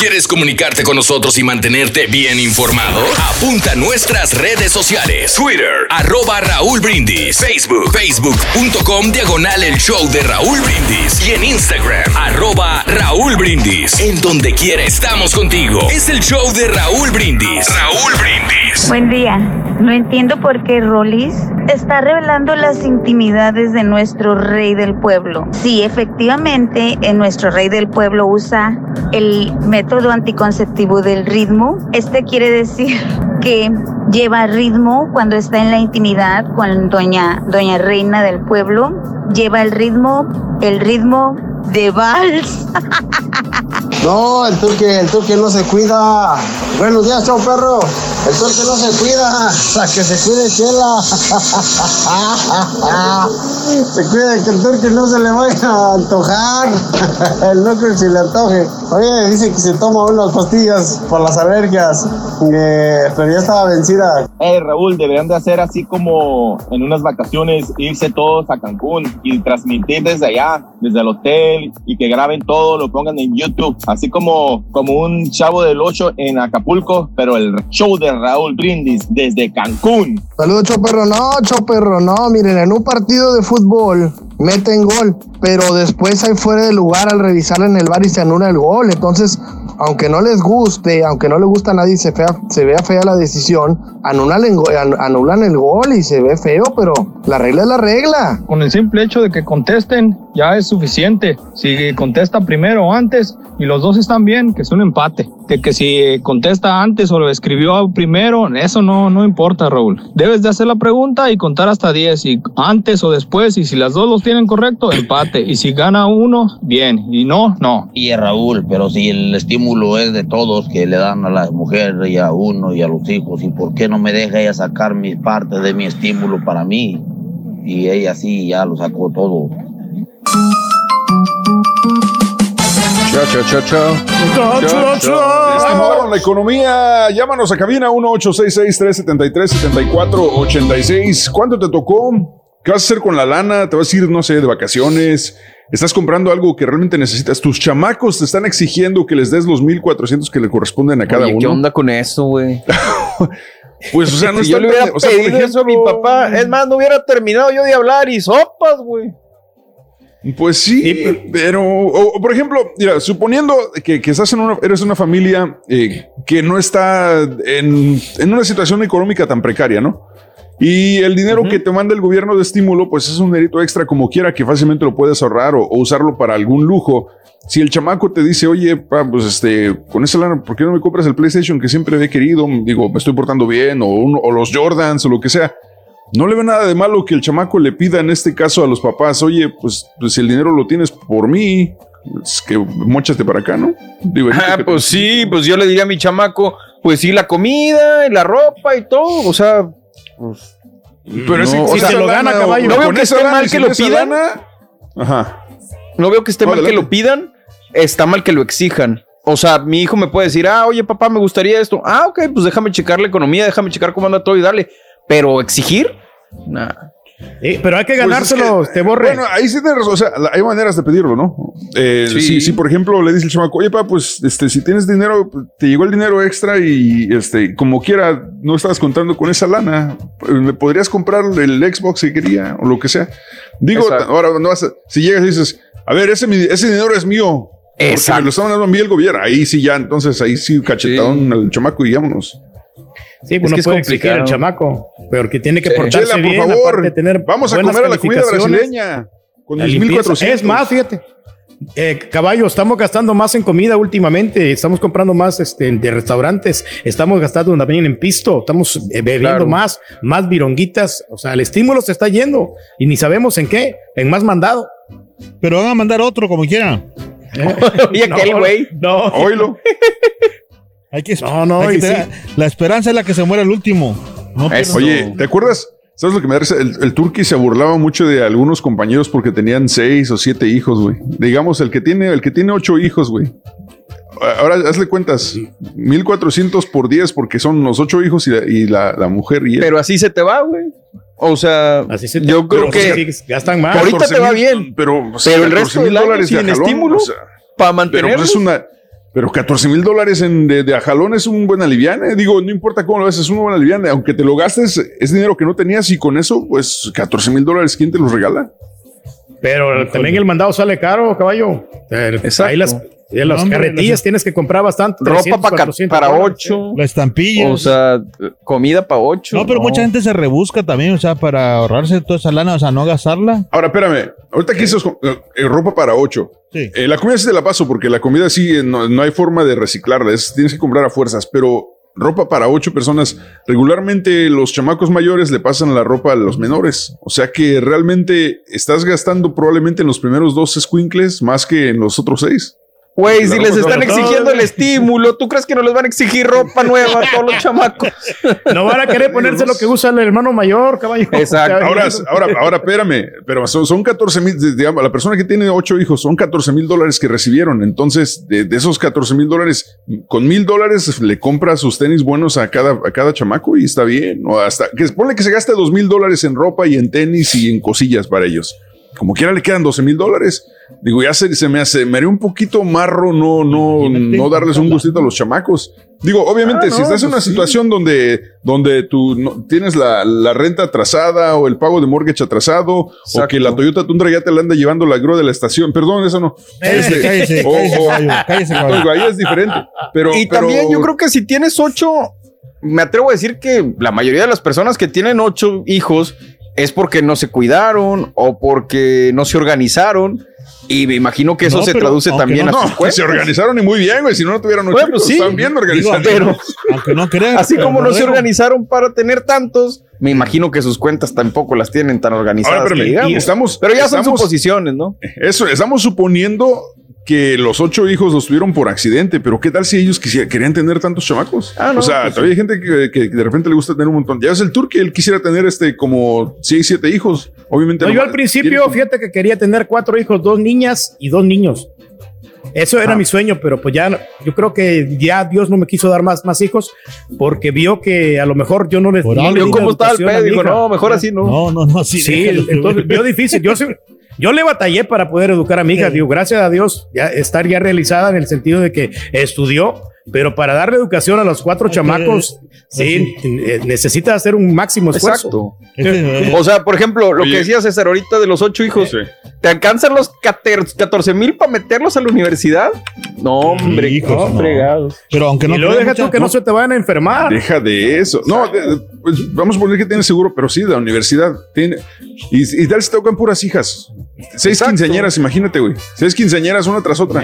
¿Quieres comunicarte con nosotros y mantenerte bien informado? Apunta a nuestras redes sociales. Twitter, arroba Raúl Brindis. Facebook, facebook.com diagonal el show de Raúl Brindis. Y en Instagram, arroba Raúl Brindis. En donde quiera estamos contigo. Es el show de Raúl Brindis. Raúl Brindis. Buen día. No entiendo por qué Rolis está revelando las intimidades de nuestro rey del pueblo. Sí, efectivamente, en nuestro rey del pueblo usa el método anticonceptivo del ritmo. Este quiere decir que lleva ritmo cuando está en la intimidad con doña, doña reina del pueblo. Lleva el ritmo, el ritmo de vals. No, el turque, el turque no se cuida. Buenos días, chao perro. El turque no se cuida. La que se cuide, chela. Se cuida que el turque no se le vaya a antojar. El que se le antoje. Oye, dice que se toma unas pastillas por las alergias. pero ya estaba vencida. Eh, Raúl, deberían de hacer así como en unas vacaciones, irse todos a Cancún y transmitir desde allá, desde el hotel, y que graben todo, lo pongan en YouTube, así como, como un chavo del 8 en Acapulco, pero el show de Raúl Brindis desde Cancún. Saludos, Choperro. No, Choperro, no. Miren, en un partido de fútbol meten gol, pero después hay fuera de lugar al revisar en el bar y se anula el gol. Entonces, aunque no les guste, aunque no le gusta a nadie y se, fea, se vea fea la decisión, anulan, anulan el gol y se ve feo, pero la regla es la regla. Con el simple hecho de que contesten ya es suficiente. Si contesta primero o antes y los dos están bien, que es un empate. Que, si contesta antes o lo escribió primero, eso no, no importa, Raúl. Debes de hacer la pregunta y contar hasta 10, y antes o después, y si las dos los tienen correcto, empate. Y si gana uno, bien, y no, no. Y Raúl, pero si el estímulo es de todos que le dan a la mujer y a uno y a los hijos, ¿y por qué no me deja ella sacar mi parte de mi estímulo para mí? Y ella sí ya lo sacó todo. Chao, chao, chao, chao. Estimado, la economía, llámanos a cabina 1-866-373-7486. ¿Cuánto te tocó? ¿Qué vas a hacer con la lana? ¿Te vas a ir, no sé, de vacaciones? ¿Estás comprando algo que realmente necesitas? Tus chamacos te están exigiendo que les des los 1400 que le corresponden a cada Oye, uno. ¿qué onda con eso, güey? Pues, o sea, no si yo está le hubiera o sea, pedido eso a mi ejemplo- papá, es más, no hubiera terminado yo de hablar y sopas, güey. Pues sí, pero, o, o, por ejemplo, mira, suponiendo que, que estás en una, eres una familia eh, que no está en, en una situación económica tan precaria, ¿no? Y el dinero que te manda el gobierno de estímulo, pues es un dinerito extra como quiera que fácilmente lo puedes ahorrar o, o usarlo para algún lujo. Si el chamaco te dice, oye, pa, pues este, con esa lana, ¿por qué no me compras el PlayStation que siempre he querido? Digo, me estoy portando bien, o, o los Jordans, o lo que sea. No le ve nada de malo que el chamaco le pida en este caso a los papás, oye, pues, pues si el dinero lo tienes por mí, es que mochate para acá, ¿no? Digo, Ah, pues sí, pues yo le diría a mi chamaco, pues sí, la comida y la ropa y todo, o sea, pues. Pero si- o si sea, se lo gana, caballo. No veo que esté mal que lo pidan. Ajá. No veo que esté No, mal que lo pidan, está mal que lo exijan. O sea, mi hijo me puede decir, ah, oye, papá, me gustaría esto. Ah, ok, pues déjame checar la economía, déjame checar cómo anda todo y darle. Pero exigir, nah. pero hay que Pues es ganárselo, que, te borre. Bueno, ahí sí tienes razón. O sea, la- hay maneras de pedirlo, ¿no? Eh, Sí. sí. Si, por ejemplo, le dice el chamaco, oye, pa, pues, este, si tienes dinero, te llegó el dinero extra y, este, como quiera, no estabas contando con esa lana, pues, me podrías comprar el Xbox si quería o lo que sea. Digo, Exacto. ahora no vas a- si llegas y dices, a ver, ese, dinero es mío. Porque Exacto. me lo estaban dando a mí el gobierno. Ahí sí ya, entonces ahí sí cachetadón al chamaco y vámonos. Sí, pues Es no que es puede exigir complicado. el chamaco, pero que tiene que Sí. portarse Chela, por bien, favor, aparte de tener vamos a comer a la comida brasileña con La mis limpieza. 1400. Es más, fíjate. Eh, caballo, estamos gastando más en comida últimamente, estamos comprando más este, de restaurantes, estamos gastando también en pisto, estamos eh, bebiendo Claro. más, más vironguitas, o sea, el estímulo se está yendo y ni sabemos en qué, en más mandado. Pero van a mandar otro como quieran. Oye, aquel güey. No. Oílo. Hay que, No, no, hay que La esperanza es la que se muere el último. No Oye, ¿te acuerdas? ¿Sabes lo que me da? El, el turqui se burlaba mucho de algunos compañeros porque tenían seis o siete hijos, güey. Digamos, el que tiene, el que tiene ocho hijos, güey. Ahora hazle cuentas, 1400 por 10 porque son los ocho hijos y la, y la- la mujer y él. Pero así se te va, güey. O sea, yo creo pero que sí, gastan más. Ahorita te va 14,000, bien. Pero, Pero el 14,000 resto del año dólares de sin jalón, estímulo o sea, para Pero mantenerlos. pues es una. Pero 14 mil dólares en- de, de a jalón es un buen aliviane. Digo, no importa cómo lo haces, es un buen aliviane. Aunque te lo gastes, es dinero que no tenías y con eso, pues 14 mil dólares, ¿quién te los regala? Pero también el mandado sale caro, caballo. Eh, Ahí las, y las carretillas las- tienes que comprar bastante. Ropa 300, pa- 400 para dólares. ocho. La estampilla. O sea, comida para ocho. No, pero mucha gente se rebusca también, o sea, para ahorrarse toda esa lana, o sea, no gastarla. Ahora, espérame. Ahorita aquí dices eh, ropa para ocho. Eh, la comida sí te la paso porque la comida sí eh, no, no hay forma de reciclarla. es- tienes que comprar a fuerzas, pero ropa para ocho personas. Regularmente los chamacos mayores le pasan la ropa a los menores. O sea que realmente estás gastando probablemente en los primeros dos squinkles más que en los otros seis. Güey, si les están exigiendo el estímulo, ¿tú crees que no les van a exigir ropa nueva a todos los chamacos? No van a querer ponerse lo que usa el hermano mayor, caballo. Ahora, ahora, ahora, espérame, pero son, son 14 mil, digamos, la persona que tiene ocho hijos son 14 mil dólares que recibieron. Entonces, de, de esos 14 mil dólares, con mil dólares le compra sus tenis buenos a cada, a cada chamaco y está bien. O hasta que ponle que se gaste dos mil dólares en ropa y en tenis y en cosillas para ellos. Como quiera le quedan 12 mil dólares. Digo, ya se, se me hace, me haría un poquito marro no, no, no darles un gustito a los chamacos. Digo, obviamente, Ah, si estás en pues una sí. situación donde, donde tú no- tienes la, la renta atrasada o el pago de mortgage atrasado o que la Toyota Tundra ya te la anda llevando la grúa de la estación, perdón, eso no. Cállese, cállese, o- cállese, o- caballo, cállese, caballo. Oigo, ahí es diferente. Pero, y pero- también yo creo que si tienes ocho, me atrevo a decir que la mayoría de las personas que tienen ocho hijos es porque no se cuidaron o porque no se organizaron. Y me imagino que eso No, se pero traduce también no, a sus no, cuentas. se organizaron y muy bien, güey. Si no, no tuvieran ocho Bueno, hijos, sí. están bien organizados. Pero- Aunque no crean. Así pero como no se organizaron para tener tantos, me imagino que sus cuentas tampoco las tienen tan organizadas. Ahora, espérame, que digamos. y estamos- Pero ya son suposiciones, ¿no? Eso, estamos suponiendo que los ocho hijos los tuvieron por accidente, pero ¿qué tal si ellos quisiera- querían tener tantos chamacos? Ah, no, o sea, pues todavía hay gente que, que de repente le gusta tener un montón. Ya es el tour que él quisiera tener este como seis, siete hijos. Obviamente. No, yo al principio, fíjate que quería tener cuatro hijos, dos niñas y dos niños. Eso Ah. era mi sueño, pero pues ya, yo creo que ya Dios no me quiso dar más, más hijos porque vio que a lo mejor yo no les Por no cómo estaba el pedo, dijo, no, mejor así no. No, no, no, sí. Sí, déjalo. entonces vio difícil. Yo, sí- yo le batallé para poder educar a mi hija. Digo, gracias a Dios, ya estar ya realizada en el sentido de que estudió, pero para darle educación a los cuatro chamacos, sí, eh, necesita hacer un máximo esfuerzo. Exacto. O sea, por ejemplo, lo Oye. que decía César ahorita de los ocho hijos, ¿te alcanzan los 14 mil para meterlos a la universidad? No, hombre, Hijos, no, fregados. Pero aunque no y luego deja tú que no se te vayan a enfermar. Deja de eso. No, de- de- pues, vamos a poner que tiene seguro, pero sí, de la universidad. Tiene, y, y tal se tocan puras hijas. Seis Exacto. quinceañeras, imagínate, güey. Seis quinceañeras una tras otra.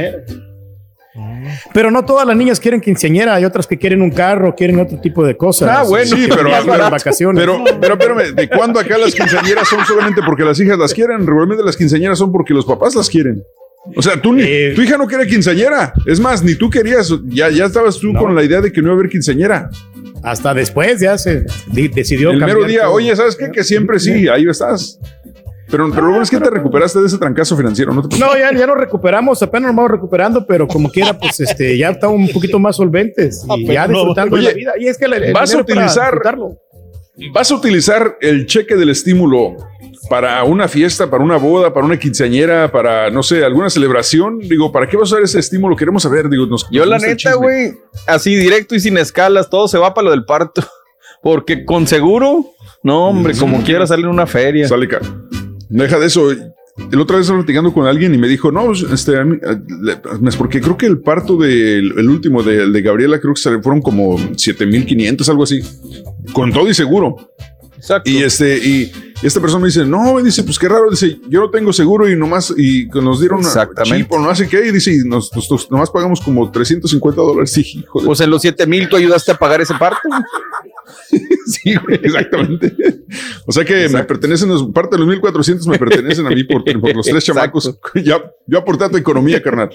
Pero no todas las niñas quieren quinceañera, hay otras que quieren un carro, quieren otro tipo de cosas. Ah, bueno, Sí, pero, pero- las vacaciones. Pero, pero espérame, ¿de cuándo acá las quinceañeras son solamente porque las hijas las quieren? Regularmente las quinceañeras son porque los papás las quieren. O sea, tú ni, Eh. tu hija no quiere quinceañera. Es más, ni tú querías, ya, ya estabas tú con la idea de que no iba a haber quinceañera. Hasta después ya se di- decidió El mero día, todo. oye, ¿sabes qué? Que siempre sí, ahí estás. Pero, pero lo bueno es que te recuperaste de ese trancazo financiero, ¿no? te No, ya, ya nos recuperamos, apenas nos vamos recuperando, pero como quiera, pues este, ya estamos un poquito más solventes y ya disfrutando de la Oye, vida. Y es que el- el vas a utilizar-. ¿Vas a utilizar el cheque del estímulo para una fiesta, para una boda, para una quinceañera, para, no sé, alguna celebración? Digo, ¿para qué vas a usar ese estímulo? Queremos saber, digo, nos Yo nos la neta, güey, así directo y sin escalas, todo se va para lo del parto. Porque con seguro, no, hombre, como quiera sale en una feria. Sale caro. Deja de eso. El otra vez estaba platicando con alguien y me dijo, no, pues, este, es porque creo que el parto del el último de, de Gabriela creo que fueron como 7500, algo así, con todo y seguro. Exacto. Y este, y esta persona me dice, no, dice, pues qué raro, dice, yo no tengo seguro y nomás, y nos dieron Exactamente. chip o no sé qué, y dice, y nos, nos- nomás pagamos como 350 dólares. Sí, hijo de Pues en los 7 mil tú ayudaste a pagar ese parto. Sí, güey, exactamente. O sea que me pertenecen, los- parte de los 1400 me pertenecen a mí por, por los tres chamacos. Ya, yo aporté a tu economía, carnal.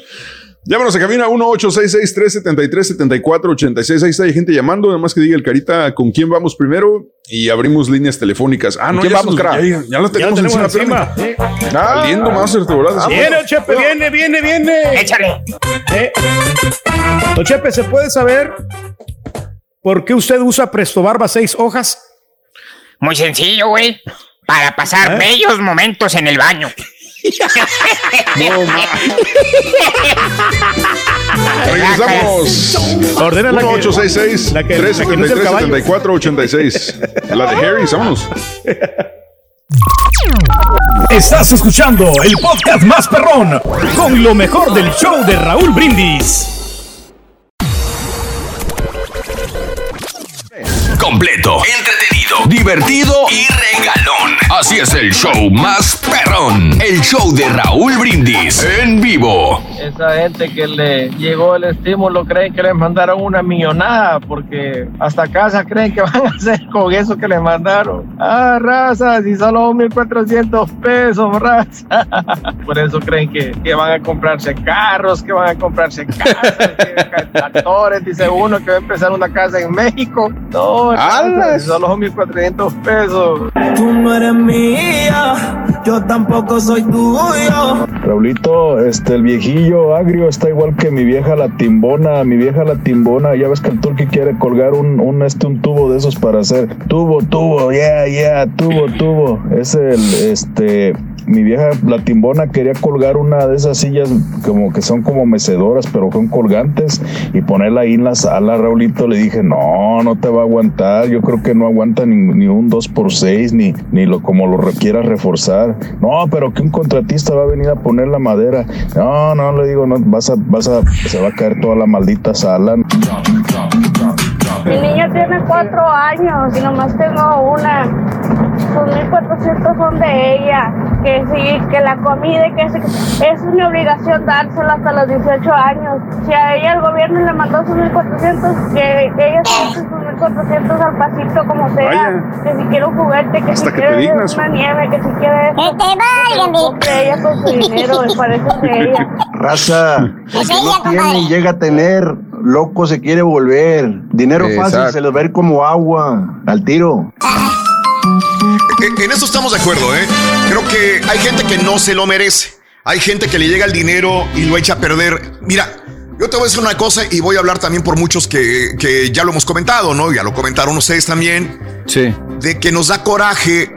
Llámanos a cabina 1-866-373-7486. Ahí está, hay gente llamando. Nada más que diga el carita con quién vamos primero y abrimos líneas telefónicas. Ah, no, ¿Quién ya, vamos, crack? ya, ya lo tenemos, Ya lo tenemos encima. encima. espérame. Saliendo más volada. Viene, Chepe, viene, viene, viene. Échale. Eh, Don Chepe, ¿se puede saber por qué usted usa Presto Barba seis hojas? Muy sencillo, güey. Para pasar bellos momentos en el baño. Regresamos. Ordena la que- 1866 la que- la que no es el 373 caballo. 7486 La de Harry, vámonos. Estás escuchando el podcast más perrón con lo mejor del show de Raúl Brindis. Completo, entretenido, divertido y regalón. Así es el show más perrón. El show de Raúl Brindis en vivo. Esa gente que le llegó el estímulo creen que les mandaron una millonada porque hasta casa creen que van a hacer con eso que les mandaron. Ah, raza, si solo 1400 pesos, raza. Por eso creen que, que van a comprarse carros, que van a comprarse casas, que tractores. Dice uno que va a empezar una casa en México. No, raza, si solo 1400 pesos. Tú no eres mía, yo tampoco soy tuyo. Raulito, este, el viejillo agrio está igual que mi vieja la timbona, mi vieja la timbona, ya ves que el turqui quiere colgar un, un, este, un tubo de esos para hacer tubo, tubo, yeah, yeah, tubo, tubo, es el, este, mi vieja la timbona quería colgar una de esas sillas como que son como mecedoras, pero son colgantes y ponerla ahí en la sala, Raulito, le dije, no, no te va a aguantar, yo creo que no aguanta ni, ni un 2x6, ni, ni lo como lo requieras reforzar, no, pero que un contratista va a venir a poner la madera, no, no, le digo, no, vas a, vas a, se va a caer toda la maldita sala. Mi niña tiene cuatro años y nomás tengo una. Sus 1400 son de ella. Que sí, que la comida y que sí, es mi obligación dársela hasta los 18 años. Si a ella el gobierno le mandó sus 1400, que ella se eche sus 1400 al pasito como sea. Que si quiere un juguete, que Hasta si que quiere dignas. una nieve, que si quiere esto. Que te valga, mi- compre ella con su dinero, eso es de ella. Raza, Pues que ella, no tiene y llega a tener, loco se quiere volver. Dinero fácil se lo ir como agua, al tiro. En en eso estamos de acuerdo, ¿eh? Creo que hay gente que no se lo merece. Hay gente que le llega el dinero y lo echa a perder. Mira, yo te voy a decir una cosa y voy a hablar también por muchos que, que ya lo hemos comentado, ¿no? Ya lo comentaron ustedes también. Sí. De que nos da coraje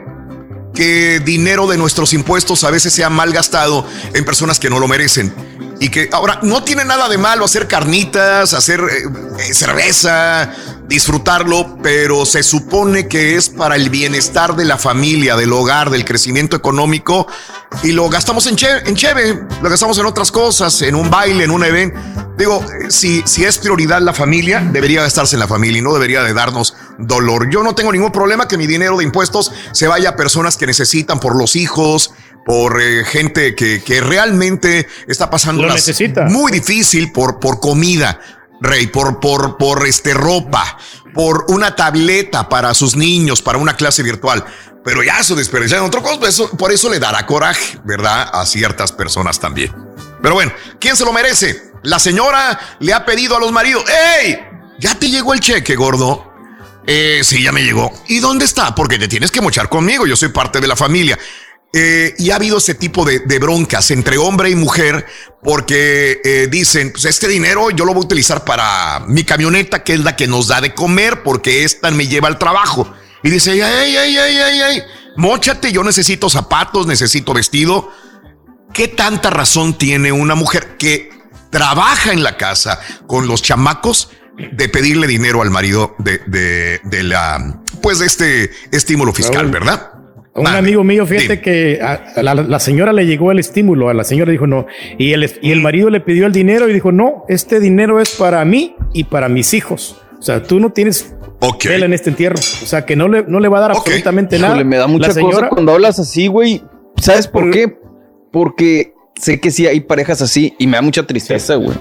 que dinero de nuestros impuestos a veces sea mal gastado en personas que no lo merecen. Y que ahora no tiene nada de malo hacer carnitas, hacer eh, eh, cerveza, disfrutarlo, pero se supone que es para el bienestar de la familia, del hogar, del crecimiento económico. Y lo gastamos en, che- en cheve, lo gastamos en otras cosas, en un baile, en un evento. Digo, eh, si, si es prioridad la familia, debería gastarse en la familia y no debería de darnos dolor. Yo no tengo ningún problema que mi dinero de impuestos se vaya a personas que necesitan por los hijos, por eh, gente que, que realmente está pasando muy difícil por, por comida, Rey, por, por, por este, ropa, por una tableta para sus niños, para una clase virtual. Pero ya eso desperdiciar en otro cosa, eso- por eso le dará coraje, ¿verdad? A ciertas personas también. Pero bueno, ¿quién se lo merece? La señora le ha pedido a los maridos, ¡Ey! ¿Ya te llegó el cheque, gordo? Eh, sí, ya me llegó. ¿Y dónde está? Porque te tienes que mochar conmigo, yo soy parte de la familia. Eh, y ha habido ese tipo de, de broncas entre hombre y mujer porque eh, dicen, pues este dinero yo lo voy a utilizar para mi camioneta, que es la que nos da de comer, porque esta me lleva al trabajo. Y dice, ay, ay, ay, ay, ay, mochate, yo necesito zapatos, necesito vestido. ¿Qué tanta razón tiene una mujer que trabaja en la casa con los chamacos de pedirle dinero al marido de, de, de la, pues de este estímulo fiscal, verdad? Un amigo mío, fíjate que a- a la, la señora le llegó el estímulo, a la señora dijo no, y el, y el marido le pidió el dinero y dijo no, este dinero es para mí y para mis hijos. O sea, tú no tienes vela en este entierro. O sea, que no le, no le va a dar absolutamente nada. Híjole, me da mucha la señora, cosa cuando hablas así, güey. ¿Sabes por qué? Porque sé que sí hay parejas así y me da mucha tristeza, güey.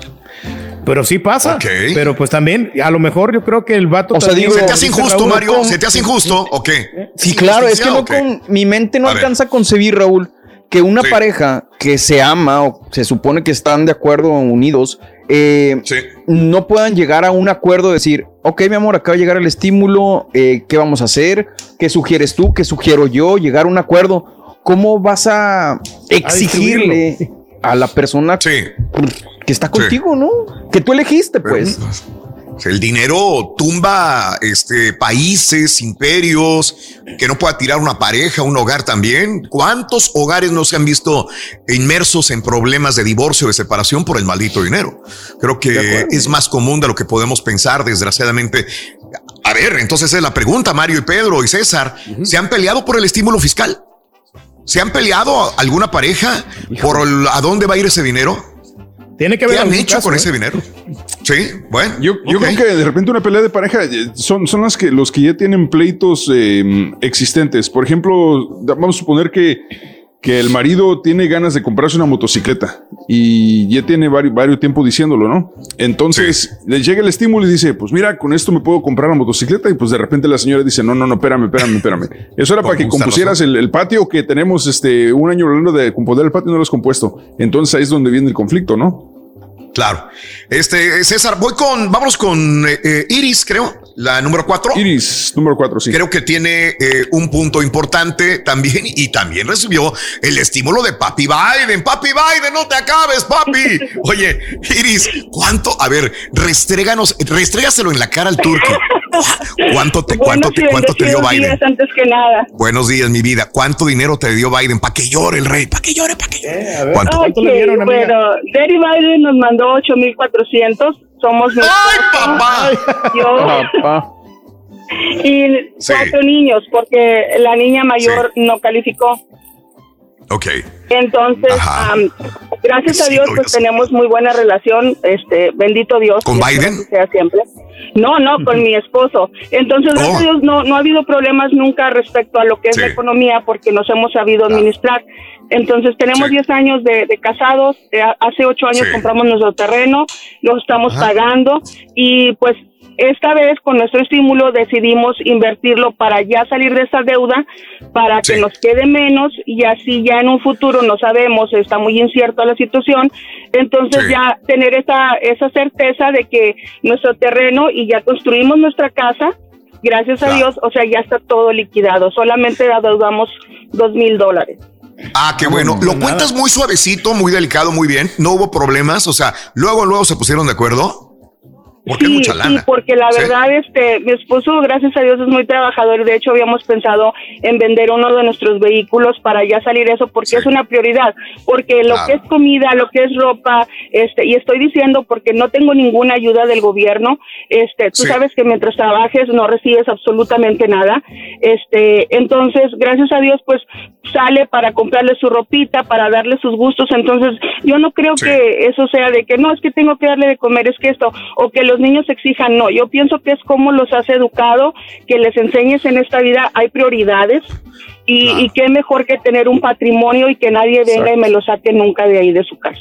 Pero sí pasa. Pero pues también, a lo mejor yo creo que el vato. O sea, digo, ¿Se te hace injusto, Raúl, Mario? ¿Se te hace injusto o qué? Sí, claro, es que no con mi mente no A ver. alcanza a concebir, Raúl, que una pareja que se ama o se supone que están de acuerdo unidos, eh, no puedan llegar a un acuerdo, decir, ok, mi amor, acaba de llegar el estímulo, eh, ¿qué vamos a hacer? ¿Qué sugieres tú? ¿Qué sugiero yo? Llegar a un acuerdo. ¿Cómo vas a exigirle a la persona que está contigo, no? Que tú elegiste, pues. El dinero tumba este, países, imperios, que no pueda tirar una pareja, un hogar también. ¿Cuántos hogares no se han visto inmersos en problemas de divorcio, de separación por el maldito dinero? Creo que es más común de lo que podemos pensar, desgraciadamente. A ver, entonces es la pregunta, Mario y Pedro y César, ¿se han peleado por el estímulo fiscal? ¿Se han peleado alguna pareja por el- a dónde va a ir ese dinero? Tiene que ¿Qué haber han hecho caso, con ¿eh? ese dinero? Sí, bueno. Yo, creo que de repente una pelea de pareja eh, son, son las que los que ya tienen pleitos eh, existentes. Por ejemplo, vamos a suponer que, que el marido tiene ganas de comprarse una motocicleta y ya tiene varios, varios tiempo diciéndolo, ¿no? Entonces le llega el estímulo y dice, pues mira, con esto me puedo comprar la motocicleta y pues de repente la señora dice, no, no, no, espérame, espérame, espérame. Eso era para que compusieras el, el patio que tenemos este un año hablando de componer el patio y no lo has compuesto. Entonces ahí es donde viene el conflicto, ¿no? Claro. Este, César, voy con, vamos con eh, eh, Iris, creo, la número cuatro. Iris, número cuatro, sí. Creo que tiene eh, un punto importante también y también recibió el estímulo de Papi Biden. Papi Biden, no te acabes, papi. Oye, Iris, ¿cuánto? A ver, restréganos, restrégaselo en la cara al turco. ¿Cuánto te, cuánto te, cuánto te dio Buenos Biden? días, antes que nada. Buenos días, mi vida. ¿Cuánto dinero te dio Biden? Para que llore el rey, para que llore, para que llore. ¿Cuánto? Ok, bueno, Daddy Biden nos mandó 8,400. Somos mi papá! Yo y cuatro niños, porque la niña mayor no calificó. Ok. Entonces, am, gracias a Dios, pues tenemos muy buena relación, este, bendito Dios. ¿Con Biden? sea siempre. No, no, con mi esposo. Entonces, gracias a Dios, no, no ha habido problemas nunca respecto a lo que es la economía, porque nos hemos sabido administrar. Entonces, tenemos 10 años de, de casados, eh, hace 8 años compramos nuestro terreno, lo estamos pagando, y pues esta vez con nuestro estímulo decidimos invertirlo para ya salir de esa deuda, para que nos quede menos y así ya en un futuro no sabemos, está muy incierta la situación, entonces ya tener esa, esa certeza de que nuestro terreno y ya construimos nuestra casa, gracias a Dios, o sea, ya está todo liquidado, solamente adeudamos dos mil dólares. Ah, qué bueno. Lo cuentas muy suavecito, muy delicado, muy bien. No hubo problemas. O sea, luego, luego se pusieron de acuerdo. Porque mucha sí, porque la Sí. verdad, este, mi esposo, gracias a Dios, es muy trabajador. De hecho, habíamos pensado en vender uno de nuestros vehículos para ya salir eso, porque es una prioridad. Porque lo Claro. que es comida, lo que es ropa, este, y estoy diciendo porque no tengo ninguna ayuda del gobierno. Este, tú sabes que mientras trabajes no recibes absolutamente nada. Este, entonces, gracias a Dios, pues sale para comprarle su ropita, para darle sus gustos. Entonces, yo no creo que eso sea de que no, es que tengo que darle de comer, es que esto, o que los niños exijan, no. Yo pienso que es como los has educado, que les enseñes en esta vida, hay prioridades. Y, y qué mejor que tener un patrimonio y que nadie venga y me lo saque nunca de ahí de su casa.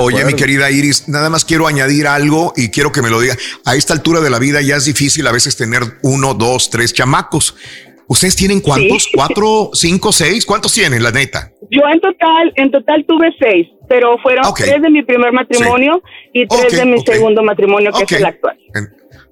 Oye, mi querida Iris, nada más quiero añadir algo y quiero que me lo diga. A esta altura de la vida ya es difícil a veces tener uno, dos, tres chamacos. ¿Ustedes tienen cuántos? Sí. ¿Cuatro, cinco, seis? ¿Cuántos tienen, la neta? Yo en total, en total tuve seis, pero fueron Ok. tres de mi primer matrimonio y tres de mi segundo matrimonio, que es el actual.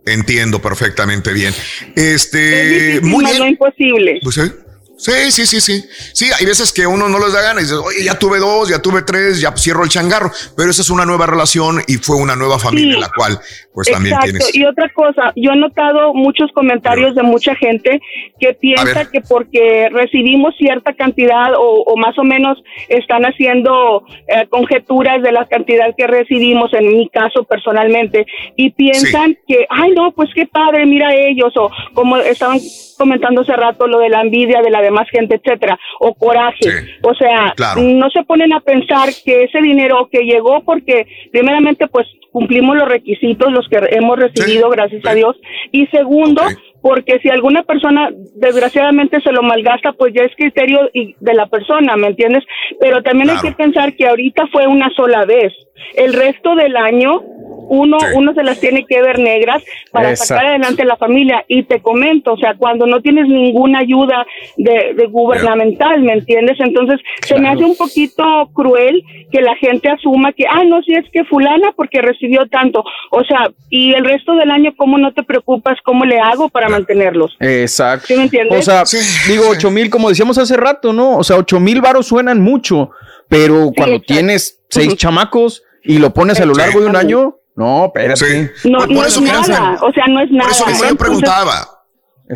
Entiendo perfectamente bien. Es Este, difícil, muy bien. no imposible. Pues, ¿eh? Sí, sí, sí, sí. Sí, hay veces que uno no les da ganas y dices, oye, ya tuve dos, ya tuve tres, ya cierro el changarro. Pero esa es una nueva relación y fue una nueva familia Sí. la cual, pues también Exacto. tienes. Y otra cosa, yo he notado muchos comentarios de mucha gente que piensa que porque recibimos cierta cantidad o, o más o menos están haciendo eh, conjeturas de la cantidad que recibimos, en mi caso personalmente, y piensan que, ay no, pues qué padre, mira ellos, o como estaban comentando hace rato lo de la envidia de la demás gente, etcétera, o coraje. O sea, Claro. no se ponen a pensar que ese dinero que llegó porque primeramente pues cumplimos los requisitos, los que hemos recibido, gracias a Dios, y segundo, porque si alguna persona desgraciadamente se lo malgasta, pues ya es criterio de la persona, ¿me entiendes? Pero también hay que pensar que ahorita fue una sola vez. El resto del año uno, uno se las tiene que ver negras para Exacto. sacar adelante la familia. Y te comento, o sea, cuando no tienes ninguna ayuda de, de gubernamental, ¿me entiendes? Entonces, se me hace un poquito cruel que la gente asuma que, ah, no, si es que fulana porque recibió tanto. O sea, y el resto del año, ¿cómo no te preocupas? ¿Cómo le hago para mantenerlos? Exacto. ¿Sí me entiendes? O sea, digo, ocho mil, como decíamos hace rato, ¿no? O sea, ocho mil varos suenan mucho, pero cuando tienes seis chamacos y lo pones a lo largo de un año, No, espérate. No, Por- no por es eso quiero nada, o sea, no es nada. Por eso mismo yo Entonces, preguntaba.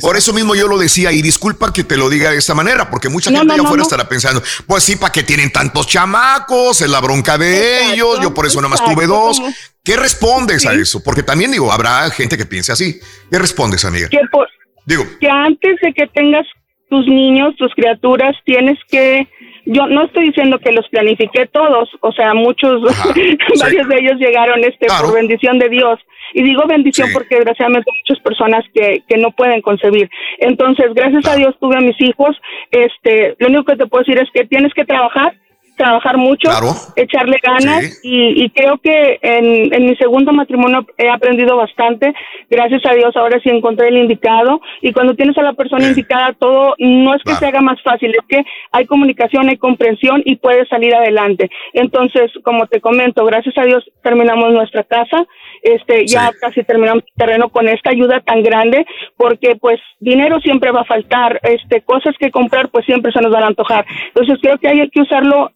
Por eso mismo yo lo decía, y disculpa que te lo diga de esta manera, porque mucha No, gente no, allá no, afuera no. estará pensando, pues sí, ¿para qué tienen tantos chamacos? Es la bronca de ellos, yo por eso nada más tuve exacto, dos. como- ¿Qué respondes a eso? Porque también digo, habrá gente que piense así. ¿Qué respondes, amiga? que, por- Digo, que antes de que tengas tus niños, tus criaturas, tienes que... Yo no estoy diciendo que los planifiqué todos, o sea, muchos, varios de ellos llegaron este por bendición de Dios. Y digo bendición porque desgraciadamente hay muchas personas que, que no pueden concebir. Entonces, gracias a Dios tuve a mis hijos. Este, lo único que te puedo decir es que tienes que trabajar, trabajar mucho, echarle ganas y, y creo que en, en mi segundo matrimonio he aprendido bastante. Gracias a Dios ahora sí encontré el indicado y cuando tienes a la persona indicada todo no es que se haga más fácil, es que hay comunicación, hay comprensión y puedes salir adelante. Entonces, como te comento, gracias a Dios terminamos nuestra casa. Este, ya casi terminamos el terreno con esta ayuda tan grande porque pues dinero siempre va a faltar, este cosas que comprar pues siempre se nos van a antojar. Entonces, creo que hay que usarlo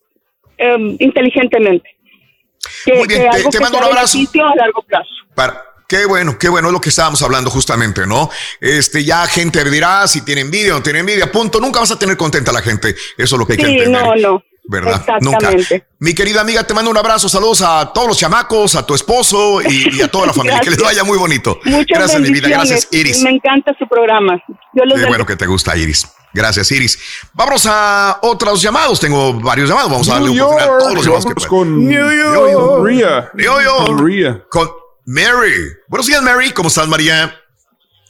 em, inteligentemente. Que, Muy bien, que te- que mando un abrazo. beneficio a largo plazo. para, qué bueno, qué bueno es lo que estábamos hablando justamente, ¿no? Este, ya gente dirá si tiene envidia o no tiene envidia, punto. Nunca vas a tener contenta a la gente. Eso es lo que hay que Sí, entender. no, no. ¿Verdad? Nunca. Exactamente. Mi querida amiga, te mando un abrazo. Saludos a todos los chamacos, a tu esposo y, y a toda la familia. Que les vaya muy bonito. Muchas Gracias, mi vida. Gracias, Iris. Me encanta su programa. Yo los Qué bueno que te gusta, Iris. Gracias, Iris. Vámonos a otros llamados. Tengo varios llamados. Vamos a darle a York. todos los llamados que Vamos con New York. María. New York. María. Con Mary. Buenos días, Mary. ¿Cómo estás, María?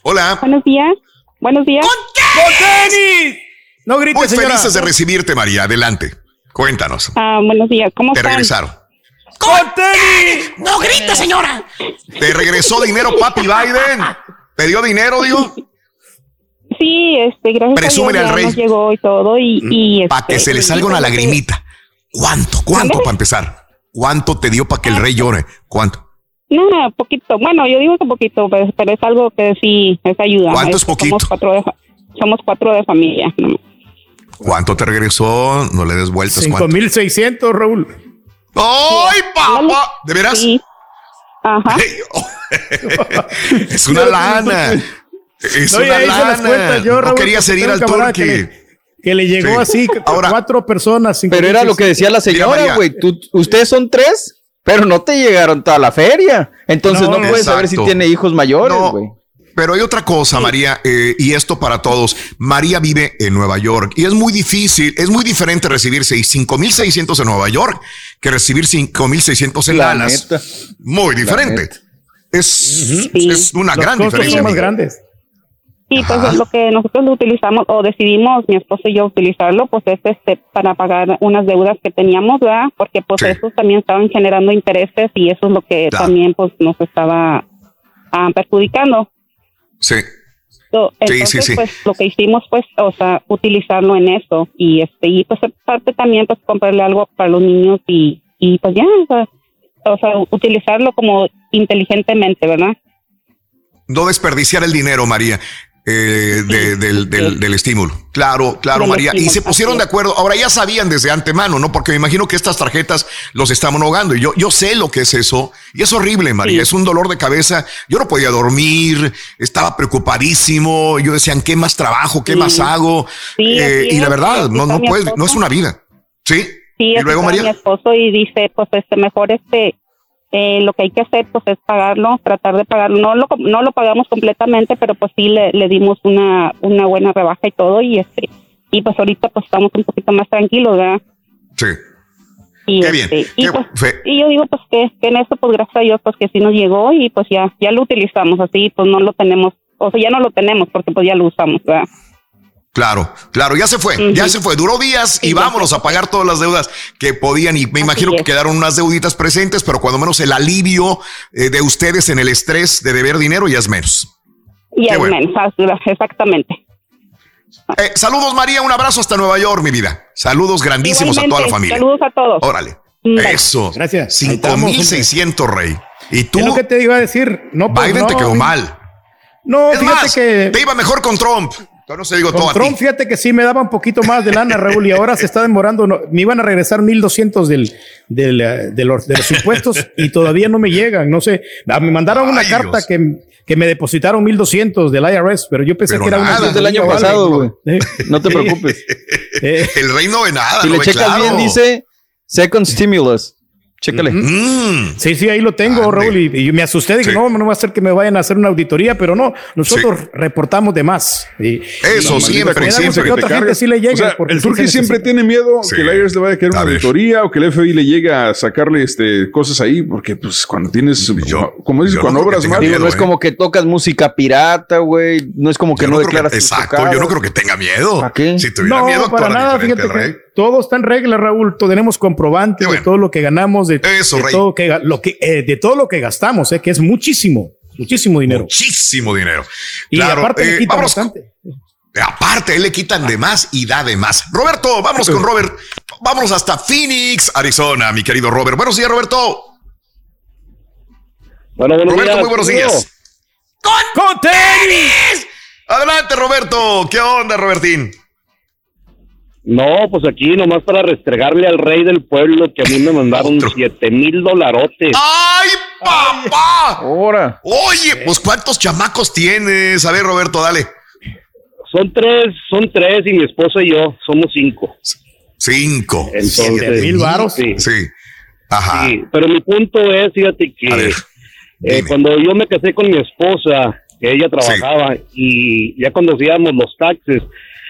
Hola. Buenos días. Buenos días. ¡Con tenis! No grites, Muy señora. felices de recibirte, María. Adelante. Cuéntanos. Ah, buenos días. ¿Cómo Te están? regresaron. ¡Con tenis! ¡No grite, señora! ¿Te regresó dinero, papi Biden? ¿Te dio dinero, digo? Sí, este, gracias Presúmele a Dios al rey. nos llegó y todo y, y Para este, que se le salga una lagrimita. ¿Cuánto? ¿Cuánto para empezar? ¿Cuánto te dio para que el rey llore? ¿Cuánto? No, no, poquito. Bueno, yo digo que poquito, pero, pero es algo que sí es ayuda. ¿Cuánto es Este, poquito? Somos cuatro de, somos cuatro de familia. ¿Cuánto te regresó? No le des vueltas. ¿Cuánto? 5600, Raúl. ¡Ay, papá! ¿De veras? Ajá. es una lana. Es No, ya una hice las lana. cuentas yo, no Raúl, quería porque ir tengo al camarada que turkey. le- Que le llegó Sí. así, Ahora- cuatro personas. cinco Pero era lo que decía la señora, güey. Ustedes son tres, pero no te llegaron toda la feria. Entonces no, No, puedes saber si tiene hijos mayores, No, güey. Pero hay otra cosa, María, eh, y esto para todos. María vive en Nueva York y es muy difícil, es muy diferente recibir seis- 5.600 en Nueva York que recibir 5.600 en La Dallas. neta. Muy diferente. Es, es una Los gran diferencia. son más grandes. Y pues es lo que nosotros lo utilizamos o decidimos mi esposo y yo utilizarlo, pues es este para pagar unas deudas que teníamos, ¿verdad? Porque pues esos también estaban generando intereses y eso es lo que Claro. también pues nos estaba ah, perjudicando. Sí. So, Sí, sí, entonces, sí. pues lo que hicimos, pues, o sea, utilizarlo en eso y este y pues aparte también pues comprarle algo para los niños y y pues ya, o sea, o sea, utilizarlo como inteligentemente, ¿verdad? No desperdiciar el dinero, María. Eh, de- del, del- del estímulo. Claro, claro, María. Y se pusieron de acuerdo. Ahora ya sabían desde antemano, ¿no? Porque me imagino que estas tarjetas los estaban ahogando. Y yo, yo sé lo que es eso. Y es horrible, María. Es un dolor de cabeza. Yo no podía dormir. Estaba preocupadísimo. Yo decían, ¿qué más trabajo? ¿Qué Sí. más hago? Sí, Eh, y la verdad, no, no puedes, no es una vida. Sí. Sí, y luego, María. mi esposo y dice, pues este mejor este eh, lo que hay que hacer pues es pagarlo, tratar de pagarlo. No lo no lo pagamos completamente, pero pues sí le, le dimos una una buena rebaja y todo y este y pues ahorita pues estamos un poquito más tranquilos, ¿verdad? Sí. Y, Qué bien. este, y, Qué pues, y yo digo pues que, que en eso pues gracias a Dios pues que sí nos llegó y pues ya ya lo utilizamos así, pues no lo tenemos, o sea, ya no lo tenemos porque pues ya lo usamos, ¿verdad? Claro, claro, ya se fue, ya se fue. Duró días y vámonos a pagar todas las deudas que podían. Y me imagino que quedaron unas deuditas presentes, pero cuando menos el alivio eh, de ustedes en el estrés de deber dinero ya es menos. Y Qué es bueno. menos, exactamente. Eh, saludos, María. Un abrazo hasta Nueva York, mi vida. Saludos grandísimos a toda la familia. Saludos a todos. Órale. Eso. Gracias. Ahí Cinco estamos, mil seiscientos, rey. Y tú, Es lo que te iba a decir. No, pues, Biden te no, quedó mi- mal. No, es fíjate más, que. te iba mejor con Trump. Entonces no se digo Con todo a Trump, ti. fíjate que sí me daba un poquito más de lana, Raúl, y ahora se está demorando. no, me iban a regresar 1200 del, del, eh, de, los, de los impuestos y todavía no me llegan. No sé, Ah, me mandaron una Ay, carta Dios. que, que me depositaron 1200 del IRS, pero yo pensé Pero que era nada. una del año pasado, güey. Eh, No te preocupes. Eh, El rey no ve nada. Si no le checas claro. bien, dice Second Stimulus. Chécale. Mm. Sí, sí, ahí lo tengo, Ande. Raúl, y, y me asusté, dije, Sí. no, no va a ser que me vayan a hacer una auditoría, pero no, nosotros reportamos de más. Y- Eso, y- siempre, siempre que que otra te gente sí le llega. O sea, el sí se siempre tiene miedo Sí. que el IRS le vaya a caer una A ver. auditoría o que el FBI le llegue a sacarle este, cosas ahí, porque pues cuando tienes, Yo- como dices, yo cuando no obras que mal, no es ¿eh? como que tocas música pirata, güey. No es como que Yo no, creo declaras tus Exacto, yo no creo que tenga miedo. ¿Para qué? Si tuviera No, miedo, para nada, fíjate que. Todo está en regla, Raúl. Tenemos bueno. de todo lo que ganamos, de, Eso, de Rey. todo, que, lo que, eh, de todo lo que gastamos, eh, que es muchísimo, muchísimo dinero. Muchísimo dinero. Y Claro, aparte le eh, quitan vámonos- bastante. Aparte, él le quitan de más y da de más. Roberto, vamos con Robert. Vámonos hasta Phoenix, Arizona, mi querido Robert. Buenos días, Roberto. Bueno, buenos Roberto, días. muy buenos días. ¡Con tenis! Adelante, Roberto. ¿Qué onda, Robertín? No, pues aquí nomás para restregarle al rey del pueblo que a mí me mandaron siete mil dolarotes. ¡Ay, papá! Ahora. Oye, pues ¿cuántos chamacos tienes? A ver, Roberto, dale. Son tres, son tres y mi esposa y yo somos cinco. Cinco. Entonces, Siete mil varos. Sí. Sí. Ajá. Sí, pero mi punto es, fíjate que ver, eh, cuando yo me casé con mi esposa, que ella trabajaba y ya cuando hacíamos los taxes,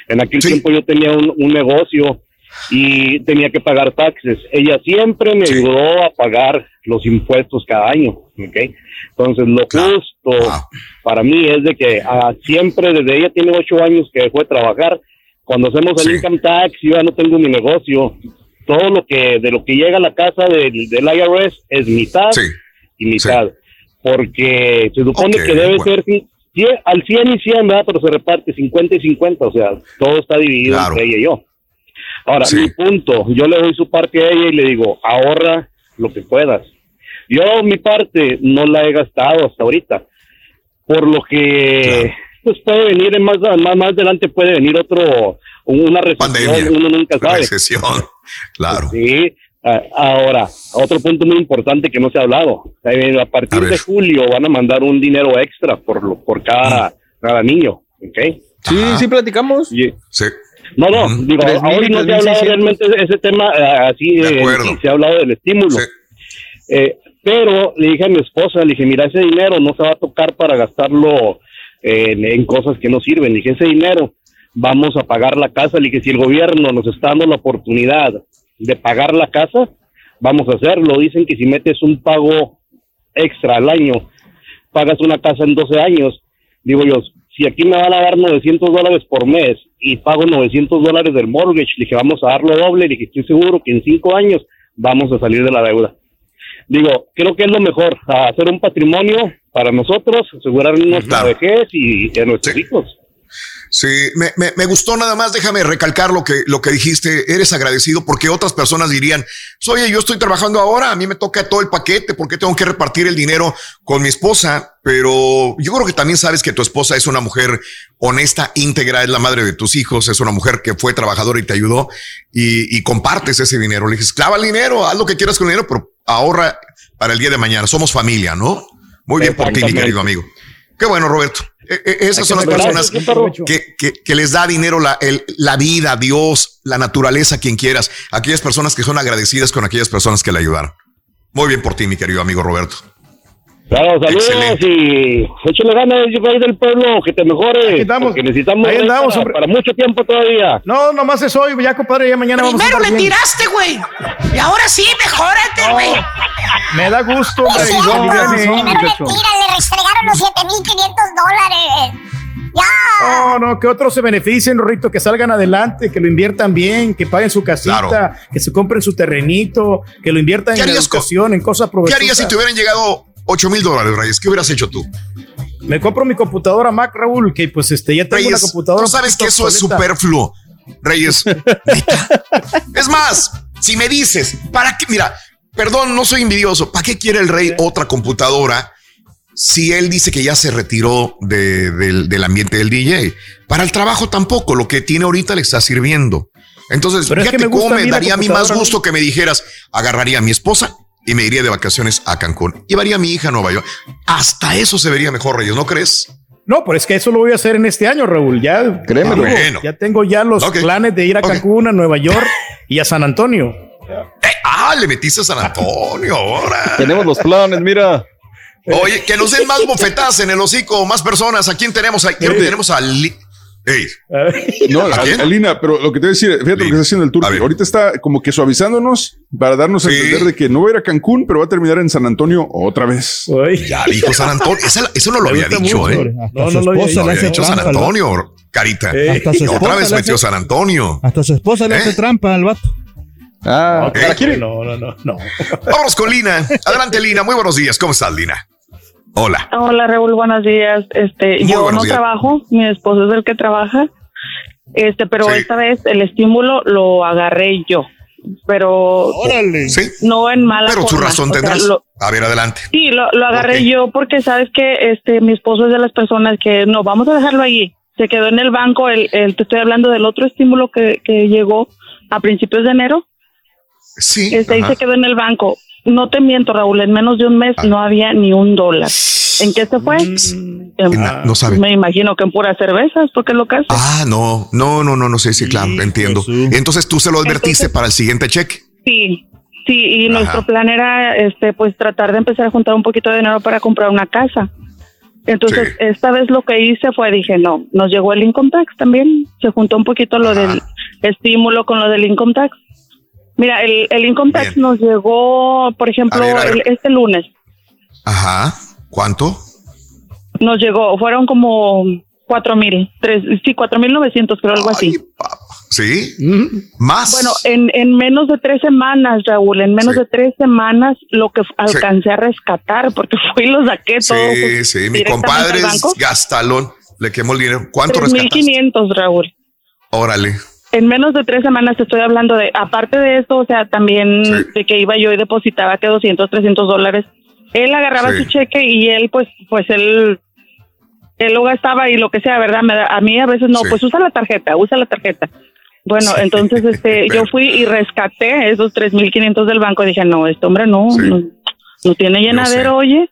en aquel tiempo yo tenía un, un negocio y tenía que pagar taxes. Ella siempre me ayudó a pagar los impuestos cada año, ¿ok? Entonces lo justo para mí es de que ah, siempre desde ella tiene ocho años que dejó de trabajar. Cuando hacemos el income tax, yo ya no tengo mi negocio. Todo lo que de lo que llega a la casa del, del IRS es mitad y mitad, porque se supone que debe bueno. ser al 100 y 100, ¿verdad? Pero se reparte 50 y 50, o sea, todo está dividido Claro. entre ella y yo. Ahora, mi punto, yo le doy su parte a ella y le digo, ahorra lo que puedas. Yo mi parte no la he gastado hasta ahorita, por lo que pues puede venir en más, más, más adelante puede venir otro, una recesión, Pandemia. uno nunca sabe. Recesión. Claro. Sí. Ah, Ahora, otro punto muy importante que no se ha hablado. Eh, A partir de julio van a mandar un dinero extra por lo, por cada, cada niño. ¿ok? Sí, sí platicamos. Sí. No, no, digo, Tres mil, ahora no se ha hablado realmente de ese tema eh, así, De eh, se ha hablado del estímulo. Eh, pero le dije a mi esposa, le dije, mira, ese dinero no se va a tocar para gastarlo en, en cosas que no sirven. Le dije, ese dinero vamos a pagar la casa. Le dije, si el gobierno nos está dando la oportunidad de pagar la casa, vamos a hacerlo. Dicen que si metes un pago extra al año, pagas una casa en 12 años. Digo yo, si aquí me van a dar 900 dólares por mes y pago 900 dólares del mortgage, le dije, vamos a darlo doble. Le dije, estoy seguro que en cinco años vamos a salir de la deuda. Digo, creo que es lo mejor, a hacer un patrimonio para nosotros, asegurarnos nuestra vejez y de nuestros hijos. Sí, me, me- me gustó nada más, déjame recalcar lo que, lo que dijiste, eres agradecido porque otras personas dirían, oye, yo estoy trabajando ahora, a mí me toca todo el paquete, ¿por qué tengo que repartir el dinero con mi esposa? Pero yo creo que también sabes que tu esposa es una mujer honesta, íntegra, es la madre de tus hijos, es una mujer que fue trabajadora y te ayudó y, y compartes ese dinero. Le dices, clava el dinero, haz lo que quieras con el dinero, pero ahorra para el día de mañana. Somos familia, ¿no? Muy bien por ti, mi querido amigo. Qué bueno, Roberto. Eh, eh, esas son las personas que, que- que les da dinero la, el- la vida, Dios, la naturaleza, quien quieras. Aquellas personas que son agradecidas con aquellas personas que le ayudaron. Muy bien por ti, mi querido amigo Roberto. Claro, saludos y échale ganas, yo rey del pueblo, que te mejores. porque necesitamos Ahí rey andamos, para, mucho tiempo todavía. No, nomás es hoy, ya compadre, ya mañana vamos a Primero estar le bien. tiraste, güey. Y ahora sí, mejórate, güey. Me da gusto, hombre. Sí, cierto, aliviane, primero le restregaron los 7500 dólares. Ya. No, no, que otros se beneficien, Rorrito, que salgan adelante, que lo inviertan bien, que paguen su casita, Claro. que se compren su terrenito, que lo inviertan ¿Qué en educación, en cosas ¿Qué provechosas. harías si te hubieran llegado 8 mil dólares, Reyes? ¿Qué hubieras hecho tú? Me compro mi computadora Mac, Raúl, que pues este, ya tengo una Reyes, computadora. tú sabes que eso es obsoleta. superfluo. Reyes, es más, si me dices, ¿para qué? Mira, perdón, no soy envidioso. ¿Para qué quiere el rey otra computadora si él dice que ya se retiró de- del, del ambiente del DJ. Para el trabajo tampoco, lo que tiene ahorita le está sirviendo. Entonces, Pero es que fíjate me gusta cómo a me daría a mí más gusto que me dijeras, agarraría a mi esposa y me iría de vacaciones a Cancún. Llevaría a mi hija a Nueva York. Hasta eso se vería mejor, Reyes, ¿no crees? No, pero es que eso lo voy a hacer en este año, Raúl. Ya, Créeme. ya tengo- Bueno. ya tengo ya los planes de ir a Cancún, a Nueva York y a San Antonio. Ah, le metiste a San Antonio ahora. Tenemos los planes, mira. Oye, que nos den más bofetadas en el hocico, más personas. ¿A quién tenemos? ahí? Creo que tenemos a Li- Ey, No, ¿A quién? Alina, pero lo que te voy a decir, fíjate lo que está haciendo el turco. Ahorita está como que suavizándonos para darnos a entender de que no va a ir a Cancún, pero va a terminar en San Antonio otra vez. Ya dijo San Antonio. Esa- eso no lo había dicho, ¿eh? Su esposa le hace dicho San trampa Antonio, Carita. Eh. Hasta su otra vez metió hace- San Antonio. Hasta su esposa le ¿Eh? hace trampa al vato. Ah, Ok. No, no, no, no. Vámonos con Lina. Adelante, Lina. Muy buenos días. ¿Cómo estás, Lina? Hola. Hola Raúl, buenos días. Este, Muy yo no días. trabajo, mi esposo es el que trabaja. Este, pero Sí. esta vez el estímulo lo agarré yo, pero Sí. no en mala Pero tu forma. razón O sea, tendrás. lo- A ver, adelante. sí, lo, lo agarré yo porque sabes que este mi esposo es de las personas que no vamos a dejarlo allí. Se quedó en el banco. El, el- te estoy hablando del otro estímulo que, que llegó a principios de enero. Sí. Este, ahí ajá. se quedó en el banco. No te miento, Raúl, en menos de un mes Ah. no había ni un dólar. ¿En qué se fue? Mm. En- na- no sabe. Me imagino que en puras cervezas, porque es lo que hace. Ah, no, no, no, no, no sé si, claro, entiendo. Entonces tú se lo advertiste para el siguiente cheque. Sí, sí, y Ajá. nuestro plan era, este, pues tratar de empezar a juntar un poquito de dinero para comprar una casa. Entonces, esta vez lo que hice fue, dije, no, nos llegó el income tax también, se juntó un poquito lo del estímulo con lo del income tax. Mira, el, el income tax nos llegó, por ejemplo, A ver, a ver. el- este lunes, Ajá. ¿Cuánto? nos llegó, fueron como cuatro mil, tres, sí, cuatro mil novecientos, creo, algo así. ¿Sí? Más. Bueno, en, en menos de tres semanas, Raúl, en menos de tres semanas, lo que alcancé a rescatar, porque fui y lo saqué todo. Sí, pues, sí. Mi directamente compadre es gastalón. Le quemó el dinero. ¿Cuánto rescataste? 3.500, Raúl. Órale. En menos de tres semanas te estoy hablando de, aparte de esto, o sea, también de que iba yo y depositaba que 200, 300 dólares. Él agarraba Sí. su cheque y él, pues, pues él, él lo gastaba y lo que sea, ¿verdad? Me da- a mí a veces no, Sí. pues usa la tarjeta, usa la tarjeta. Bueno, entonces, este, yo fui y rescaté esos 3.500 del banco. Dije, no, este hombre no, no, no tiene llenadero, oye.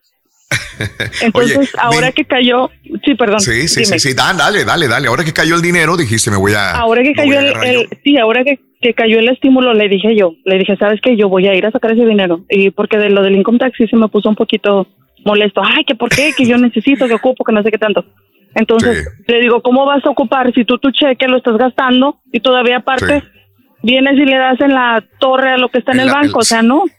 Entonces, Oye, ahora ven- que cayó, sí, perdón. Sí, sí, dime. sí, sí. Dale, dale, dale. Ahora que cayó el dinero, dijiste, me voy a. Ahora que me cayó el, el- sí, ahora que, que cayó el estímulo, le dije yo, le dije, ¿sabes qué? Yo voy a ir a sacar ese dinero. Y porque de lo del income tax sí se me puso un poquito molesto. Ay, que por qué, que yo necesito, que ocupo, que no sé qué tanto. Entonces, le digo, ¿cómo vas a ocupar si tú tu cheque lo estás gastando y todavía aparte vienes y le das en la torre a lo que está en, En el la- banco? O sea, no.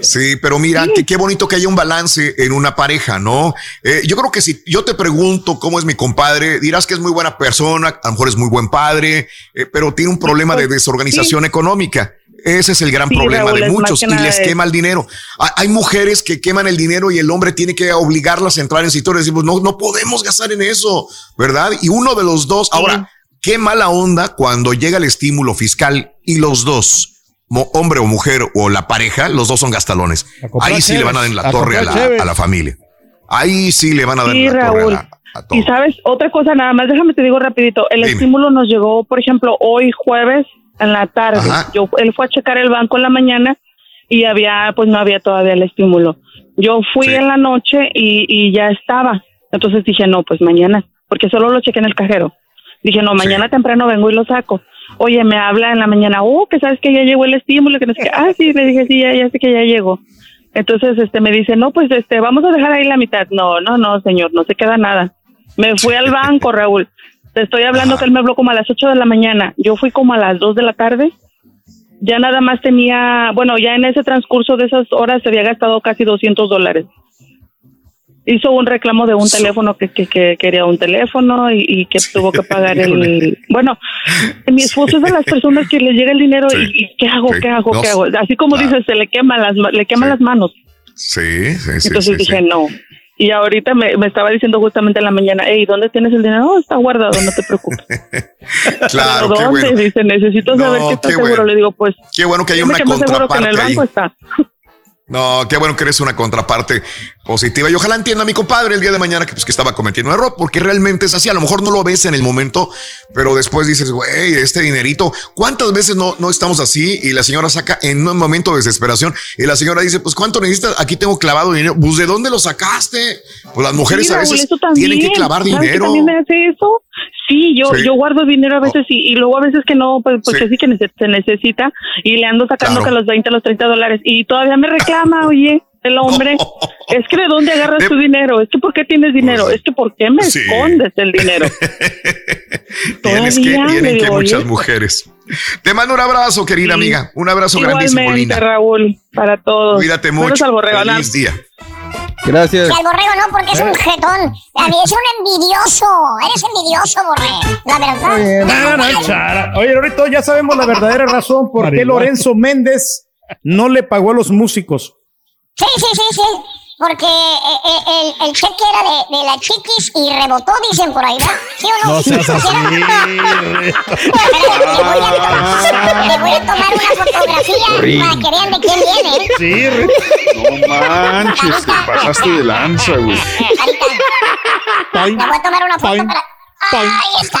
Sí, pero mira, que qué bonito que haya un balance en una pareja, ¿no? Eh, yo creo que si yo te pregunto cómo es mi compadre, dirás que es muy buena persona, a lo mejor es muy buen padre, eh, pero tiene un problema de desorganización económica. Ese es el gran Sí, problema Raúl, de muchos y les quema el dinero. Hay, mujeres que queman el dinero y el hombre tiene que obligarlas a entrar en situaciones. Decimos, no, no podemos gastar en eso, ¿verdad? Y uno de los dos, ahora, qué mala onda cuando llega el estímulo fiscal y los dos, hombre o mujer o la pareja, los dos son gastalones. Ahí sí le van a dar en la a torre a la, cheves. a la familia. Ahí sí le van a dar Sí, en la torre a la- Y sabes, otra cosa nada más, déjame te digo rapidito, el Dime. estímulo nos llegó, por ejemplo, hoy jueves en la tarde. Ajá. Yo, él fue a checar el banco en la mañana y había, pues no había todavía el estímulo. Yo fui en la noche y, y ya estaba. Entonces dije, no, pues mañana, porque solo lo chequé en el cajero. Dije, no, mañana temprano vengo y lo saco. Oye, me habla en la mañana, oh, que sabes que ya llegó el estímulo, que no sé qué. Ah, sí, le dije, sí, ya, ya sé que ya llegó. Entonces, este, me dice, no, pues, este, vamos a dejar ahí la mitad. No, no, no, señor, no se queda nada. Me fui al banco, Raúl. Te estoy hablando que él me habló como a las 8 de la mañana. Yo fui como a las 2 de la tarde. Ya nada más tenía, bueno, ya en ese transcurso de esas horas se había gastado casi 200 dólares. Hizo un reclamo de un teléfono que, que, que quería un teléfono y, y que tuvo que pagar el... Bueno, mi esposo es de las personas que le llega el dinero y, y ¿qué hago? Sí. ¿Qué hago? No, ¿Qué hago? Así como claro. dices, se le quema las, le queman las manos. Sí, sí, sí. Entonces sí, dije, sí. no. Y ahorita me, me estaba diciendo justamente en la mañana, hey, ¿dónde tienes el dinero? No, está guardado, no te preocupes. Claro, ¿Pero qué dónde? bueno. Dice, necesito No, saber que está qué seguro. bueno. Le digo, pues, Qué bueno que hay una que en el contraparte ahí. banco está. No, qué bueno que eres una contraparte positiva y ojalá entienda a mi compadre el día de mañana que, pues, que estaba cometiendo un error, porque realmente es así. A lo mejor no lo ves en el momento, pero después dices, güey, este dinerito, ¿cuántas veces no, no estamos así? Y la señora saca en un momento de desesperación y la señora dice, pues ¿cuánto necesitas? Aquí tengo clavado dinero. Pues ¿de dónde lo sacaste? Pues las mujeres Sí, a veces tienen que clavar ¿Sabes que dinero. también me hace eso? Sí, yo, Sí. yo guardo dinero a veces y, y luego a veces que no, pues porque sí, que nece- se necesita y le ando sacando Claro. que los 20, los 30 dólares y todavía me reclama, oye, el hombre, es que de dónde agarras tu dinero, es que por qué tienes dinero, es que por qué me Pues Sí. escondes el dinero. Tienes que, tienen que muchas oye. mujeres. Te mando un abrazo, querida Sí. amiga. Un abrazo grandísimo, Igualmente, linda. Raúl, para todos. Cuídate mucho. al borrego, Feliz día. Gracias. Si al borrego no, porque es un jetón. David, es un envidioso. Eres envidioso, borrego. La verdad. Chara. Oye, ahorita ya sabemos la verdadera razón por qué. Lorenzo Méndez no le pagó a los músicos. Sí, sí, sí, sí. Porque eh, eh, el, el cheque era de, de la chiquis y rebotó, dicen por ahí, ¿verdad? ¿Sí o no? No seas así. Le voy a tomar una fotografía Rin. para que vean de quién viene. ¿eh? Sí, No manches, te pasaste de lanza, güey. Le voy a tomar una foto para... Ahí está.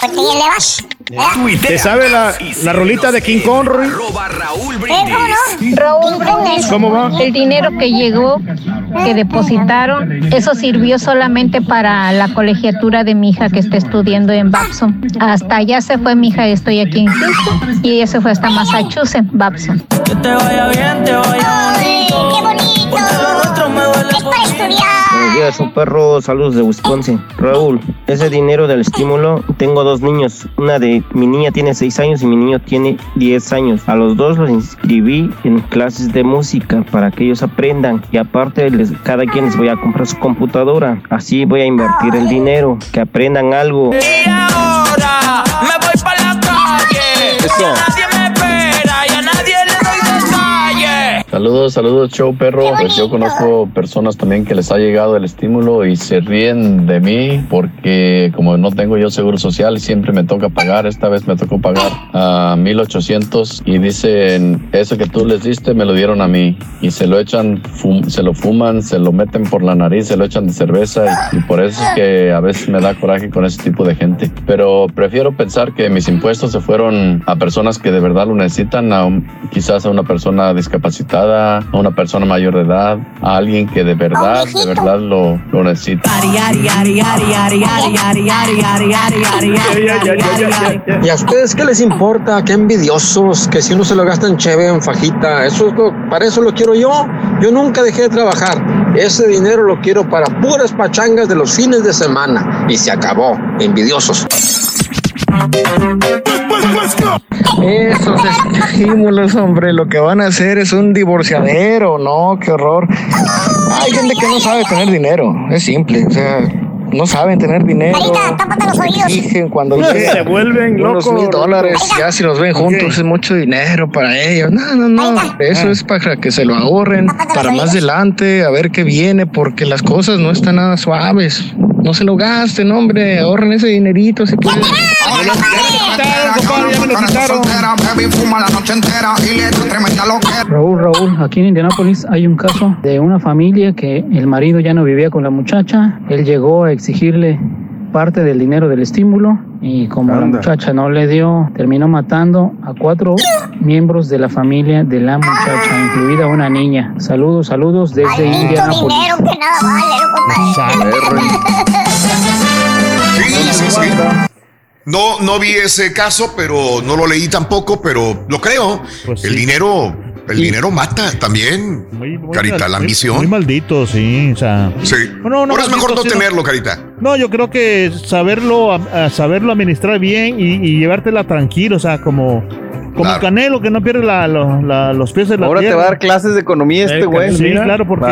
Pues te le vas. ¿verdad? ¿Te sabe la, la rolita de King Kong, Rory? ¿Eh, cómo no? Raúl, ¿Cómo va? el dinero que llegó, que depositaron, eso sirvió solamente para la colegiatura de mi hija que está estudiando en Babson. Hasta allá se fue mi hija, estoy aquí en Houston, y ella se fue hasta Massachusetts, Babson. Que te vaya bien, te vaya Ay, Buenos días, su perro, saludos de Wisconsin. Raúl, ese dinero del estímulo, tengo dos niños. Una de mi niña tiene 6 años y mi niño tiene 10 años. A los dos los inscribí en clases de música para que ellos aprendan. Y aparte, les, cada quien les voy a comprar su computadora. Así voy a invertir el dinero, que aprendan algo. Y ahora me voy para la calle. Eso. Saludos, saludos, show perro. Pues yo conozco personas también que les ha llegado el estímulo y se ríen de mí porque como no tengo yo seguro social, siempre me toca pagar. Esta vez me tocó pagar a 1800 y dicen, eso que tú les diste me lo dieron a mí y se lo echan, se lo fuman, se lo meten por la nariz, se lo echan de cerveza y, y por eso es que a veces me da coraje con ese tipo de gente. Pero prefiero pensar que mis impuestos se fueron a personas que de verdad lo necesitan, a un- quizás a una persona discapacitada, a una persona mayor de edad, a alguien que de verdad, de verdad lo, lo necesita. ¿Y a ustedes qué les importa? Qué envidiosos, que si uno se lo gasta en cheve, en fajita. Eso es lo, para eso lo quiero yo. Yo nunca dejé de trabajar. Ese dinero lo quiero para puras pachangas de los fines de semana. Y se acabó. Envidiosos. Esos estímulos, hombre, lo que van a hacer es un divorciadero, no, qué horror. Hay gente que no sabe tener dinero, es simple, o sea, no saben tener dinero. Exigen cuando Se vuelven unos locos. mil dólares, ya si los ven juntos es mucho dinero para ellos. No, no, no, eso es para que se lo ahorren para más adelante, a ver qué viene, porque las cosas no están nada suaves. No se lo gasten, hombre, ahorren ese dinerito si pueden. Raúl, Raúl, aquí en Indianápolis hay un caso de una familia que el marido ya no vivía con la muchacha. Él llegó a exigirle parte del dinero del estímulo y como la muchacha no le dio, terminó matando a cuatro miembros de la familia de la muchacha, incluida una niña. Saludos, saludos desde Indianápolis. dinero que nada vale, compadre. Sí, sí, sí. No, no vi ese caso, pero no lo leí tampoco, pero lo creo. Pues el dinero, el dinero mata también. Carita, la Muy- ambición. Muy maldito, sí. O sea. Sí. No, no, Ahora es mejor no sino- tenerlo, Carita. No, yo creo que saberlo, a- a saberlo administrar bien y, y llevártela tranquilo, o sea, como, como el Canelo que no pierde la- lo- la- los pies de la Ahora te va a dar clases de economía este güey. Sí, mira. claro, porque.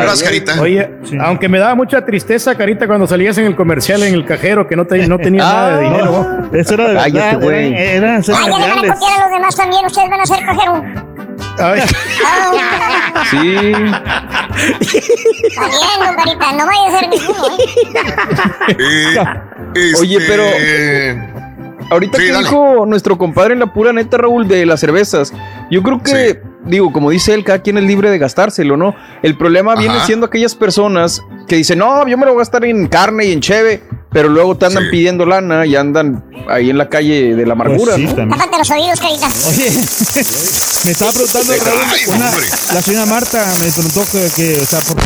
Oye, aunque me daba mucha tristeza, Carita, cuando salías en el comercial en el cajero que no, te, no tenías nada de dinero. ¿no? Eso era de Cállate, verdad, güey. eran, eran Ay, seres díganme reales. por qué a los demás también ustedes van a ser cajero. Sí. Está bien, don Carita, no vaya a ser ninguno, ¿eh? Oye, pero ahorita que dijo nuestro compadre en la pura neta, Raúl, de las cervezas, yo creo que, digo, como dice él, cada quien es libre de gastárselo, ¿no? El problema viene Ajá. siendo aquellas personas que dicen, no, yo me lo voy a gastar en carne y en cheve, pero luego te andan pidiendo lana y andan ahí en la calle de la amargura, sí, ¿no? los oídos, Carita. Oye, me estaba preguntando Raúl, una- la señora Marta me preguntó que, que, o sea, porque,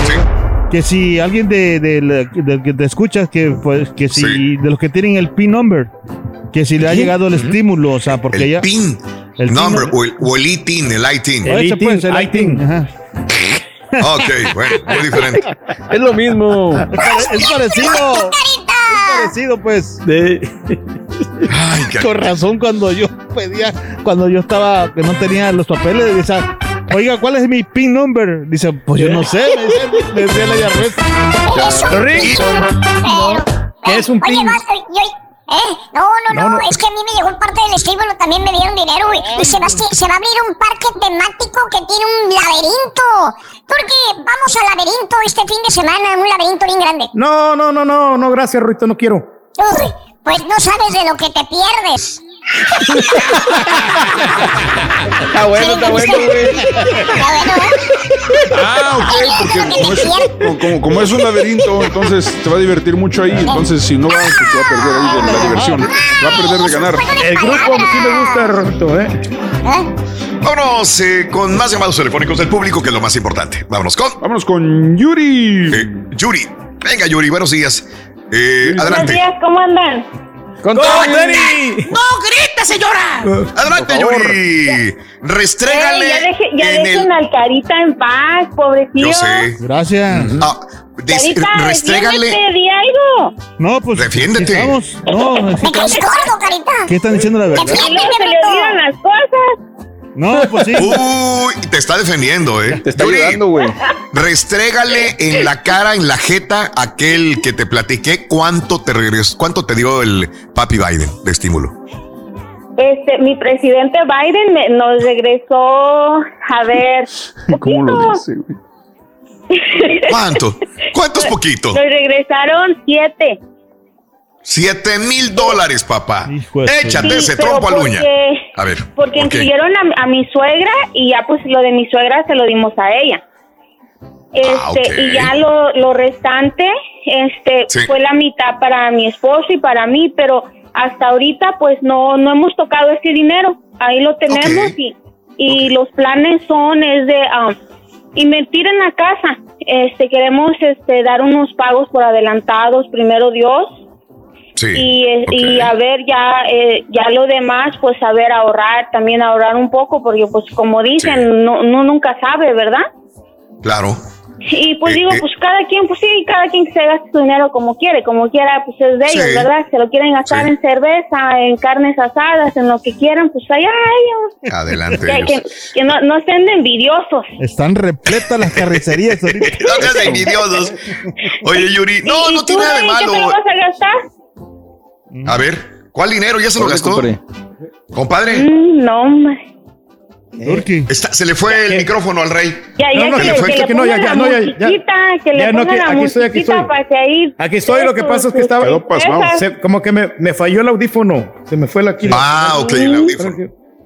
que si alguien de, de, la- de que te escuchas, que pues que si de los que tienen el PIN number, que si le ha llegado el estímulo, o sea, porque El ya PIN el number PIN o el, o el ITIN, el ITIN. Ese pues, el ITIN, ajá. Ok, bueno, muy diferente. Es lo mismo. Es, pare- es parecido. Es parecido, pues. Con razón, cuando yo pedía, cuando yo estaba, que no tenía los papeles, decía, oiga, ¿cuál es mi PIN number? Dice, pues yo no sé, me decía, me decía la. Rick, ¿Qué es un Oye, pin? vas, yo- ¿Eh? No, no, no, es que a mí me llegó un parte del estímulo, también me dieron dinero, güey. Y se va, se va a abrir un parque temático que tiene un laberinto. Porque vamos al laberinto este fin de semana, un laberinto bien grande. No, no, no, no, no, gracias, Ruito, no quiero. Uy, pues no sabes de lo que te pierdes. Está bueno, está bueno, güey. Ah, ok, porque como es, como- como, es un laberinto, entonces te va a divertir mucho ahí. Entonces, si no vas, pues te va a perder ahí de la diversión. Te va a perder de ganar. El grupo sí me gusta, Ruito, ¿eh? Vámonos eh, con más llamados telefónicos del público, que es lo más importante. Vámonos con. Vámonos con Yuri. Eh, Yuri. Venga, Yuri, buenos días. Eh, Buenos días, ¿cómo andan? Con ¡No grita, señora! Adelante, Yuri. Restrégale. Ya deje- ya en dejen el. al Carita en paz, pobrecillo. Yo sé. Gracias. Ah, des- Carita, restrégale. defiéndete, di algo. No, pues. Defiéndete. Estamos, no, Me necesitamos- caes gordo, Carita. ¿Qué están diciendo la verdad? Luego se le olvidan las cosas. No, pues sí. Uy, te está defendiendo, ¿eh? Te está Yuri, ayudando, güey. Restrégale en la cara, en la jeta, aquel que te platiqué cuánto te regresó, cuánto te dio el papi Biden de estímulo. Este, mi presidente Biden me- nos regresó, a ver, ¿Cómo lo poquito. dice, güey? ¿Cuánto? ¿Cuánto es poquito? Nos regresaron siete. Siete mil dólares, papá. Échate Sí, ese trompo a la uña. porque- A ver. Porque ¿por incluyeron a, a mi suegra y ya pues lo de mi suegra se lo dimos a ella. Este, Ah, ok. y ya lo, lo restante, este, Sí. fue la mitad para mi esposo y para mí, pero hasta ahorita pues no, no hemos tocado ese dinero. Ahí lo tenemos y, y los planes son es de um, invertir en la casa. Este, queremos este dar unos pagos por adelantados, primero Dios, Sí. y, eh, y ok. a ver ya eh, ya lo demás pues saber ahorrar también ahorrar un poco porque pues como dicen Sí. no, no nunca sabe verdad Claro. y pues Eh, digo eh. pues cada quien pues sí cada quien se gaste su dinero como quiere como quiera pues es de ellos Sí. verdad se lo quieren gastar Sí. en cerveza en carnes asadas en lo que quieran pues allá ellos Adelante. que, ellos. que, que no, no estén de envidiosos Están repletas las carnicerías ahorita. No seas envidiosos. Oye, Yuri, no, ¿Y no tú, tiene nada de en ¿qué te lo malo. vas a gastar? A ver, ¿cuál dinero? ¿Ya se lo gastó? compadre. Compadre, Mm, no hombre. Está- se le fue el micrófono al rey. Ya, No, ya no, que, que le, fue- que que- no, ya, ya, no, ya, ya. que le Ya, no, pongan que la aquí estoy, aquí estoy. Aquí estoy, lo que pasa es que estaba. Quedó pasmado. Esas. se- como que me, me falló el audífono. Se me fue la aquí. Ah, ok, el audífono.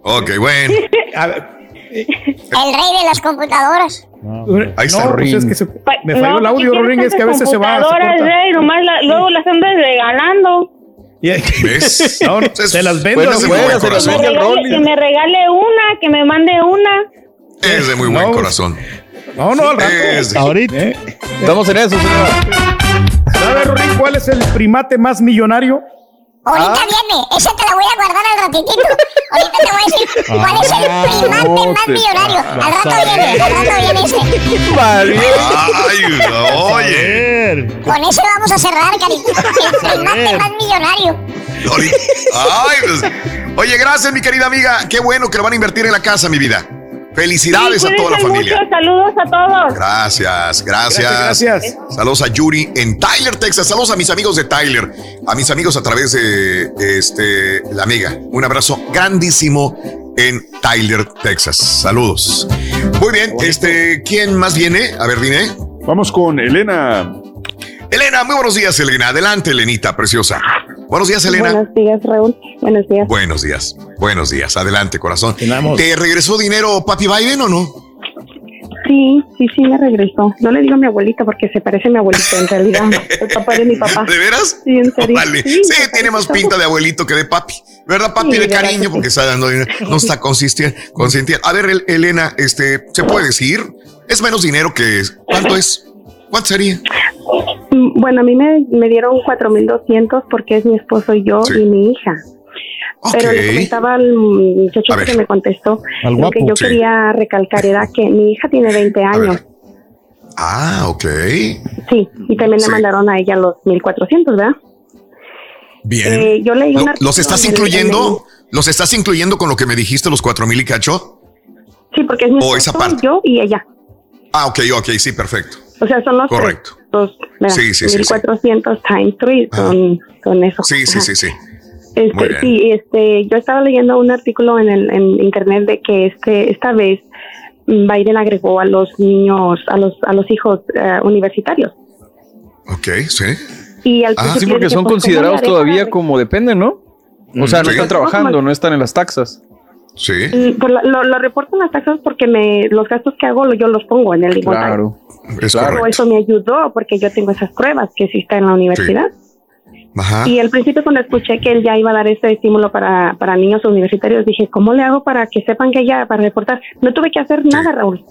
Ok, bueno. A ver, El rey de las computadoras. Ahí está no, pues Rorín. es que se- Pa- me falló no, el audio, ¿qué Rorín, quieres es que a veces se va. computadoras. Rey? Nomás la- luego las andas regalando. ¿Ves? No, se las vendo. Bueno, es de muy buen fuera, se las Que corazón. me, el regale, Rolly. que me regale una, que me mande una. Es de muy buen No, corazón. No, no, al rato. Es Ahorita. ¿Eh? Estamos en eso, señora. ¿Sabe, Rorín, cuál es el primate más millonario? Ahorita Ah. viene, esa te la voy a guardar al ratitito. Ahorita te voy a decir cuál es el Ah, primate no más millonario. Al rato viene, al rato viene este. Ay, oye. Con ese vamos a cerrar, carito. El primate más millonario. Ay, pues. Oye, gracias, mi querida amiga. Qué bueno que lo van a invertir en la casa, mi vida. Felicidades Sí, a toda la familia. mucho, saludos a todos. Gracias, gracias. Gracias, gracias. Saludos a Yuri en Tyler, Texas. Saludos a mis amigos de Tyler, a mis amigos a través de este la amiga. Un abrazo grandísimo en Tyler, Texas. Saludos. Muy bien, este, ¿quién más viene? A ver, dime. Vamos con Elena. Elena, muy buenos días, Elena. Adelante, Elenita, preciosa. Buenos días, Elena. Buenos días, Raúl. Buenos días. Buenos días. Buenos días. Adelante, corazón. ¿Te regresó dinero Papi Biden o no? Sí, sí, sí, me regresó. No le digo a mi abuelita porque se parece a mi abuelito en realidad. el papá de mi papá. ¿De veras? Sí, en serio. Vale. Sí, tiene más pinta de abuelito que de papi. ¿Verdad, papi? Sí, de cariño, que porque está dando dinero. No está consistiendo. consintiendo. A ver, El- Elena, este, ¿se puede decir? Es menos dinero que. ¿Cuánto es? ¿Cuánto sería? Bueno, a mí me, me dieron 4,200 porque es mi esposo y yo Sí. y mi hija. Pero le comentaba al muchacho que me contestó Al lo que yo Sí. quería recalcar era que mi hija tiene 20 años. Ah, ok. Sí, y también Sí. le mandaron a ella los 1,400, ¿verdad? Bien. Eh, yo leí Lo- un ¿Los estás el- incluyendo? ¿Los estás incluyendo con lo que me dijiste, los cuatro mil y cacho? Sí, porque es mi esa esposo, parte. yo y ella. Ah, ok, ok, sí, perfecto. O sea, son los Correcto. Sí, sí, sí, sí. 1400 times 3 son, son eso. Sí, sí, sí, sí. Este, sí, este, yo estaba leyendo un artículo en, el, en internet de que este, esta vez Biden agregó a los niños, a los, a los hijos eh, universitarios. Ok, sí. Y al Ah, sí, porque son pues, ¿cómo considerados todavía como dependen, ¿no? O sea, no están trabajando, no están en las taxas. Sí. Mm, pues, lo, lo, reporto en las taxas porque me, los gastos que hago lo- yo los pongo en el inventario. Claro. Es Pero eso me ayudó porque yo tengo esas pruebas que sí está en la universidad. Ajá. Y al principio cuando escuché que él ya iba a dar este estímulo para, para niños universitarios, dije, ¿cómo le hago para que sepan que ya, para reportar? No tuve que hacer nada, Raúl.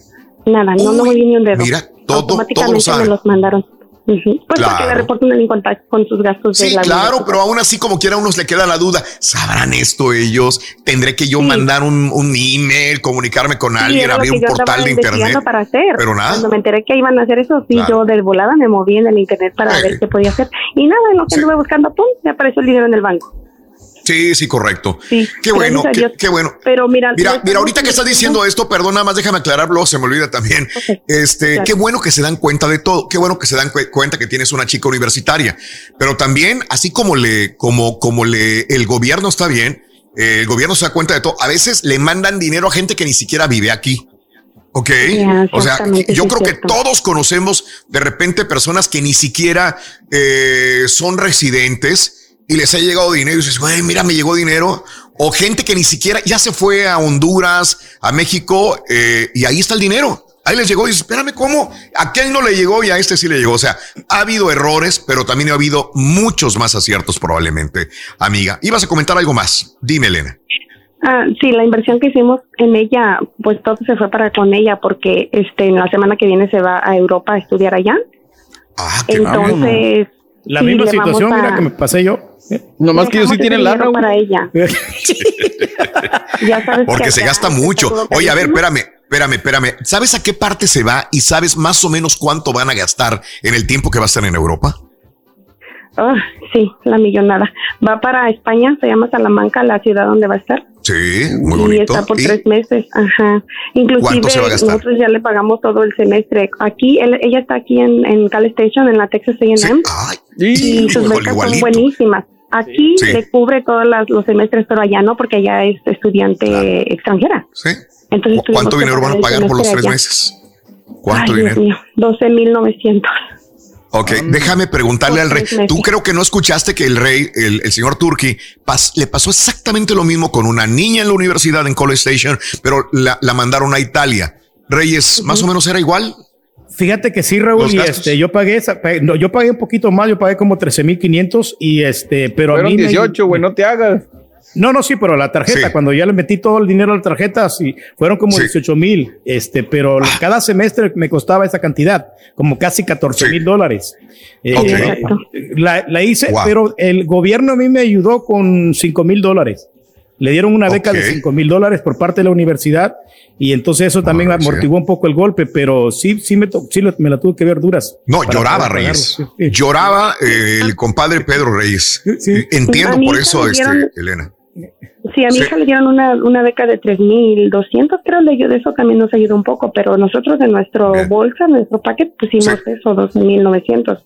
Nada, no, no moví ni un dedo. Mira, todo, todo lo Automáticamente me los mandaron. Pues porque Claro. le reportan el contacto con sus gastos de Sí, la claro, pero aún así, como quiera, a unos le queda la duda. ¿Sabrán esto ellos? ¿Tendré que yo mandar un, un email, comunicarme con Sí, alguien, abrir un portal de internet? para hacer. Pero nada. Cuando me enteré que iban a hacer eso, sí, Claro. yo de volada me moví en el internet para ver qué podía hacer. Y nada, en lo que anduve buscando, pum, me apareció el dinero en el banco. Sí, sí, correcto. Sí, Qué bueno, qué, bueno. Pero mira, Mira, mira, ahorita que estás diciendo esto, perdón, nada más déjame aclararlo, se me olvida también. Este, claro. qué bueno que se dan cuenta de todo, qué bueno que se dan cu- cuenta que tienes una chica universitaria, pero también, así como le, como, como le, el gobierno está bien, eh, el gobierno se da cuenta de todo, a veces le mandan dinero a gente que ni siquiera vive aquí. Ok. O sea, yo creo que todos conocemos de repente personas que ni siquiera eh, son residentes y les ha llegado dinero y dices, güey, mira, me llegó dinero. O gente que ni siquiera ya se fue a Honduras, a México, eh, y ahí está el dinero. Ahí les llegó y dices, espérame, ¿cómo? A aquel no le llegó y a este sí le llegó. O sea, ha habido errores, pero también ha habido muchos más aciertos probablemente, amiga. Ibas a comentar algo más. Dime, Elena. Ah, sí, la inversión que hicimos en ella, pues todo se fue para con ella porque este en la semana que viene se va a Europa a estudiar allá. Ah, Entonces, La sí, misma situación, a- mira que me pasé yo. Nomás que ellos sí tienen lana, para ella. Ya sabes Porque que se gasta mucho. Oye, a ver, espérame, espérame, espérame. ¿Sabes a qué parte se va y sabes más o menos cuánto van a gastar en el tiempo que va a estar en Europa? Ah, sí, la millonada. Va para España, se llama Salamanca, la ciudad donde va a estar. Sí, muy y bonito. está por ¿Y tres meses, ajá. Inclusive ¿Cuánto se va a gastar? nosotros ya le pagamos todo el semestre. Aquí, él- ella está aquí en, en Cal Station, en la Texas A&M. y sus igual- becas son buenísimas. Aquí Sí. le cubre todos las- los semestres, pero allá no, porque ella es estudiante extranjera. Sí. Entonces, ¿Cu- ¿Cuánto dinero van a pagar por los tres allá. meses? ¿Cuánto Ay, dinero? mío, 12,900. Ok, déjame preguntarle al rey. Tú creo que no escuchaste que el rey, el, el señor Turkey, pas- le pasó exactamente lo mismo con una niña en la universidad en College Station, pero la, la mandaron a Italia. Reyes, más o menos era igual. Fíjate que sí, Raúl, y este, yo pagué, esa- no, yo pagué un poquito más, yo pagué como 13,500 y este, pero a Fueron mí me- 18, güey, no te hagas. No, no, sí, pero la tarjeta, Sí. cuando ya le metí todo el dinero a la tarjeta, sí, fueron como Sí. 18 mil, este, pero Ah. cada semestre me costaba esa cantidad, como casi 14 mil dólares. Eh, eh, la, la hice, Wow. pero el gobierno a mí me ayudó con 5 mil dólares. Le dieron una beca de 5 mil dólares por parte de la universidad y entonces eso también Ah, sí. amortiguó un poco el golpe, pero sí, sí me, to- sí lo- me la tuve que ver duras. No, lloraba Reyes. sí. Lloraba eh, el compadre Pedro Reyes. Entiendo por eso, este, Elena. Sí, a mi Sí. hija le dieron una, una beca de 3,200, creo, le ayudó, eso también nos ayudó un poco, pero nosotros en nuestro bolsa, nuestro paquete, pusimos eso, 12,900.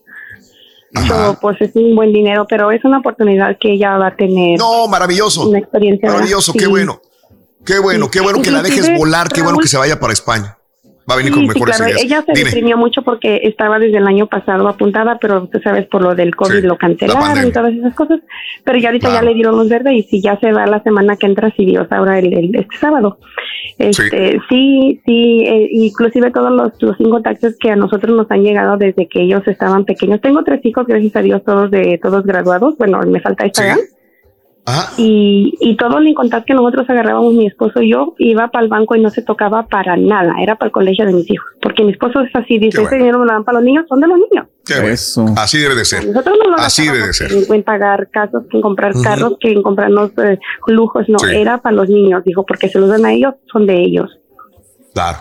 So, pues es un buen dinero, pero es una oportunidad que ella va a tener. No, maravilloso. Una experiencia. Maravilloso, sí. qué bueno. Qué bueno, qué bueno que la dejes volar, qué bueno que se vaya para España. Va a venir con mejores claro. ideas. Ella se Dime. deprimió mucho porque estaba desde el año pasado apuntada, pero tú sabes, por lo del COVID lo cancelaron y todas esas cosas. Pero ya ahorita ya le dieron luz verde y si ya se va la semana que entra, si Dios, ahora el, el- este sábado. Este, sí, sí, eh, inclusive todos los, los cinco taxes que a nosotros nos han llegado desde que ellos estaban pequeños. Tengo tres hijos, gracias a Dios, todos de todos graduados. Bueno, me falta esta edad. Y, y todo el incontar que nosotros agarrábamos, mi esposo y yo, iba para el banco y no se tocaba para nada, era para el colegio de mis hijos. Porque mi esposo es así, dice, ese dinero me lo dan para los niños, son de los niños. Qué bueno. Así debe de ser. Nosotros no lo Así debe de ser. en, pagar casas, en comprar carros, que en comprarnos eh, lujos, no, Sí. era para los niños, dijo, porque se los dan a ellos, son de ellos. Claro.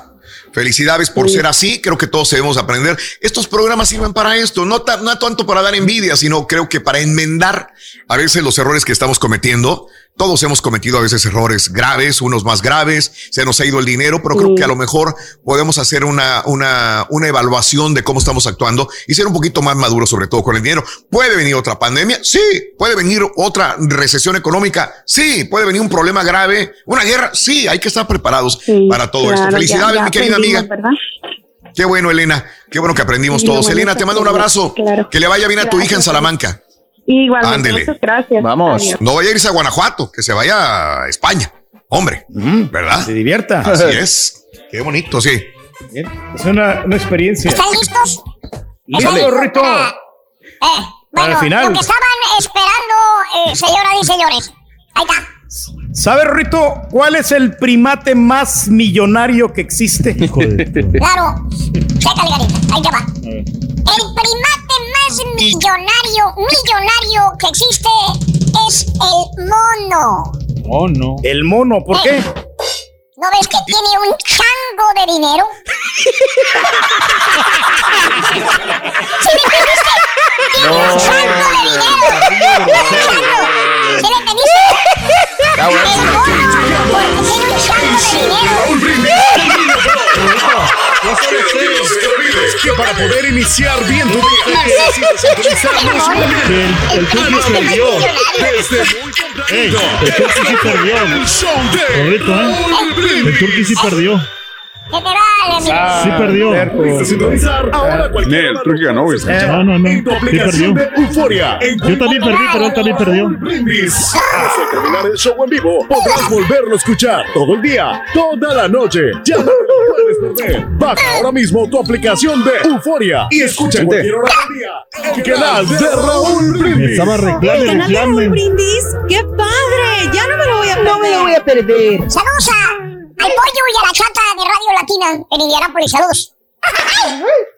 Felicidades por ser así. Creo que todos debemos aprender. Estos programas sirven para esto, no, ta- no tanto para dar envidia, sino creo que para enmendar a veces los errores que estamos cometiendo. Todos hemos cometido a veces errores graves, unos más graves, se nos ha ido el dinero, pero creo que a lo mejor podemos hacer una, una, una evaluación de cómo estamos actuando y ser un poquito más maduros, sobre todo con el dinero. ¿Puede venir otra pandemia? Sí. ¿Puede venir otra recesión económica? Sí. ¿Puede venir un problema grave? ¿Una guerra? Sí. Hay que estar preparados para todo esto. Claro, Felicidades, ya mi querida amiga. ¿verdad? Qué bueno, Elena. Qué bueno que aprendimos Sí, todos. Elena, te mando un abrazo. claro. Que le vaya bien a tu hija en. Salamanca. Igualmente, Ándele. muchas gracias. Adiós. No vaya a irse a Guanajuato, que se vaya a España. Hombre, ¿verdad? Se divierta. Así es. Qué bonito, sí. Es una, una experiencia. ¿Están listos? Listo, Rito. Eh, bueno, Al final. lo que estaban esperando, eh, señoras y señores. Ahí está. ¿Sabe, Rito, cuál es el primate más millonario que existe? Claro. Chécale, Garita. Ahí te va. El primate más millonario, millonario que existe es el mono. Mono. El mono, ¿por qué? ¿No ves que tiene un chango de dinero? ¿Sí me entendiste? Tiene un No. chango de dinero. ¿Sí me entendiste? El mono, porque tiene un chango de dinero. Que para poder iniciar bien tu día necesitas sintonizarnos El, el Turqui perdió. desde muy el Turqui sí perdió. El show de Correcto, ¿eh? El Turqui sí perdió. ¿Qué te vale, mi Ah, Sí perdió. Sintonizar ahora cualquier ganó, güey. No, no, no. en tu Sí aplicación perdió. de Euforia. Yo también perdí, pero él también perdió. Brindis. Al terminar el show en vivo, podrás volverlo a escuchar todo el día, toda la noche. Ya no lo puedes perder. Baja ahora mismo tu aplicación de Euforia y escucha en cualquier hora del día el canal de Raúl Brindis. estaba reclame, El canal de Raúl. Brindis, qué padre, ya no me lo voy a perder. No me lo voy a perder. Saludos a- al pollo y a la chata de Radio Latina en Indianápolis. Saludos.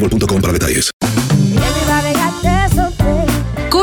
boostmobile.com para detalles.